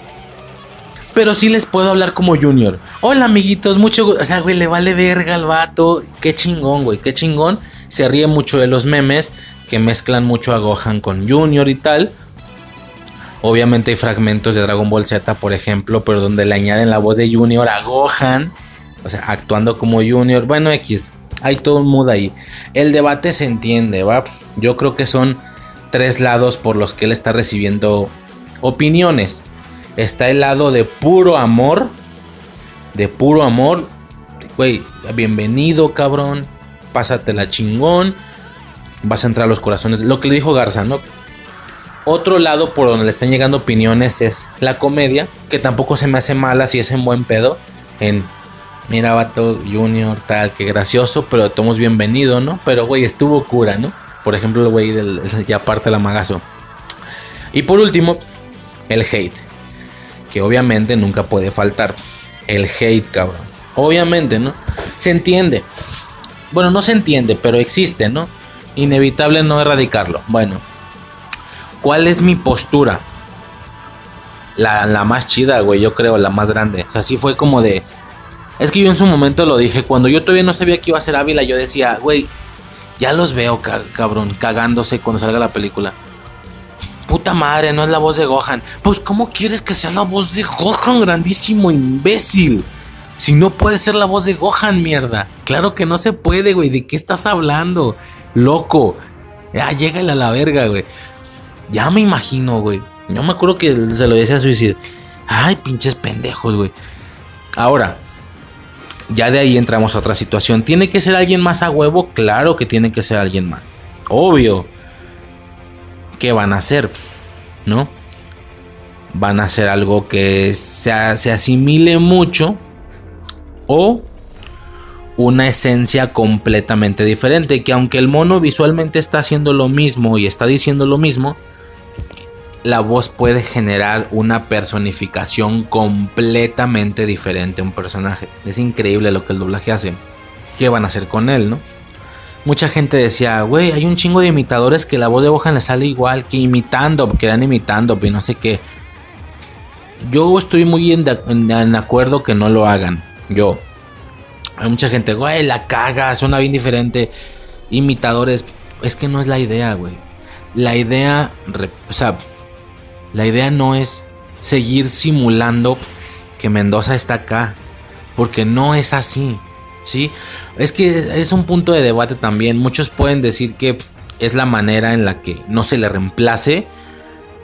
Pero sí les puedo hablar como Junior. Hola amiguitos, mucho O sea, güey, le vale verga al vato. Qué chingón, güey, qué chingón. Se ríe mucho de los memes que mezclan mucho a Gohan con Junior y tal. Obviamente hay fragmentos de Dragon Ball Z, por ejemplo, pero donde le añaden la voz de Junior a Gohan. O sea, actuando como Junior. Bueno, X. Hay todo un mood ahí. El debate se entiende, ¿va? Yo creo que son tres lados por los que él está recibiendo opiniones. Está el lado de puro amor. De puro amor. Güey, bienvenido, cabrón. Pásatela chingón. Vas a entrar a los corazones. Lo que le dijo Garza, ¿no? Otro lado por donde le están llegando opiniones es la comedia. Que tampoco se me hace mala si es en buen pedo. En mira, vato, Junior, tal, que gracioso, pero tomos bienvenido, ¿no? Pero, güey, estuvo cura, ¿no? Por ejemplo, el güey del, ya parte la magazo. Y por último, el hate. Que obviamente nunca puede faltar. El hate, cabrón. Obviamente, ¿no? Se entiende. Bueno, no se entiende, pero existe, ¿no? Inevitable no erradicarlo. Bueno, ¿cuál es mi postura? La, la más chida, güey, yo creo, la más grande. O sea, sí fue como de... Es que yo en su momento lo dije, cuando yo todavía no sabía que iba a ser Ávila, yo decía, güey, ya los veo, cabrón, cagándose cuando salga la película. Puta madre, no es la voz de Gohan. Pues, ¿cómo quieres que sea la voz de Gohan, grandísimo imbécil? Si no puede ser la voz de Gohan, mierda. Claro que no se puede, güey. ¿De qué estás hablando? Loco. Ya, llégale a la verga, güey. Ya me imagino, güey. Yo me acuerdo que se lo decía a Suicide. Ay, pinches pendejos, güey. Ahora, ya de ahí entramos a otra situación. ¿Tiene que ser alguien más a huevo? Claro que tiene que ser alguien más. Obvio. ¿Qué van a hacer? ¿No? Van a hacer algo que se, asimile mucho o una esencia completamente diferente. Que aunque el mono visualmente está haciendo lo mismo y está diciendo lo mismo, la voz puede generar una personificación completamente diferente a un personaje. Es increíble lo que el doblaje hace. ¿Qué van a hacer con él, no? Mucha gente decía, güey, hay un chingo de imitadores que la voz de Bohan le sale igual que imitando, que eran imitando, y no sé qué. Yo estoy muy en, en acuerdo que no lo hagan. Yo. Hay mucha gente, güey, la caga, suena bien diferente. Imitadores. Es que no es la idea, güey. La idea, o sea, la idea no es seguir simulando que Mendoza está acá, porque no es así, ¿sí? Es que es un punto de debate también. Muchos pueden decir que es la manera en la que no se le reemplace.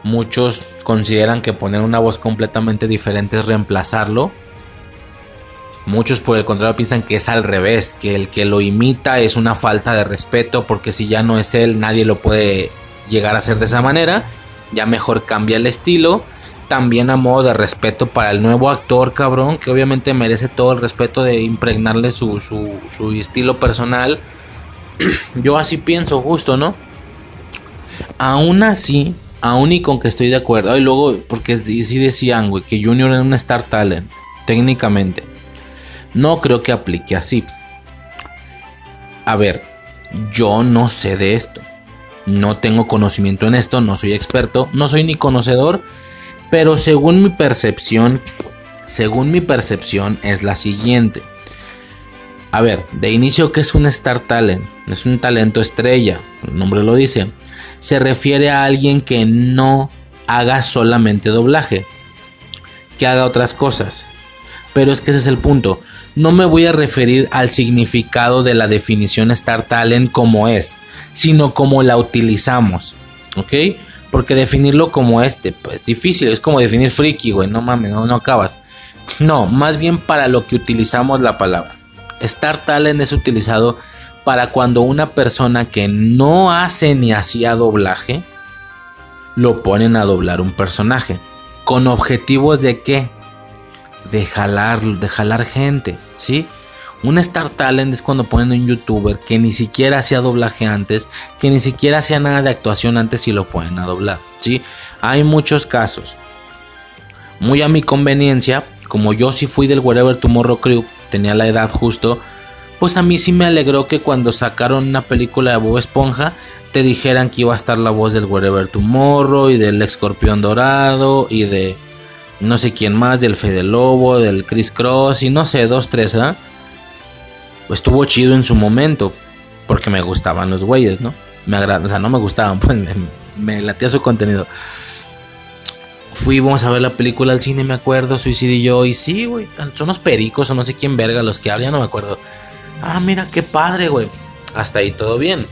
Muchos consideran que poner una voz completamente diferente es reemplazarlo. Muchos por el contrario piensan que es al revés, que el que lo imita es una falta de respeto porque si ya no es él nadie lo puede llegar a hacer de esa manera ya mejor cambia el estilo. También a modo de respeto para el nuevo actor, cabrón, que obviamente merece todo el respeto de impregnarle su, su, estilo personal. <clears throat> Yo así pienso, justo, ¿no? Aún así, aún y con que estoy de acuerdo. Y luego, porque sí, sí decían, güey, que Junior era un Star Talent, técnicamente. No creo que aplique así. A ver, yo no sé de esto. No tengo conocimiento en esto, no soy experto, no soy ni conocedor, pero según mi percepción, según mi percepción es la siguiente. A ver, de inicio, ¿qué es un Star Talent? Es un talento estrella, el nombre lo dice. Se refiere a alguien que no haga solamente doblaje, que haga otras cosas. Pero es que ese es el punto. No me voy a referir al significado de la definición Star Talent como es sino como la utilizamos, ¿ok? Porque definirlo como este, pues difícil, es como definir friki, güey, no mames, no, acabas. No, más bien para lo que utilizamos la palabra. Star Talent es utilizado para cuando una persona que no hace ni hacía doblaje, lo ponen a doblar un personaje. ¿Con objetivos de qué? De jalar, de jalar gente, ¿sí? Un Star Talent es cuando ponen un youtuber que ni siquiera hacía doblaje antes, que ni siquiera hacía nada de actuación antes y lo ponen a doblar. ¿sí? Hay muchos casos. Muy a mi conveniencia, como yo sí fui del Wherever Tomorrow Crew, tenía la edad justo, pues a mí sí me alegró que cuando sacaron una película de Bob Esponja, te dijeran que iba a estar la voz del Wherever Tomorrow y del Escorpión Dorado y de no sé quién más, del Fede Lobo, del Chris Cross y no sé, dos, tres, ¿ah? Estuvo chido en su momento, porque me gustaban los güeyes, ¿no? Me agrada, o sea, no me gustaban, <laughs> pues me, latía su contenido. Fuimos a ver la película al cine, me acuerdo, Suicidio y yo, y sí, güey, son unos pericos o no sé quién verga los que hablan, no me acuerdo. Ah, mira, qué padre, güey. Hasta ahí todo bien.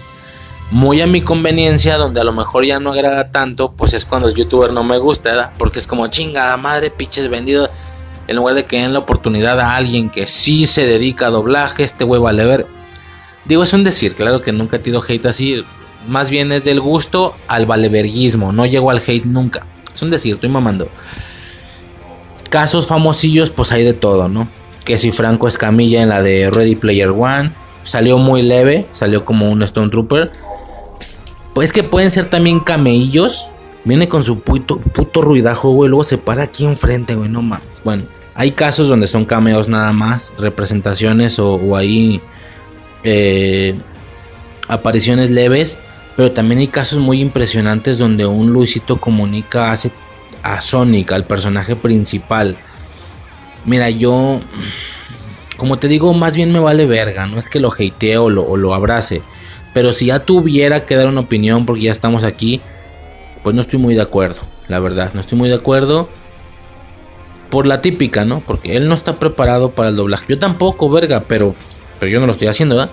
Muy a mi conveniencia, donde a lo mejor ya no agrada tanto, pues es cuando el youtuber no me gusta, ¿verdad? Porque es como chingada madre, pinches vendidos en lugar de que den la oportunidad a alguien que sí se dedica a doblaje, este güey vale ver. Digo, es un decir, claro que nunca he tenido hate así. Más bien es del gusto al valeverguismo. No llego al hate nunca. Es un decir, estoy mamando. Casos famosillos, pues hay de todo, ¿no? Que si Franco Escamilla en la de Ready Player One. Salió muy leve. Salió como un Stone Trooper. Pues que pueden ser también camellos. Viene con su puto ruidajo, güey. Luego se para aquí enfrente, güey. No mames. Bueno. Hay casos donde son cameos nada más, representaciones o, hay eh, apariciones leves, pero también hay casos muy impresionantes donde un Luisito comunica hace a Sonic, al personaje principal. Mira, yo, como te digo, más bien me vale verga, no es que lo hatee o lo, o lo abrace, pero si ya tuviera que dar una opinión porque ya estamos aquí, pues no estoy muy de acuerdo, la verdad, no estoy muy de acuerdo por la típica, ¿no? Porque él no está preparado para el doblaje. Yo tampoco, verga, pero, pero yo no lo estoy haciendo, ¿verdad?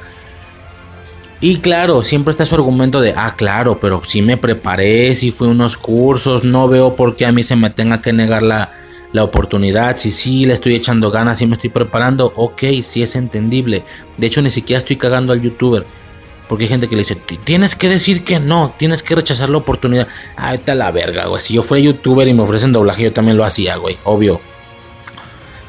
Y claro, siempre está su argumento de, ah, claro, pero si me preparé, si fui a unos cursos, no veo por qué a mí se me tenga que negar la, la oportunidad. Si sí le estoy echando ganas, si me estoy preparando, ok, sí es entendible. De hecho, ni siquiera estoy cagando al youtuber. Porque hay gente que le dice, tienes que decir que no, tienes que rechazar la oportunidad. Ah, está la verga, güey. Si yo fuera youtuber y me ofrecen doblaje, yo también lo hacía, güey. Obvio.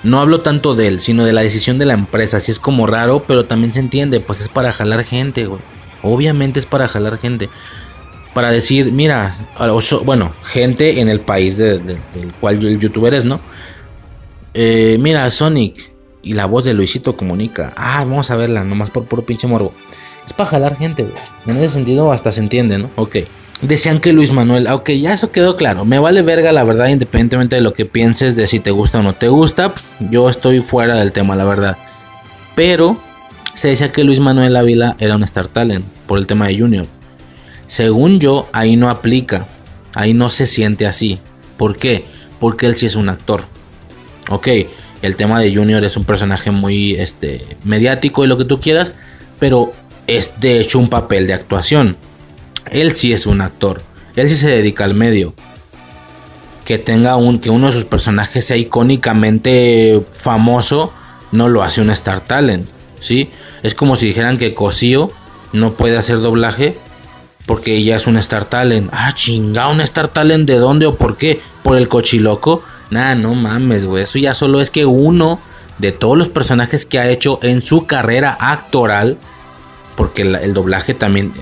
No hablo tanto de él, sino de la decisión de la empresa. Si es como raro, pero también se entiende, pues es para jalar gente, güey. Obviamente es para jalar gente. Para decir, mira, bueno, gente en el país del cual el youtuber es, ¿no? Eh, mira, Sonic y la voz de Luisito comunica. Ah, vamos a verla, nomás por puro pinche morbo. Es para jalar gente, güey. En ese sentido hasta se entiende, ¿no? Ok. Decían que Luis Manuel, ok, ya eso quedó claro. Me vale verga la verdad, independientemente de lo que pienses de si te gusta o no te gusta. Yo estoy fuera del tema, la verdad. Pero se decía que Luis Manuel Ávila era un Star Talent por el tema de Junior. Según yo, ahí no aplica. Ahí no se siente así. ¿Por qué? Porque él sí es un actor. Ok, el tema de Junior es un personaje muy este, mediático y lo que tú quieras, pero es de hecho un papel de actuación él sí es un actor. Él sí se dedica al medio. Que tenga un, que uno de sus personajes sea icónicamente famoso, no lo hace un Star Talent. ¿sí? Es como si dijeran que Cosío no puede hacer doblaje porque ella es un Star Talent. Ah, chinga, un Star Talent de dónde o por qué? Por el cochiloco. Nah, no mames, güey. Eso ya solo es que uno de todos los personajes que ha hecho en su carrera actoral, porque el doblaje también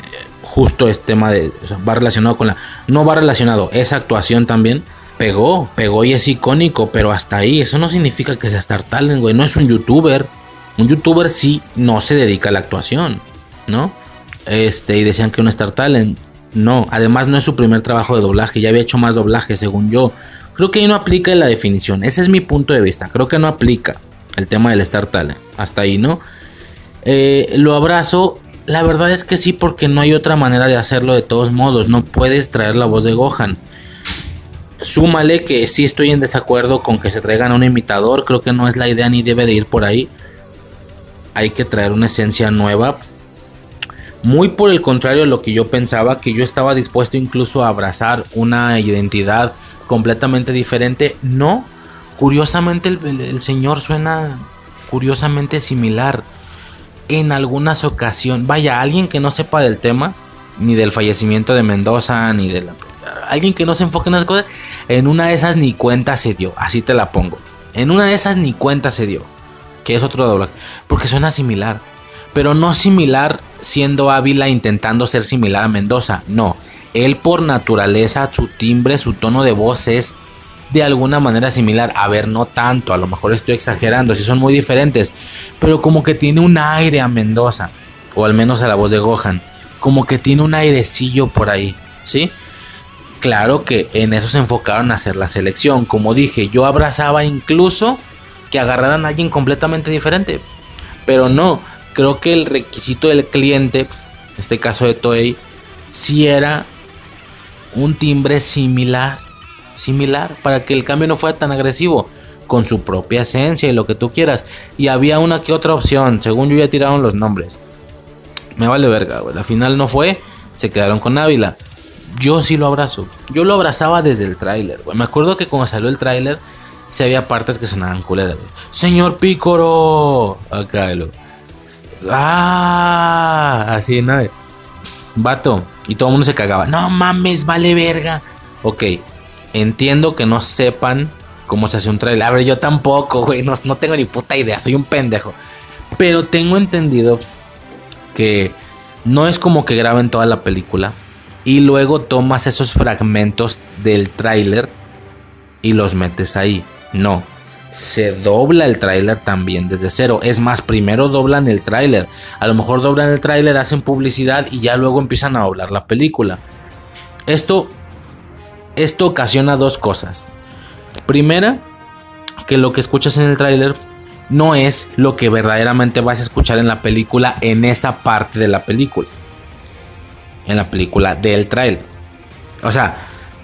justo este tema de. va relacionado con la. No va relacionado, esa actuación también. Pegó, pegó y es icónico, pero hasta ahí. Eso no significa que sea Star Talent, güey. No es un youtuber. Un youtuber sí no se dedica a la actuación, ¿no? Este, y decían que un Star Talent. No, además no es su primer trabajo de doblaje. Ya había hecho más doblaje, según yo. Creo que ahí no aplica la definición. Ese es mi punto de vista. Creo que no aplica el tema del Star Talent. Hasta ahí, ¿no? Eh, lo abrazo la verdad es que sí, porque no hay otra manera de hacerlo de todos modos. No puedes traer la voz de Gohan. Súmale que sí estoy en desacuerdo con que se traigan un imitador. Creo que no es la idea ni debe de ir por ahí. Hay que traer una esencia nueva. Muy por el contrario de lo que yo pensaba, que yo estaba dispuesto incluso a abrazar una identidad completamente diferente. No, curiosamente el señor suena curiosamente similar en algunas ocasiones, vaya, alguien que no sepa del tema, ni del fallecimiento de Mendoza, ni de la... Alguien que no se enfoque en esas cosas, en una de esas ni cuenta se dio, así te la pongo. En una de esas ni cuenta se dio, que es otro doblaje, porque suena similar, pero no similar siendo Ávila intentando ser similar a Mendoza, no. Él por naturaleza, su timbre, su tono de voz es de alguna manera similar. A ver, no tanto, a lo mejor estoy exagerando, si son muy diferentes, pero como que tiene un aire a Mendoza, o al menos a la voz de Gohan, como que tiene un airecillo por ahí, ¿sí? Claro que en eso se enfocaron a hacer la selección. Como dije, yo abrazaba incluso que agarraran a alguien completamente diferente. Pero no, creo que el requisito del cliente, en este caso de Toei, si era un timbre similar similar para que el cambio no fuera tan agresivo con su propia esencia y lo que tú quieras. Y había una que otra opción, según yo ya tiraron los nombres. Me vale verga, güey. La final no fue, se quedaron con Ávila. Yo sí lo abrazo. Yo lo abrazaba desde el tráiler, güey. Me acuerdo que cuando salió el tráiler, se había partes que sonaban culeras. Señor Pícoro. Acá, lo... Ah, así, nada. Vato. Y todo el mundo se cagaba. No mames, vale verga. Ok, Entiendo que no sepan cómo se hace un trailer. A ver, yo tampoco, güey. No, no tengo ni puta idea. Soy un pendejo. Pero tengo entendido que no es como que graben toda la película y luego tomas esos fragmentos del tráiler y los metes ahí. No, se dobla el tráiler también desde cero. Es más, primero doblan el tráiler. A lo mejor doblan el tráiler, hacen publicidad y ya luego empiezan a doblar la película. Esto esto ocasiona dos cosas. Primera, que lo que escuchas en el tráiler no es lo que verdaderamente vas a escuchar en la película en esa parte de la película. En la película del tráiler. O sea,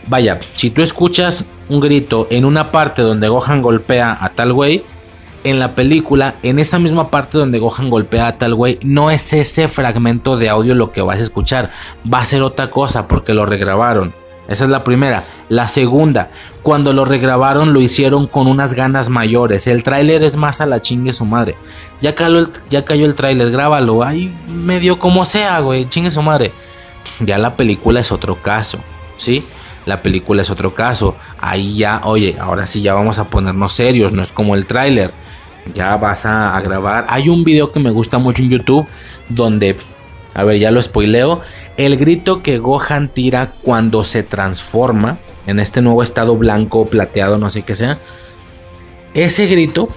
vaya, si tú escuchas un grito en una parte donde Gohan golpea a tal güey, en la película, en esa misma parte donde Gohan golpea a tal güey, no es ese fragmento de audio lo que vas a escuchar, va a ser otra cosa porque lo regrabaron. Esa es la primera. La segunda, cuando lo regrabaron lo hicieron con unas ganas mayores. El tráiler es más a la chingue su madre. Ya cayó el, ya cayó el tráiler, grábalo. Ahí medio como sea, güey. Chingue su madre. Ya la película es otro caso, ¿sí? La película es otro caso. Ahí ya, oye, ahora sí ya vamos a ponernos serios. No es como el tráiler. Ya vas a, a grabar. Hay un video que me gusta mucho en YouTube donde a ver, ya lo spoileo. El grito que Gohan tira cuando se transforma en este nuevo estado blanco, plateado, no sé qué sea. Ese grito,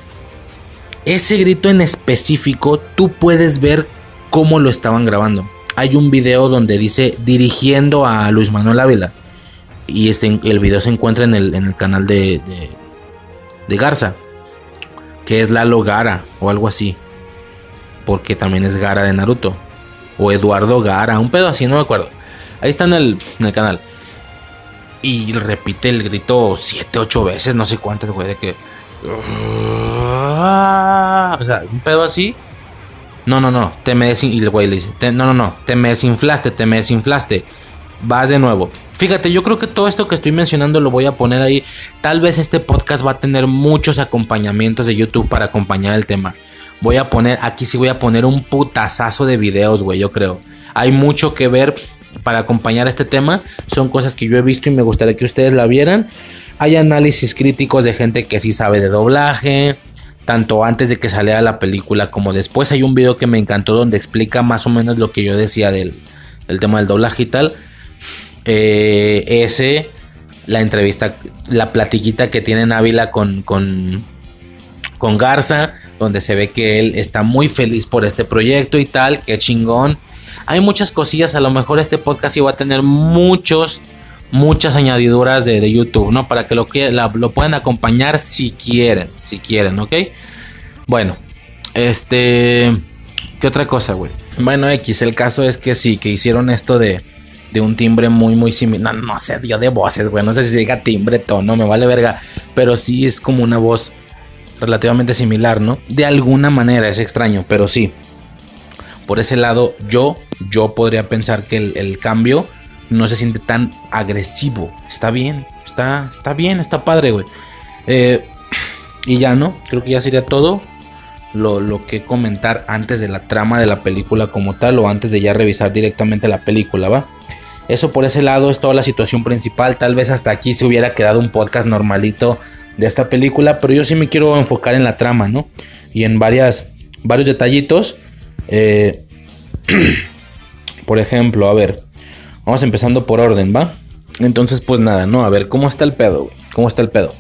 ese grito en específico, tú puedes ver cómo lo estaban grabando. Hay un video donde dice dirigiendo a Luis Manuel Ávila. Y el video se encuentra en el, en el canal de, de, de Garza. Que es Lalo Gara o algo así. Porque también es Gara de Naruto o Eduardo Gara, un pedo así, no me acuerdo. Ahí está en el, en el canal. Y repite el grito 7, 8 veces, no sé cuántas, güey, de que. O sea, un pedo así. No, no, no, te me desin... Y el güey le dice, no, no, no, te me desinflaste, te me desinflaste. Vas de nuevo. Fíjate, yo creo que todo esto que estoy mencionando lo voy a poner ahí. Tal vez este podcast va a tener muchos acompañamientos de YouTube para acompañar el tema. Voy a poner, aquí sí voy a poner un putazazo de videos, güey, yo creo. Hay mucho que ver para acompañar este tema. Son cosas que yo he visto y me gustaría que ustedes la vieran. Hay análisis críticos de gente que sí sabe de doblaje. Tanto antes de que saliera la película como después. Hay un video que me encantó donde explica más o menos lo que yo decía del, tema del doblaje y tal. Eh, ese, la entrevista, la platiquita que tiene Ávila con, con, con Garza donde se ve que él está muy feliz por este proyecto y tal, que chingón. Hay muchas cosillas, a lo mejor este podcast iba a tener muchos, muchas añadiduras de, YouTube, ¿no? Para que lo, que lo puedan acompañar si quieren, si quieren, ¿ok? Bueno, este... ¿Qué otra cosa, güey? Bueno, X, el caso es que sí, que hicieron esto de, de un timbre muy, muy similar. No, no sé, dio de voces, güey. No sé si se diga timbre, tono, me vale verga. Pero sí es como una voz relativamente similar, ¿no? De alguna manera es extraño, pero sí. Por ese lado, yo, yo podría pensar que el, cambio no se siente tan agresivo. Está bien, está, está bien, está padre, güey. Eh, y ya, ¿no? Creo que ya sería todo lo, lo, que comentar antes de la trama de la película como tal o antes de ya revisar directamente la película, ¿va? Eso por ese lado es toda la situación principal. Tal vez hasta aquí se hubiera quedado un podcast normalito de esta película, pero yo sí me quiero enfocar en la trama, ¿no? Y en varias, varios detallitos. Eh, <clears throat> por ejemplo, a ver, vamos empezando por orden, ¿va? Entonces, pues nada, ¿no? A ver, ¿cómo está el pedo? ¿Cómo está el pedo?